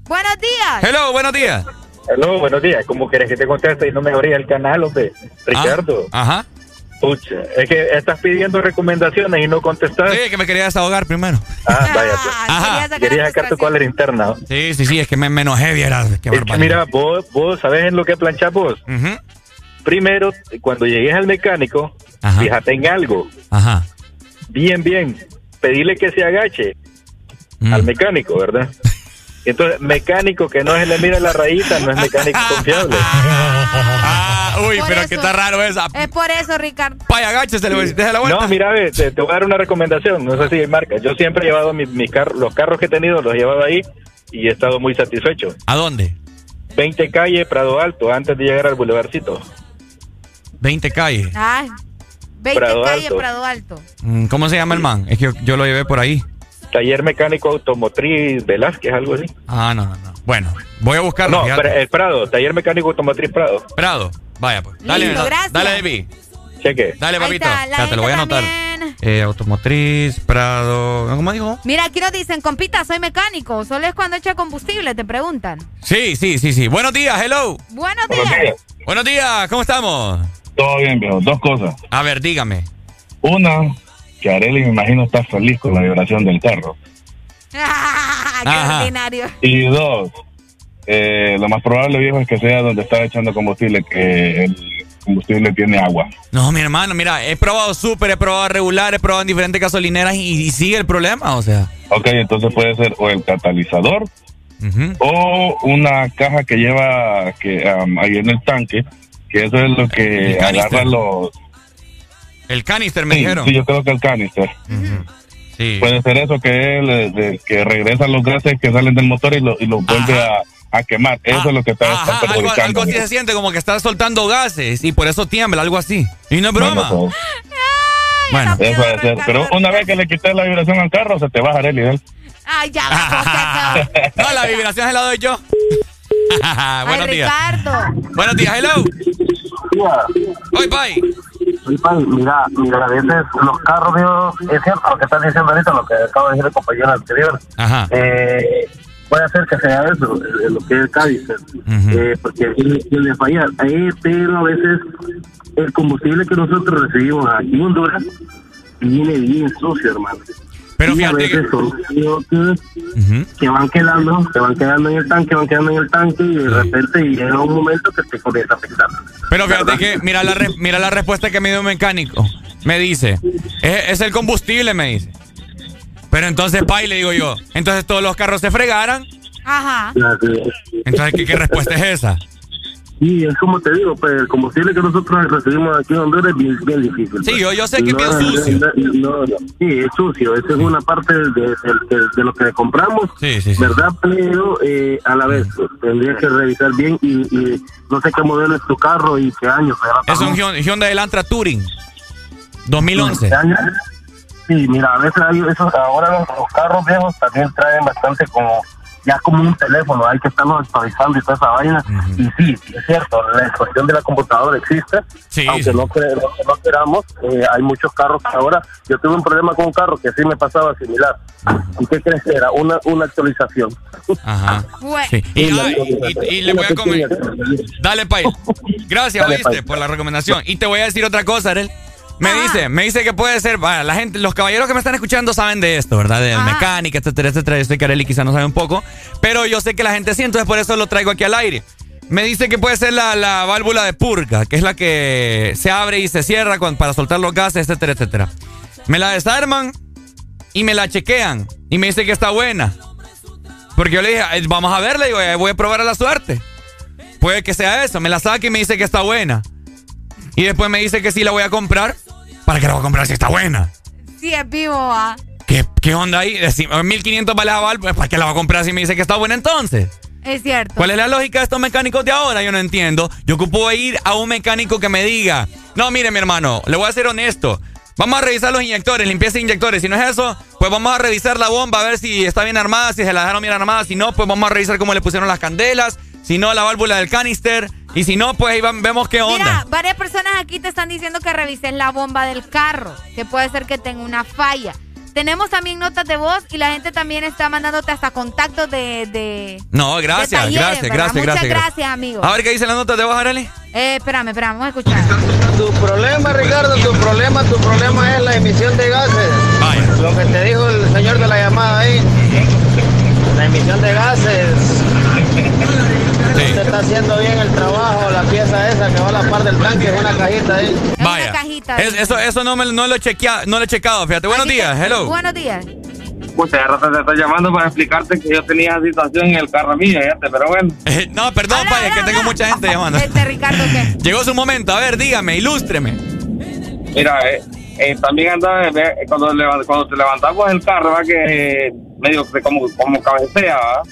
Speaker 2: Buenos días.
Speaker 1: Hello, buenos días.
Speaker 74: Hello, buenos días. ¿Cómo quieres que te conteste y no me abría el canal, hombre? Ricardo.
Speaker 1: Ajá.
Speaker 74: Pucha, es que estás pidiendo recomendaciones y no contestas.
Speaker 1: Sí, que me quería desahogar primero.
Speaker 74: Ah, vaya, pues.
Speaker 1: Ajá.
Speaker 74: Quería sacar tu cuadra interna.
Speaker 1: Sí, sí, sí, es que me, me enojé, vieras. Qué
Speaker 74: Es que mira, vos, vos sabes en lo que planchás vos. Primero, cuando llegues al mecánico, fíjate en algo.
Speaker 1: Ajá.
Speaker 74: Bien, bien. Pedirle que se agache
Speaker 1: Mm.
Speaker 74: al mecánico, ¿verdad? Entonces, mecánico que no se le mira la rayita no es mecánico confiable.
Speaker 1: Ah, Uy, pero qué está raro esa.
Speaker 2: Es por eso, Ricardo.
Speaker 1: Vaya, agáchese, deja la vuelta.
Speaker 74: No, mira, ve, te, te voy a dar una recomendación. No sé si hay marca. Yo siempre he llevado mi, mi carro, los carros que he tenido, los he llevado ahí y he estado muy satisfecho.
Speaker 1: ¿A dónde?
Speaker 74: 20 calle Prado Alto, antes de llegar al Boulevardcito.
Speaker 1: 20 calle.
Speaker 2: Ay, 20
Speaker 74: Prado
Speaker 2: calle
Speaker 74: Alto.
Speaker 2: Prado Alto.
Speaker 1: Mm, ¿Cómo se llama el man? Es que yo, yo lo llevé por ahí.
Speaker 74: Taller mecánico automotriz Velázquez, algo así.
Speaker 1: Ah, no, no, no. Bueno, voy a buscarlo.
Speaker 74: No,
Speaker 1: fíjate.
Speaker 74: el Prado, taller mecánico automotriz Prado.
Speaker 1: Prado. Vaya, pues. Dale,
Speaker 2: Listo, gracias.
Speaker 1: dale, David.
Speaker 74: Cheque.
Speaker 1: Dale, papito. Ya te lo voy a anotar. Eh, automotriz, Prado. ¿Cómo dijo?
Speaker 2: Mira, aquí nos dicen, compita, soy mecánico. Solo es cuando echa combustible, te preguntan.
Speaker 1: Sí, sí, sí, sí. Buenos días, hello.
Speaker 2: Buenos días.
Speaker 1: Buenos días, ¿cómo estamos?
Speaker 79: Todo bien, viejo. Dos cosas.
Speaker 1: A ver, dígame.
Speaker 79: Una, que Areli me imagino está feliz con la vibración del carro.
Speaker 2: Ah, qué
Speaker 79: Ajá.
Speaker 2: ordinario.
Speaker 79: Y dos, eh, lo más probable, viejo, es que sea donde está echando combustible, que el combustible tiene agua.
Speaker 1: No, mi hermano, mira, he probado súper, he probado regular, he probado en diferentes gasolineras y, y sigue el problema, o sea.
Speaker 79: Ok, entonces puede ser o el catalizador o una caja que lleva que ahí en el tanque, que eso es lo que
Speaker 1: El canister.
Speaker 79: agarra los...
Speaker 1: El canister me
Speaker 79: Sí,
Speaker 1: dijeron.
Speaker 79: sí, yo creo que el canister.
Speaker 1: Sí.
Speaker 79: Puede ser eso que él, eh, de- que regresa los gases que salen del motor y lo, y lo vuelve a, a quemar. Eso es lo que está, está
Speaker 1: Ajá, algo,
Speaker 79: perjudicando.
Speaker 1: algo así se siente como que está soltando gases y por eso tiembla, algo así. Y no es broma.
Speaker 79: Bueno,
Speaker 1: Bueno,
Speaker 79: Eso debe ser. Pero una vez que le quites la vibración al carro, se te baja el nivel.
Speaker 2: Ay, ya va,
Speaker 1: no, la vibración se la doy yo. Buenos
Speaker 2: Ay,
Speaker 1: días.
Speaker 2: Ricardo.
Speaker 1: Buenos días, hello. Hoy, bye.
Speaker 80: Mira, mira, a veces los carros, míos, es cierto lo que estás diciendo ahorita, lo que acaba de decir el compañero anterior.
Speaker 1: Ajá.
Speaker 80: Eh, puede ser que sea eso, eh, lo que es Cádiz, eh, porque tiene, tiene fallar. Eh, pero a veces el combustible que nosotros recibimos aquí en Honduras viene bien sucio, hermano.
Speaker 1: Pero
Speaker 80: y a
Speaker 1: fíjate
Speaker 80: veces
Speaker 1: que-
Speaker 80: son CO2 que van quedando, se van quedando en el tanque, van quedando en el tanque y de repente llega un momento que te comienza a afectar.
Speaker 1: Pero fíjate que, mira la, re- mira la respuesta que me dio un mecánico. Me dice, es, es el combustible, me dice. Pero entonces, pa, y le digo yo, entonces todos los carros se fregaran.
Speaker 2: Ajá.
Speaker 1: Entonces, ¿qué, qué respuesta es esa?
Speaker 80: Y es como te digo, pues el combustible que nosotros recibimos aquí en Honduras es bien, bien difícil.
Speaker 1: Sí,
Speaker 80: pues.
Speaker 1: yo- yo sé que es bien sucio.
Speaker 80: no, sí, es sucio. Esa es una parte de, de- de- de lo que compramos, ¿verdad? Pero eh, a la vez pues, tendría que revisar bien y, y no sé qué modelo es tu carro y qué año.
Speaker 1: Es un Hyundai Elantra Touring 2011.
Speaker 80: ¿Qué año? Sí, mira, a veces hay esos, ahora los, los carros viejos también traen bastante como ya como un teléfono, hay que estarlos actualizando y toda esa vaina. Y sí, es cierto, la cuestión de la computadora existe, aunque
Speaker 1: sí.
Speaker 80: no, cre- no, no queramos, eh, hay muchos carros que ahora, yo tuve un problema con un carro que sí me pasaba similar. ¿Y qué crees que era? Una, una actualización.
Speaker 1: Ajá. Sí. Y, y- y- y le voy a comer. Dale, Pai. Gracias,
Speaker 80: Dale,
Speaker 1: oíste, por la recomendación. Y te voy a decir otra cosa, Arel. Me dice, me dice que puede ser, la gente, los caballeros que me están escuchando saben de esto, ¿verdad? De mecánica, etcétera, etcétera. Yo sé que Areli quizá no sabe un poco, pero yo sé que la gente sí, entonces por eso lo traigo aquí al aire. Me dice que puede ser la, la válvula de purga, que es la que se abre y se cierra para soltar los gases, etcétera, etcétera. Me la desarman y me la chequean y me dice que está buena. Porque yo le dije, "Eh, vamos a verla, digo, "eh, voy a probar a la suerte. Puede que sea eso, me la saque y me dice que está buena. Y después me dice que sí la voy a comprar. ¿Para qué la voy a comprar si está buena?
Speaker 2: Sí, es vivo, ah.
Speaker 1: ¿Qué, qué onda ahí? Deci- 1500 vale la válvula, ¿para qué la voy a comprar si me dice que está buena entonces?
Speaker 2: Es cierto.
Speaker 1: ¿Cuál es la lógica de estos mecánicos de ahora? Yo no entiendo. Yo ocupo ir a un mecánico que me diga, no, mire mi hermano, le voy a ser honesto. Vamos a revisar los inyectores, limpieza de inyectores. Si no es eso, pues vamos a revisar la bomba a ver si está bien armada, si se la dejaron bien armada. Si no, pues vamos a revisar cómo le pusieron las candelas. Si no, la válvula del canister. Y si no, pues ahí vemos qué onda.
Speaker 2: Mira, varias personas aquí te están diciendo que revises la bomba del carro, que puede ser que tenga una falla. Tenemos también notas de voz y la gente también está mandándote hasta contactos de... de
Speaker 1: no, gracias,
Speaker 2: de talleres,
Speaker 1: gracias,
Speaker 2: ¿verdad?
Speaker 1: gracias,
Speaker 2: Muchas
Speaker 1: gracias.
Speaker 2: gracias, amigo.
Speaker 1: A ver qué dicen las notas de voz, Arely.
Speaker 2: Eh, espérame, espérame, vamos a escuchar.
Speaker 81: Tu problema, Ricardo, tu problema, tu problema es la emisión de gases. Lo que te dijo el señor de la llamada ahí. La emisión de gases. Te está haciendo bien el trabajo, la pieza esa que va a la par del tanque, es una cajita ahí.
Speaker 1: Vaya. Es- eso eso no, me, no, lo he chequeado, no lo he checado, fíjate. Buenos días, hello.
Speaker 2: Buenos días.
Speaker 79: Pues de rato te estoy llamando para explicarte que yo tenía esa situación en el carro mío, fíjate, pero bueno.
Speaker 1: No, perdón, Pay, es que tengo mucha gente llamando.
Speaker 2: Este Ricardo, ¿qué?
Speaker 1: Llegó su momento, a ver, dígame, ilústreme.
Speaker 79: Mira, eh, eh, también andaba, eh, cuando, cuando te levantamos el carro, va que eh, medio como, como cabecea, ¿va?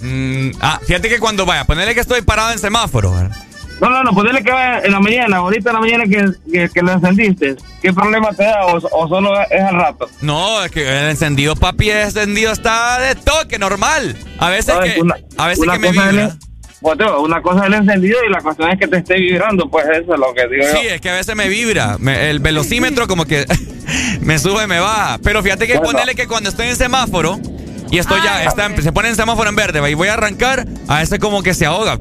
Speaker 1: Mm, ah, fíjate que cuando vaya, ponerle que estoy parado en semáforo. ¿verdad?
Speaker 79: No, no, no, ponele que va en la mañana, ahorita en la mañana que, que, que lo encendiste. ¿Qué problema te da o, o solo es al rato?
Speaker 1: No, es que el encendido, papi, el encendido está de toque, normal. A veces
Speaker 79: No,
Speaker 1: que,
Speaker 79: una-
Speaker 1: a veces que me vibra.
Speaker 79: tío, una cosa es el encendido y la cuestión es que te esté vibrando, pues eso es lo que digo
Speaker 1: Sí,
Speaker 79: yo.
Speaker 1: es que a veces me vibra. Me- el velocímetro como que me sube y me baja. Pero fíjate que
Speaker 79: Bueno.
Speaker 1: ponerle que cuando estoy en semáforo y estoy ya, está se pone en semáforo en verde y voy a arrancar, a veces como que se ahoga.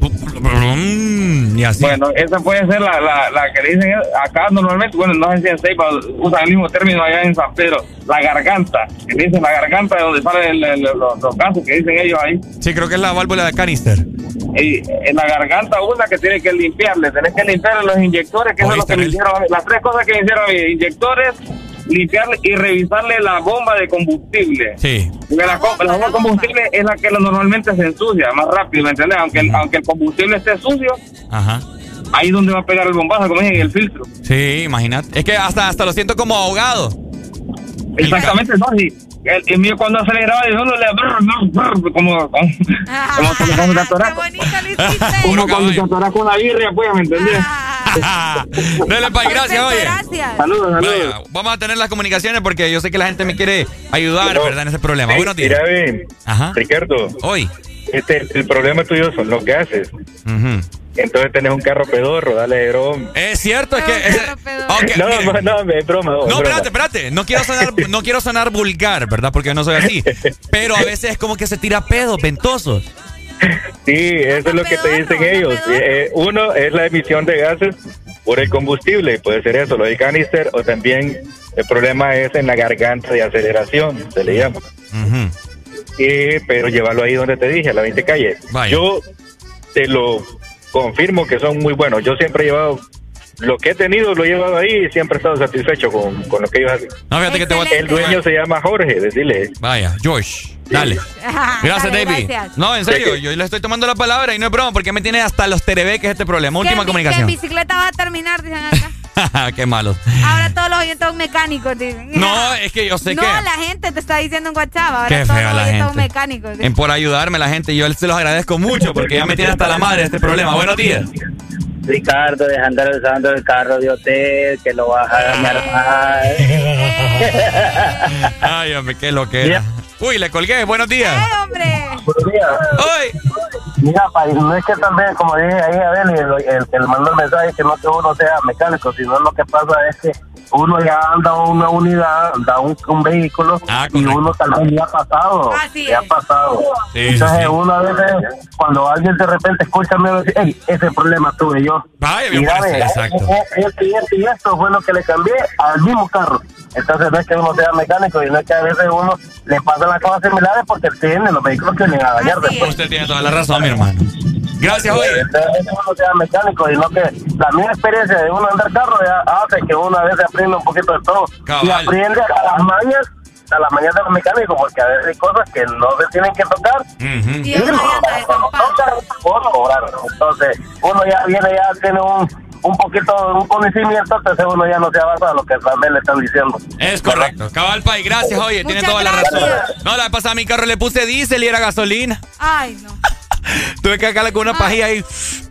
Speaker 1: Y así.
Speaker 79: Bueno, esa puede ser la, la, la que le dicen acá normalmente, bueno, no sé si en Ceiba usan el mismo término allá en San Pedro, la garganta, que le dicen la garganta de donde salen los, los gases que dicen ellos ahí.
Speaker 1: Sí, creo que es la válvula de canister.
Speaker 79: Y en la garganta una que tiene que limpiarle, tenés que limpiarle los inyectores, que eso es lo que me hicieron, las tres cosas que me hicieron inyectores, limpiarle y revisarle la bomba de combustible.
Speaker 1: Sí.
Speaker 79: Porque la, co- la bomba de combustible es la que normalmente se ensucia más rápido, ¿me entiendes? Aunque el, aunque el combustible esté sucio,
Speaker 1: Ajá.
Speaker 79: ahí es donde va a pegar el bombazo, como dije, en el filtro.
Speaker 1: Sí, imagínate. Es que hasta, hasta lo siento como ahogado.
Speaker 79: Exactamente, no, sí. El, el mío cuando aceleraba, yo no le brr, brr, brr, como, como, como, como cuando te atoras como cuando te atoras con una birria, pues, ¿me entendés?
Speaker 1: Dale, Pai, gracias, oye.
Speaker 2: Gracias.
Speaker 79: Saludos, saludos.
Speaker 1: Vaya, vamos a tener las comunicaciones porque yo sé que la gente me quiere ayudar,
Speaker 74: No.
Speaker 1: ¿verdad? En ese problema.
Speaker 74: Sí,
Speaker 1: Buenos días.
Speaker 74: Mira, bien,
Speaker 1: Ajá.
Speaker 74: Ricardo.
Speaker 1: Hoy.
Speaker 74: Este, el, problema tuyo son los gases. Entonces tenés un carro pedorro, dale broma.
Speaker 1: Es cierto, es que. es- Ok,
Speaker 74: no,
Speaker 1: mire.
Speaker 74: no, no, es broma.
Speaker 1: No,
Speaker 74: broma.
Speaker 1: espérate, espérate. No quiero sonar, no quiero sonar vulgar, ¿verdad? Porque no soy así. Pero a veces es como que se tira pedos ventosos.
Speaker 74: Sí, eso es lo que te dicen ellos. Eh, uno es la emisión de gases por el combustible, puede ser eso, lo del canister, o también el problema es en la garganta de aceleración, se le llama. Y, pero llévalo ahí donde te dije, a la 20 calle.
Speaker 1: Vaya.
Speaker 74: Yo te lo confirmo que son muy buenos. Yo siempre he llevado, lo que he tenido lo he llevado ahí y siempre he estado satisfecho con, con lo que ellos hacen.
Speaker 1: No, fíjate que te voy a-
Speaker 74: El dueño se llama Jorge, decirle.
Speaker 1: Vaya, Josh. Dale. Gracias,
Speaker 2: Dale,
Speaker 1: David.
Speaker 2: gracias.
Speaker 1: No, en serio, yo le estoy tomando la palabra y no es broma porque me tiene hasta los terebeques este problema.
Speaker 2: ¿Qué
Speaker 1: Última
Speaker 2: bi- que
Speaker 1: comunicación.
Speaker 2: en bicicleta vas a terminar, dicen acá.
Speaker 1: Qué malos.
Speaker 2: Ahora todos los oyentes son mecánicos, dicen.
Speaker 1: No, es que yo sé
Speaker 2: no,
Speaker 1: que.
Speaker 2: la gente te está diciendo en WhatsApp. Ahora
Speaker 1: Qué
Speaker 2: todos
Speaker 1: fea
Speaker 2: los
Speaker 1: la
Speaker 2: son
Speaker 1: gente.
Speaker 2: mecánicos.
Speaker 1: En por ayudarme la gente, yo se los agradezco mucho porque ya me tiene hasta la madre este problema. Buenos días.
Speaker 81: Ricardo, deja andar usando el carro de hotel, que lo vas a dañar más.
Speaker 1: Ay, hombre, qué lo que era. Uy, le colgué. Buenos días.
Speaker 2: hombre!
Speaker 80: Buenos días.
Speaker 1: ¡Hoy!
Speaker 80: Mira, pa, no es que también, como dije ahí a Beli, el, el que le mandó el mensaje, que no que uno sea mecánico, sino lo que pasa es que uno ya anda una unidad, anda un, un vehículo, y uno tal vez ya ha pasado, ya ha pasado.
Speaker 1: Sí,
Speaker 80: Entonces
Speaker 1: sí,
Speaker 80: uno a veces, cuando alguien de repente escucha, me dice, hey, ese problema tuve yo.
Speaker 1: Vaya,
Speaker 80: y ve,
Speaker 1: exacto.
Speaker 80: y esto y esto fue lo que le cambié al mismo carro. Entonces no es que uno sea mecánico, y no es que a veces uno le pasan las cosas similares porque tienen los vehículos que vienen a dañar después.
Speaker 1: Usted tiene toda la razón, mi hermano. Gracias, oye.
Speaker 80: Entonces, es que uno sea mecánico, sino que la misma experiencia de uno andar carro ya hace que uno a veces aprenda un poquito de todo. Y
Speaker 1: Cabal.
Speaker 80: aprende a las mañas, a las mañas de los mecánicos, porque a veces hay cosas que no se tienen que tocar.
Speaker 2: Y
Speaker 80: Y
Speaker 2: es
Speaker 80: no,
Speaker 2: mañana de
Speaker 80: no tocar, por cobrar. Entonces, uno ya viene, ya tiene un, un poquito, un conocimiento, entonces uno ya no se avanza a lo que también le están diciendo.
Speaker 1: Es correcto. Cabal Pai, gracias, oye, tiene toda la razón. No, la pasada a mi carro le puse diésel y era gasolina.
Speaker 2: Ay, no.
Speaker 1: Tuve que sacarle con una pajilla ahí.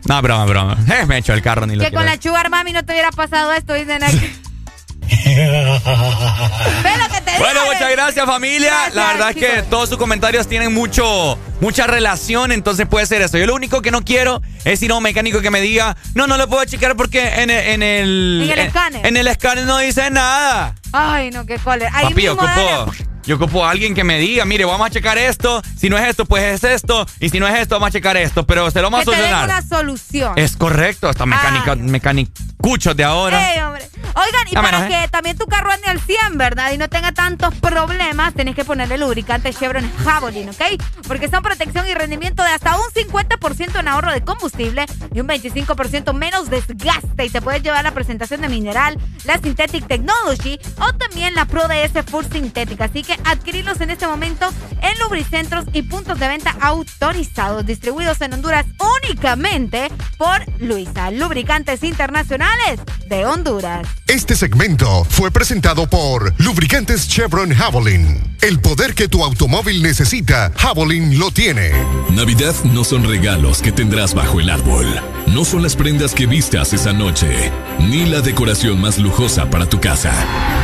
Speaker 1: No, broma, broma. Eh, me echó el carro ni lo
Speaker 2: Que con la
Speaker 1: ver.
Speaker 2: Sugar Mami no te hubiera pasado esto, dicen aquí. Ve lo que te digo,
Speaker 1: Bueno, muchas gracias familia.
Speaker 2: Gracias,
Speaker 1: la verdad es que todos sus comentarios tienen mucho, mucha relación, entonces puede ser eso. Yo lo único que no quiero es ir a un mecánico que me diga, no, no lo puedo checar porque en el, en el,
Speaker 2: En el escáner.
Speaker 1: En el escáner no dice nada.
Speaker 2: Ay, no, qué cólera. Ahí
Speaker 1: Papi,
Speaker 2: mismo.
Speaker 1: Yo ocupo a alguien que me diga, mire, vamos a checar esto. Si no es esto, pues es esto. Y si no es esto, vamos a checar esto. Pero se lo vamos
Speaker 2: Que
Speaker 1: a
Speaker 2: te den
Speaker 1: solucionar.
Speaker 2: una solución.
Speaker 1: Es correcto, hasta mecánica, mecanicuchos de ahora.
Speaker 2: Hombre. Oigan, y para
Speaker 1: ¿eh?
Speaker 2: que también tu carro ande al 100, ¿verdad? Y no tenga tantos problemas, tenés que ponerle lubricante Chevron Javelin, ¿ok? Porque son protección y rendimiento de hasta un 50% en ahorro de combustible y un 25% menos desgaste. Y te puedes llevar la presentación de mineral, la Synthetic Technology o también la Pro DS Full Sintética. Así que adquirirlos en este momento en lubricentros y puntos de venta autorizados, distribuidos en Honduras únicamente por Luisa, Lubricantes Internacionales de Honduras.
Speaker 12: Este segmento fue presentado por Lubricantes Chevron Javelin. El poder que tu automóvil necesita, Javelin lo tiene.
Speaker 3: Navidad no son regalos que tendrás bajo el árbol. No son las prendas que vistas esa noche, ni la decoración más lujosa para tu casa.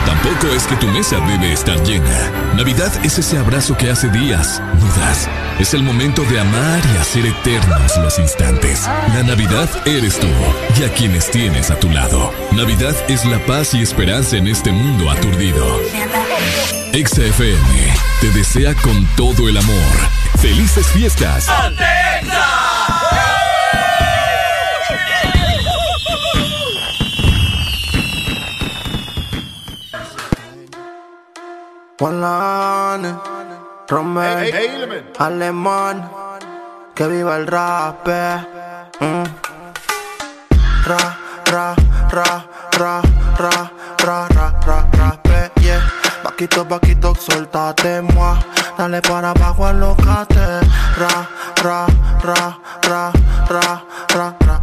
Speaker 3: Tampoco es que tu mesa debe estar llena. Navidad es ese abrazo que hace días, dudas. Es el momento de amar y hacer eternos los instantes. La Navidad eres tú y a quienes tienes a tu lado. Navidad es la paz y esperanza en este mundo aturdido. XFM te desea con todo el amor. ¡Felices fiestas!
Speaker 82: Polane, Romel, Alemán, que viva el rap. Mm. Ra, ra, ra, ra, ra, ra, ra, ra, ra, yeah. Vaquito, vaquito, soltate, moi. Dale para abajo, alocate. Ra, ra, ra, ra, ra, ra, ra, ra.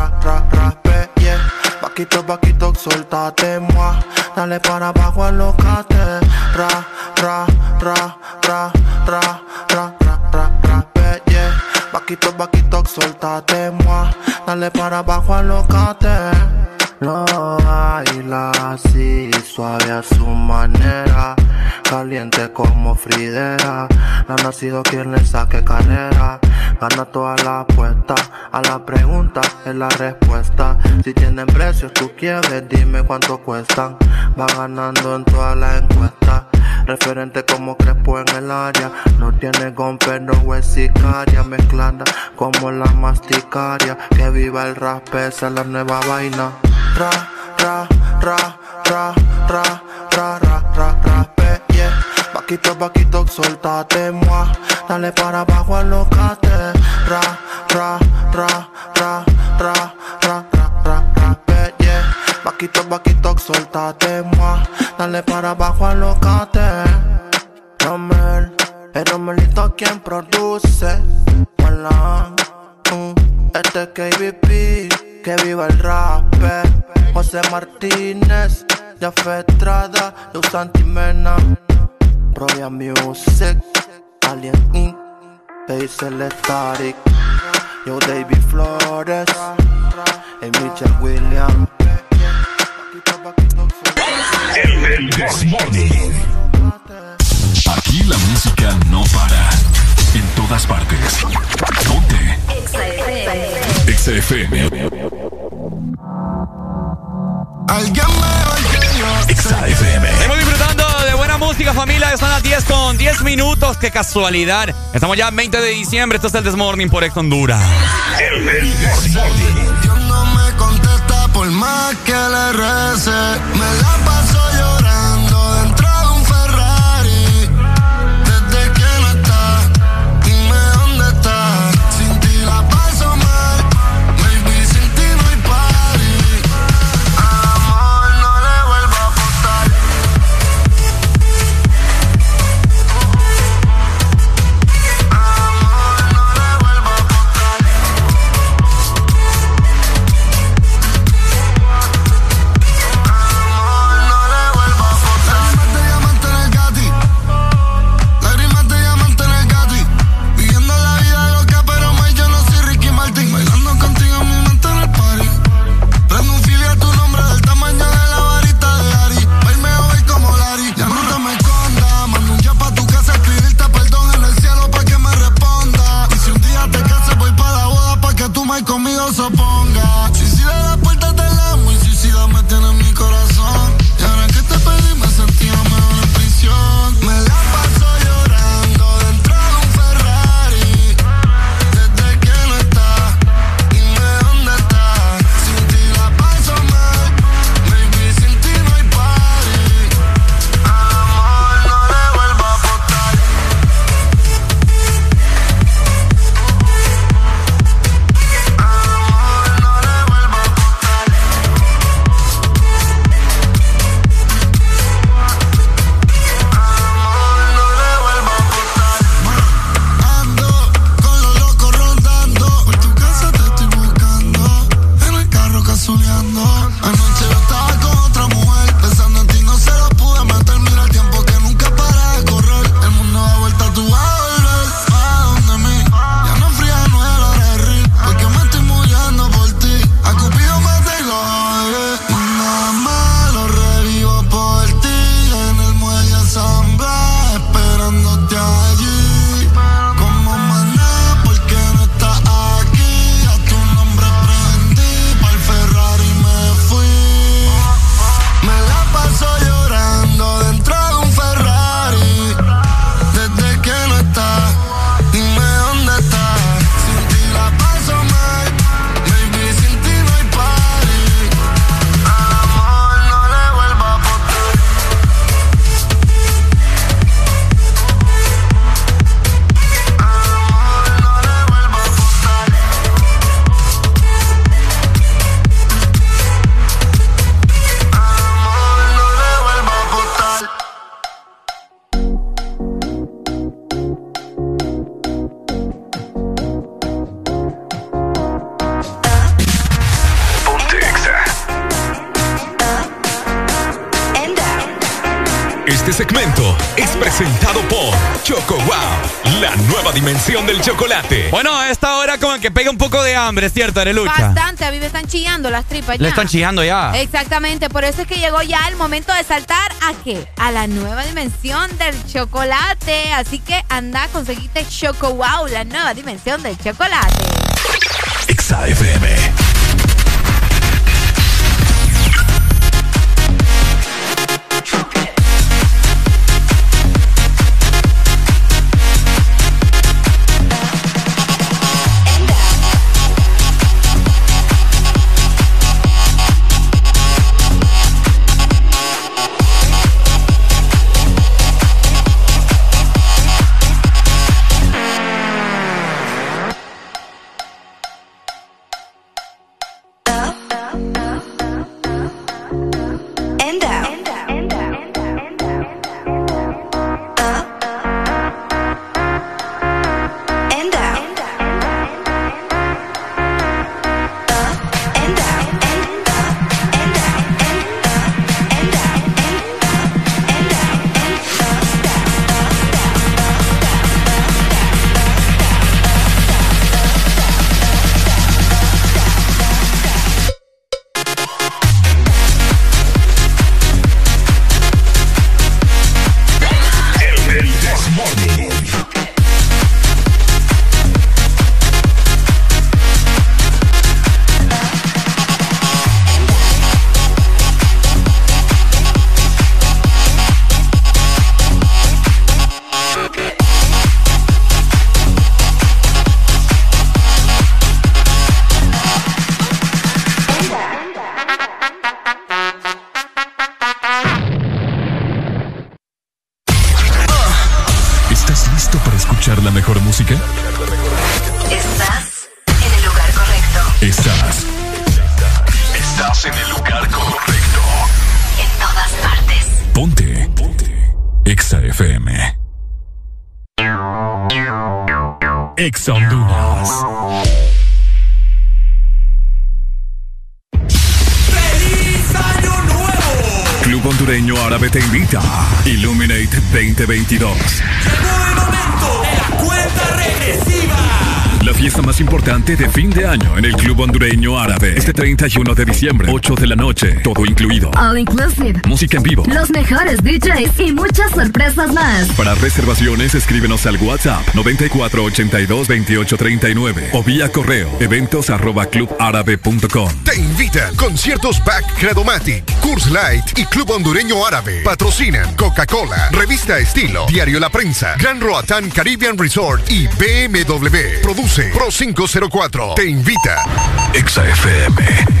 Speaker 82: Vaquito, vaquito, soltate, moi. Dale para abajo, alocate. Ra, ra, ra, ra, ra, ra, ra, ra, ra, yeah. Vaquito, vaquito, soltate, moi. Dale para abajo, alocate. Lo baila así, suave a su manera, caliente como Fridera. No ha nacido quien le saque carrera, gana toda la apuesta. A la pregunta es la respuesta. Si tienen precios, tú quieres, dime cuánto cuestan. Va ganando en todas las encuestas. Referente como Crespo en el área. No tiene gon, pero es sicaria. Mezclada como la masticaria. Que viva el rap, esa es la nueva vaina. Ra, ra, ra, ra, ra, Vaquito, vaquito, soltate, moi. Dale para abajo, alocate. Ra, ra, ra, ra, ra, ra, ra, ra, ra, yeah. Vaquito, vaquito, soltate, moi. Dale para abajo, alocate. Romel, el Romelito quien produce. Malan, mm, este es KBP, que viva el rap. José Martínez, Jaffe Estrada, Luz Antimena, Roya Music, Alien Inc., Hazel Static, Yo David Flores, y Mitchell Williams.
Speaker 3: El Desmorning. Aquí la música no para. En todas partes. Ponte. XFM.
Speaker 52: Alguien.
Speaker 3: XFM.
Speaker 1: De buena música, familia. Son las 10 con 10 minutos. Qué casualidad. Estamos ya en 20 de diciembre. Esto es el Desmorning por Ex Honduras.
Speaker 3: El Desmorning.
Speaker 52: Dios no me contesta por más que le rece. Me la
Speaker 28: nueva dimensión del chocolate.
Speaker 1: Bueno, a esta hora como que pega un poco de hambre, ¿cierto, Arelucha?
Speaker 2: Bastante, a mí me están chillando las tripas ya.
Speaker 1: Le están chillando ya.
Speaker 2: Exactamente, por eso es que llegó ya el momento de saltar a qué? A la nueva dimensión del chocolate. Así que anda, conseguiste Choco Wow, la nueva dimensión del chocolate.
Speaker 3: XAFM. 31 de diciembre, 8 de la noche, todo incluido.
Speaker 14: All inclusive.
Speaker 3: Música en vivo.
Speaker 14: Los mejores DJs y muchas sorpresas más.
Speaker 3: Para reservaciones, escríbenos al WhatsApp 94822839 o vía correo eventos arroba clubárabe.com.
Speaker 12: Te invitan conciertos Back Credomatic, Curse Light y Club Hondureño Árabe. Patrocinan Coca-Cola, Revista Estilo, Diario La Prensa, Gran Roatán Caribbean Resort y BMW. Produce Pro 504. Te invita.
Speaker 3: XFM.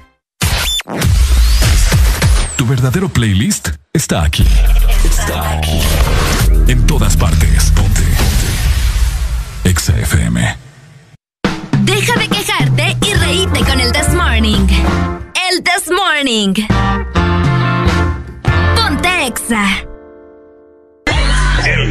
Speaker 3: Tu verdadero playlist está aquí. Está aquí. En todas partes. Ponte. Ponte. Exa FM.
Speaker 11: Deja de quejarte y
Speaker 77: Reíte con el This Morning. El This Morning. Ponte Exa.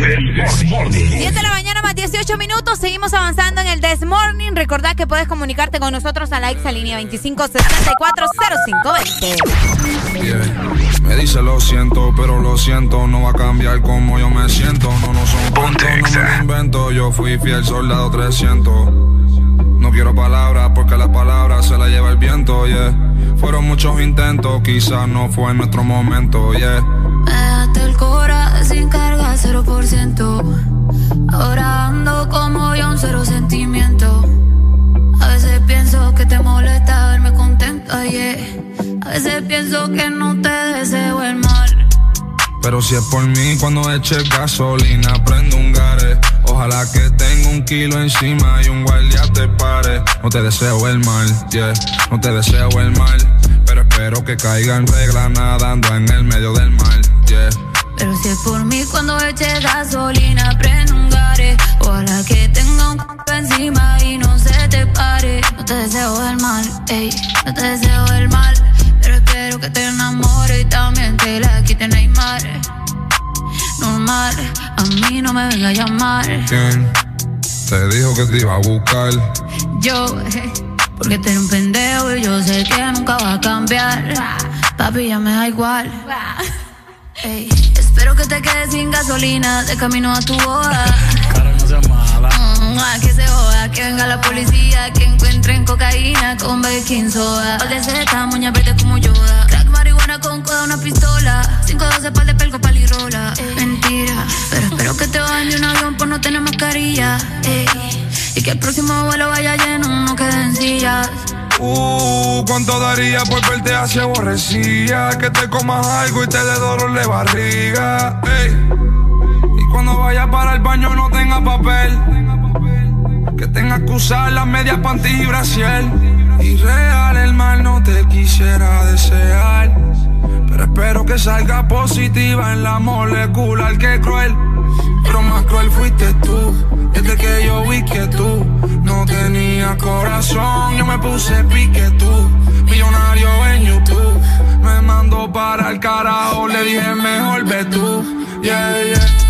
Speaker 2: El 10 de la mañana más 18 minutos. Seguimos avanzando en el This Morning. Recordad que puedes comunicarte con nosotros a la Exa línea 25640520.
Speaker 83: Me dice lo siento, pero lo siento, no va a cambiar como yo me siento. No, no son puntos, no me invento. Yo fui fiel soldado 300. No quiero palabras porque las palabras se las lleva el viento, yeah. Fueron muchos intentos, quizás no fue nuestro momento, yeah.
Speaker 8: Me dejaste el cora sin carga, 0%. Ahora ando como yo, un cero sentimiento. A veces pienso que te molesta verme contenta, yeah. A veces pienso que no te deseo el mal.
Speaker 83: Pero si es por mí, cuando eche gasolina, prendo un gare. Ojalá que tenga un kilo encima y un guardia te pare. No te deseo el mal, yeah, no te deseo el mal. Pero espero que caiga en regla nadando en el medio del mar, yeah.
Speaker 8: Pero si es por mí cuando eche gasolina, prendo un gare. Ojalá que tenga un c encima y no se te pare. No te deseo el mal, ey, no te deseo el mal. Pero espero que te enamore y también te la quite Neymar. Normal, a mí no me venga a llamar.
Speaker 83: ¿Quién te dijo que te iba a buscar?
Speaker 8: Yo, eh, porque tú eres un pendejo y yo sé que nunca va a cambiar. Papi, ya me da igual. Ey, espero que te quedes sin gasolina de camino a tu boda. Mm, ah, que se joda, que venga la policía, que encuentren cocaína con baking soda. Pal de seta, moña verde como Yoda. Marihuana con coda, una pistola. 512 pal de pelco, palirola. Mentira, pero espero que te bajen de un avión por no tener mascarilla. Ey, y que el próximo vuelo vaya lleno, no queden sillas.
Speaker 83: Uh, ¿cuánto daría por verte así aborrecida? Que te comas algo y te dé dolor de barriga. Ey. Y cuando vayas para el baño no tenga papel. Que tengas que usar las medias panties y brasier. Y real el mal no te quisiera desear. Pero espero que salga positiva en la molecular que cruel. Pero más cruel fuiste tú. Desde que yo vi que tú no tenías corazón, yo me puse pique tú. Millonario en YouTube. Me mandó para el carajo, le dije mejor ve tú. Yeah, yeah.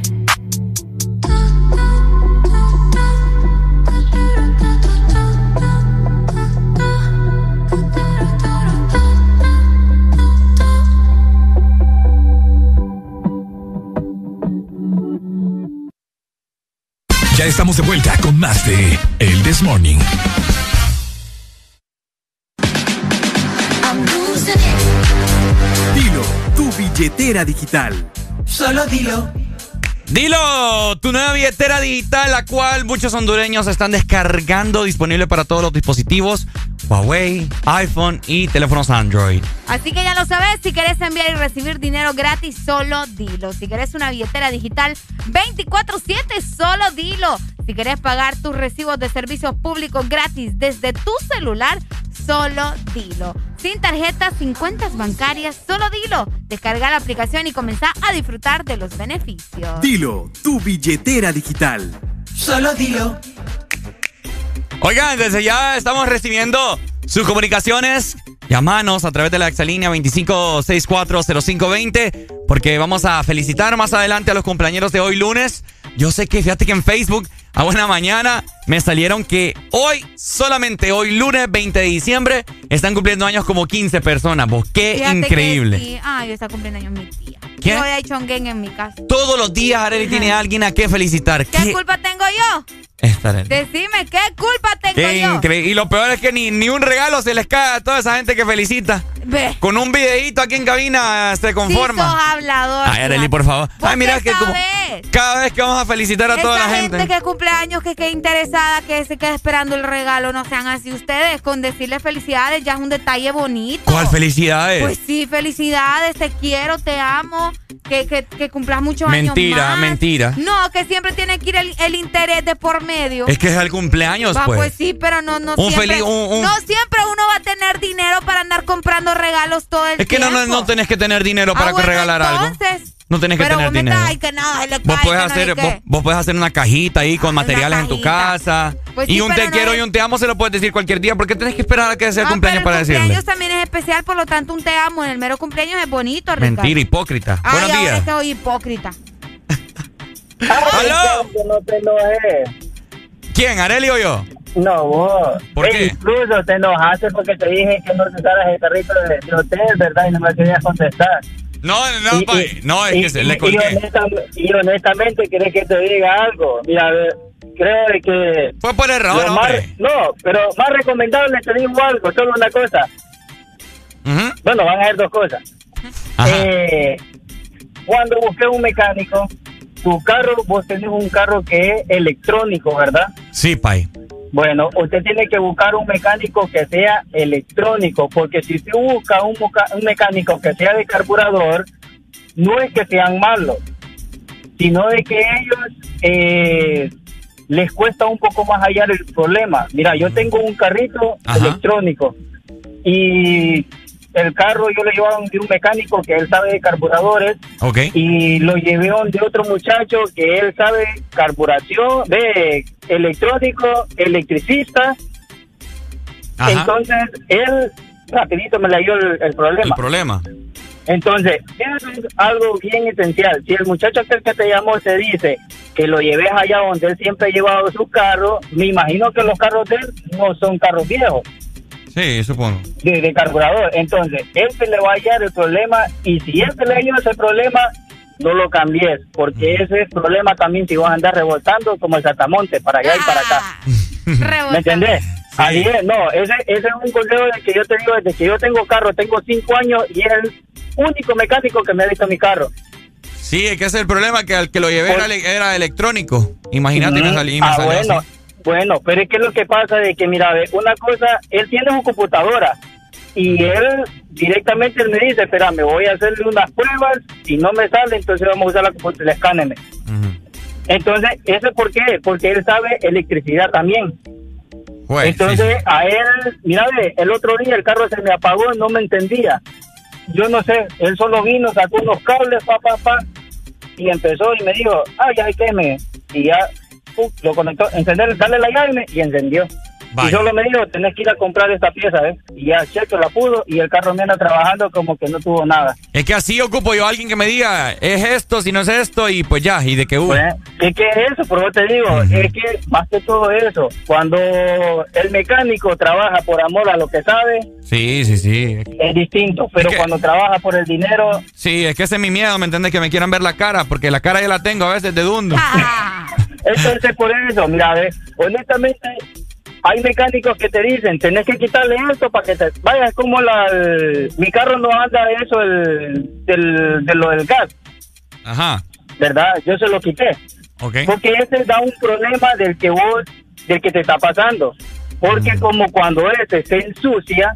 Speaker 3: Ya estamos de vuelta con más de El This Morning.
Speaker 84: Dilo, tu billetera digital.
Speaker 1: Solo dilo. Dilo, tu nueva billetera digital, la cual muchos hondureños están descargando, disponible para todos los dispositivos, Huawei, iPhone y teléfonos Android.
Speaker 2: Así que ya lo sabes, si querés enviar y recibir dinero gratis, solo dilo. Si querés una billetera digital 24/7, solo dilo. Si querés pagar tus recibos de servicios públicos gratis desde tu celular, solo dilo. Sin tarjetas, sin cuentas bancarias, solo dilo. Descarga la aplicación y comenzá a disfrutar de los beneficios.
Speaker 84: Dilo, tu billetera digital.
Speaker 1: Solo dilo. Oigan, desde ya estamos recibiendo sus comunicaciones. Llámanos a través de la exalínea 25640520 porque vamos a felicitar más adelante a los compañeros de hoy lunes. Yo sé que fíjate que en Facebook a buena mañana me salieron que hoy, solamente hoy, lunes 20 de diciembre, están cumpliendo años como 15 personas. Vos, qué
Speaker 2: Fíjate que
Speaker 1: increíble.
Speaker 2: sí. Ay, está cumpliendo años mi tía.
Speaker 1: ¿Qué?
Speaker 2: Yo he chonguen en mi casa.
Speaker 1: Todos los días Arely tiene a alguien a que felicitar.
Speaker 2: ¿Qué,
Speaker 1: Qué,
Speaker 2: culpa tengo yo?
Speaker 1: Esta.
Speaker 2: Decime, ¿qué culpa tengo
Speaker 1: Qué
Speaker 2: yo?
Speaker 1: increíble. Y lo peor es que ni, ni un regalo se les cae a toda esa gente que felicita.
Speaker 2: Ve.
Speaker 1: Con un videíto aquí en cabina se
Speaker 2: Sí,
Speaker 1: conforma.
Speaker 2: sos hablador.
Speaker 1: Ay, Arely, por favor.
Speaker 2: ¿Vos
Speaker 1: Ay, mira
Speaker 2: qué
Speaker 1: que como cada vez que vamos a felicitar a toda
Speaker 2: Esa
Speaker 1: la gente.
Speaker 2: que cumple años, que quede que se quede esperando el regalo, no sean así ustedes. Con decirle felicidades ya es un detalle bonito.
Speaker 1: ¿Cuál felicidades?
Speaker 2: Pues sí, felicidades, te quiero, te amo, que, que, que cumplas muchos
Speaker 1: Mentira,
Speaker 2: años más.
Speaker 1: mentira.
Speaker 2: No, que siempre tiene que ir el, el interés de por medio.
Speaker 1: Es que es el cumpleaños,
Speaker 2: Va,
Speaker 1: pues.
Speaker 2: pues sí, pero no, no
Speaker 1: Un
Speaker 2: siempre.
Speaker 1: feliz- un- un-
Speaker 2: No siempre uno va a tener dinero para andar comprando regalos todo el
Speaker 1: Es que no,
Speaker 2: tiempo.
Speaker 1: no, no tenés que tener dinero
Speaker 2: Ah,
Speaker 1: para que
Speaker 2: bueno,
Speaker 1: regalar algo.
Speaker 2: entonces,
Speaker 1: No tenés que
Speaker 2: pero
Speaker 1: tener
Speaker 2: vos
Speaker 1: dinero.
Speaker 2: estás, ay, que le
Speaker 1: Vos
Speaker 2: cae,
Speaker 1: puedes
Speaker 2: que no
Speaker 1: hacer,
Speaker 2: qué.
Speaker 1: vos, vos puedes hacer una cajita ahí con materiales en tu casa.
Speaker 2: Pues
Speaker 1: y
Speaker 2: sí,
Speaker 1: un
Speaker 2: pero
Speaker 1: te
Speaker 2: no
Speaker 1: quiero
Speaker 2: es-
Speaker 1: y un te amo se lo puedes decir cualquier día. porque tenés que esperar a que sea el
Speaker 2: No,
Speaker 1: cumpleaños
Speaker 2: pero
Speaker 1: para
Speaker 2: el
Speaker 1: decirle?
Speaker 2: cumpleaños también es especial, por lo tanto un te amo en el mero cumpleaños es bonito, Ricardo.
Speaker 1: Mentira, hipócrita.
Speaker 2: Ay,
Speaker 1: Buenos
Speaker 2: ahora
Speaker 1: días.
Speaker 2: es que soy hipócrita.
Speaker 1: ¡Aló!
Speaker 81: No te enojes.
Speaker 1: ¿Quién, Areli o yo?
Speaker 81: No, vos.
Speaker 1: ¿Por
Speaker 81: Eh,
Speaker 1: qué?
Speaker 81: Incluso te enojaste porque te dije que no usaras el carrito de, de hotel, ¿verdad? Y no me querías contestar.
Speaker 1: No, no,
Speaker 81: Y-
Speaker 1: pa-
Speaker 81: y-
Speaker 1: no, es
Speaker 81: y-
Speaker 1: que se
Speaker 81: y-
Speaker 1: le
Speaker 81: y,
Speaker 1: colgué.
Speaker 81: y honestamente, ¿querés que te diga algo? Mira, creo de que...
Speaker 1: Fue por error,
Speaker 81: más-. No, pero más recomendable te digo algo, solo una cosa. Bueno, van a ser dos cosas. Eh, cuando busqué un mecánico, tu carro, vos tenés un carro que es electrónico, ¿verdad?
Speaker 1: Sí, Pai.
Speaker 81: Bueno, usted tiene que buscar un mecánico que sea electrónico, porque si usted busca un, un mecánico que sea de carburador, no es que sean malos, sino de que ellos eh, les cuesta un poco más hallar el problema. Mira, yo tengo un carrito electrónico y el carro yo lo llevaba de un mecánico que él sabe de carburadores
Speaker 1: Ok.
Speaker 81: y lo llevé de otro muchacho que él sabe carburación, de electrónico, electricista.
Speaker 1: Ajá.
Speaker 81: Entonces, él rapidito me le dio el, el problema.
Speaker 1: El problema.
Speaker 81: Entonces, eso es algo bien esencial. Si el muchacho aquel que te llamó te dice que lo lleves allá donde él siempre ha llevado su carro, me imagino que los carros de él no son carros viejos
Speaker 1: Sí, supongo.
Speaker 81: de, de carburador. Entonces, él se le va a hallar el problema y si él se le halló ese problema, no lo cambies, porque ese es problema también si vas a andar rebotando como el Satamonte, para allá y para acá. ¿Me entendés? Así es, no, ese, ese es un consejo que yo te digo desde que yo tengo carro, tengo cinco años y es el único mecánico que me ha visto mi carro.
Speaker 1: Sí, es que ese es el problema, que al que lo llevé era, ele- era electrónico. Imagínate, y me salí, y me
Speaker 81: Ah,
Speaker 1: salió
Speaker 81: bueno,
Speaker 1: así.
Speaker 81: Bueno, pero es que lo que pasa de que, mira, ve, una cosa, él tiene su computadora y él directamente él me dice, espera, me voy a hacerle unas pruebas, si no me sale, entonces vamos a usar la computadora, escáneme. Entonces, ¿eso por qué? Porque él sabe electricidad también. Entonces, a él, mira, ve, el otro día el carro se me apagó, no me entendía. Yo no sé, él solo vino, sacó unos cables, pa, pa, pa, y empezó y me dijo, ah, ya hay que me. Y ya. Lo conectó, encender, darle la llave y encendió. Y solo me dijo, tenés que ir a comprar esta pieza, ¿eh? Y ya, checo, la pudo, y el carro me anda trabajando como que no tuvo nada.
Speaker 1: Es que así ocupo yo a alguien que me diga, es esto, si no es esto, y pues ya, y de que hubo.
Speaker 81: Pues, es que es eso, por eso te digo, es que más que todo eso, cuando el mecánico trabaja por amor a lo que sabe,
Speaker 1: Sí, sí, sí.
Speaker 81: es distinto, pero cuando trabaja por el dinero,
Speaker 1: Sí, es que ese es mi miedo, ¿me entiendes? Que me quieran ver la cara, porque la cara ya la tengo a veces de dundo.
Speaker 81: entonces por eso, mira, ve, honestamente, hay mecánicos que te dicen, tenés que quitarle esto para que te vaya, es como la, el- mi carro no anda de eso, el, del, de lo del gas,
Speaker 1: Ajá.
Speaker 81: ¿verdad? Yo se lo quité.
Speaker 1: Ok.
Speaker 81: Porque ese da un problema del que vos, del que te está pasando. Porque como cuando ese se ensucia,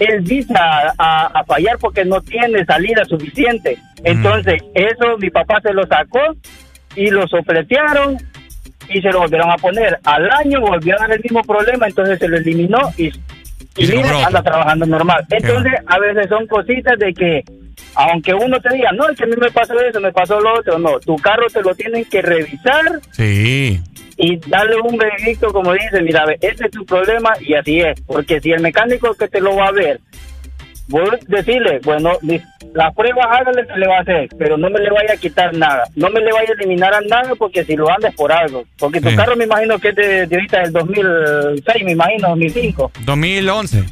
Speaker 81: él dice a, a- a fallar porque no tiene salida suficiente. Entonces, eso mi papá se lo sacó y lo sopletearon y se lo volvieron a poner. Al año volvió a dar el mismo problema, entonces se lo eliminó y, y mira, anda trabajando normal. Entonces, a veces son cositas de que, aunque uno te diga, no, es que a mí me pasó eso, me pasó lo otro, no, tu carro te lo tienen que revisar
Speaker 1: Sí.
Speaker 81: y darle un veredicto como dice, mira, ve, ese es tu problema y así es, porque si el mecánico que te lo va a ver vos decirle, bueno, la prueba hágale se le va a hacer, pero no me le vaya a quitar nada, no me le vaya a eliminar a nada porque si lo andes por algo, porque tu carro me imagino que es de, de ahorita del 2006, me imagino, 2005.
Speaker 1: 2011.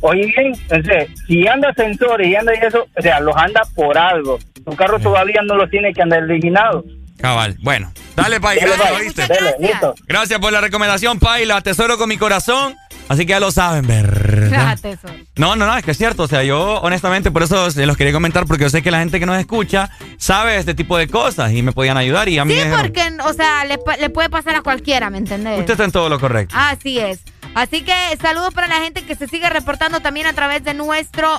Speaker 81: Oye bien, entonces, si anda sensores y anda eso, o sea, los anda por algo. Tu carro todavía no lo tiene que andar eliminado.
Speaker 1: Cabal. Bueno, dale, Pai. Gracias, gracias. gracias por la recomendación, Pai. La atesoro con mi corazón. Así que ya lo saben, ¿verdad? No, no, no, es que es cierto. O sea, yo honestamente por eso se los quería comentar porque yo sé que la gente que nos escucha sabe este tipo de cosas y me podían ayudar y a mí...
Speaker 2: Sí, porque, o sea, le, le, puede pasar a cualquiera, ¿me entendés?
Speaker 1: Usted está en todo lo correcto.
Speaker 2: Así es. Así que saludos para la gente que se sigue reportando también a través de nuestro,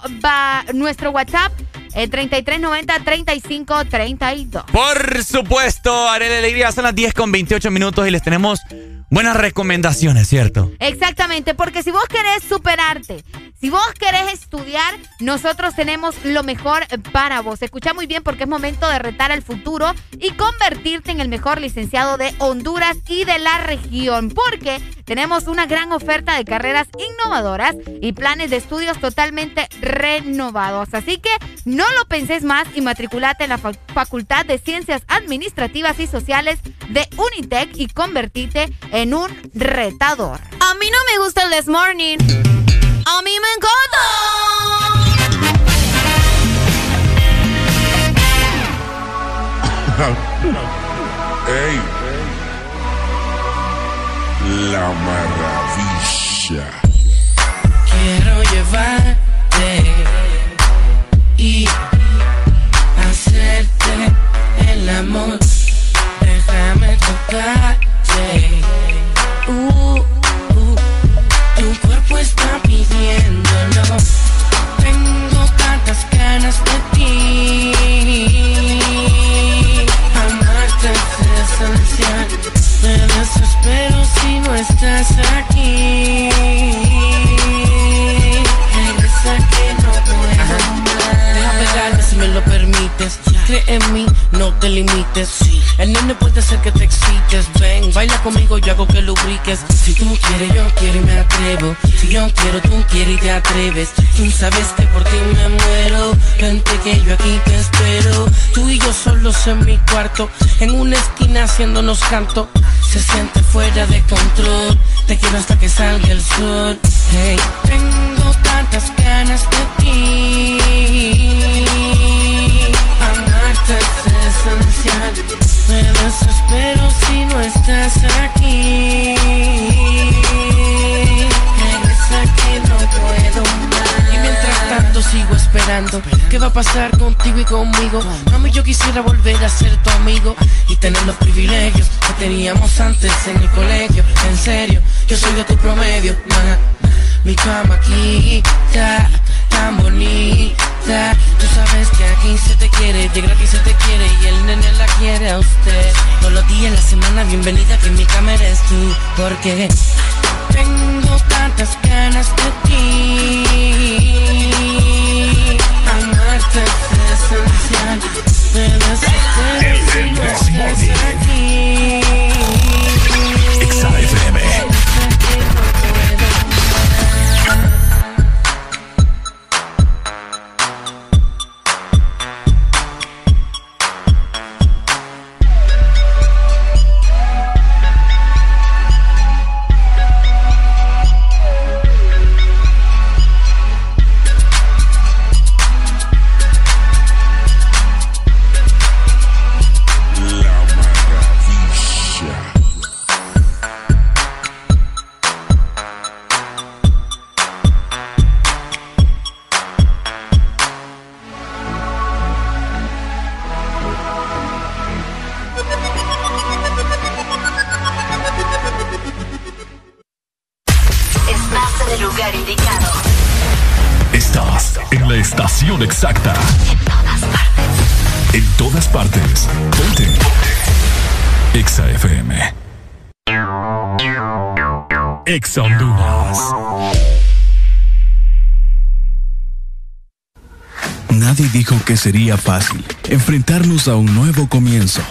Speaker 2: nuestro WhatsApp. El 3390-3532.
Speaker 1: Por supuesto, Arele Alegría, son las 10 con 28 minutos y les tenemos buenas recomendaciones, ¿cierto?
Speaker 2: Exactamente, porque si vos querés superarte, si vos querés estudiar, nosotros tenemos lo mejor para vos. Escucha muy bien porque es momento de retar al futuro y convertirte en el mejor licenciado de Honduras y de la región, porque tenemos una gran oferta de carreras innovadoras y planes de estudios totalmente renovados. Así que no lo penses más y matriculate en la Facultad de Ciencias Administrativas y Sociales de Unitec y convertite en un retador.
Speaker 85: A mí no me gusta el This Morning. A mí me encanta.
Speaker 83: ¡Ey! La maravilla.
Speaker 86: Quiero llevarte y hacerte el amor. Déjame tocarte. Está pidiéndolo. Tengo tantas ganas de ti. Amarte es esencial. Me desespero si no estás aquí. Regresa que no puedo si me lo permites. Cree en mí, no te limites. El nene puede ser que te excites. Ven, baila conmigo, yo hago que lubriques. Si tú quieres, yo quiero y me atrevo. Si yo quiero, tú quieres y te atreves. Tú sabes que por ti me muero. Vente que yo aquí te espero. Tú y yo solos en mi cuarto. En una esquina haciéndonos canto. Se siente fuera de control. Te quiero hasta que salga el sol. Hey, tengo tantas ganas de ti. Es esencial. Me desespero si no estás aquí. Regresa que no puedo más. Y mientras tanto sigo esperando. ¿Qué va a pasar contigo y conmigo? Mami, yo quisiera volver a ser tu amigo y tener los privilegios que teníamos antes en el colegio. En serio, yo soy de tu promedio, ma. Mi cama quita tan bonita. Tú sabes que aquí se te quiere, de gratis se te quiere y el nene la quiere a usted. Todos los días la semana, bienvenida que en mi cama eres tú, porque tengo tantas ganas de ti. Amarte es esencial, me desespero
Speaker 87: el lugar indicado.
Speaker 3: Estás en la estación exacta. En todas partes. Ponte. Exa FM. Exa Honduras.
Speaker 88: Nadie dijo que sería fácil enfrentarnos a un nuevo comienzo,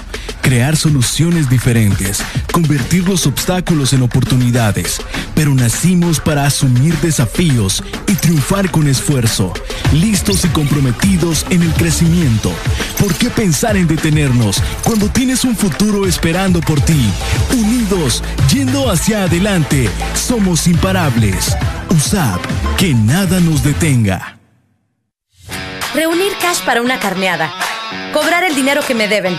Speaker 89: crear soluciones diferentes, convertir los obstáculos en oportunidades, pero nacimos para asumir desafíos y triunfar con esfuerzo, listos y comprometidos en el crecimiento. ¿Por qué pensar en detenernos cuando tienes un futuro esperando por ti? Unidos, yendo hacia adelante, somos imparables. USAP, que nada nos detenga.
Speaker 15: Reunir cash para una carneada. Cobrar el dinero que me deben.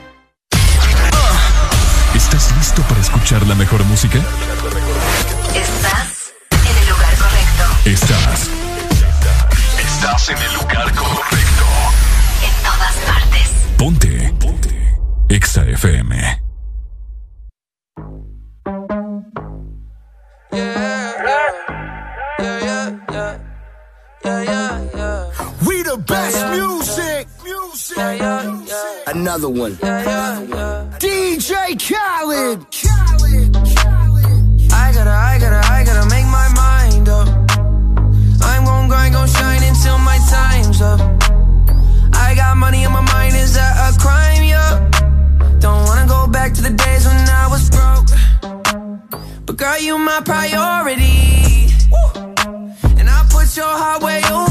Speaker 3: Escuchar la mejor música?
Speaker 77: Estás en el lugar correcto.
Speaker 3: Estás. Estás en el lugar correcto.
Speaker 77: En todas partes.
Speaker 3: Ponte. Ponte. Exa FM.
Speaker 49: We the best music. Music. Another one. DJ Khaled.
Speaker 90: I gotta, I gotta, I gotta make my mind up. I'm gon' grind, gon' shine until my time's up. I got money in my mind, is that a crime? Yeah. Don't wanna go back to the days when I was broke. But girl, you my priority. And I put your heart way over me. And money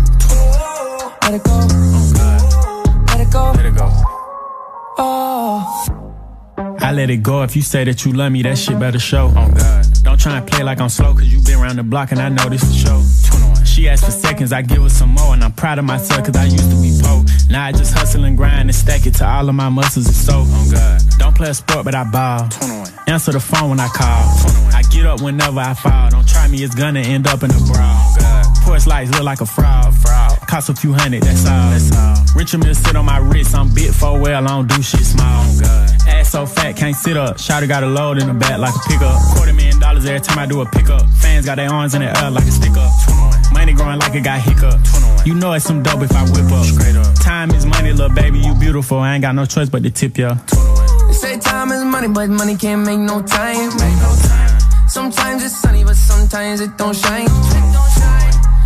Speaker 90: Let it go. Let it go. Oh.
Speaker 91: I let it go if you say that you love me, that shit better show. Oh God. Don't try and play like I'm slow, cause you been around the block and I know this for show. She asked for seconds, I give her some more, and I'm proud of myself cause I used to be poor. Now I just hustle and grind and stack it to all of my muscles and so. Oh God. Don't play a sport, but I ball. Answer the phone when I call. I get up whenever I fall. Don't try me, it's gonna end up in a brawl. Oh, Porch lights look like a fraud. fraud. Cost a few hundred, that's all. That's all. Richard Mill sit on my wrist, I'm bit for well, I don't do shit small. Oh, Ass so fat, can't sit up. Shotty got a load in the back like a pickup. Quarter million dollars every time I do a pickup. Fans got their arms in the air like a stick up. Money growing like it got hiccup. You know it's some dope if I whip up. Straight up. Time is money, little baby, you beautiful. I ain't got no choice but to tip ya.
Speaker 90: They say time is money, but money can't make no time. Make no time. Sometimes it's sunny, but sometimes it don't shine.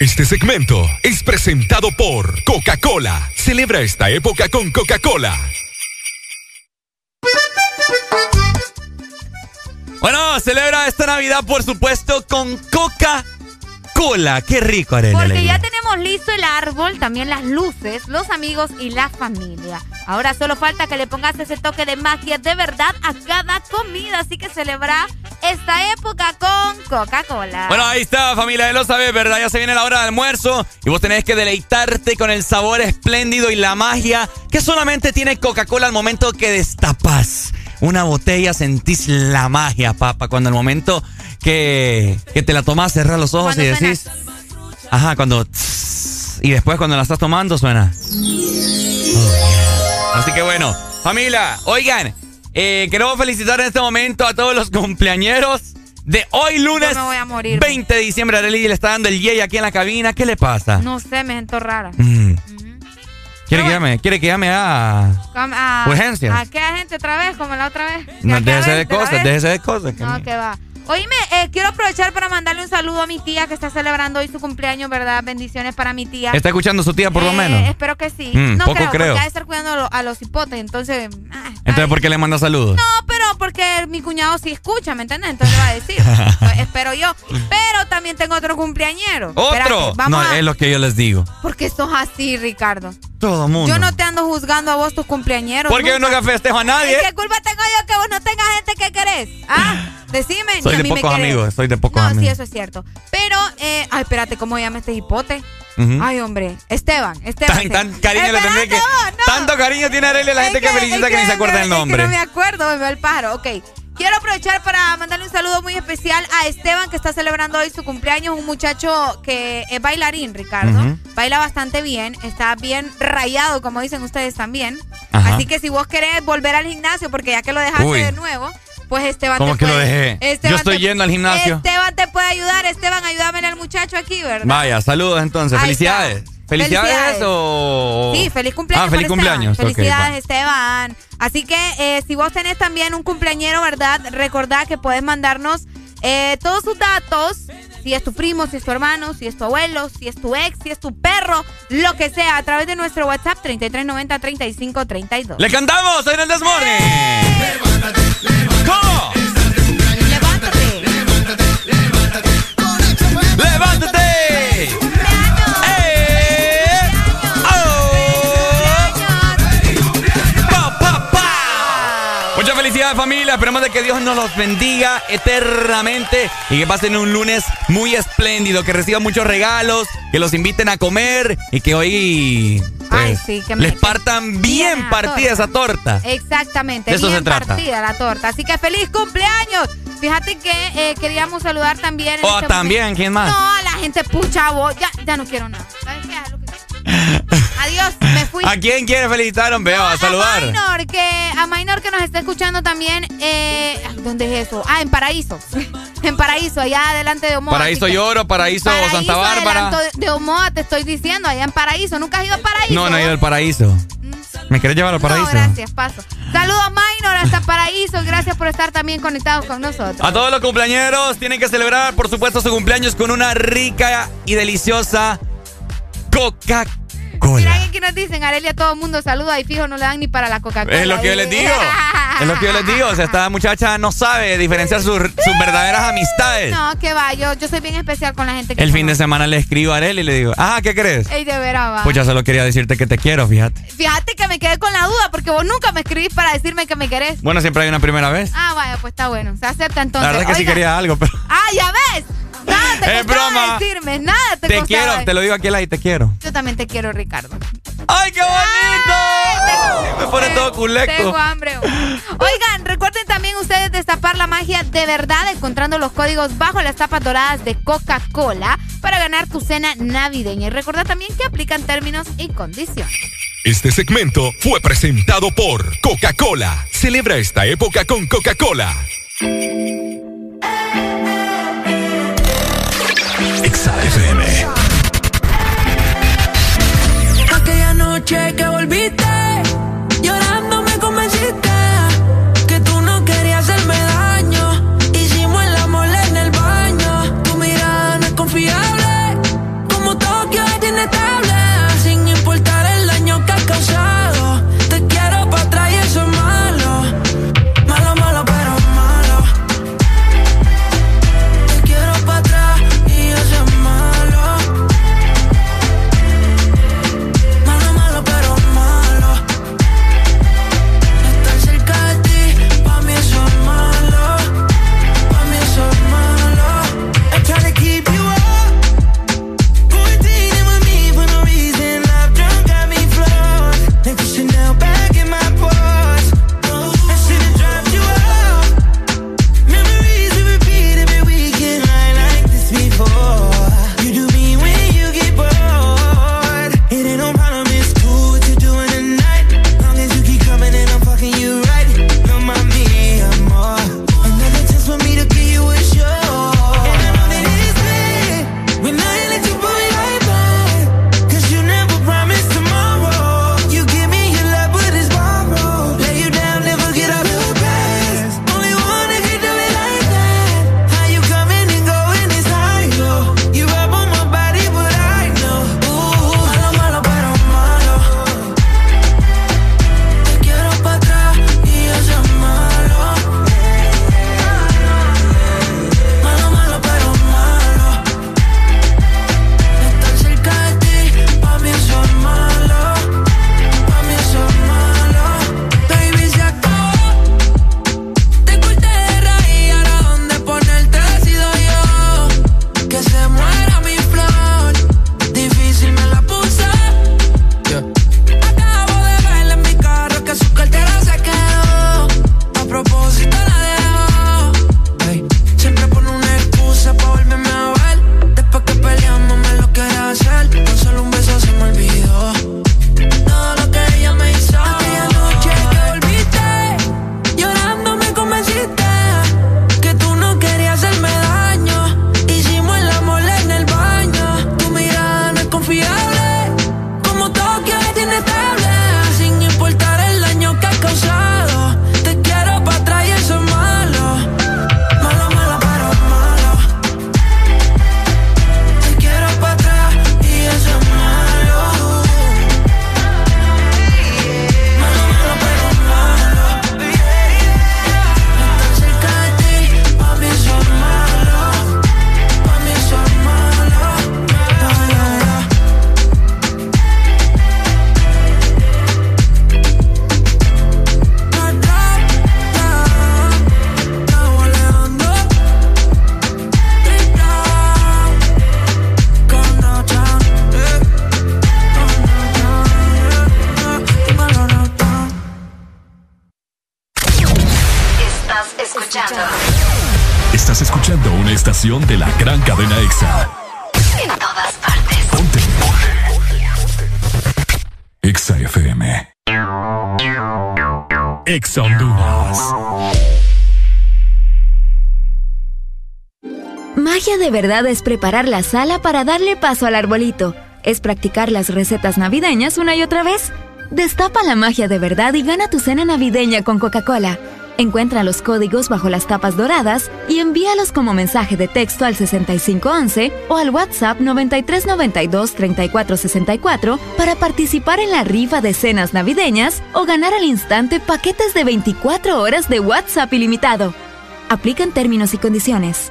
Speaker 92: Este segmento es presentado por Coca-Cola. Celebra esta época con Coca-Cola.
Speaker 1: Bueno, celebra esta Navidad, por supuesto, con Coca-Cola. Qué rico, Arely.
Speaker 2: Porque ya tenemos listo el árbol, también las luces, los amigos y la familia. Ahora solo falta que le pongas ese toque de magia de verdad a cada comida. Así que celebra esta época con Coca-Cola.
Speaker 1: Bueno, ahí está, familia, ya lo sabes, ¿verdad? Ya se viene la hora de almuerzo y vos tenés que deleitarte con el sabor espléndido y la magia que solamente tiene Coca-Cola al momento que destapas una botella, sentís la magia, papá. Cuando al momento que, que te la tomas, cerras los ojos y decís. Ajá, cuando. y después cuando la estás tomando, suena. Oh, Así que bueno, familia, oigan, eh, queremos felicitar en este momento a todos los cumpleañeros de hoy lunes
Speaker 2: me voy a morir.
Speaker 1: 20 de diciembre. Arely le está dando el yey aquí en la cabina. ¿Qué le pasa?
Speaker 2: No sé, me siento rara.
Speaker 1: Mm. ¿Quiere, que llame, ¿Quiere que llame a...?
Speaker 2: A-
Speaker 1: Urgencias.
Speaker 2: ¿A qué gente otra vez? Como la otra vez.
Speaker 1: No,
Speaker 2: ¿A qué
Speaker 1: déjese de cosas, déjese de cosas. que
Speaker 2: No,
Speaker 1: no.
Speaker 2: que va. Oíme, eh, quiero aprovechar para mandarle un saludo a mi tía que está celebrando hoy su cumpleaños, ¿verdad? Bendiciones para mi tía.
Speaker 1: ¿Está escuchando su tía por lo
Speaker 2: Eh,
Speaker 1: menos?
Speaker 2: Espero que sí.
Speaker 1: Mm,
Speaker 2: no
Speaker 1: poco
Speaker 2: creo,
Speaker 1: creo.
Speaker 2: porque ha de estar cuidando a, lo- a los hipotes, entonces... ah,
Speaker 1: Entonces, ¿por qué le manda saludos?
Speaker 2: no, pero porque mi cuñado sí escucha, ¿me entiendes? Entonces le va a decir. Pues, espero yo. Pero también tengo otro cumpleañero. Espérate,
Speaker 1: ¿Otro?
Speaker 2: vamos
Speaker 1: No,
Speaker 2: a...
Speaker 1: es lo que yo les digo.
Speaker 2: Porque sos así, Ricardo.
Speaker 1: Todo mundo.
Speaker 2: Yo no te ando juzgando a vos tus cumpleañeros.
Speaker 1: Porque yo no
Speaker 2: nunca.
Speaker 1: festejo a nadie.
Speaker 2: ¿Y ¿Qué culpa tengo yo que vos no tengas gente que querés? Ah, decime.
Speaker 1: Soy de pocos amigos, soy de pocos
Speaker 2: No,
Speaker 1: amigos.
Speaker 2: sí, eso es cierto. Pero, eh, ay, espérate, ¿cómo llama este hipote?
Speaker 1: Ujú.
Speaker 2: Ay, hombre, Esteban, Esteban.
Speaker 1: Tan, cariño le tendré que.
Speaker 2: no.
Speaker 1: Tanto cariño tiene Arely la gente que, felicita que, ni se acuerda el nombre.
Speaker 2: Que no me acuerdo, me va el pájaro. Ok. Quiero aprovechar para mandarle un saludo muy especial a Esteban, que está celebrando hoy su cumpleaños. Un muchacho que es bailarín, Ricardo. Baila bastante bien, está bien rayado, como dicen ustedes también.
Speaker 1: Ajá.
Speaker 2: Así que si vos querés volver al gimnasio, porque ya que lo dejaste
Speaker 1: Uy.
Speaker 2: de nuevo, pues Esteban
Speaker 1: ¿Cómo
Speaker 2: te
Speaker 1: que lo
Speaker 2: puede-
Speaker 1: dejé?
Speaker 2: Esteban
Speaker 1: Yo estoy
Speaker 2: te-
Speaker 1: yendo al gimnasio.
Speaker 2: Esteban te puede ayudar. Esteban, ayúdame al muchacho aquí, ¿verdad?
Speaker 1: Vaya, saludos entonces.
Speaker 2: Ahí
Speaker 1: Felicidades.
Speaker 2: está.
Speaker 1: ¿Felicidades,
Speaker 2: Felicidades.
Speaker 1: o.?
Speaker 2: Sí, feliz cumpleaños.
Speaker 1: Ah, feliz cumpleaños.
Speaker 2: Esteban. Felicidades. Esteban. Así que eh, si vos tenés también un cumpleañero, ¿verdad? Recordá que puedes mandarnos eh, todos sus datos. Si es tu primo, si es tu hermano, si es tu abuelo, si es tu ex, si es tu perro, lo que sea, a través de nuestro WhatsApp 3390-3532.
Speaker 1: ¡Le cantamos! ¡Soy en el Desmorning! ¿Cómo? ¡Levántate! ¡Eh! Familia, esperamos de que Dios nos los bendiga eternamente y que pasen un lunes muy espléndido, que reciban muchos regalos, que los inviten a comer y que hoy pues,
Speaker 2: Ay, sí, que me-
Speaker 1: les
Speaker 2: que-
Speaker 1: partan bien
Speaker 2: Bien,
Speaker 1: partida esa torta.
Speaker 2: Exactamente,
Speaker 1: De eso
Speaker 2: bien
Speaker 1: se trata.
Speaker 2: partida la torta. Así que feliz cumpleaños. Fíjate que eh, queríamos saludar también.
Speaker 1: Oh,
Speaker 2: este
Speaker 1: también,
Speaker 2: momento-
Speaker 1: ¿quién más?
Speaker 2: No, la gente pucha vos. Ya, ya no quiero nada. ¿Sabes qué? Adiós, me fui.
Speaker 1: ¿A quién quiere felicitar, hombre? a saludar.
Speaker 2: A Minor, que, a Minor que nos está escuchando también. Eh, ¿Dónde es eso? Ah, en Paraíso. en Paraíso, allá adelante de Omoa.
Speaker 1: Paraíso Lloro, Paraíso, Santa Bárbara.
Speaker 2: de, de Omoa, te estoy diciendo, allá en Paraíso. ¿Nunca has ido a Paraíso?
Speaker 1: No, no he ido al paraíso. ¿Me querés llevar al paraíso?
Speaker 2: No, gracias, paso. Saludos, Minor, hasta Paraíso. Gracias por estar también conectados con nosotros.
Speaker 1: A todos los cumpleañeros tienen que celebrar, por supuesto, su cumpleaños con una rica y deliciosa Coca-Cola.
Speaker 2: Mira que aquí nos dicen, Arelia, todo el mundo saluda y fijo, no le dan ni para la Coca-Cola.
Speaker 1: Es lo que yo les digo. Es lo que yo les digo. O sea, esta muchacha no sabe diferenciar sus, sus verdaderas amistades.
Speaker 2: No, que va, yo, yo soy bien especial con la gente que
Speaker 1: El fin de semana le escribo a Arely y le digo, ajá, ¿qué crees?
Speaker 2: Ey, de veras, va.
Speaker 1: Pues ya solo quería decirte que te quiero, fíjate.
Speaker 2: Fíjate que me quedé con la duda porque vos nunca me escribís para decirme que me querés.
Speaker 1: Bueno, siempre hay una primera vez.
Speaker 2: Ah, vaya, pues está bueno. Se acepta entonces.
Speaker 1: La verdad es que sí quería algo, pero
Speaker 2: Ah, ya ves. Nada te
Speaker 1: Es broma.
Speaker 2: decirme, nada te,
Speaker 1: te
Speaker 2: costaba.
Speaker 1: quiero, te lo digo aquí al aire, te quiero.
Speaker 2: Yo también te quiero, Ricardo.
Speaker 1: ¡Ay, qué bonito! Me pone todo culeco.
Speaker 2: Tengo hambre. Oigan, recuerden también ustedes destapar la magia de verdad encontrando los códigos bajo las tapas doradas de Coca-Cola para ganar tu cena navideña. Y recordad también que aplican términos y condiciones.
Speaker 92: Este segmento fue presentado por Coca-Cola. Celebra esta época con Coca-Cola.
Speaker 90: Noche que volviste, es
Speaker 14: preparar la sala para darle paso al arbolito. Es practicar las recetas navideñas una y otra vez. Destapa la magia de verdad y gana tu cena navideña con Coca-Cola. Encuentra los códigos bajo las tapas doradas y envíalos como mensaje de texto al 6511 o al WhatsApp 9392-3464 para participar en la rifa de cenas navideñas o ganar al instante paquetes de 24 horas de WhatsApp ilimitado. Aplican términos y condiciones.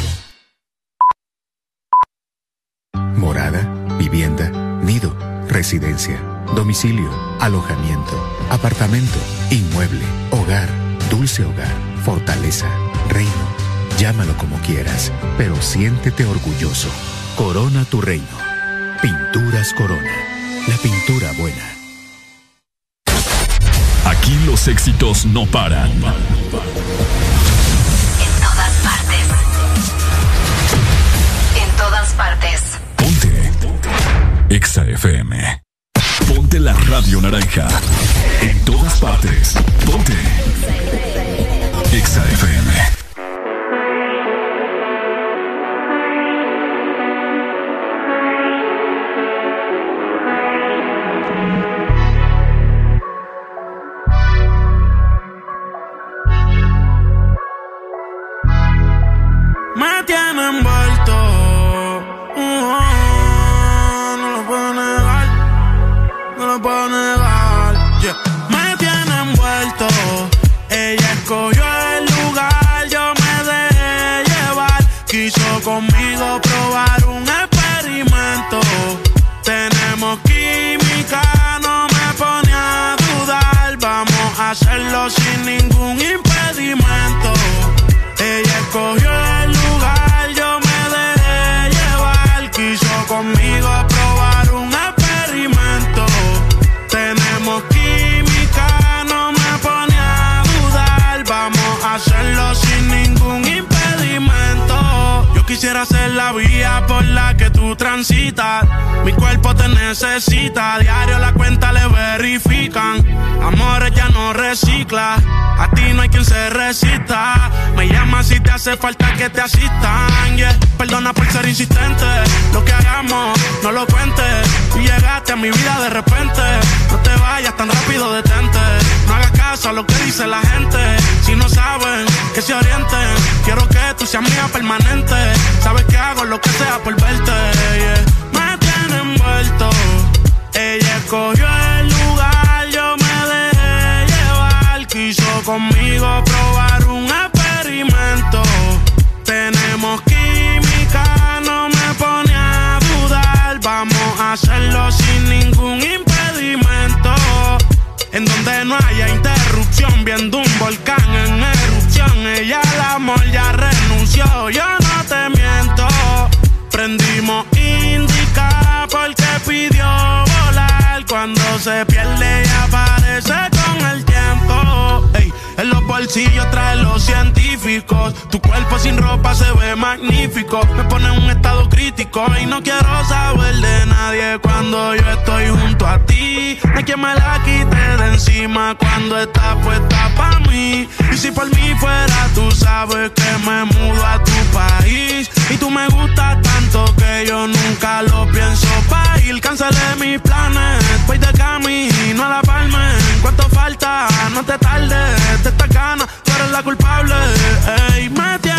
Speaker 93: Morada, vivienda, nido, residencia, domicilio, alojamiento, apartamento, inmueble, hogar, dulce hogar, fortaleza, reino. Llámalo como quieras, pero siéntete orgulloso. Corona tu reino. Pinturas Corona. La pintura buena.
Speaker 3: Aquí los éxitos no paran.
Speaker 77: En todas partes. En todas partes.
Speaker 3: EXA FM. Ponte la radio naranja. En todas partes. Ponte. EXA FM.
Speaker 36: Sin ningún impedimento. Quisiera ser la vía por la que tú transitas. Mi cuerpo te necesita. A diario la cuenta le verifican. Amores ya no recicla. A ti no hay quien se resista. Me llama si te hace falta que te asistan. Perdona por ser insistente. Lo que hagamos, no lo cuentes. Y llegaste a mi vida de repente. No te vayas tan rápido, detente. No hagas caso a lo que dice la gente. Si no saben, que se orienten. Quiero que tú seas mía permanente. Sabes que hago lo que sea por verte. Me tiene envuelto. Ella escogió el lugar, yo me dejé llevar. Quiso conmigo probar un experimento. Tenemos química, no me pone a dudar. Vamos a hacerlo sin ningún impedimento. Donde no haya interrupción, viendo un volcán en erupción. Ella al amor ya renunció, yo no te miento. Prendimos indica porque pidió volar. Cuando se pierde y aparece en los bolsillos trae los científicos. Tu cuerpo sin ropa se ve magnífico. Me pone en un estado crítico y no quiero saber de nadie cuando yo estoy junto a ti. No hay quien me la quite de encima cuando está puesta pa' mí. Y si por mí fuera, tú sabes que me mudo a tu país.
Speaker 94: Y tú me gustas tanto que yo nunca lo pienso pa' ir. Cancelé mis planes, voy de camino a la palma. ¿Cuánto falta? No te tardes, de esta gana, tú eres la culpable. Ey, me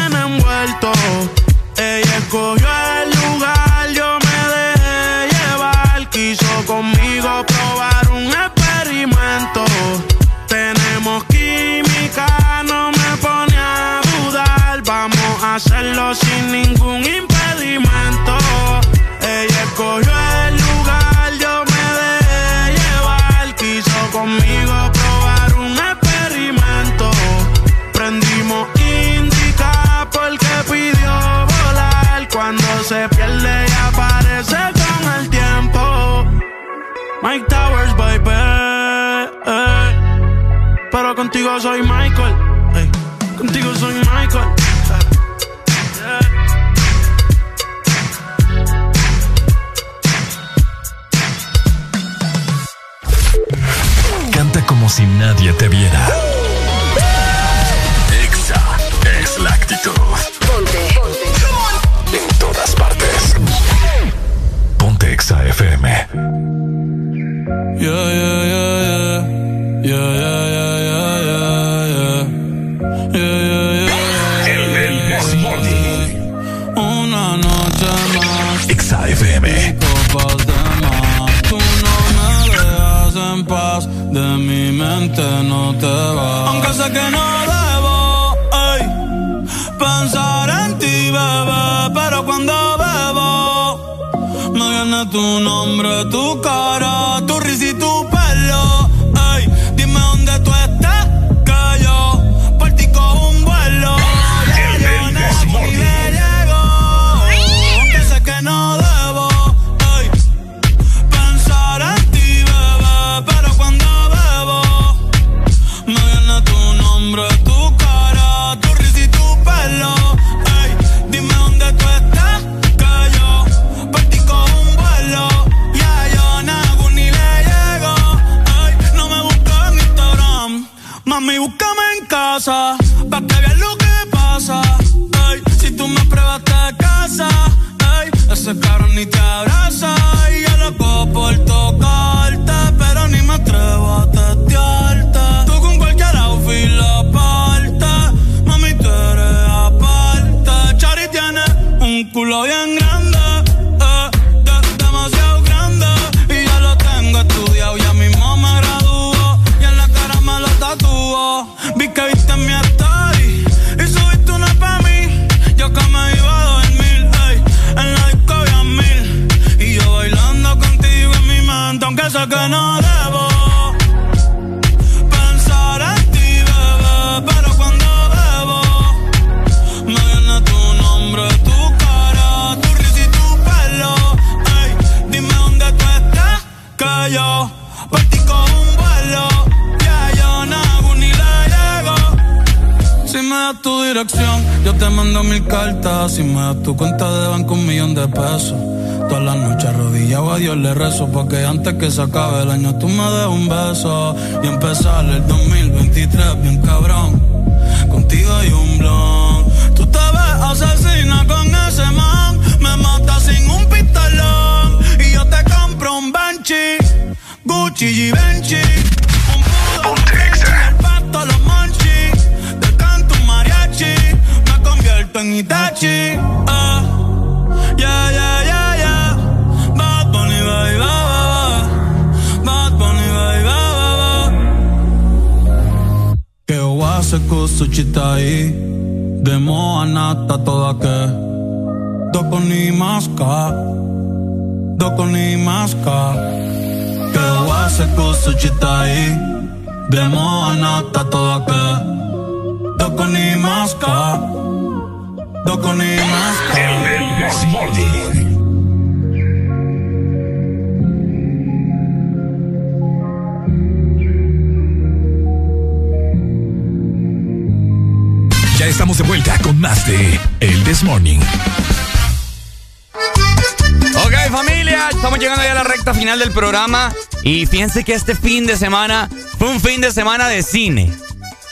Speaker 1: fíjense que este fin de semana fue un fin de semana de cine.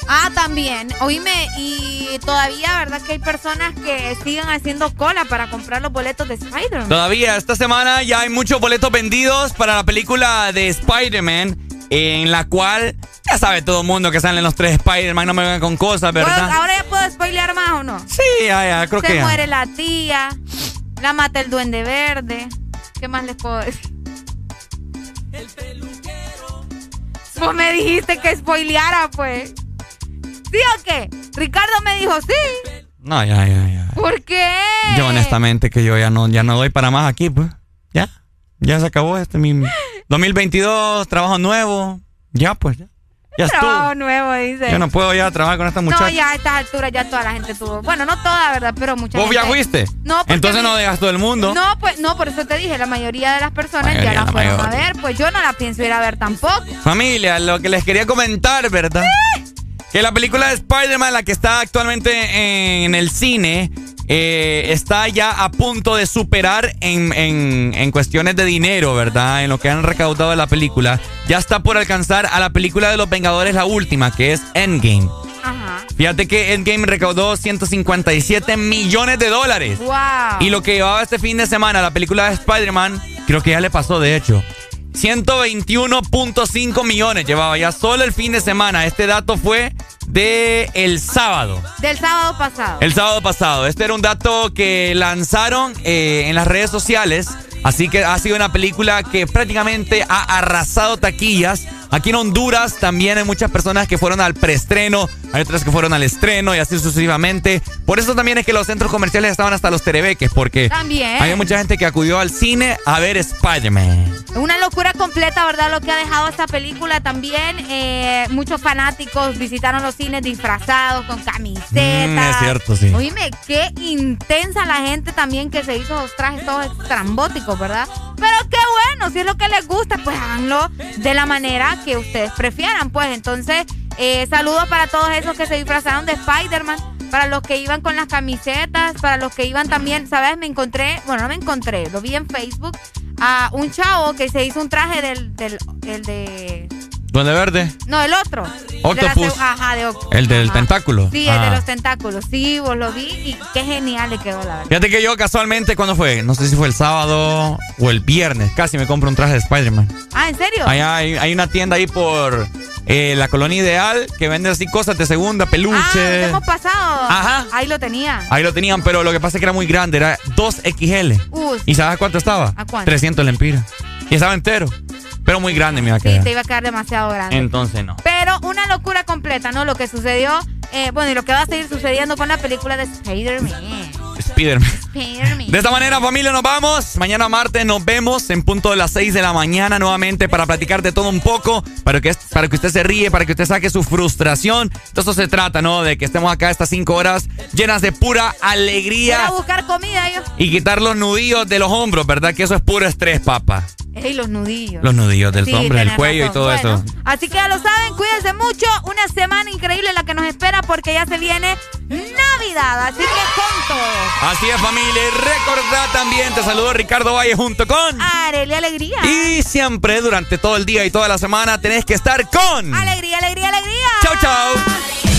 Speaker 2: Ah, también. Oíme, y todavía, ¿verdad que hay personas que siguen haciendo cola para comprar los boletos de Spider-Man?
Speaker 1: Todavía, esta semana ya hay muchos boletos vendidos para la película de Spider-Man, en la cual ya sabe todo el mundo que salen los tres Spider-Man, no me vengan con cosas,
Speaker 2: ¿Puedo-
Speaker 1: ¿verdad?
Speaker 2: ¿Ahora ya puedo spoilear más o no?
Speaker 1: Sí, ya, ya, creo
Speaker 2: Se
Speaker 1: que ya.
Speaker 2: muere la tía, la mata el duende verde. ¿Qué más les puedo decir? Vos me dijiste que spoileara, pues. ¿Sí o qué? Ricardo me dijo sí.
Speaker 1: No, ya, ya, ya.
Speaker 2: ¿Por qué?
Speaker 1: Yo honestamente que yo ya no, ya no doy para más aquí, pues. Ya, ya se acabó este mi 2022, trabajo nuevo. Ya, pues, ya. Ya
Speaker 2: Trabajo nuevo, dice.
Speaker 1: Yo no puedo ya trabajar con esta muchacha.
Speaker 2: No, ya a estas alturas ya toda la gente tuvo. Bueno, no toda, ¿verdad? Pero mucha
Speaker 1: ¿Vos
Speaker 2: gente.
Speaker 1: ya fuiste?
Speaker 2: No, porque
Speaker 1: Entonces no dejas todo el mundo.
Speaker 2: No, pues, no, por eso te dije, la mayoría de las personas ya la
Speaker 1: la
Speaker 2: fueron a ver. Pues yo no la pienso ir a ver tampoco.
Speaker 1: Familia, lo que les quería comentar, ¿verdad? Que la película de Spider-Man, la que está actualmente en el cine, eh, está ya a punto de superar en, en- en cuestiones de dinero, ¿verdad? En lo que han recaudado de la película. Ya está por alcanzar a la película de los Vengadores, la última, que es Endgame.
Speaker 2: Ajá.
Speaker 1: Fíjate que Endgame recaudó 157 millones de dólares.
Speaker 2: Wow.
Speaker 1: Y lo que llevaba este fin de semana la película de Spider-Man, creo que ya le pasó, de hecho. 121.5 millones llevaba ya solo el fin de semana. Este dato fue de el sábado.
Speaker 2: Del sábado pasado.
Speaker 1: El sábado pasado. Este era un dato que lanzaron eh, en las redes sociales. Así que ha sido una película que prácticamente ha arrasado taquillas. Aquí en Honduras también hay muchas personas que fueron al preestreno, hay otras que fueron al estreno y así sucesivamente. Por eso también es que los centros comerciales estaban hasta los terebeques, porque
Speaker 2: También.
Speaker 1: hay mucha gente que acudió al cine a ver Spider-Man.
Speaker 2: Una locura completa, ¿verdad? Lo que ha dejado esta película también. Eh, muchos fanáticos visitaron los cines disfrazados, con camisetas.
Speaker 1: Mm, es cierto, sí.
Speaker 2: Oíme, qué intensa la gente también que se hizo los trajes todos estrambóticos, ¿verdad? Pero qué bueno, si es lo que les gusta, pues háganlo de la manera que ustedes prefieran. Pues entonces, eh, saludos para todos esos que se disfrazaron de Spider-Man. Para los que iban con las camisetas, para los que iban también, ¿sabes? Me encontré, bueno, no me encontré, lo vi en Facebook, a un chavo que se hizo un traje del, del el de,
Speaker 1: ¿Duende Verde?
Speaker 2: no, el otro.
Speaker 1: Octopus.
Speaker 2: De ajá, de Octopus.
Speaker 1: El del
Speaker 2: ajá.
Speaker 1: tentáculo.
Speaker 2: Sí, el de
Speaker 1: Ah.
Speaker 2: los tentáculos. Sí, vos lo vi y qué genial le quedó, la verdad.
Speaker 1: Fíjate que yo casualmente, ¿cuándo fue? No sé si fue el sábado o el viernes, casi me compro un traje de Spider-Man.
Speaker 2: Ah, ¿en serio?
Speaker 1: Allá hay, hay una tienda ahí por eh, la colonia ideal que vende así cosas de segunda,
Speaker 2: Ah,
Speaker 1: peluche.
Speaker 2: hemos pasado.
Speaker 1: Ajá.
Speaker 2: Ahí lo tenía.
Speaker 1: Ahí lo tenían, pero lo que pasa es que era muy grande, era 2XL.
Speaker 2: Uh,
Speaker 1: ¿Y sabes cuánto estaba?
Speaker 2: ¿A cuánto?
Speaker 1: 300 lempiras. Y estaba entero. Pero muy grande me iba a
Speaker 2: Sí,
Speaker 1: quedar.
Speaker 2: te iba a quedar demasiado grande.
Speaker 1: Entonces no.
Speaker 2: Pero una locura completa, ¿no? Lo que sucedió, eh, bueno, y lo que va a seguir sucediendo con la película de Spider-Man.
Speaker 1: Spider-Man.
Speaker 2: Spider-Man.
Speaker 1: De esta manera, familia, nos vamos. Mañana martes nos vemos en punto de las 6 de la mañana nuevamente para platicar de todo un poco, para que, para que usted se ríe, para que usted saque su frustración. De eso se trata, ¿no? De que estemos acá estas 5 horas llenas de pura
Speaker 2: Voy
Speaker 1: alegría
Speaker 2: a buscar comida yo.
Speaker 1: y quitar los nudillos de los hombros, ¿verdad? Que eso es puro estrés, papá.
Speaker 2: Ey, los nudillos.
Speaker 1: Los nudillos del
Speaker 2: Sí,
Speaker 1: hombro, del cuello y todo
Speaker 2: Bueno,
Speaker 1: eso.
Speaker 2: Así que ya lo saben, cuídense mucho. Una semana increíble la que nos espera porque ya se viene Navidad. Así que con todo.
Speaker 1: Así es, familia. Y recordad también, te saludo Ricardo Valle junto con...
Speaker 2: Arele, alegría.
Speaker 1: Y siempre, durante todo el día y toda la semana, tenés que estar con...
Speaker 2: Alegría, alegría, alegría.
Speaker 1: Chau, chau.